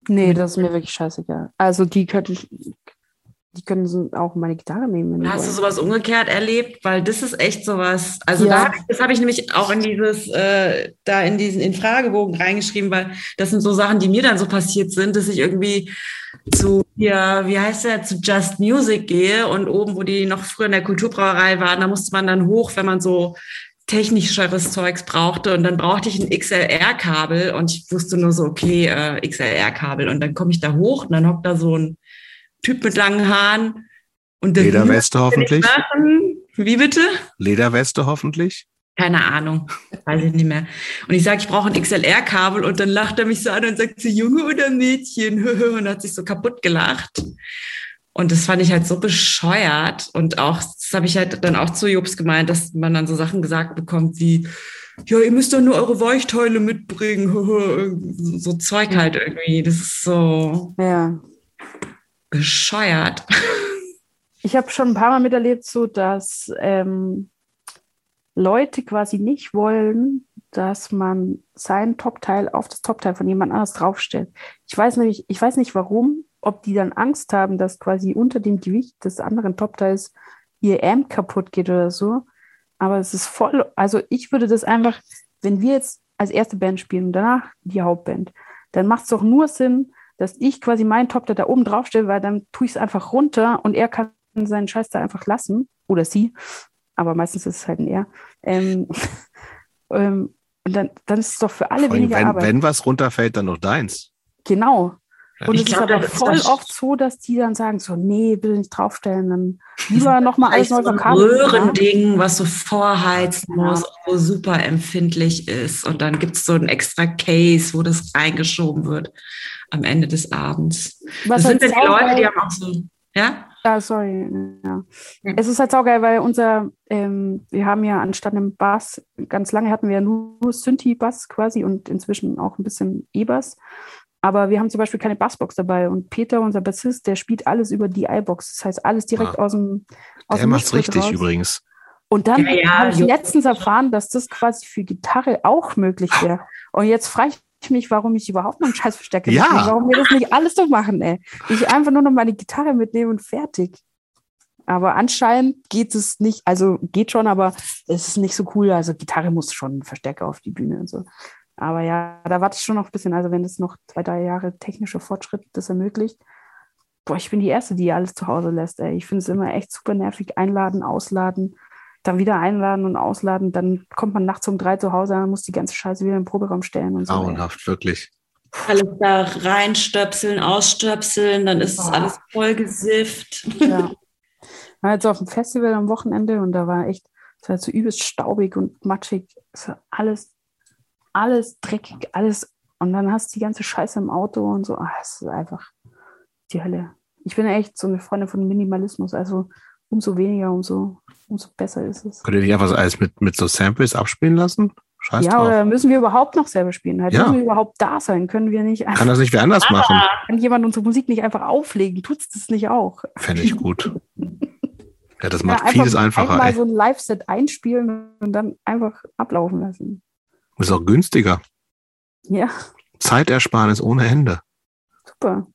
Nee, das ist mir wirklich scheißegal. Also die könnte ich, die können so auch meine Gitarre nehmen. Hast du sowas umgekehrt erlebt? Weil das ist echt sowas. Also ja. da, das habe ich nämlich auch in dieses, äh, da in diesen in Fragebogen reingeschrieben, weil das sind so Sachen, die mir dann so passiert sind, dass ich irgendwie zu ja, wie heißt der, zu Just Music gehe und oben, wo die noch früher in der Kulturbrauerei waren, da musste man dann hoch, wenn man so technischeres Zeugs brauchte und dann brauchte ich ein XLR-Kabel und ich wusste nur so, okay, äh, XLR-Kabel und dann komme ich da hoch und dann hockt da so ein Typ mit langen Haaren. Und Lederweste hoffentlich. Wie bitte? Lederweste hoffentlich. Keine Ahnung, weiß ich nicht mehr. Und ich sage, ich brauche ein XLR-Kabel und dann lacht er mich so an und sagt so, Junge oder Mädchen? *laughs* und hat sich so kaputt gelacht. Und das fand ich halt so bescheuert. Und auch, das habe ich halt dann auch zu Jobs gemeint, dass man dann so Sachen gesagt bekommt wie, ja, ihr müsst doch nur eure Weichteile mitbringen. *laughs* so Zeug halt irgendwie. Das ist so. Ja bescheuert. Ich habe schon ein paar Mal miterlebt, so dass ähm, Leute quasi nicht wollen, dass man sein Topteil auf das Topteil von jemand anders draufstellt. Ich weiß nämlich, ich weiß nicht warum, ob die dann Angst haben, dass quasi unter dem Gewicht des anderen Topteils ihr Amp kaputt geht oder so. Aber es ist voll, also ich würde das einfach, wenn wir jetzt als erste Band spielen und danach die Hauptband, dann macht es doch nur Sinn, dass ich quasi meinen Top da oben drauf stelle, weil dann tue ich es einfach runter und er kann seinen Scheiß da einfach lassen. Oder sie. Aber meistens ist es halt ein er. Ähm, *laughs* ähm, und dann, dann ist es doch für alle weniger wenn, Arbeit. Wenn was runterfällt, dann noch deins. Genau. Und es ist aber voll oft so, dass die dann sagen, so, nee, bitte nicht draufstellen, dann lieber nochmal alles neu verkaufen. So ein Röhrending, was so vorheizen ja. muss, wo super empfindlich ist. Und dann gibt es so ein extra Case, wo das reingeschoben wird am Ende des Abends. Was das sind denn die Leute, die haben auch so, ja? Ah, sorry. Ja. Es ist halt saugeil, weil unser, ähm, wir haben ja anstatt einem Bass, ganz lange hatten wir ja nur Synthi-Bass quasi und inzwischen auch ein bisschen E-Bass. Aber wir haben zum Beispiel keine Bassbox dabei. Und Peter, unser Bassist, der spielt alles über die iBox. Das heißt, alles direkt ah. aus dem aus Der macht's richtig raus. übrigens. Und dann ja, ja, habe ich letztens erfahren, dass das quasi für Gitarre auch möglich wäre. Und jetzt frage ich mich, warum ich überhaupt noch einen Scheiß verstecke. Ja. Warum wir das nicht alles so machen, ey. Ich einfach nur noch meine Gitarre mitnehme und fertig. Aber anscheinend geht es nicht, also geht schon, aber es ist nicht so cool. Also Gitarre muss schon Verstärker auf die Bühne und so. Aber ja, da warte ich schon noch ein bisschen. Also wenn es noch zwei, drei Jahre technischer Fortschritt das ermöglicht. Boah, ich bin die Erste, die alles zu Hause lässt. Ey. Ich finde es immer echt super nervig. Einladen, ausladen, dann wieder einladen und ausladen. Dann kommt man nachts um drei zu Hause und muss die ganze Scheiße wieder im Proberaum stellen und so. Grauenhaft, wirklich. Alles da reinstöpseln, ausstöpseln, dann ist oh. alles voll gesifft. Ja. Ich war jetzt auf dem Festival am Wochenende und da war echt, es war so übelst staubig und matschig. Es war alles, alles dreckig, alles. Und dann hast du die ganze Scheiße im Auto und so. Ach, es ist einfach die Hölle. Ich bin echt so eine Freundin von Minimalismus. Also umso weniger, umso, umso besser ist es. Könnt ihr nicht einfach alles mit, mit so Samples abspielen lassen? Scheiß ja, drauf. oder müssen wir überhaupt noch selber spielen? Halt, ja. Müssen wir überhaupt da sein? Können wir nicht einfach, Kann das nicht wer anders ah, machen? Kann jemand unsere Musik nicht einfach auflegen? Tut es das nicht auch? Fände ich gut. *laughs* ja, das macht ja, vieles einfacher. Einmal so ein Live-Set einspielen und dann einfach ablaufen lassen. Ist auch günstiger. Ja. Zeitersparnis ohne Ende. Super.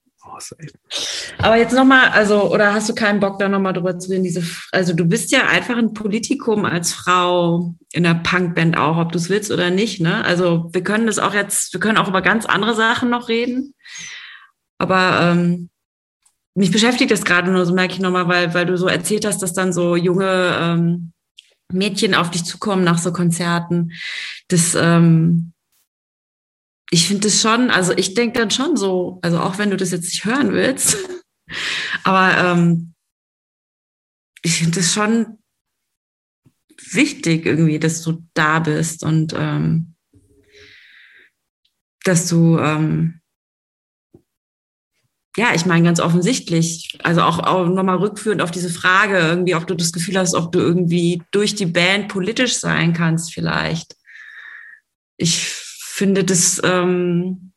Aber jetzt nochmal, also, oder hast du keinen Bock, da nochmal drüber zu reden? Diese, also, du bist ja einfach ein Politikum als Frau in der Punkband auch, ob du es willst oder nicht, ne? Also, wir können das auch jetzt, wir können auch über ganz andere Sachen noch reden. Aber ähm, mich beschäftigt das gerade nur, so merke ich nochmal, weil, weil du so erzählt hast, dass dann so junge ähm, Mädchen auf dich zukommen nach so Konzerten. Das, ähm, ich finde es schon, also ich denke dann schon so, also auch wenn du das jetzt nicht hören willst, *laughs* aber ähm, ich finde es schon wichtig irgendwie, dass du da bist und ähm, dass du, ähm, ja, ich meine ganz offensichtlich, also auch, auch nochmal rückführend auf diese Frage, irgendwie, ob du das Gefühl hast, ob du irgendwie durch die Band politisch sein kannst vielleicht. Ich finde, das ähm,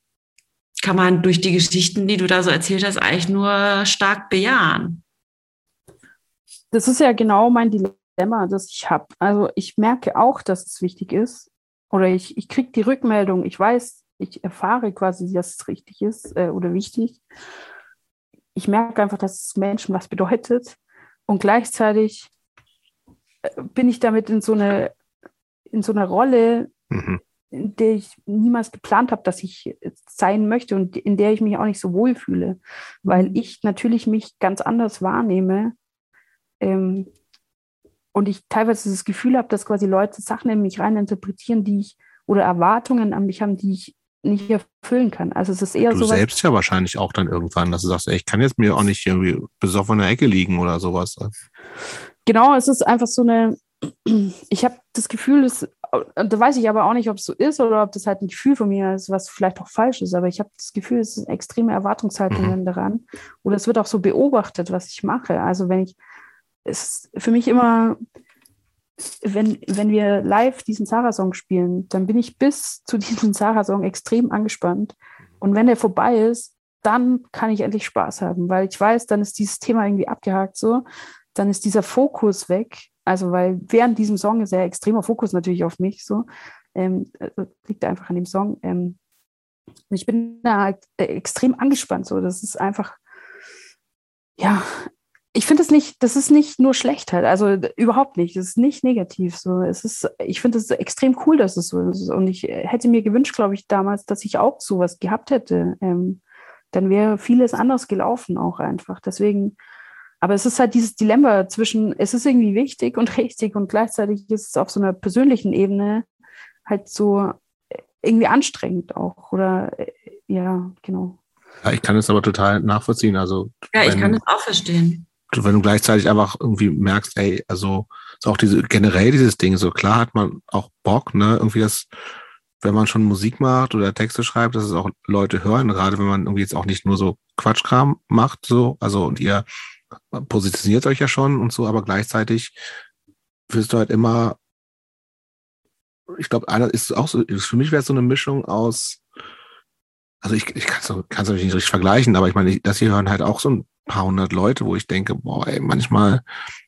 kann man durch die Geschichten, die du da so erzählt hast, eigentlich nur stark bejahen. Das ist ja genau mein Dilemma, das ich habe. Also ich merke auch, dass es wichtig ist. Oder ich, ich kriege die Rückmeldung, ich weiß, ich erfahre quasi, dass es richtig ist äh, oder wichtig. Ich merke einfach, dass es Menschen was bedeutet. Und gleichzeitig äh, bin ich damit in so eine, in so einer Rolle, mhm in der ich niemals geplant habe, dass ich sein möchte und in der ich mich auch nicht so wohl fühle, weil ich natürlich mich ganz anders wahrnehme ähm, und ich teilweise das Gefühl habe, dass quasi Leute Sachen in mich rein interpretieren, die ich oder Erwartungen an mich haben, die ich nicht erfüllen kann. Also es ist eher so. Du selbst ja wahrscheinlich auch dann irgendwann, dass du sagst, ey, ich kann jetzt mir auch nicht irgendwie besoffen in der Ecke liegen oder sowas. Genau, es ist einfach so eine, ich habe das Gefühl, dass, da weiß ich aber auch nicht, ob es so ist oder ob das halt ein Gefühl von mir ist, was vielleicht auch falsch ist, aber ich habe das Gefühl, es sind extreme Erwartungshaltungen mhm. daran. Oder es wird auch so beobachtet, was ich mache. Also wenn ich, es ist für mich immer, wenn, wenn wir live diesen Sarah-Song spielen, dann bin ich bis zu *laughs* diesem Sarah-Song extrem angespannt. Und wenn der vorbei ist, dann kann ich endlich Spaß haben, weil ich weiß, dann ist dieses Thema irgendwie abgehakt so, dann ist dieser Fokus weg also, weil während diesem Song ist ja extremer Fokus natürlich auf mich so. Ähm, also liegt einfach an dem Song. Ähm, ich bin da halt äh, extrem angespannt. So, das ist einfach, ja, ich finde es nicht, das ist nicht nur schlecht halt, also überhaupt nicht. Das ist nicht negativ. So, es ist, ich finde es extrem cool, dass es so ist. Und ich hätte mir gewünscht, glaube ich, damals, dass ich auch sowas gehabt hätte. Ähm, dann wäre vieles anders gelaufen auch einfach. Deswegen aber es ist halt dieses Dilemma zwischen, es ist irgendwie wichtig und *laughs* richtig und gleichzeitig ist es auf so einer persönlichen Ebene halt so irgendwie anstrengend auch. Oder äh, ja, genau. Ja, ich kann es aber total nachvollziehen. Also, ja, ich kann es auch verstehen. Wenn du gleichzeitig einfach irgendwie merkst, ey, also auch diese generell dieses Ding, so klar hat man auch Bock, ne, irgendwie das, wenn man schon Musik macht oder Texte schreibt, dass es auch Leute hören, gerade wenn man irgendwie jetzt auch nicht nur so Quatschkram macht, so, also und ihr positioniert euch ja schon und so, aber gleichzeitig wirst du halt immer, ich glaube, einer ist auch so, für mich wäre es so eine Mischung aus, also ich, ich kann es natürlich nicht richtig vergleichen, aber ich meine, das hier hören halt auch so ein paar hundert Leute, wo ich denke, boah, ey, manchmal,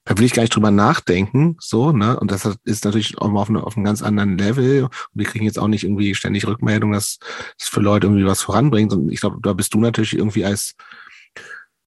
da will ich gar nicht drüber nachdenken, so, ne? Und das ist natürlich auch auf, eine, auf einem ganz anderen Level. Und wir kriegen jetzt auch nicht irgendwie ständig Rückmeldung, dass es für Leute irgendwie was voranbringt. Und ich glaube, da bist du natürlich irgendwie als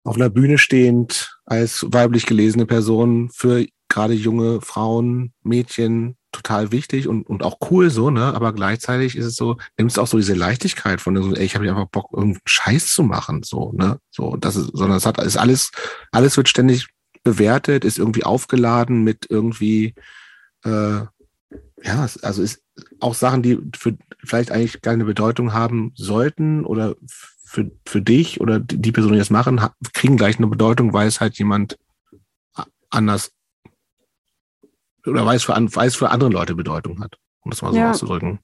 auf einer Bühne stehend, als weiblich gelesene Person für gerade junge Frauen, Mädchen, total wichtig und, und auch cool so, ne? Aber gleichzeitig ist es so, nimmst auch so diese Leichtigkeit von so, ey, ich habe einfach Bock, irgendeinen Scheiß zu machen, so, ne? So, das ist, sondern es hat, ist alles, alles wird ständig bewertet, ist irgendwie aufgeladen mit irgendwie, äh, ja, also ist auch Sachen, die für vielleicht eigentlich keine Bedeutung haben sollten oder für, für dich oder die Person, die das machen, kriegen gleich eine Bedeutung, weil es halt jemand anders oder weil es für, weil es für andere Leute Bedeutung hat, um das mal so ja. auszudrücken.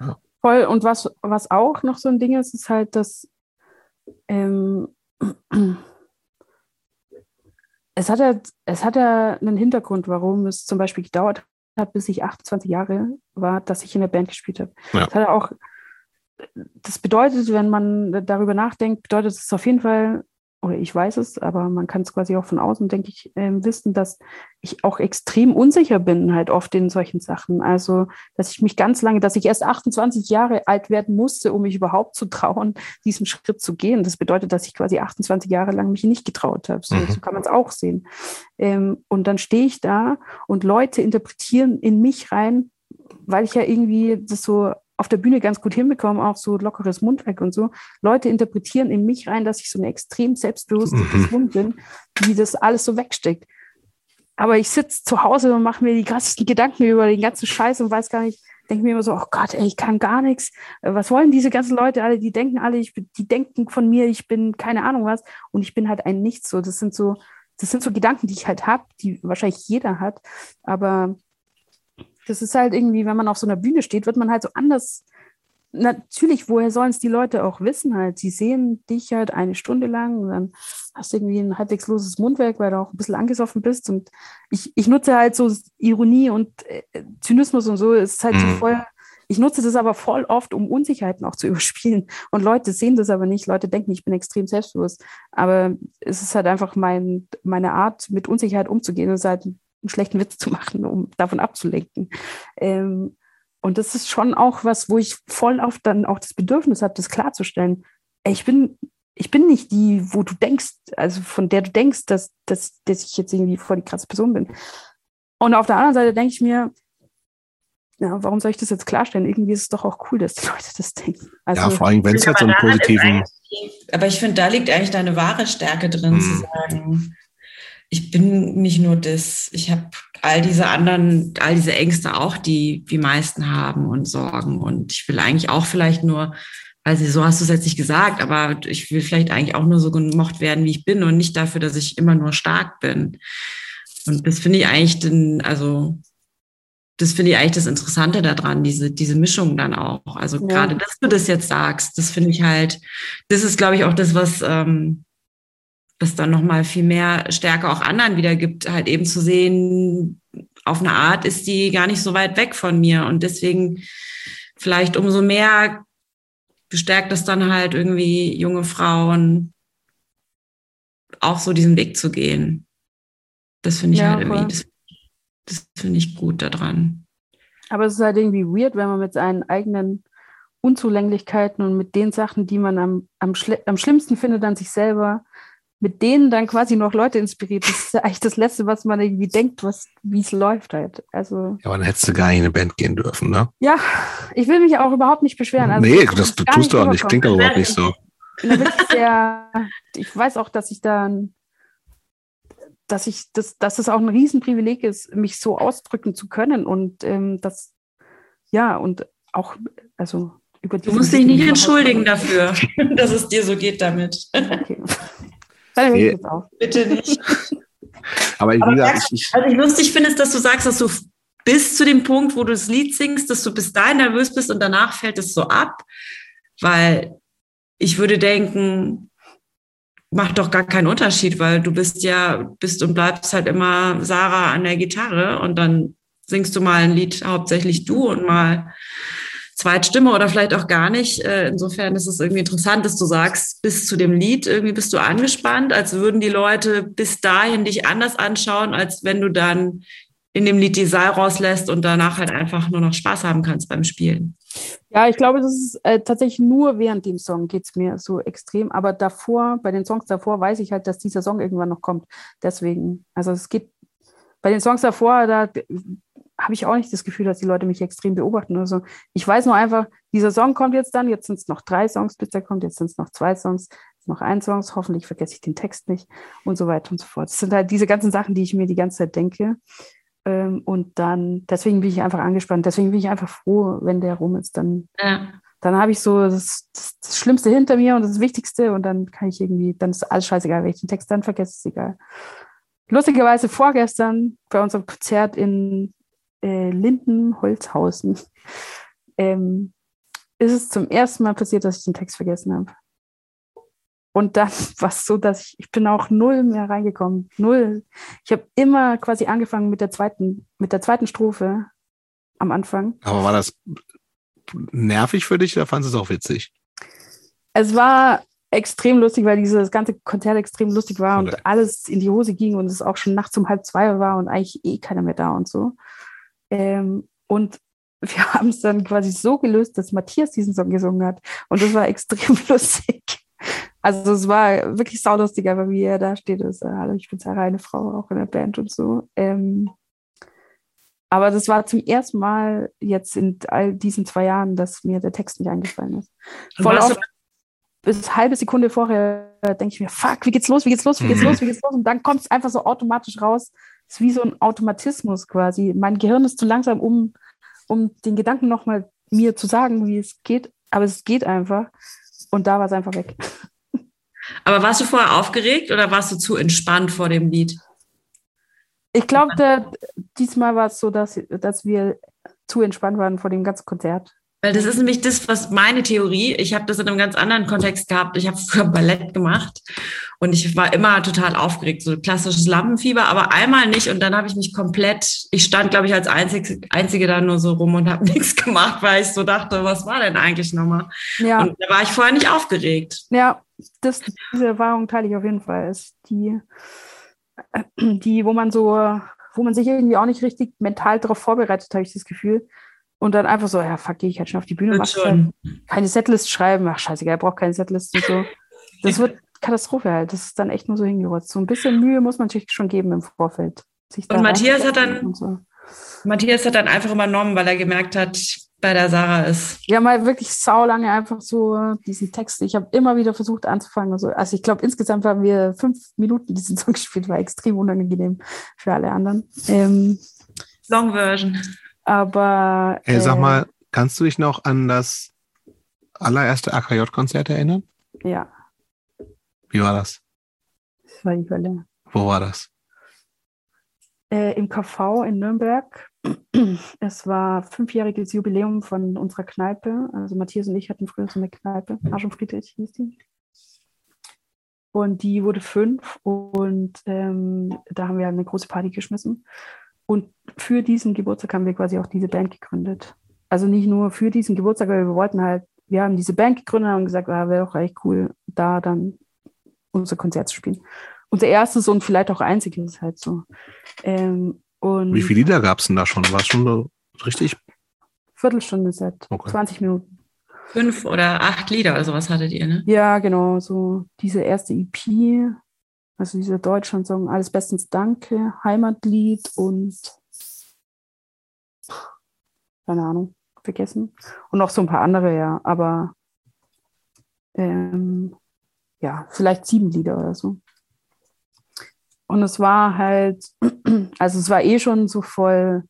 Ja. Voll. Und was, was auch noch so ein Ding ist, ist halt, dass ähm, *clears throat* es hat ja, es hat ja einen Hintergrund, warum es zum Beispiel gedauert hat, bis ich 28 Jahre war, dass ich in der Band gespielt habe. Ja. Das hat auch, das bedeutet, wenn man darüber nachdenkt, bedeutet es auf jeden Fall oder ich weiß es, aber man kann es quasi auch von außen, denke ich, äh, wissen, dass ich auch extrem unsicher bin, halt oft in solchen Sachen. Also, dass ich mich ganz lange, dass ich erst 28 Jahre alt werden musste, um mich überhaupt zu trauen, diesen Schritt zu gehen. Das bedeutet, dass ich quasi 28 Jahre lang mich nicht getraut habe. So, mhm. so kann man es auch sehen. Ähm, und dann stehe ich da und Leute interpretieren in mich rein, weil ich ja irgendwie das so auf der Bühne ganz gut hinbekommen, auch so lockeres Mundwerk und so. Leute interpretieren in mich rein, dass ich so eine extrem selbstbewusste mhm. Person bin, die das alles so wegsteckt. Aber ich sitze zu Hause und mache mir die krassesten Gedanken über den ganzen Scheiß und weiß gar nicht, denke mir immer so, oh Gott, ey, ich kann gar nichts. Was wollen diese ganzen Leute alle? Die denken alle, ich die denken von mir, ich bin keine Ahnung was und ich bin halt ein Nichts. So, das sind so, das sind so Gedanken, die ich halt habe, die wahrscheinlich jeder hat. Aber das ist halt irgendwie, wenn man auf so einer Bühne steht, wird man halt so anders. Natürlich, woher sollen es die Leute auch wissen halt? Sie sehen dich halt eine Stunde lang und dann hast du irgendwie ein halbwegs loses Mundwerk, weil du auch ein bisschen angesoffen bist. Und ich, ich nutze halt so Ironie und äh, Zynismus und so. Es ist halt mhm. so voll. Ich nutze das aber voll oft, um Unsicherheiten auch zu *laughs* überspielen. Und Leute sehen das aber nicht. Leute denken, ich bin extrem selbstbewusst. Aber es ist halt einfach mein, meine Art, mit Unsicherheit umzugehen. Es ist halt einen schlechten Witz zu machen, um davon abzulenken. Ähm, und das ist schon auch was, wo ich voll auf dann auch das Bedürfnis habe, das klarzustellen. Ich bin, ich bin nicht die, wo du denkst, also von der du denkst, dass, dass, dass ich jetzt irgendwie voll die krasse Person bin. Und auf der anderen Seite denke ich mir, ja, warum soll ich das jetzt klarstellen? Irgendwie ist es doch auch cool, dass die Leute das denken. Also, ja, vor allem, wenn es halt so einen positiven. Aber ich finde, da liegt eigentlich deine wahre Stärke drin, hm. zu sagen, ich bin nicht nur das, ich habe all diese anderen, all diese Ängste auch, die die meisten haben und Sorgen. Und ich will eigentlich auch vielleicht nur, also so hast du es jetzt nicht gesagt, aber ich will vielleicht eigentlich auch nur so gemocht werden, wie ich bin und nicht dafür, dass ich immer nur stark bin. Und das finde ich eigentlich den, also das finde ich eigentlich das Interessante daran, diese, diese Mischung dann auch. Also ja. gerade, dass du das jetzt sagst, das finde ich halt, das ist, glaube ich, auch das, was ähm, das dann nochmal viel mehr Stärke auch anderen wiedergibt, halt eben zu sehen, auf eine Art ist die gar nicht so weit weg von mir und deswegen vielleicht umso mehr bestärkt es dann halt irgendwie junge Frauen auch so diesen Weg zu gehen. Das finde ich ja, halt irgendwie, das, das finde ich gut daran. Aber es ist halt irgendwie weird, wenn man mit seinen eigenen Unzulänglichkeiten und mit den Sachen, die man am, am, am schlimmsten findet an sich selber, mit denen dann quasi noch Leute inspiriert. Das ist eigentlich das Letzte, was man irgendwie denkt, wie es läuft halt. Also, ja, aber dann hättest du gar nicht in eine Band gehen dürfen, ne? Ja, ich will mich auch überhaupt nicht beschweren. Also, nee, das, das tust du auch nicht. Klingt aber überhaupt nicht so. Sehr, ich weiß auch, dass ich dann, dass ich, das, dass es auch ein Riesenprivileg ist, mich so ausdrücken zu können und ähm, das, ja, und auch, also über die. Du musst dich nicht entschuldigen dafür, *laughs* dass es dir so geht damit. Okay. Dann nee. jetzt auf. Bitte nicht. *laughs* Aber, Aber gesagt, ich, was ich lustig finde, ist, dass du sagst, dass du bis zu dem Punkt, wo du das Lied singst, dass du bis dahin nervös bist und danach fällt es so ab. Weil ich würde denken, macht doch gar keinen Unterschied, weil du bist ja, bist und bleibst halt immer Sarah an der Gitarre und dann singst du mal ein Lied hauptsächlich du und mal Zweitstimme oder vielleicht auch gar nicht. Äh, insofern ist es irgendwie interessant, dass du sagst, bis zu dem Lied irgendwie bist du angespannt, als würden die Leute bis dahin dich anders anschauen, als wenn du dann in dem Lied die Saal rauslässt und danach halt einfach nur noch Spaß haben kannst beim Spielen. Ja, ich glaube, das ist äh, tatsächlich nur während dem Song geht es mir so extrem. Aber davor, bei den Songs davor, weiß ich halt, dass dieser Song irgendwann noch kommt. Deswegen, also es geht bei den Songs davor, da habe ich auch nicht das Gefühl, dass die Leute mich extrem beobachten oder so. Ich weiß nur einfach, dieser Song kommt jetzt dann, jetzt sind es noch drei Songs, bis der kommt, jetzt sind es noch zwei Songs, noch ein Song, hoffentlich vergesse ich den Text nicht und so weiter und so fort. Das sind halt diese ganzen Sachen, die ich mir die ganze Zeit denke. Ähm, und dann, deswegen bin ich einfach angespannt, deswegen bin ich einfach froh, wenn der rum ist. Dann, ja. dann habe ich so das, das, das, Schlimmste hinter mir und das Wichtigste und dann kann ich irgendwie, dann ist alles scheißegal, wenn ich den Text dann vergesse, ist egal. Lustigerweise vorgestern bei unserem Konzert in äh, Lindenholzhausen *laughs* ähm, ist es zum ersten Mal passiert, dass ich den Text vergessen habe. Und dann *laughs* war es so, dass ich, ich bin auch null mehr reingekommen. Null. Ich habe immer quasi angefangen mit der zweiten, mit der zweiten Strophe am Anfang. Aber war das nervig für dich oder fandest du es auch witzig? Es war extrem lustig, weil dieses ganze Konzert extrem lustig war Oder? und alles in die Hose ging und es auch schon nachts um halb zwei war und eigentlich eh keiner mehr da und so. Ähm, und *laughs* wir haben es dann quasi so gelöst, dass Matthias diesen Song gesungen hat. Und das war *laughs* extrem lustig. Also es war wirklich saulustig, aber wie er da steht, ist, äh, hallo, ich bin Sarah, eine Frau, auch in der Band und so. Ähm, aber das war zum ersten Mal jetzt in all diesen zwei Jahren, dass mir der Text nicht eingefallen ist. Voll oft, bis halbe Sekunde vorher denke ich mir, fuck, wie geht's los, wie geht's los, wie geht's los, wie geht's los? Und dann kommt es einfach so automatisch raus. Es ist wie so ein Automatismus quasi. Mein Gehirn ist zu langsam, um, um den Gedanken nochmal mir zu sagen, wie es geht. Aber es geht einfach. Und da war es einfach weg. *laughs* Aber warst du vorher aufgeregt oder warst du zu entspannt vor dem Lied? Ich glaube, diesmal war es so, dass, dass wir zu entspannt waren vor dem ganzen Konzert. Weil das ist nämlich das, was meine Theorie, ich habe das in einem ganz anderen Kontext gehabt. Ich habe früher Ballett gemacht und ich war immer total aufgeregt, so klassisches Lampenfieber, aber einmal nicht und dann habe ich mich komplett, ich stand, glaube ich, als Einzige, Einzige da nur so rum und habe *laughs* nichts gemacht, weil ich so dachte, was war denn eigentlich nochmal? Ja. Und da war ich vorher nicht aufgeregt. Ja, das, diese Erfahrung teile ich auf jeden Fall. Ist die, die, wo man so, wo man sich irgendwie auch nicht richtig mental darauf vorbereitet, habe ich das Gefühl und dann einfach so, ja, fuck, gehe ich halt schon auf die Bühne, mach halt keine Setlist schreiben. Ach, scheißegal, er braucht keine Setlist und so. Das wird Katastrophe halt. Das ist dann echt nur so hingerotzt. So ein bisschen Mühe muss man sich schon geben im Vorfeld. und Matthias hat dann, so. Matthias hat dann einfach übernommen, weil er gemerkt hat, bei der Sarah ist. Ja, mal wirklich sau lange einfach so diesen Text. Ich habe immer wieder versucht anzufangen. Also, also ich glaube, insgesamt haben wir fünf Minuten diesen Song *laughs* gespielt, war extrem unangenehm für alle anderen. Ähm, Long Version. Aber. Hey, sag äh, mal, kannst du dich noch an das allererste AKJ-Konzert erinnern? Ja. Wie war das? Das war die Hölle. Wo war das? Äh, Im KV in Nürnberg. *clears throat* Es war fünfjähriges Jubiläum von unserer Kneipe. Also Matthias und ich hatten früher so eine Kneipe. Arsch und Friedrich hieß die. Und die wurde fünf und ähm, da haben wir eine große Party geschmissen. Und für diesen Geburtstag haben wir quasi auch diese Band gegründet. Also nicht nur für diesen Geburtstag, weil wir wollten halt, wir haben diese Band gegründet und gesagt, ah, wäre doch echt cool, da dann unser Konzert zu spielen. Unser erstes und vielleicht auch einziges halt so. Ähm, und Wie viele Lieder gab es denn da schon? War es schon so richtig? Viertelstunde Set, okay. 20 Minuten. Fünf oder acht Lieder oder sowas hattet ihr, ne? Ja, genau. So diese erste EP also dieser Deutschland-Song, alles bestens Danke, Heimatlied und keine Ahnung, vergessen. Und noch so ein paar andere, ja, aber ähm, ja, vielleicht sieben Lieder oder so. Und es war halt, *clears throat* also es war eh schon so voll.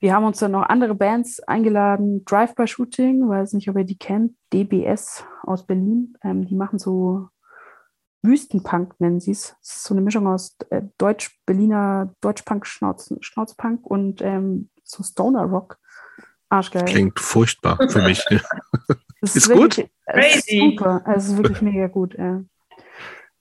Wir haben uns dann noch andere Bands eingeladen, Drive-by-Shooting, weiß nicht, ob ihr die kennt, DBS aus Berlin. Ähm, die machen so Wüstenpunk nennen sie es. Es ist so eine Mischung aus äh, Deutsch-Berliner Deutschpunk, Schnauz, Schnauzpunk und ähm, so Stoner Rock. Arschgeil. Klingt furchtbar für mich. *laughs* *laughs* ist, ist wirklich, gut? Es ist super. Es ist wirklich mega gut. Ja.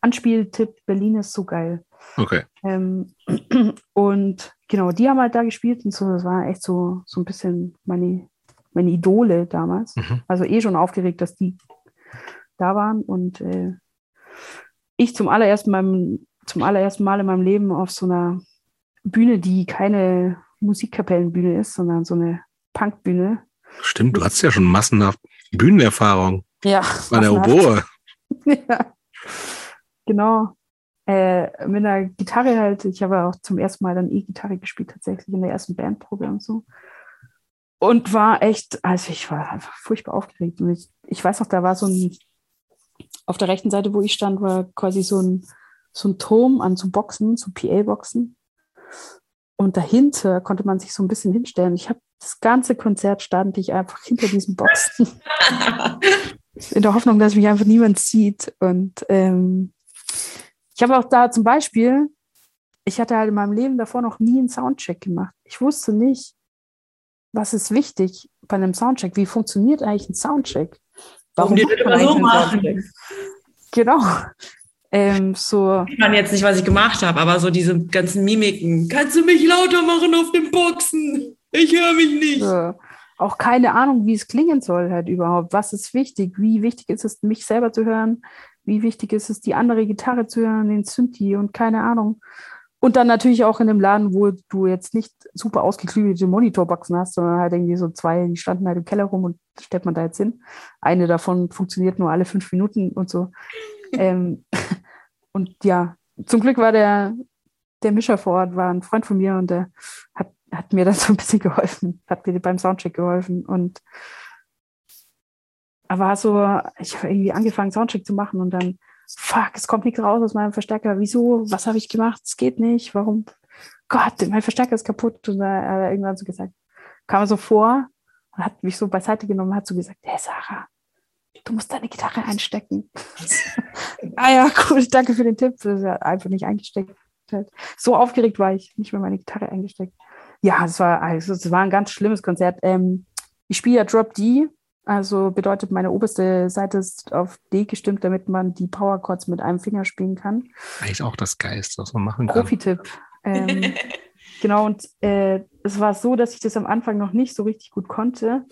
Anspieltipp, Berlin ist so geil. Okay. Ähm, *clears throat* und genau, die haben halt da gespielt und so, das war echt so, so ein bisschen meine, meine Idole damals. Mhm. Also eh schon aufgeregt, dass die da waren und äh, ich zum allerersten, Mal, zum allerersten Mal in meinem Leben auf so einer Bühne, die keine Musikkapellenbühne ist, sondern so eine Punkbühne. Stimmt, du hast ja schon massenhaft Bühnenerfahrung Ja. bei der. Oboe. *laughs* ja. Genau. Äh, mit einer Gitarre halt. Ich habe auch zum ersten Mal dann E-Gitarre gespielt, tatsächlich in der ersten Bandprobe und so. Und war echt, also ich war einfach furchtbar aufgeregt. Und ich, ich weiß noch, da war so ein, auf der rechten Seite, wo ich stand, war quasi so ein, so ein Turm an so Boxen, so PA-Boxen. Und dahinter konnte man sich so ein bisschen hinstellen. Ich habe das ganze Konzert stand ich einfach hinter diesen Boxen *laughs* in der Hoffnung, dass mich einfach niemand sieht. Und ähm, ich habe auch da zum Beispiel, ich hatte halt in meinem Leben davor noch nie einen Soundcheck gemacht. Ich wusste nicht, was ist wichtig bei einem Soundcheck. Wie funktioniert eigentlich ein Soundcheck? Warum die das immer so machen? Genau. Ähm, so, Ich meine jetzt nicht, was ich gemacht habe, aber so diese ganzen Mimiken. Kannst du mich lauter machen auf den Boxen? Ich höre mich nicht. so auch keine Ahnung, wie es klingen soll halt überhaupt. Was ist wichtig? Wie wichtig ist es, mich selber zu hören? Wie wichtig ist es, die andere Gitarre zu hören, den Synthi und keine Ahnung. Und dann natürlich auch in einem Laden, wo du jetzt nicht super ausgeklügelte Monitorboxen hast, sondern halt irgendwie so zwei, die standen halt im Keller rum und stellt man da jetzt hin. Eine davon funktioniert nur alle fünf Minuten und so. *laughs* ähm, *laughs* und ja, zum Glück war der, der Mischer vor Ort, war ein Freund von mir und der hat, hat mir *laughs* dann so ein bisschen geholfen, hat mir beim Soundcheck geholfen und aber so, ich habe irgendwie angefangen, Soundcheck zu machen und dann, fuck, es kommt nichts raus aus meinem Verstärker. Wieso? Was habe ich gemacht? Es geht nicht. Warum? Gott, mein Verstärker ist kaputt. Und da hat er irgendwann so gesagt, kam er so vor und hat mich so beiseite genommen und hat so gesagt, hey Sarah, du musst deine Gitarre einstecken. *laughs* ah ja, cool, danke für den Tipp. Das ist ja einfach nicht eingesteckt. So aufgeregt war ich, nicht mehr meine Gitarre eingesteckt. Ja, es war, also, es war ein ganz schlimmes Konzert. Ähm, ich spiele ja Drop D, also bedeutet, meine oberste Seite ist auf D gestimmt, damit man die Power Chords mit einem Finger spielen kann. Eigentlich auch das Geilste, was man machen kann. Profi-Tipp. Ähm, *laughs* genau, und äh, es war so, dass ich das am Anfang noch nicht so richtig gut konnte.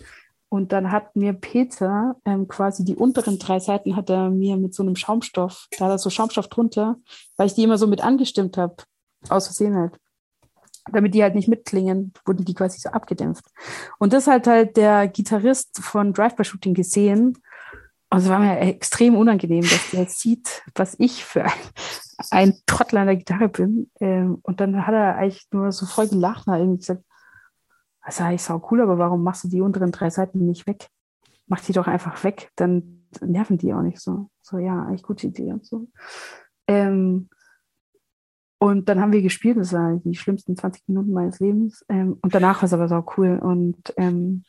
Und dann hat mir Peter ähm, quasi die unteren drei Seiten hat er mir mit so einem Schaumstoff, da hat er so Schaumstoff drunter, weil ich die immer so mit angestimmt habe, aus Versehen halt. Damit die halt nicht mitklingen, wurden die quasi so abgedämpft. Und das hat halt der Gitarrist von Drive-by-Shooting gesehen. Also war mir extrem unangenehm, dass der sieht, was ich für ein, ein Trottel an der Gitarre bin. Ähm, und dann hat er eigentlich nur so voll gelacht und hat irgendwie gesagt, das ist eigentlich sau cool, aber warum machst du die unteren drei Seiten nicht weg? Mach die doch einfach weg, dann nerven die auch nicht so. So, ja, eigentlich gute Idee und so. Ähm, und dann haben wir gespielt, das waren die schlimmsten 20 Minuten meines Lebens. Ähm, und danach war es aber sau cool. Und ähm,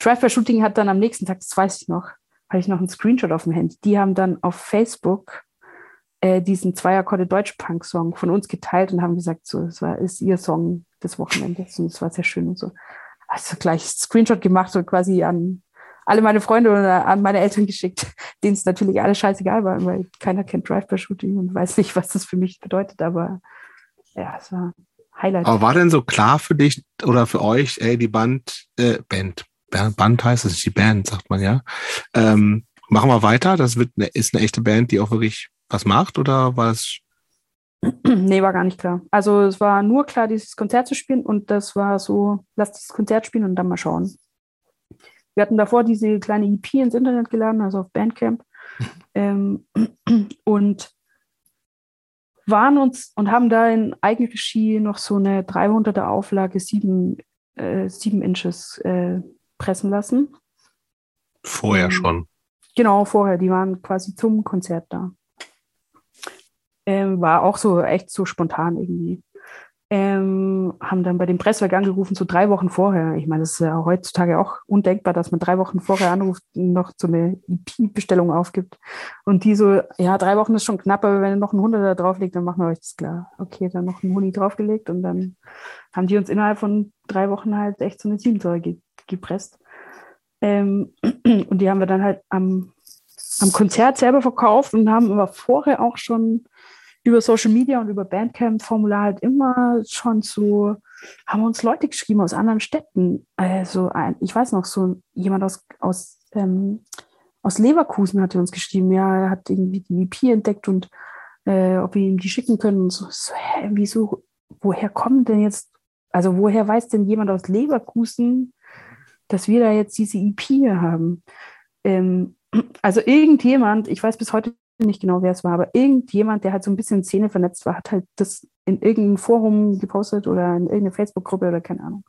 Drive-by-Shooting hat dann am nächsten Tag, das weiß ich noch, habe ich noch einen Screenshot auf dem Handy. Die haben dann auf Facebook äh, diesen Zweiakkorde Deutsch-Punk-Song von uns geteilt und haben gesagt, so, das war, ist ihr Song des Wochenendes und es war sehr schön und so. Also gleich Screenshot gemacht und quasi an alle meine Freunde oder an meine Eltern geschickt, *laughs* denen es natürlich alle scheißegal war, weil keiner kennt Drive-by-Shooting und weiß nicht, was das für mich bedeutet, aber ja, es war Highlight. Aber war denn so klar für dich oder für euch, ey, die Band, äh, Band, Band heißt es, die Band, sagt man ja. Ähm, machen wir weiter? Das wird eine, ist eine echte Band, die auch wirklich was macht oder war es? *clears throat* nee, war gar nicht klar. Also es war nur klar, dieses Konzert zu spielen und das war so, lass dieses Konzert spielen und dann mal schauen. Wir hatten davor diese kleine EP ins Internet geladen, also auf Bandcamp. ähm, *clears throat* und waren uns und haben da in Eigenregie noch so eine 300er Auflage, sieben, äh, sieben Inches äh, pressen lassen. Vorher Ähm, schon. Genau, vorher. Die waren quasi zum Konzert da. Ähm, war auch so echt so spontan irgendwie. Ähm, haben dann bei dem Presswerk angerufen, so drei Wochen vorher. Ich meine, das ist ja heutzutage auch undenkbar, dass man drei Wochen vorher anruft und noch so eine EP-Bestellung aufgibt. Und die so, ja, drei Wochen ist schon knapp, aber wenn ihr noch ein Hunderter drauflegt, dann machen wir euch das klar. Okay, dann noch ein Huni draufgelegt und dann haben die uns innerhalb von drei Wochen halt echt so eine Siebensäure gepresst. Ähm, *clears throat* und die haben wir dann halt am am Konzert selber verkauft und haben aber vorher auch schon über Social Media und über Bandcamp-Formular halt immer schon so, haben uns Leute geschrieben aus anderen Städten. Also ein, ich weiß noch, so jemand aus, aus, ähm, aus Leverkusen hatte uns geschrieben, ja, er hat irgendwie die EP entdeckt und äh, ob wir ihm die schicken können. Und so, so hä, wieso, woher kommen denn jetzt, also woher weiß denn jemand aus Leverkusen, dass wir da jetzt diese EP hier haben? Ähm, also irgendjemand, ich weiß bis heute nicht genau, wer es war, aber irgendjemand, der halt so ein bisschen Szene vernetzt war, hat halt das in irgendeinem Forum gepostet oder in irgendeine Facebook-Gruppe oder keine Ahnung.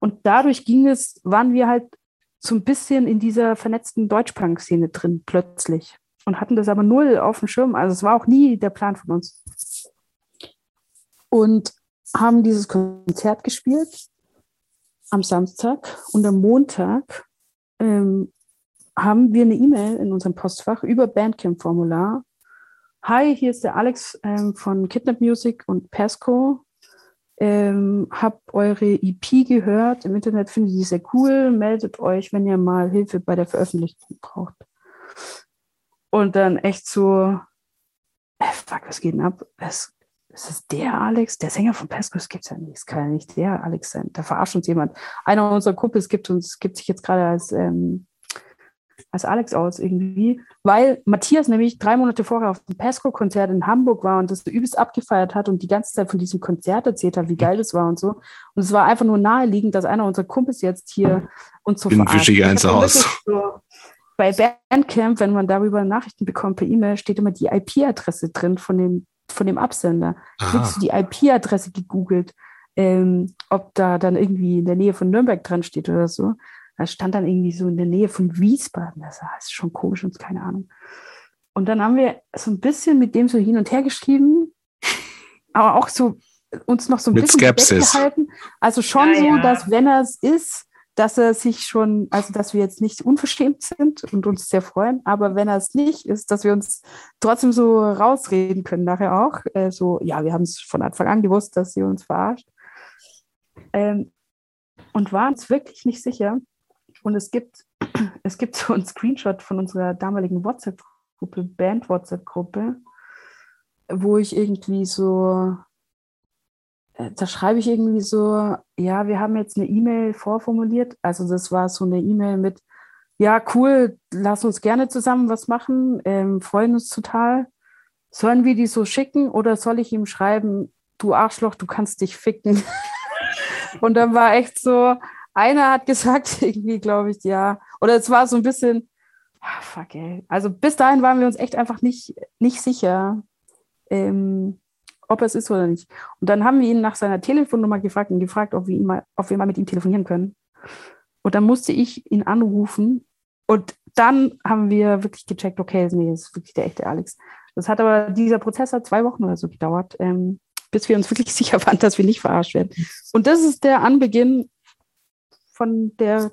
Und dadurch ging es, waren wir halt so ein bisschen in dieser vernetzten Deutschpunk-Szene drin, plötzlich. Und hatten das aber null auf dem Schirm. Also es war auch nie der Plan von uns. Und haben dieses Konzert gespielt am Samstag und am Montag ähm, haben wir eine E-Mail in unserem Postfach über Bandcamp-Formular. Hi, hier ist der Alex ähm, von Kidnap Music und Pesco. Ähm, hab eure EP gehört. Im Internet finde ich die sehr cool. Meldet euch, wenn ihr mal Hilfe bei der Veröffentlichung braucht. Und dann echt so, äh, fuck, was geht denn ab? Es, ist es der Alex, der Sänger von Pesco? Das gibt's ja nicht. Es kann ja nicht der Alex sein. Da verarscht uns jemand. Einer unserer Kumpels gibt uns, gibt sich jetzt gerade als ähm, als Alex aus irgendwie, weil Matthias nämlich drei Monate vorher auf dem Pesco-Konzert in Hamburg war und das so übelst abgefeiert hat und die ganze Zeit von diesem Konzert erzählt hat, wie geil das war und so. Und es war einfach nur naheliegend, dass einer unserer Kumpels jetzt hier uns so Bin wische eins aus. So, bei Bandcamp, wenn man darüber Nachrichten bekommt per E-Mail, steht immer die IP-Adresse drin von dem, von dem Absender. Kriegst du die IP-Adresse gegoogelt, ähm, ob da dann irgendwie in der Nähe von Nürnberg dran steht oder so. Das stand dann irgendwie so in der Nähe von Wiesbaden. Das ist schon komisch und keine Ahnung. Und dann haben wir so ein bisschen mit dem so hin und her geschrieben, *laughs* aber auch so uns noch so ein mit bisschen Skepsis. gehalten. Also schon Ja, so, ja. dass wenn er es ist, dass er sich schon, also dass wir jetzt nicht unverschämt sind und uns sehr freuen, aber wenn er es nicht ist, dass wir uns trotzdem so rausreden können nachher auch. Äh, so, ja, wir haben es von Anfang an gewusst, dass sie uns verarscht. Ähm, und waren uns wirklich nicht sicher. Und es gibt, *clears throat* es gibt so einen Screenshot von unserer damaligen WhatsApp-Gruppe, Band-WhatsApp-Gruppe, wo ich irgendwie so, da schreibe ich irgendwie so, ja, wir haben jetzt eine E-Mail vorformuliert. Also das war so eine E-Mail mit, ja, cool, lass uns gerne zusammen was machen, ähm, freuen uns total. Sollen wir die so schicken oder soll ich ihm schreiben, du Arschloch, du kannst dich ficken? *laughs* Und dann war echt so, einer hat gesagt, *laughs* irgendwie, glaube ich, ja. Oder es war so ein bisschen, ah, fuck, ey. Also bis dahin waren wir uns echt einfach nicht, nicht sicher, ähm, ob es ist oder nicht. Und dann haben wir ihn nach seiner Telefonnummer gefragt und gefragt, ob wir, ihn mal, ob wir mal mit ihm telefonieren können. Und dann musste ich ihn anrufen. Und dann haben wir wirklich gecheckt, okay, nee, das ist wirklich der echte Alex. Das hat aber, dieser Prozess hat zwei Wochen oder so gedauert, ähm, bis wir uns *laughs* wirklich sicher waren, dass wir nicht verarscht werden. Und das ist der Anbeginn von der,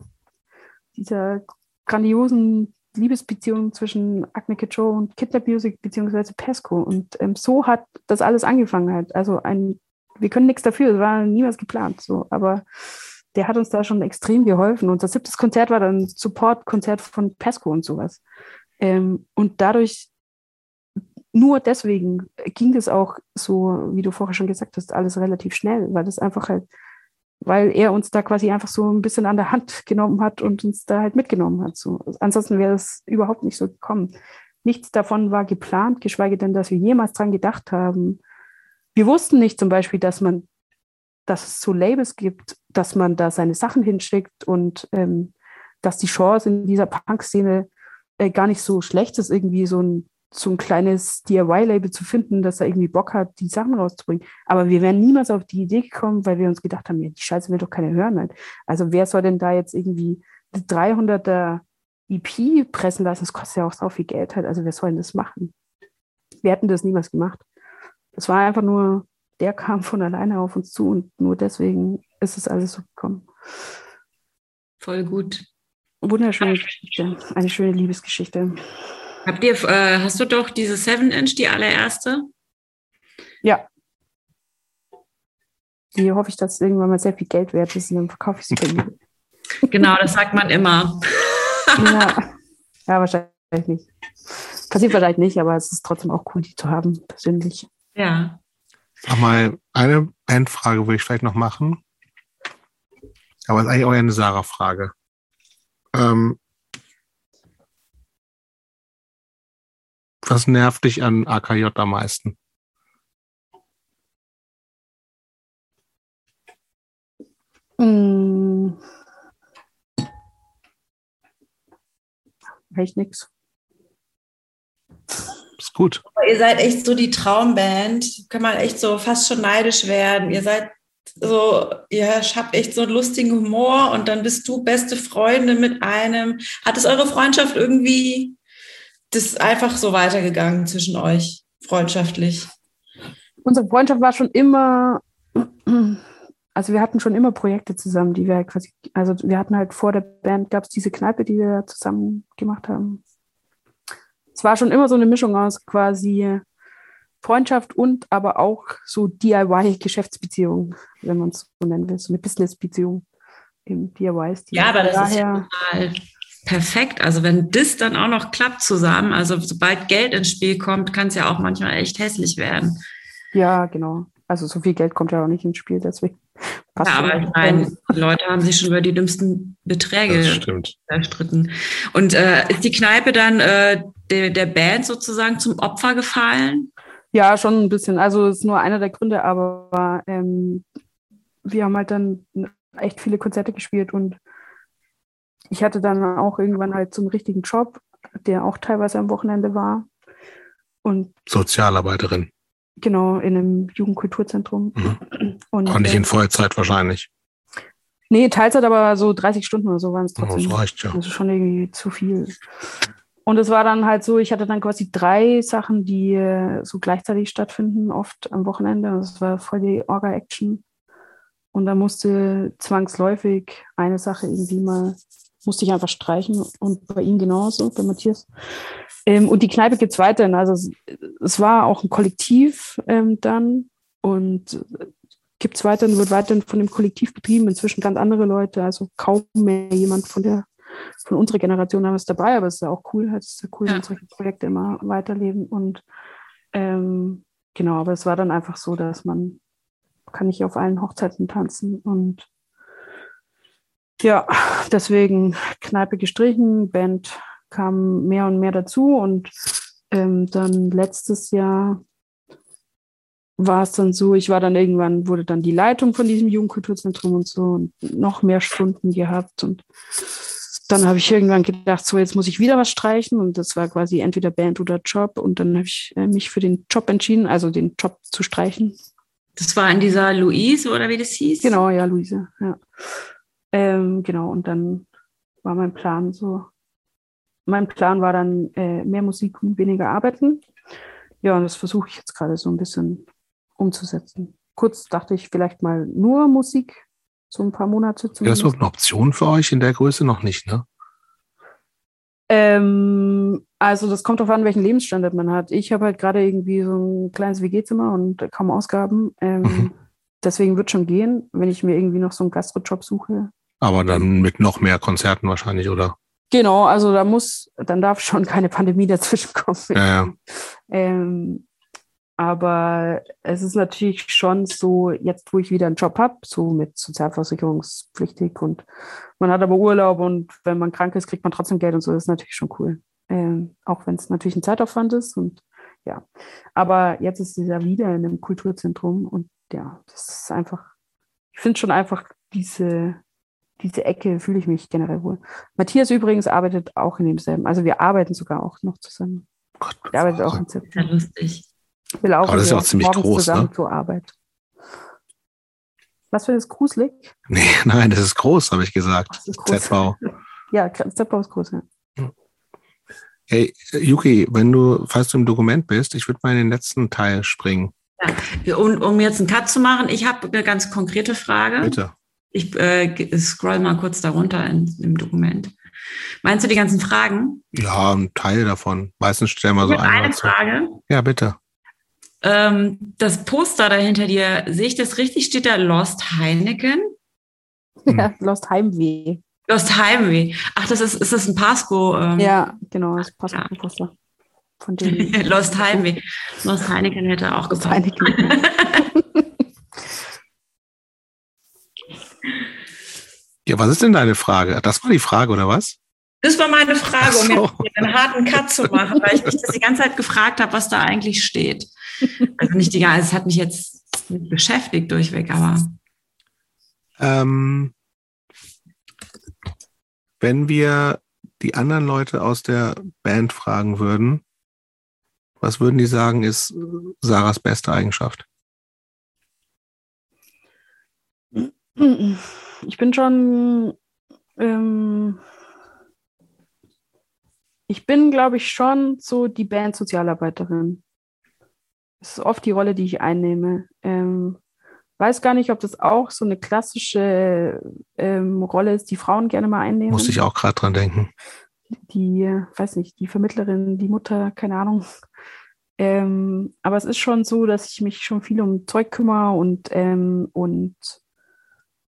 dieser grandiosen Liebesbeziehung zwischen Agneke Joe und Kidnap Music beziehungsweise Pesco. Und ähm, so hat das alles angefangen halt. Also ein, wir können nichts dafür, es war niemals geplant. So, aber der hat uns da schon extrem geholfen. Unser siebtes Konzert war dann ein Support-Konzert von Pesco und sowas. Ähm, und dadurch, nur deswegen ging das auch so, wie du vorher schon gesagt hast, alles relativ schnell, weil das einfach halt weil er uns da quasi einfach so ein bisschen an der Hand genommen hat und uns da halt mitgenommen hat. So. Ansonsten wäre es überhaupt nicht so gekommen. Nichts davon war geplant, geschweige denn, dass wir jemals dran gedacht haben. Wir wussten nicht zum Beispiel, dass man, dass es so Labels gibt, dass man da seine Sachen hinschickt und ähm, dass die Chance in dieser Punk-Szene äh, gar nicht so schlecht ist, irgendwie so ein so ein kleines DIY-Label zu finden, das da irgendwie Bock hat, die Sachen rauszubringen. Aber wir wären niemals auf die Idee gekommen, weil wir uns gedacht haben, ja, die Scheiße will doch keiner hören. Halt. Also wer soll denn da jetzt irgendwie eine 300er EP pressen lassen? Das kostet ja auch so viel Geld halt. Also wer soll denn das machen? Wir hätten das niemals gemacht. Das war einfach nur, der kam von alleine auf uns zu und nur deswegen ist es alles so gekommen. Voll gut. Wunderschöne Geschichte. Eine schöne Liebesgeschichte. Habt ihr, äh, hast du doch diese 7-Inch, die allererste? Ja. Die hoffe ich, dass irgendwann mal sehr viel Geld wert ist und dann verkaufe ich sie bei. Genau, das sagt man immer. ja. *laughs* ja, wahrscheinlich nicht. Passiert vielleicht nicht, aber es ist trotzdem auch cool, die zu haben, persönlich. Ja. Sag mal, eine Endfrage würde ich vielleicht noch machen. Aber es ist eigentlich auch eine Sarah-Frage. Ähm, was nervt dich an AKJ am meisten? Hm. Echt nix. Ist gut. Aber ihr seid echt so die Traumband. Kann man echt so fast schon neidisch werden. Ihr seid so, ihr habt echt so einen lustigen Humor und dann bist du beste Freunde mit einem. Hat es eure Freundschaft irgendwie, das ist einfach so weitergegangen zwischen euch, freundschaftlich? Unsere Freundschaft war schon immer, *clears throat* also wir hatten schon immer Projekte zusammen, die wir quasi, also wir hatten halt vor der Band, gab es diese Kneipe, die wir zusammen gemacht haben. Es war schon immer so eine Mischung aus quasi Freundschaft und aber auch so DIY-Geschäftsbeziehung, wenn man es so nennen will, so eine Business-Beziehung im DIY-Stil. Ja, aber das Daher, ist ja total perfekt. Also wenn das dann auch noch klappt zusammen, also sobald Geld ins Spiel kommt, kann es ja auch manchmal echt hässlich werden. ja, genau. Also so viel Geld kommt ja auch nicht ins Spiel, deswegen *laughs* passt Ja, aber ich meine, Leute haben sich schon über die dümmsten Beträge erstritten. Und äh, ist die Kneipe dann äh, der, der Band sozusagen zum Opfer gefallen? Ja, schon ein bisschen. Also ist nur einer der Gründe, aber ähm, wir haben halt dann echt viele Konzerte gespielt und ich hatte dann auch irgendwann halt so einen richtigen Job, der auch teilweise am Wochenende war. Und Sozialarbeiterin. genau, in einem Jugendkulturzentrum. Mhm. Und, Auch nicht äh, in Vollzeit wahrscheinlich. nee, Teilzeit, aber so 30 Stunden oder so waren es Oh, trotzdem. das reicht ja. Das ist schon irgendwie zu viel. Und es war dann halt so, ich hatte dann quasi drei Sachen, die äh, so gleichzeitig stattfinden, oft am Wochenende. Und es war voll die Orga-Action. Und da musste zwangsläufig eine Sache irgendwie mal, musste ich einfach streichen. Und bei ihm genauso, bei Matthias. Ähm, und die Kneipe gibt es weiterhin. Also es, es war auch ein Kollektiv ähm, dann. Und gibt es weiterhin, wird weiterhin von dem Kollektiv betrieben. Inzwischen ganz andere Leute, also kaum mehr jemand von der von unserer Generation haben wir es dabei, aber es ist ja auch cool, halt, es ist ja cool, Ja. wenn solche Projekte immer weiterleben. Und ähm, genau, aber es war dann einfach so, dass man kann nicht auf allen Hochzeiten tanzen und ja, deswegen Kneipe gestrichen, Band kam mehr und mehr dazu und ähm, dann letztes Jahr war es dann so, ich war dann irgendwann, wurde dann die Leitung von diesem Jugendkulturzentrum und so und noch mehr Stunden gehabt und dann habe ich irgendwann gedacht, so jetzt muss ich wieder was streichen und das war quasi entweder Band oder Job und dann habe ich äh, mich für den Job entschieden, also den Job zu streichen. Das war in dieser Louise oder wie das hieß? Genau, ja, Luise, ja. Ähm, genau, und dann war mein Plan so, mein Plan war dann äh, mehr Musik und weniger arbeiten. Ja, und das versuche ich jetzt gerade so ein bisschen umzusetzen. Kurz dachte ich vielleicht mal nur Musik, so ein paar Monate Wäre das zumindest. überhaupt eine Option für euch in der Größe? Noch nicht, ne? Ähm, also das kommt darauf an, welchen Lebensstandard man hat. Ich habe halt gerade irgendwie so ein kleines WG-Zimmer und kaum Ausgaben. Ähm, Mhm. Deswegen wird schon gehen, wenn ich mir irgendwie noch so einen Gastrojob suche. Aber dann mit noch mehr Konzerten wahrscheinlich, oder? Genau, also da muss, dann darf schon keine Pandemie dazwischen kommen. Ja, ja. Ähm, aber es ist natürlich schon so, jetzt wo ich wieder einen Job habe, so mit sozialversicherungspflichtig und man hat aber Urlaub und wenn man krank ist, kriegt man trotzdem Geld und so, das ist natürlich schon cool. Ähm, auch wenn es natürlich ein Zeitaufwand ist und ja. Aber jetzt ist es ja wieder in einem Kulturzentrum und ja, das ist einfach, ich finde schon einfach diese, diese Ecke fühle ich mich generell wohl. Matthias übrigens arbeitet auch in demselben, also wir arbeiten sogar auch noch zusammen. Gott, Er arbeitet auch im Ja, ZB. lustig. Will auch, Aber das ist ja auch ziemlich groß, zusammen ne? zur Arbeit. Was für das gruselig? Nee, *laughs* nein, das ist groß, habe ich gesagt. Das ist groß. ZV. *laughs* Ja, ZBau ist groß, ja. Hey, Yuki, wenn du, falls du im Dokument bist, ich würde mal in den letzten Teil springen. Ja, um, um jetzt einen Cut zu machen, ich habe eine ganz konkrete Frage. Bitte. Ich äh, scroll mal kurz darunter in, im Dokument. Meinst du die ganzen Fragen? Ja, ein Teil davon. Meistens stellen wir so eine zu. Frage. Ja, bitte. Ähm, das Poster dahinter dir, sehe ich das richtig? Steht da Lost Heineken? Hm. Ja, Lost Heimweh. Lost Heimweh. Ach, das ist, ist das ein Pasco? Ähm, ja, genau, das Pasco-Komposter. Ja. Von dem. *laughs* Lost Heimweh. Lost Heineken hätte auch gepasst. Heineken. *laughs* ja, was ist denn deine Frage? Das war die Frage, oder was? Das war meine Frage, so. um jetzt einen harten Cut zu machen, weil ich mich das die ganze Zeit gefragt habe, was da eigentlich steht. Also nicht die ganze, es hat mich jetzt beschäftigt durchweg, aber. Ähm, wenn wir die anderen Leute aus der Band fragen würden, was würden die sagen, ist Sarahs beste Eigenschaft? Ich bin schon, ähm, ich bin, glaube ich, schon so die Band-Sozialarbeiterin. Das ist oft die Rolle, die ich einnehme. Ähm, weiß gar nicht, ob das auch so eine klassische ähm, Rolle ist, die Frauen gerne mal einnehmen. Muss ich auch gerade dran denken. Die, weiß nicht, die Vermittlerin, die Mutter, keine Ahnung. Ähm, aber es ist schon so, dass ich mich schon viel um Zeug kümmere und, ähm, und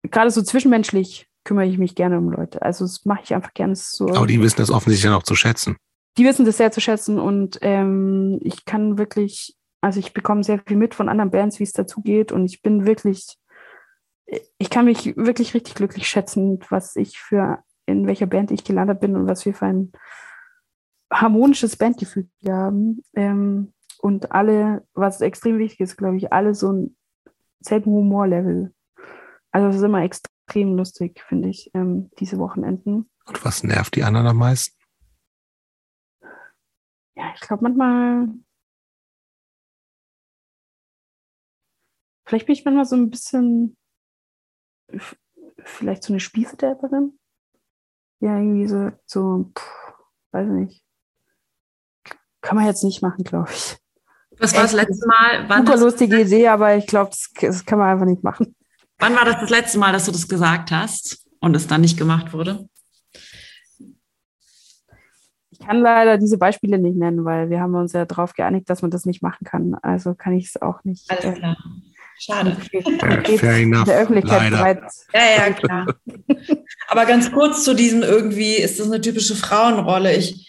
gerade so zwischenmenschlich kümmere ich mich gerne um Leute. Also das mache ich einfach gerne so. Aber die wissen das offensichtlich dann auch zu schätzen. Die wissen das sehr zu schätzen und ähm, ich kann wirklich also ich bekomme sehr viel mit von anderen Bands, wie es dazu geht. Und ich bin wirklich, ich kann mich wirklich richtig glücklich schätzen, was ich für, in welcher Band ich gelandet bin und was wir für ein harmonisches Bandgefühl haben. Ähm, und alle, was extrem wichtig ist, glaube ich, alle so ein selben Humorlevel. Also es ist immer extrem lustig, finde ich, ähm, diese Wochenenden. Und was nervt die anderen am meisten? Ja, ich glaube manchmal Vielleicht bin ich manchmal so ein bisschen, vielleicht so eine Spießetäterin. Ja, irgendwie so, so pff, weiß nicht. Kann man jetzt nicht machen, glaube ich. Was war das letzte Mal? Wann super lustige Idee, aber ich glaube, das, das, kann man einfach nicht machen. Wann war das das letzte Mal, dass du das gesagt hast und es dann nicht gemacht wurde? Ich kann leider diese Beispiele nicht nennen, weil wir haben uns ja darauf geeinigt, dass man das nicht machen kann. Also kann ich es auch nicht. Alles klar. Schade. Äh, fair enough. Der Öffentlichkeit Leider. Ja, ja, klar. *laughs* Aber ganz kurz zu diesem irgendwie, ist das eine typische Frauenrolle? Ich,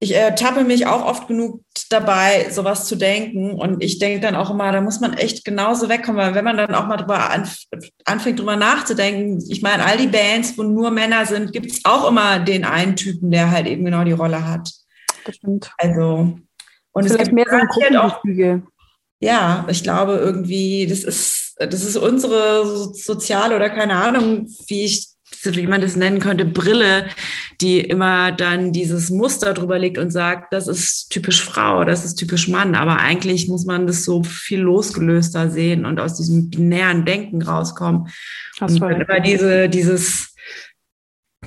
ich ertappe mich auch oft genug dabei, sowas zu denken. Und ich denke dann auch immer, da muss man echt genauso wegkommen, weil wenn man dann auch mal drüber anf anfängt, drüber nachzudenken, ich meine, all die Bands, wo nur Männer sind, gibt es auch immer den einen Typen, der halt eben genau die Rolle hat. Das stimmt. Also, und es gibt mehr so ein Gruppengefüge ja, ich glaube irgendwie, das ist, das ist unsere soziale oder keine Ahnung, wie ich wie man das nennen könnte, Brille, die immer dann dieses Muster drüber legt und sagt, das ist typisch Frau, das ist typisch Mann. Aber eigentlich muss man das so viel losgelöster sehen und aus diesem binären Denken rauskommen. Das und dann immer diese, dieses,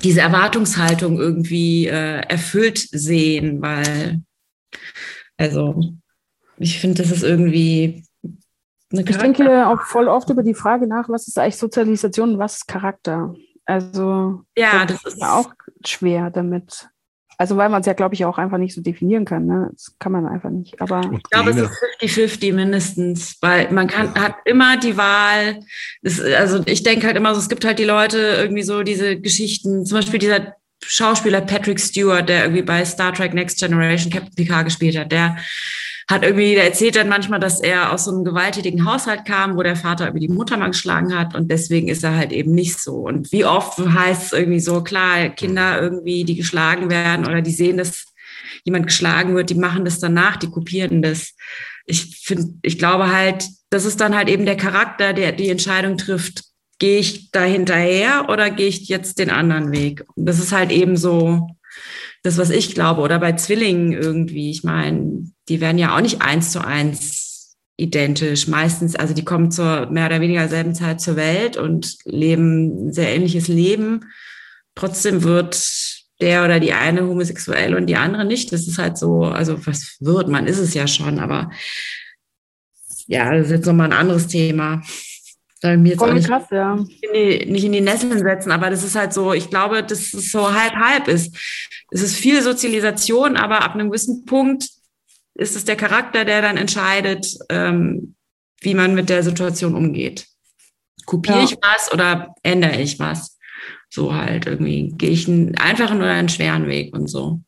diese Erwartungshaltung irgendwie äh, erfüllt sehen, weil, also ich finde, das ist irgendwie eine Ich denke auch voll oft über die Frage nach, was ist eigentlich Sozialisation und was ist Charakter? Also ja, das, das ist auch schwer damit. Also weil man es ja, glaube ich, auch einfach nicht so definieren kann. Ne? Das kann man einfach nicht. Aber ich glaube, es ist 50-50 mindestens, weil man kann, hat immer die Wahl. Das, also ich denke halt immer so, es gibt halt die Leute irgendwie so diese Geschichten, zum Beispiel dieser Schauspieler Patrick Stewart, der irgendwie bei Star Trek Next Generation Captain Picard gespielt hat, der hat irgendwie, der erzählt dann manchmal, dass er aus so einem gewalttätigen Haushalt kam, wo der Vater irgendwie die Mutter mal geschlagen hat und deswegen ist er halt eben nicht so. Und wie oft heißt es irgendwie so, klar, Kinder irgendwie, die geschlagen werden oder die sehen, dass jemand geschlagen wird, die machen das danach, die kopieren das. Ich finde, ich glaube halt, das ist dann halt eben der Charakter, der die Entscheidung trifft, gehe ich da hinterher oder gehe ich jetzt den anderen Weg? Und das ist halt eben so das, was ich glaube. Oder bei Zwillingen irgendwie. Ich meine, die werden ja auch nicht eins zu eins identisch. Meistens, also die kommen zur mehr oder weniger selben Zeit zur Welt und leben ein sehr ähnliches Leben. Trotzdem wird der oder die eine homosexuell und die andere nicht. Das ist halt so, also was wird, man ist es ja schon, aber ja, das ist jetzt nochmal ein anderes Thema. Da mir jetzt Voll nicht, krass, ja. in die, nicht in die Nesseln setzen, aber das ist halt so, ich glaube, dass es so halb-halb ist. Es ist viel Sozialisation, aber ab einem gewissen Punkt ist es der Charakter, der dann entscheidet, ähm, wie man mit der Situation umgeht. Kopiere ja. ich was oder ändere ich was? So halt irgendwie gehe ich einen einfachen oder einen schweren Weg und so.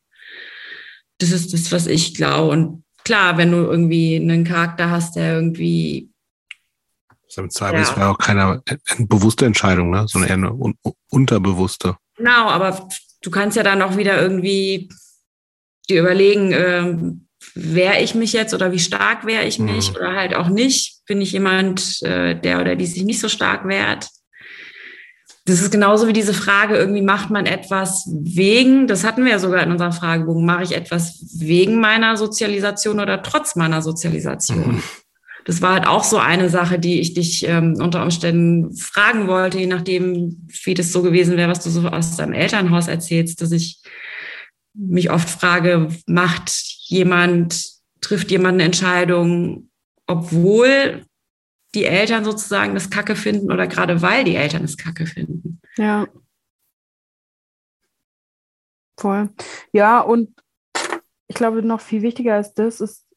Das ist das, was ich glaube. Und klar, wenn du irgendwie einen Charakter hast, der irgendwie das ist im Zweifelsfall ja. auch keine eine bewusste Entscheidung, ne? sondern eher eine un unterbewusste. Genau, aber du kannst ja dann auch wieder irgendwie dir überlegen, äh, wehre ich mich jetzt oder wie stark wehre ich mich mhm. oder halt auch nicht. Bin ich jemand, äh, der oder die sich nicht so stark wehrt? Das ist genauso wie diese Frage, irgendwie macht man etwas wegen, das hatten wir ja sogar in unserem Fragebogen, mache ich etwas wegen meiner Sozialisation oder trotz meiner Sozialisation? Mhm. Das war halt auch so eine Sache, die ich dich ähm, unter Umständen fragen wollte, je nachdem, wie das so gewesen wäre, was du so aus deinem Elternhaus erzählst, dass ich mich oft frage, macht jemand, trifft jemand eine Entscheidung, obwohl die Eltern sozusagen das Kacke finden oder gerade weil die Eltern es Kacke finden. Ja. Voll. Ja, und ich glaube, noch viel wichtiger als das ist,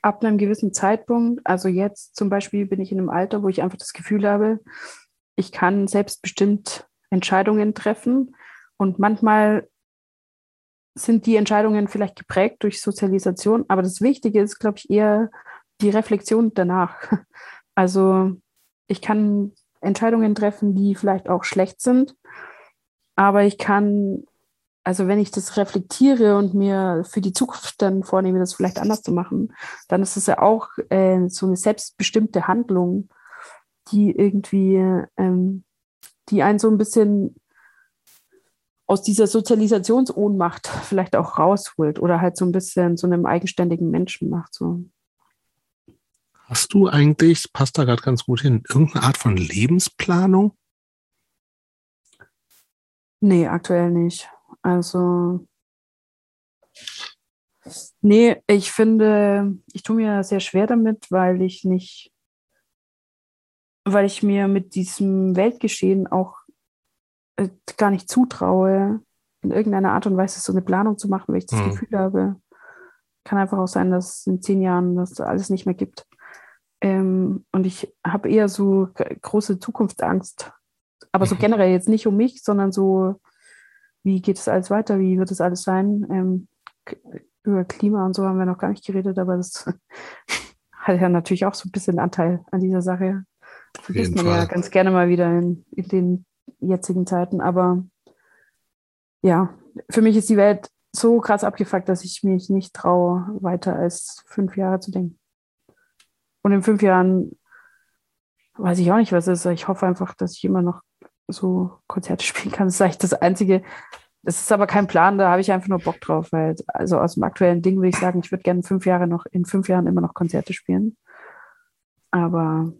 ab einem gewissen Zeitpunkt, also jetzt zum Beispiel bin ich in einem Alter, wo ich einfach das Gefühl habe, ich kann selbstbestimmt Entscheidungen treffen und manchmal sind die Entscheidungen vielleicht geprägt durch Sozialisation, aber das Wichtige ist, glaube ich, eher die Reflexion danach. *laughs* Also ich kann Entscheidungen treffen, die vielleicht auch schlecht sind, aber ich kann, also wenn ich das reflektiere und mir für die Zukunft dann vornehme, das vielleicht anders zu machen, dann ist es ja auch äh, so eine selbstbestimmte Handlung, die irgendwie, ähm, die einen so ein bisschen aus dieser Sozialisationsohnmacht vielleicht auch rausholt oder halt so ein bisschen so einem eigenständigen Menschen macht. So. Hast du eigentlich, passt da gerade ganz gut hin, irgendeine Art von Lebensplanung? Nee, aktuell nicht. Also, nee, ich finde, ich tue mir sehr schwer damit, weil ich nicht, weil ich mir mit diesem Weltgeschehen auch gar nicht zutraue, in irgendeiner Art und Weise so eine Planung zu machen, weil ich das mhm. Gefühl habe, kann einfach auch sein, dass es in zehn Jahren das alles nicht mehr gibt. Ähm, und ich habe eher so große Zukunftsangst. Aber so mhm. generell jetzt nicht um mich, sondern so, wie geht es alles weiter? Wie wird es alles sein? Ähm, über Klima und so haben wir noch gar nicht geredet, aber das *laughs* hat ja natürlich auch so ein bisschen Anteil an dieser Sache. Vergisst man Fall. ja ganz gerne mal wieder in, in den jetzigen Zeiten. Aber ja, für mich ist die Welt so krass abgefuckt, dass ich mich nicht traue, weiter als fünf Jahre zu denken. Und in fünf Jahren weiß ich auch nicht, was ist. Ich hoffe einfach, dass ich immer noch so Konzerte *laughs* spielen kann. Das ist eigentlich das Einzige. Das ist aber kein Plan, da habe ich einfach nur Bock drauf. Weil, also aus dem aktuellen Ding würde ich sagen, ich würde gerne fünf Jahre noch, in fünf Jahren immer noch Konzerte spielen. Aber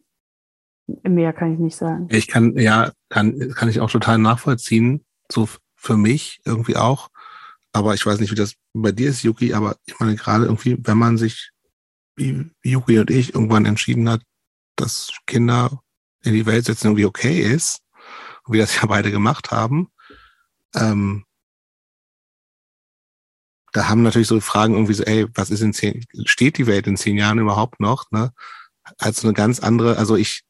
Mehr kann ich nicht sagen. Ich kann, ja, kann, kann ich auch total nachvollziehen. So für mich irgendwie auch. Aber ich weiß nicht, wie das bei dir ist, Yuki, aber ich meine gerade irgendwie, wenn man sich, wie Yuki und ich, irgendwann entschieden hat, dass Kinder in die Welt setzen irgendwie okay ist, und wir das ja beide gemacht haben, ähm, da haben natürlich so Fragen irgendwie so, ey, was ist in zehn, steht die Welt in zehn Jahren überhaupt noch, ne? Als eine ganz andere, also ich,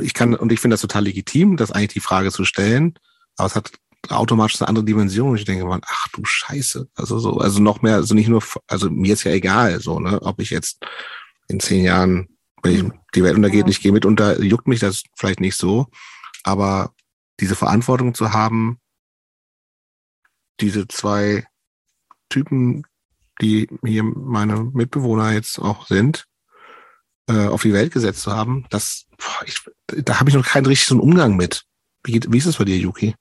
ich kann, und ich finde das total legitim, das eigentlich die Frage zu stellen, aber es hat automatisch eine andere Dimension. Und ich denke mal, ach du Scheiße. Also so, also noch mehr, also nicht nur, also mir ist ja egal, so, ne, ob ich jetzt in zehn Jahren, wenn ich, die Welt untergeht, nicht gehe mit unter, juckt mich das vielleicht nicht so. Aber diese Verantwortung zu haben, diese zwei Typen, die hier meine Mitbewohner jetzt auch sind, äh, auf die Welt gesetzt zu haben, das, ich, da habe ich noch keinen richtigen Umgang mit. Wie, geht, wie ist es bei dir, Yuki?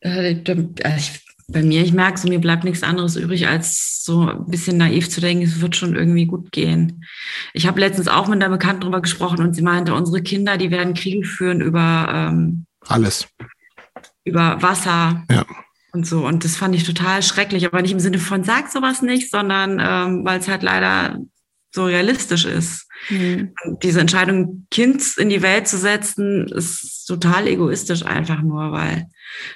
Äh, ich, bei mir, ich merke so, mir bleibt nichts anderes übrig, als so ein bisschen naiv zu denken, es wird schon irgendwie gut gehen. Ich habe letztens auch mit einer Bekannten darüber gesprochen und sie meinte, unsere Kinder, die werden Kriege führen über ähm, alles. Über Wasser. Ja. Und so. Und das fand ich total schrecklich, aber nicht im Sinne von sag sowas nicht, sondern ähm, weil es halt leider so realistisch ist. Mhm. Diese Entscheidung, Kind in die Welt zu setzen, ist total egoistisch einfach nur, weil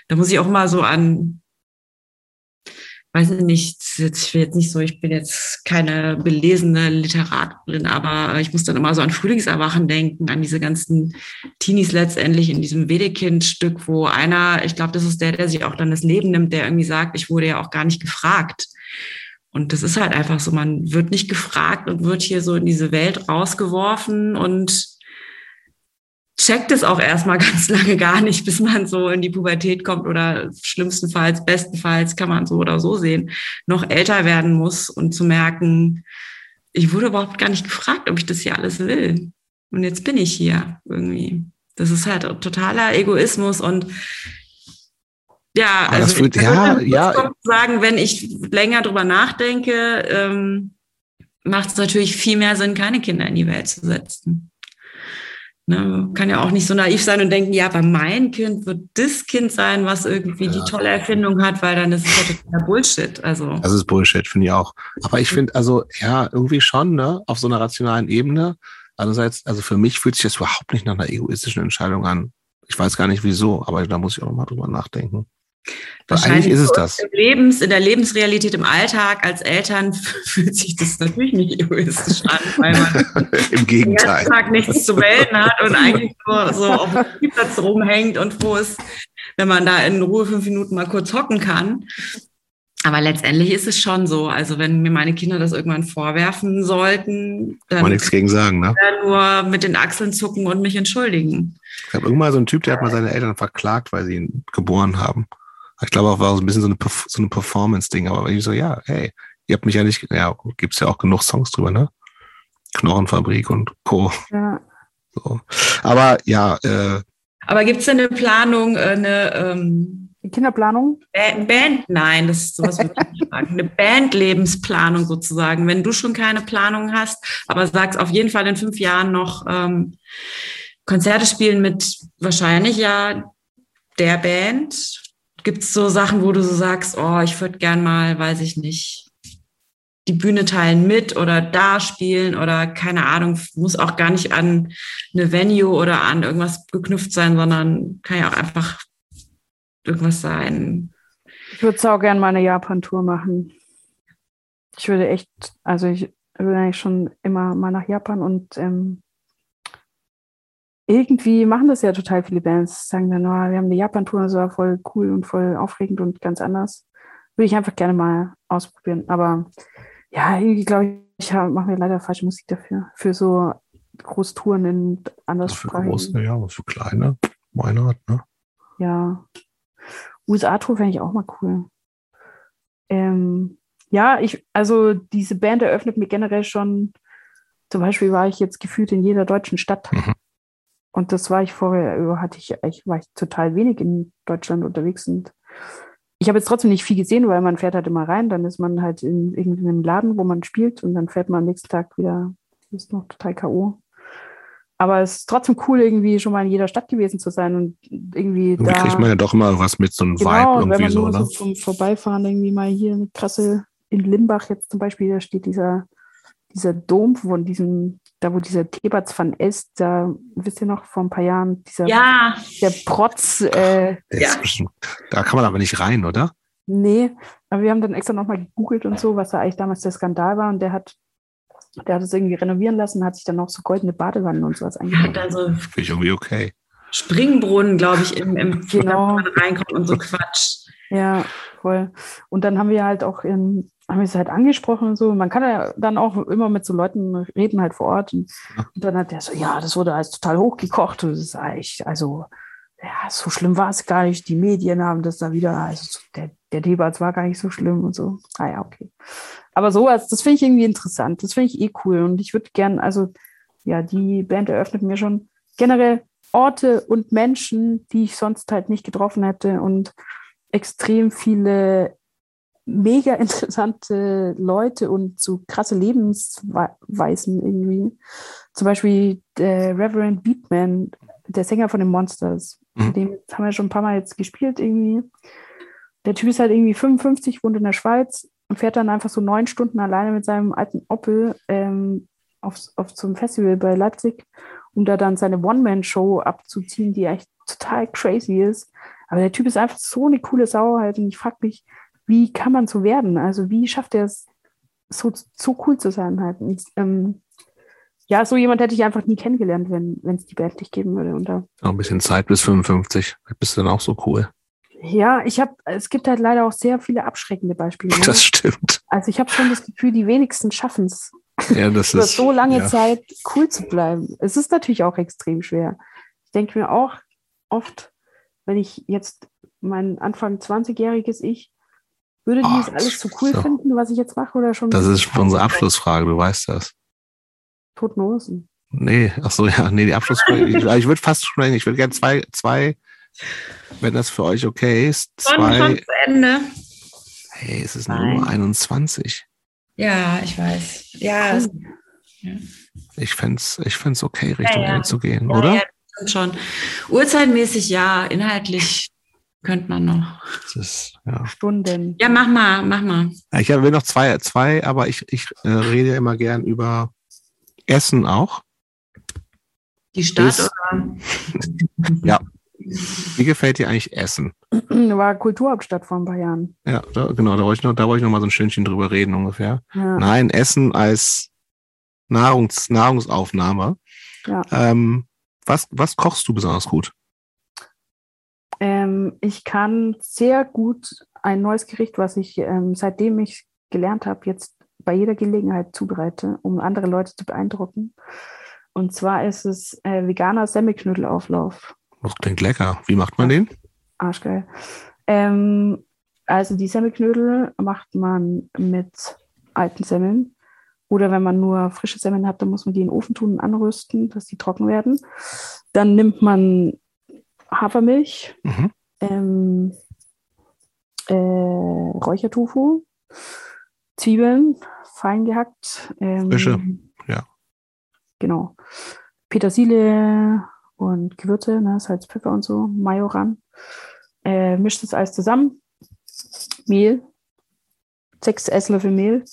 da muss ich auch mal so an, weiß nicht, ich will jetzt nicht so, ich bin jetzt keine belesene Literatin, aber ich muss dann immer so an Frühlingserwachen denken, an diese ganzen Teenies letztendlich in diesem Wedekind-Stück, wo einer, ich glaube, das ist der, der sich auch dann das Leben nimmt, der irgendwie sagt, ich wurde ja auch gar nicht gefragt. Und das ist halt einfach so, man wird nicht gefragt und wird hier so in diese Welt rausgeworfen und checkt es auch erstmal *laughs* ganz lange gar nicht, bis man so in die Pubertät kommt oder schlimmstenfalls, bestenfalls kann man so oder so sehen, noch älter werden muss und zu merken, ich wurde überhaupt gar nicht gefragt, ob ich das hier alles will. Und jetzt bin ich hier irgendwie. Das ist halt totaler Egoismus und ja, Aber also fühlt, ja, ja. sagen, wenn ich länger drüber nachdenke, ähm, macht es natürlich viel mehr Sinn, keine Kinder in die Welt zu setzen. Ne, kann ja auch nicht so naiv sein und denken, ja, aber mein Kind wird das Kind sein, was irgendwie ja. die tolle Erfindung hat, weil dann ist es ja totaler Bullshit. Also. Das ist Bullshit, finde ich auch. Aber ich finde, also, ja, irgendwie schon, ne, auf so einer rationalen Ebene. Andererseits, also für mich fühlt sich das überhaupt nicht nach einer egoistischen Entscheidung an. Ich weiß gar nicht wieso, aber da muss ich auch nochmal drüber nachdenken. Wahrscheinlich ist es das. Im Lebens, in der Lebensrealität im Alltag als Eltern *laughs* fühlt sich das natürlich nicht egoistisch an, weil man *laughs* im Gegenteil den Tag nichts zu melden hat und eigentlich nur so auf dem Spielplatz rumhängt und froh ist, wenn man da in Ruhe fünf Minuten mal kurz hocken kann. Aber letztendlich ist es schon so. Also wenn mir meine Kinder das irgendwann vorwerfen sollten, dann kann nichts gegen sagen, ne? nur mit den Achseln zucken und mich entschuldigen. Ich habe irgendwann so einen Typ, der hat mal seine Eltern verklagt, weil sie ihn geboren haben. Ich glaube auch, war so ein bisschen so eine, so eine Performance-Ding. Aber ich so, ja, hey, ihr habt mich ja nicht, ja, gibt's ja auch genug Songs drüber, ne? Knochenfabrik und Co. Ja. So. Aber ja, äh, Aber gibt's denn eine Planung, äh, eine ähm Kinderplanung? Band, nein, das ist sowas, würde ich nicht sagen. Eine Bandlebensplanung sozusagen. Wenn du schon keine Planung hast, aber sagst auf jeden Fall in fünf Jahren noch ähm, Konzerte spielen mit wahrscheinlich ja der Band, Gibt es so Sachen, wo du so sagst, oh, ich würde gern mal, weiß ich nicht, die Bühne teilen mit oder da spielen oder keine Ahnung, muss auch gar nicht an eine Venue oder an irgendwas geknüpft sein, sondern kann ja auch einfach irgendwas sein. Ich würde auch gerne mal eine Japan-Tour machen. Ich würde echt, also ich würde eigentlich schon immer mal nach Japan und ähm, irgendwie machen das ja total viele Bands, sagen dann, oh, wir haben eine Japan-Tour, das war voll cool und voll aufregend und ganz anders. Würde ich einfach gerne mal ausprobieren. Aber ja, irgendwie glaube ich, ich mache mir leider falsche Musik dafür. Für so Großtouren in anderssprachigen. Für große, ja, für kleine, why not, ne? Ja. USA-Tour fände ich auch mal cool. Ähm, ja, ich, also diese Band eröffnet mir generell schon, zum Beispiel war ich jetzt gefühlt in jeder deutschen Stadt. Mhm. Und das war ich vorher, hatte ich, ich war ich total wenig in Deutschland unterwegs und ich habe jetzt trotzdem nicht viel gesehen, weil man fährt halt immer rein, dann ist man halt in irgendeinem Laden, wo man spielt und dann fährt man am nächsten Tag wieder, ist noch total K.O. Aber es ist trotzdem cool, irgendwie schon mal in jeder Stadt gewesen zu sein und irgendwie. Irgendwie da, kriegt man ja doch immer was mit so einem genau, Vibe irgendwie wenn man so, nur so zum Vorbeifahren irgendwie mal hier eine krasse, in Limbach jetzt zum Beispiel, da steht dieser, dieser Dom von diesem da wo dieser Thebats van Est, da wisst ihr noch vor ein paar Jahren, dieser ja. der Protz. Äh, ja. da kann man aber nicht rein, oder? Nee, aber wir haben dann extra nochmal gegoogelt und so, was da eigentlich damals der Skandal war und der hat der hat es irgendwie renovieren lassen, hat sich dann noch so goldene Badewannen und sowas eingebaut. Also Finde ich irgendwie okay. Springbrunnen, glaube ich, im, im genau. reinkommt und so Quatsch. Ja, voll. Und dann haben wir halt auch in, haben wir es halt angesprochen und so. Man kann ja dann auch immer mit so Leuten reden halt vor Ort. Und, und dann hat der so, ja, das wurde alles total hochgekocht. Und das ist echt, also, ja, so schlimm war es gar nicht. Die Medien haben das da wieder, also der, der Debatz war gar nicht so schlimm und so. Ah ja, okay. Aber sowas, das finde ich irgendwie interessant. Das finde ich eh cool. Und ich würde gern, also, ja, die Band eröffnet mir schon generell Orte und Menschen, die ich sonst halt nicht getroffen hätte und extrem viele mega interessante Leute und so krasse Lebensweisen irgendwie. Zum Beispiel der Reverend Beatman, der Sänger von den Monsters. Mhm. Dem haben wir schon ein paar Mal jetzt gespielt irgendwie. Der Typ ist halt irgendwie 55, wohnt in der Schweiz und fährt dann einfach so neun Stunden alleine mit seinem alten Opel ähm, auf, auf zum Festival bei Leipzig, um da dann seine One-Man-Show abzuziehen, die echt total crazy ist. Aber der Typ ist einfach so eine coole Sau halt und ich frage mich, wie kann man so werden? Also wie schafft er es, so, so cool zu sein halt? Und, ähm, ja, so jemand hätte ich einfach nie kennengelernt, wenn es die Band nicht geben würde. Und da, Noch ein bisschen Zeit bis 55. Bist du dann auch so cool? ja, ich habe, es gibt halt leider auch sehr viele abschreckende Beispiele. ne? Das stimmt. Also ich habe schon das Gefühl, die wenigsten schaffen es, Ja, das *laughs* über ist. so lange ja. Zeit cool zu bleiben. Es ist natürlich auch extrem schwer. Ich denke mir auch oft, wenn ich jetzt mein Anfang 20-jähriges Ich, würde die Oh, es alles so cool so. finden, was ich jetzt mache, oder schon? Das ist unsere Abschlussfrage, du weißt das. Toten Hosen. Nee, ach so, ja, nee, die Abschlussfrage. ich, ich würde fast schon, ich würde gerne zwei, zwei, wenn das für euch okay ist, Schon, schon zwei. zu Ende. Hey, es ist Nein. nur 21. Ja, ich weiß. Ja, es- Ich fände es ich fänd's okay, Richtung Ja, ja. Ende zu gehen, ja, oder? Ja, das schon. Uhrzeitmäßig ja, inhaltlich könnte man noch. Das ist, ja. Stunden. Ja, mach mal, mach mal. Ich will noch zwei, zwei aber ich, ich äh, rede immer gern über Essen auch. Die Stadt Ist- oder? *laughs* Ja. Wie gefällt dir eigentlich Essen? War Kulturhauptstadt vor ein paar Jahren. Ja, da, genau, da wollte ich noch, da wollte ich noch mal so ein Stündchen drüber reden ungefähr. Ja. Nein, Essen als Nahrungs, Nahrungsaufnahme. Ja. Ähm, was, was kochst du besonders gut? Ähm, ich kann sehr gut ein neues Gericht, was ich ähm, seitdem ich gelernt habe, jetzt bei jeder Gelegenheit zubereite, um andere Leute zu beeindrucken. Und zwar ist es äh, veganer Semmelknödelauflauf. Das klingt lecker. Wie macht man den? Arschgeil. Ähm, also die Semmelknödel macht man mit alten Semmeln. Oder wenn man nur frische Semmeln hat, dann muss man die in den Ofen tun und anrüsten, dass die trocken werden. Dann nimmt man Hafermilch, Mhm. ähm, äh, Räuchertofu, Zwiebeln, fein gehackt. Ähm, Frische, ja. Genau. Petersilie und Gewürze, ne, Salz, Pfeffer und so, Majoran. Äh, mischt das alles zusammen. Mehl, sechs Esslöffel Mehl.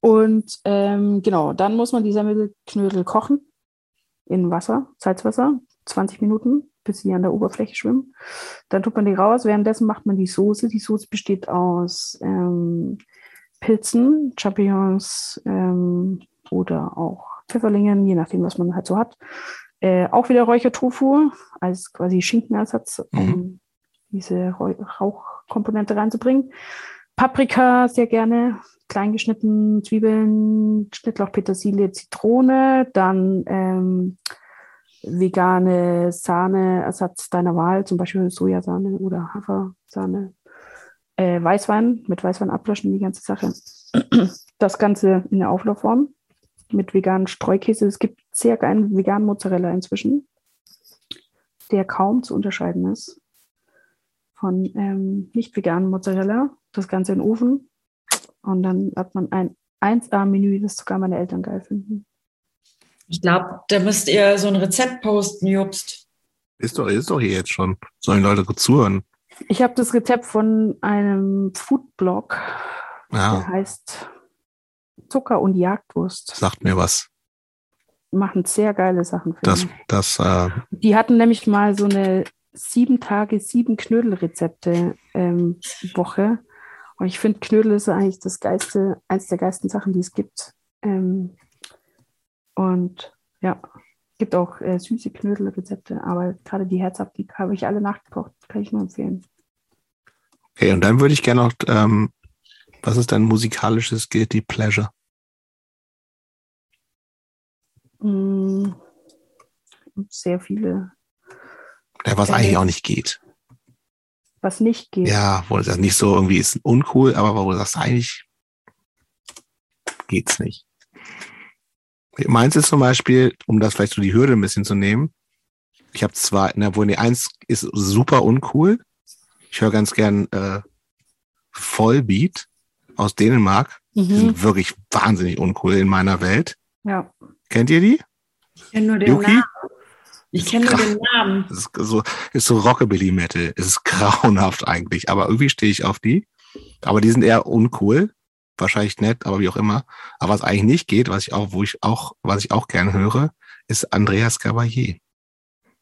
Und ähm, genau, dann muss man die Semmelknödel kochen in Wasser, Salzwasser, 20 Minuten, bis sie an der Oberfläche schwimmen. Dann tut man die raus. Währenddessen macht man die Soße. Die Soße besteht aus ähm, Pilzen, Champignons ähm, oder auch Pfefferlingen, je nachdem, was man halt so hat. Äh, auch wieder Räuchertofu als quasi Schinkenersatz, um diese Rau- Rauchkomponente reinzubringen. Paprika sehr gerne, klein geschnitten, Zwiebeln, Schnittlauch, Petersilie, Zitrone, dann ähm, vegane Sahneersatz deiner Wahl, zum Beispiel Sojasahne oder Hafersahne. Äh, Weißwein, mit Weißwein ablöschen, die ganze Sache. Das Ganze in der Auflaufform mit veganen Streukäse. Es gibt sehr geilen veganen Mozzarella inzwischen, der kaum zu unterscheiden ist von ähm, nicht veganen Mozzarella. Das Ganze in den Ofen und dann hat man ein 1A-Menü, das sogar meine Eltern geil finden. Ich glaube, da müsst ihr so ein Rezept posten, Jobst. Ist doch, ist doch hier jetzt schon. Sollen Leute gut zuhören? Ich habe das Rezept von einem Foodblog, der Ja, heißt Zucker und Jagdwurst. sagt mir was. Machen sehr geile Sachen. Das, ich. das, äh, Die hatten nämlich mal so eine sieben Tage, sieben Knödelrezepte ähm, Woche. Und ich finde, Knödel ist eigentlich das geilste, eins der geilsten Sachen, die es gibt. Ähm, und ja, gibt auch äh, süße Knödelrezepte, aber gerade die herzhaften habe ich alle nachgekocht, kann ich nur empfehlen. okay, und dann würde ich gerne noch, ähm, was ist dein musikalisches Guilty Pleasure? Mm, sehr viele. Ja, was Äh, eigentlich auch nicht geht. Was nicht geht. Ja, wo das nicht so irgendwie ist uncool, aber wo du sagst, eigentlich geht's nicht. Meins ist zum Beispiel, um das vielleicht so die Hürde ein bisschen zu nehmen, ich habe zwar, na, wo die eins ist super uncool. Ich höre ganz gern äh, Vollbeat aus Dänemark. Die Mhm. sind wirklich wahnsinnig uncool in meiner Welt. Ja. Kennt ihr die? Ich kenne nur den Yuki? Namen. Ich kenne nur den Namen. Das *laughs* ist so, ist so Rockabilly Metal. Es ist grauenhaft eigentlich, aber irgendwie stehe ich auf die. Aber die sind eher uncool. Wahrscheinlich nett, aber wie auch immer. Aber was eigentlich nicht geht, was ich auch, wo ich auch, was ich auch gerne höre, ist Andreas Cavalier.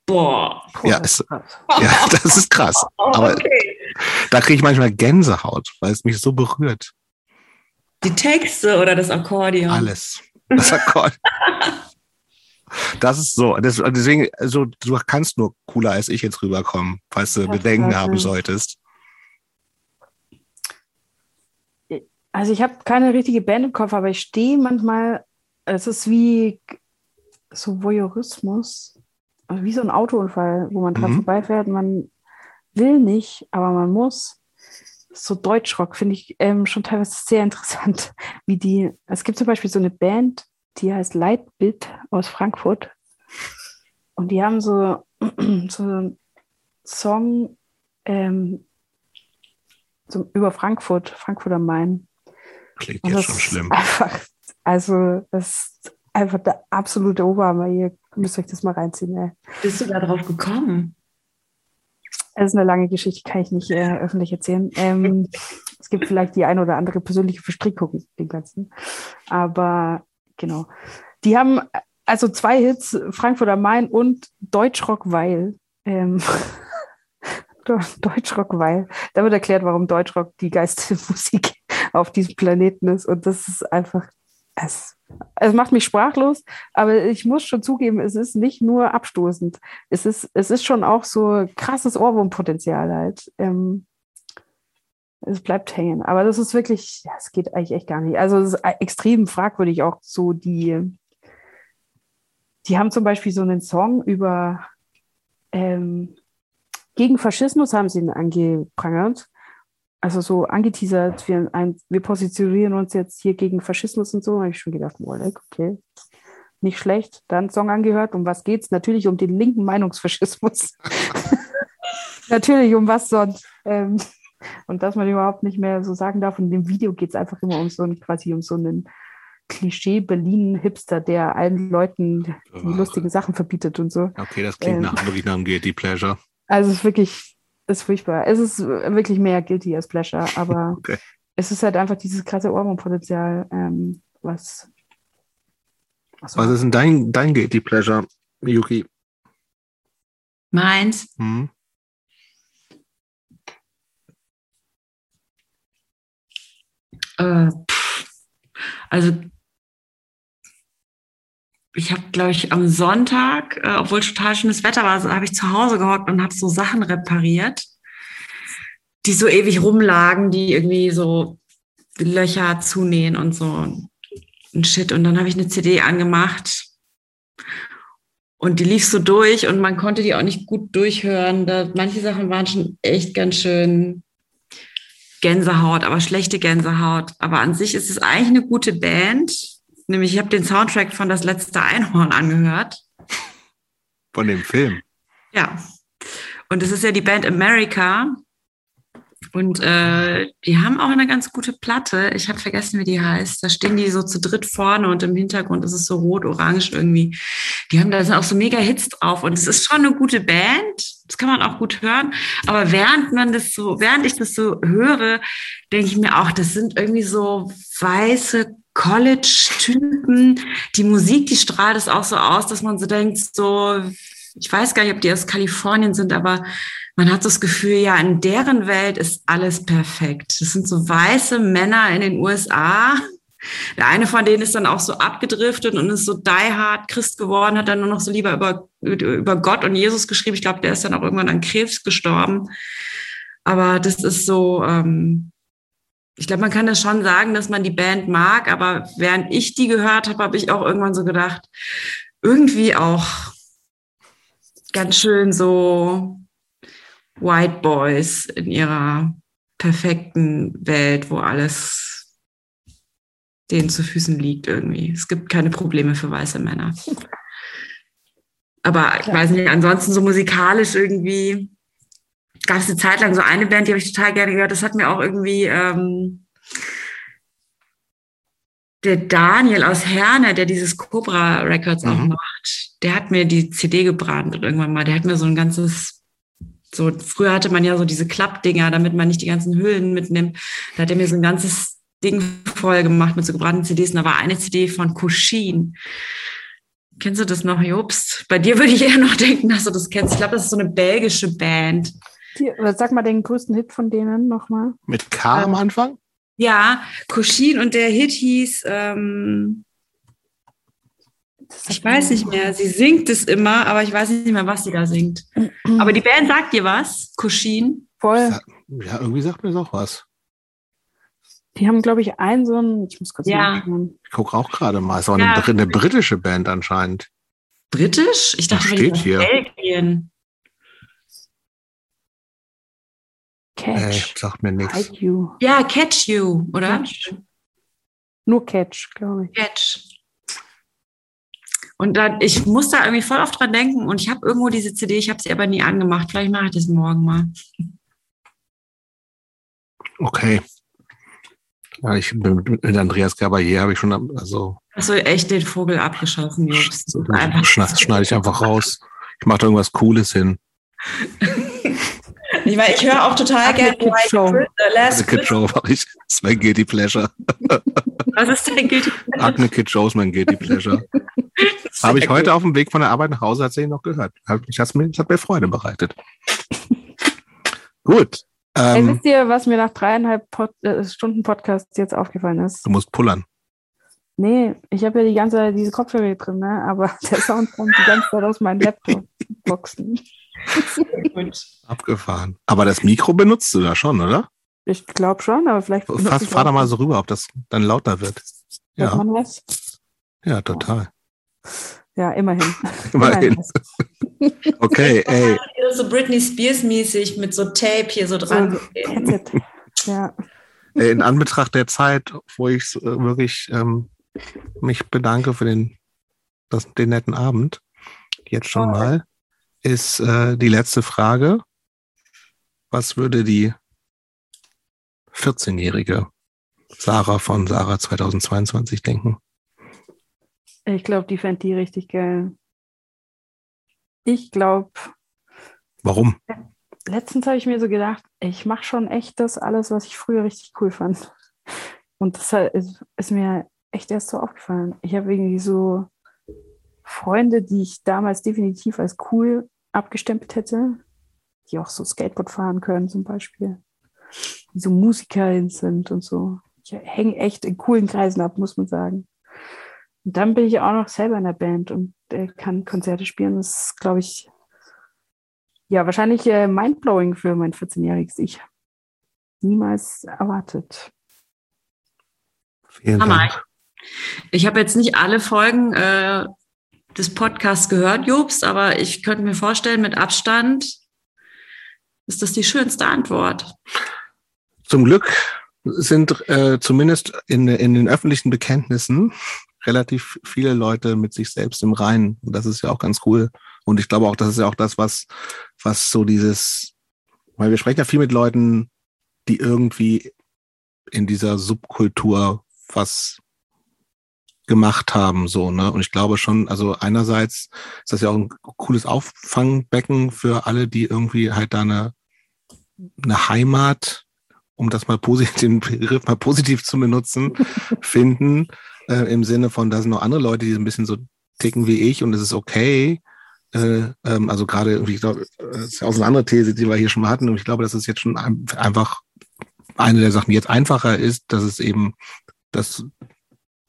Boah. Boah, *laughs* Ja, das ist- krass. Ja, das ist krass. Oh, Aber- okay. Da kriege ich manchmal Gänsehaut, weil es mich so berührt. Die Texte oder das Akkordeon? Alles. Das Akkordeon. *laughs* Das ist so. Das, deswegen, also, du kannst nur cooler als ich jetzt rüberkommen, falls du Bedenken haben solltest. Also ich habe keine richtige Band im Kopf, aber ich stehe manchmal, es ist wie so Voyeurismus, also wie so ein Autounfall, wo man dran mhm. vorbeifährt. Man will nicht, aber man muss. So Deutschrock finde ich ähm, schon teilweise sehr interessant, *laughs* wie die. Es gibt zum Beispiel so eine Band, die heißt Lightbit aus Frankfurt. Und die haben so, *clears throat* so einen Song ähm, so über Frankfurt, Frankfurt am Main. Klingt jetzt schon schlimm. Einfach, also, das ist einfach der absolute Oberhammer. Ihr müsst euch das mal reinziehen. Ey. Bist du da drauf gekommen? Das ist eine lange Geschichte, kann ich nicht äh, öffentlich erzählen. Ähm, *laughs* es gibt vielleicht die eine oder andere persönliche Verstrickung, den ganzen. Aber genau. Die haben also zwei Hits, Frankfurt am Main und Deutschrock, weil. Ähm, *laughs* Deutschrock, weil. Da wird erklärt, warum Deutschrock die geilste *laughs* Musik auf diesem Planeten ist. Und das ist einfach, es, es macht mich sprachlos, aber ich muss schon zugeben, es ist nicht nur abstoßend. Es ist, es ist schon auch so krasses Ohrwurmpotenzial halt. Ähm, es bleibt hängen. Aber das ist wirklich, es geht eigentlich echt gar nicht. Also es ist extrem fragwürdig auch so die, die haben zum Beispiel so einen Song über ähm, gegen Faschismus haben sie ihn angeprangert also so angeteasert, wir, ein, wir positionieren uns jetzt hier gegen Faschismus und so, habe ich schon gedacht, Wolek, okay, nicht schlecht. Dann Song angehört, um was geht's? Natürlich um den linken Meinungsfaschismus. *laughs* Natürlich, um was sonst. Ähm, und dass man überhaupt nicht mehr so sagen darf. Und in dem Video geht es einfach immer um so ein, quasi um so einen Klischee-Berlin-Hipster, der allen Leuten die lustigen Sachen verbietet und so. Okay, das klingt ähm, nach, wirklich nach einem Guilty Pleasure. Also es ist wirklich ist furchtbar. Es ist wirklich mehr guilty als pleasure, aber *laughs* okay. es ist halt einfach dieses krasse Ohrwurmpotenzial, ähm, was. Was, was ist denn dein, dein guilty pleasure, Yuki? Meins? Hm? Äh, also ich habe, glaube ich, am Sonntag, äh, obwohl total schönes Wetter war, so, habe ich zu Hause gehockt und habe so Sachen repariert, die so ewig rumlagen, die irgendwie so Löcher zunähen und so ein Shit. Und dann habe ich eine CD angemacht und die lief so durch und man konnte die auch nicht gut durchhören. Da, manche Sachen waren schon echt ganz schön Gänsehaut, aber schlechte Gänsehaut. Aber an sich ist es eigentlich eine gute Band nämlich ich habe den Soundtrack von Das letzte Einhorn angehört. Von dem Film? Ja. Und es ist ja die Band America. Und äh, die haben auch eine ganz gute Platte. Ich habe vergessen, wie die heißt. Da stehen die so zu dritt vorne und im Hintergrund ist es so rot-orange irgendwie. Die haben da sind auch so mega Hits drauf. Und es ist schon eine gute Band. Das kann man auch gut hören. Aber während man das so, während ich das so höre, denke ich mir auch, das sind irgendwie so weiße College-Typen. Die Musik, die strahlt es auch so aus, dass man so denkt, so, ich weiß gar nicht, ob die aus Kalifornien sind, aber man hat das Gefühl, ja, in deren Welt ist alles perfekt. Das sind so weiße Männer in den USA. Der eine von denen ist dann auch so abgedriftet und ist so die hard Christ geworden, hat dann nur noch so lieber über, über Gott und Jesus geschrieben. Ich glaube, der ist dann auch irgendwann an Krebs gestorben. Aber das ist so, ähm, ich glaube, man kann das schon sagen, dass man die Band mag, aber während ich die gehört habe, habe ich auch irgendwann so gedacht, irgendwie auch ganz schön so White Boys in ihrer perfekten Welt, wo alles denen zu Füßen liegt irgendwie. Es gibt keine Probleme für weiße Männer. Aber ich weiß nicht, ansonsten so musikalisch irgendwie gab es eine Zeit lang so eine Band, die habe ich total gerne gehört. Das hat mir auch irgendwie ähm, der Daniel aus Herne, der dieses Cobra Records mhm. auch macht, der hat mir die CD gebrannt irgendwann mal. Der hat mir so ein ganzes, so früher hatte man ja so diese Klappdinger, damit man nicht die ganzen Hüllen mitnimmt. Da hat er mir so ein ganzes Ding voll gemacht mit so gebrannten CDs. Und da war eine CD von Kushin. Kennst du das noch, Jobst? Bei dir würde ich eher noch denken, dass du das kennst. Ich glaube, das ist so eine belgische Band. Die, sag mal den größten Hit von denen nochmal. Mit K am Anfang? Ja, Koshin und der Hit hieß, ähm, ich weiß nicht mehr, sie singt es immer, aber ich weiß nicht mehr, was sie da singt. *clears throat* Aber die Band sagt dir was, Koshin? Voll. Ja, irgendwie sagt mir das auch was. Die haben, glaube ich, einen so einen, ich muss kurz Ja. nachschauen. Ich gucke auch gerade mal. Ist auch Ja. eine, eine britische Band anscheinend. Britisch? Ich dachte, Das steht hier. Belgien. Äh, Catch. sagt mir nichts. Ja, Catch You, oder? Catch. Nur Catch, glaube ich. Catch. Und dann, ich muss da irgendwie voll oft dran denken und ich habe irgendwo diese CD, ich habe sie aber nie angemacht. Vielleicht mache ich das morgen mal. Okay. Ja, ich mit, mit Andreas Gabayé habe ich schon, also Hast du echt den Vogel abgeschossen? Einfach. schneide schneid ich einfach raus. Ich mache da irgendwas Cooles hin. Ich, meine, ich höre auch total gerne Show. Chris- äh, Last. Joe mache ich. Das ist mein Guilty Pleasure. Was ist dein Guilty Agne Kid Joe ist mein Guilty Pleasure. *laughs* Habe ich heute auf dem Weg von der Arbeit nach Hause tatsächlich noch gehört. Ich hat's mir, das hat mir Freude bereitet. Gut. Ähm, wisst ihr, was mir nach dreieinhalb Pod äh, Stunden Podcast jetzt aufgefallen ist? du musst pullern. Nee, ich habe ja die ganze Zeit diese Kopfhörer hier drin, ne? aber *laughs* der Sound kommt die ganze Zeit aus meinen Laptop-Boxen. *laughs* Abgefahren. Aber das Mikro benutzt du da schon, oder? Ich glaube schon, aber vielleicht. ich fahr da mal so rüber, ob das dann lauter wird. Hört Ja, man was? ja, total. Ja, immerhin. *laughs* Immerhin. *laughs* Okay, ey. So Britney Spears mäßig mit so Tape hier so dran. So, Headset. Ja. In Anbetracht der Zeit, wo ich äh, wirklich ähm, mich bedanke für den, das, den netten Abend, jetzt schon mal, ist äh, die letzte Frage. Was würde die 14-jährige Sarah von Sarah 2022 denken? Ich glaube, die fände die richtig geil. Ich glaube, Warum? letztens habe ich mir so gedacht, ich mache schon echt das alles, was ich früher richtig cool fand. Und das ist, ist mir echt erst so aufgefallen. Ich habe irgendwie so Freunde, die ich damals definitiv als cool abgestempelt hätte, die auch so Skateboard fahren können zum Beispiel, die so Musikerin sind und so. Ich hänge echt in coolen Kreisen ab, muss man sagen. Und dann bin ich auch noch selber in der Band und äh, kann Konzerte spielen. Das ist, glaube ich, ja, wahrscheinlich äh, mindblowing für mein 14-jähriges Ich. Niemals erwartet. Vielen Hammer. Dank. Ich habe jetzt nicht alle Folgen äh, des Podcasts gehört, Jobst, aber ich könnte mir vorstellen, mit Abstand ist das die schönste Antwort. Zum Glück sind äh, zumindest in, in den öffentlichen Bekenntnissen relativ viele Leute mit sich selbst im Reinen. Und das ist ja auch ganz cool. Und ich glaube auch, das ist ja auch das, was, was so dieses, weil wir sprechen ja viel mit Leuten, die irgendwie in dieser Subkultur was gemacht haben, so, ne? Und ich glaube schon, also einerseits ist das ja auch ein cooles Auffangbecken für alle, die irgendwie halt da eine, eine Heimat, um das mal positiv, *laughs* den Begriff mal positiv zu benutzen, *laughs* finden, äh, im Sinne von, da sind noch andere Leute, die so ein bisschen so ticken wie ich und es ist okay. Äh, ähm, also gerade irgendwie, ich glaube, das ist ja auch so eine andere These, die wir hier schon mal hatten, und ich glaube, dass es jetzt schon ein, einfach eine der Sachen, die jetzt einfacher ist, dass es eben das,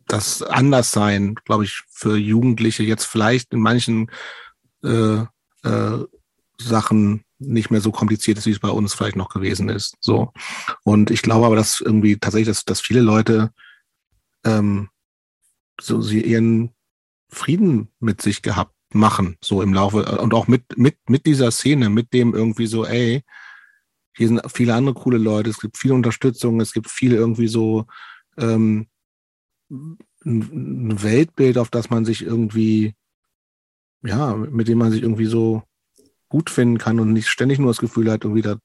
das Anderssein, glaube ich, für Jugendliche jetzt vielleicht in manchen äh, äh, Sachen nicht mehr so kompliziert ist, wie es bei uns vielleicht noch gewesen ist. So. Und ich glaube aber, dass irgendwie tatsächlich, dass, dass viele Leute ähm, so sie ihren Frieden mit sich gehabt machen, so im Laufe und auch mit, mit, mit dieser Szene, mit dem irgendwie so, ey, hier sind viele andere coole Leute, es gibt viel Unterstützung, es gibt viel irgendwie so ähm, ein Weltbild, auf das man sich irgendwie, ja, mit dem man sich irgendwie so gut finden kann und nicht ständig nur das Gefühl hat, irgendwie da,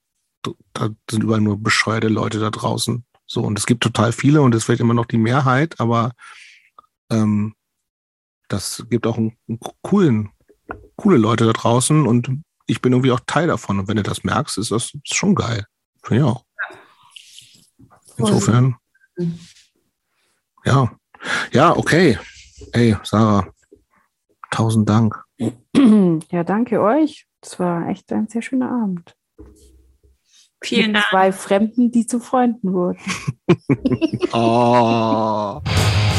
da sind überall nur bescheuerte Leute da draußen. So, und es gibt total viele und es wird immer noch die Mehrheit, aber ähm, das gibt auch einen, einen coolen, coole Leute da draußen und ich bin irgendwie auch Teil davon. Und wenn du das merkst, ist das ist schon geil. Finde ich auch. Insofern, ja. Ja, okay. Ey, Sarah, tausend Dank. Ja, danke euch. Das war echt ein sehr schöner Abend. Vielen Dank. Zwei Fremden, die zu Freunden wurden. Oh. *laughs* *laughs*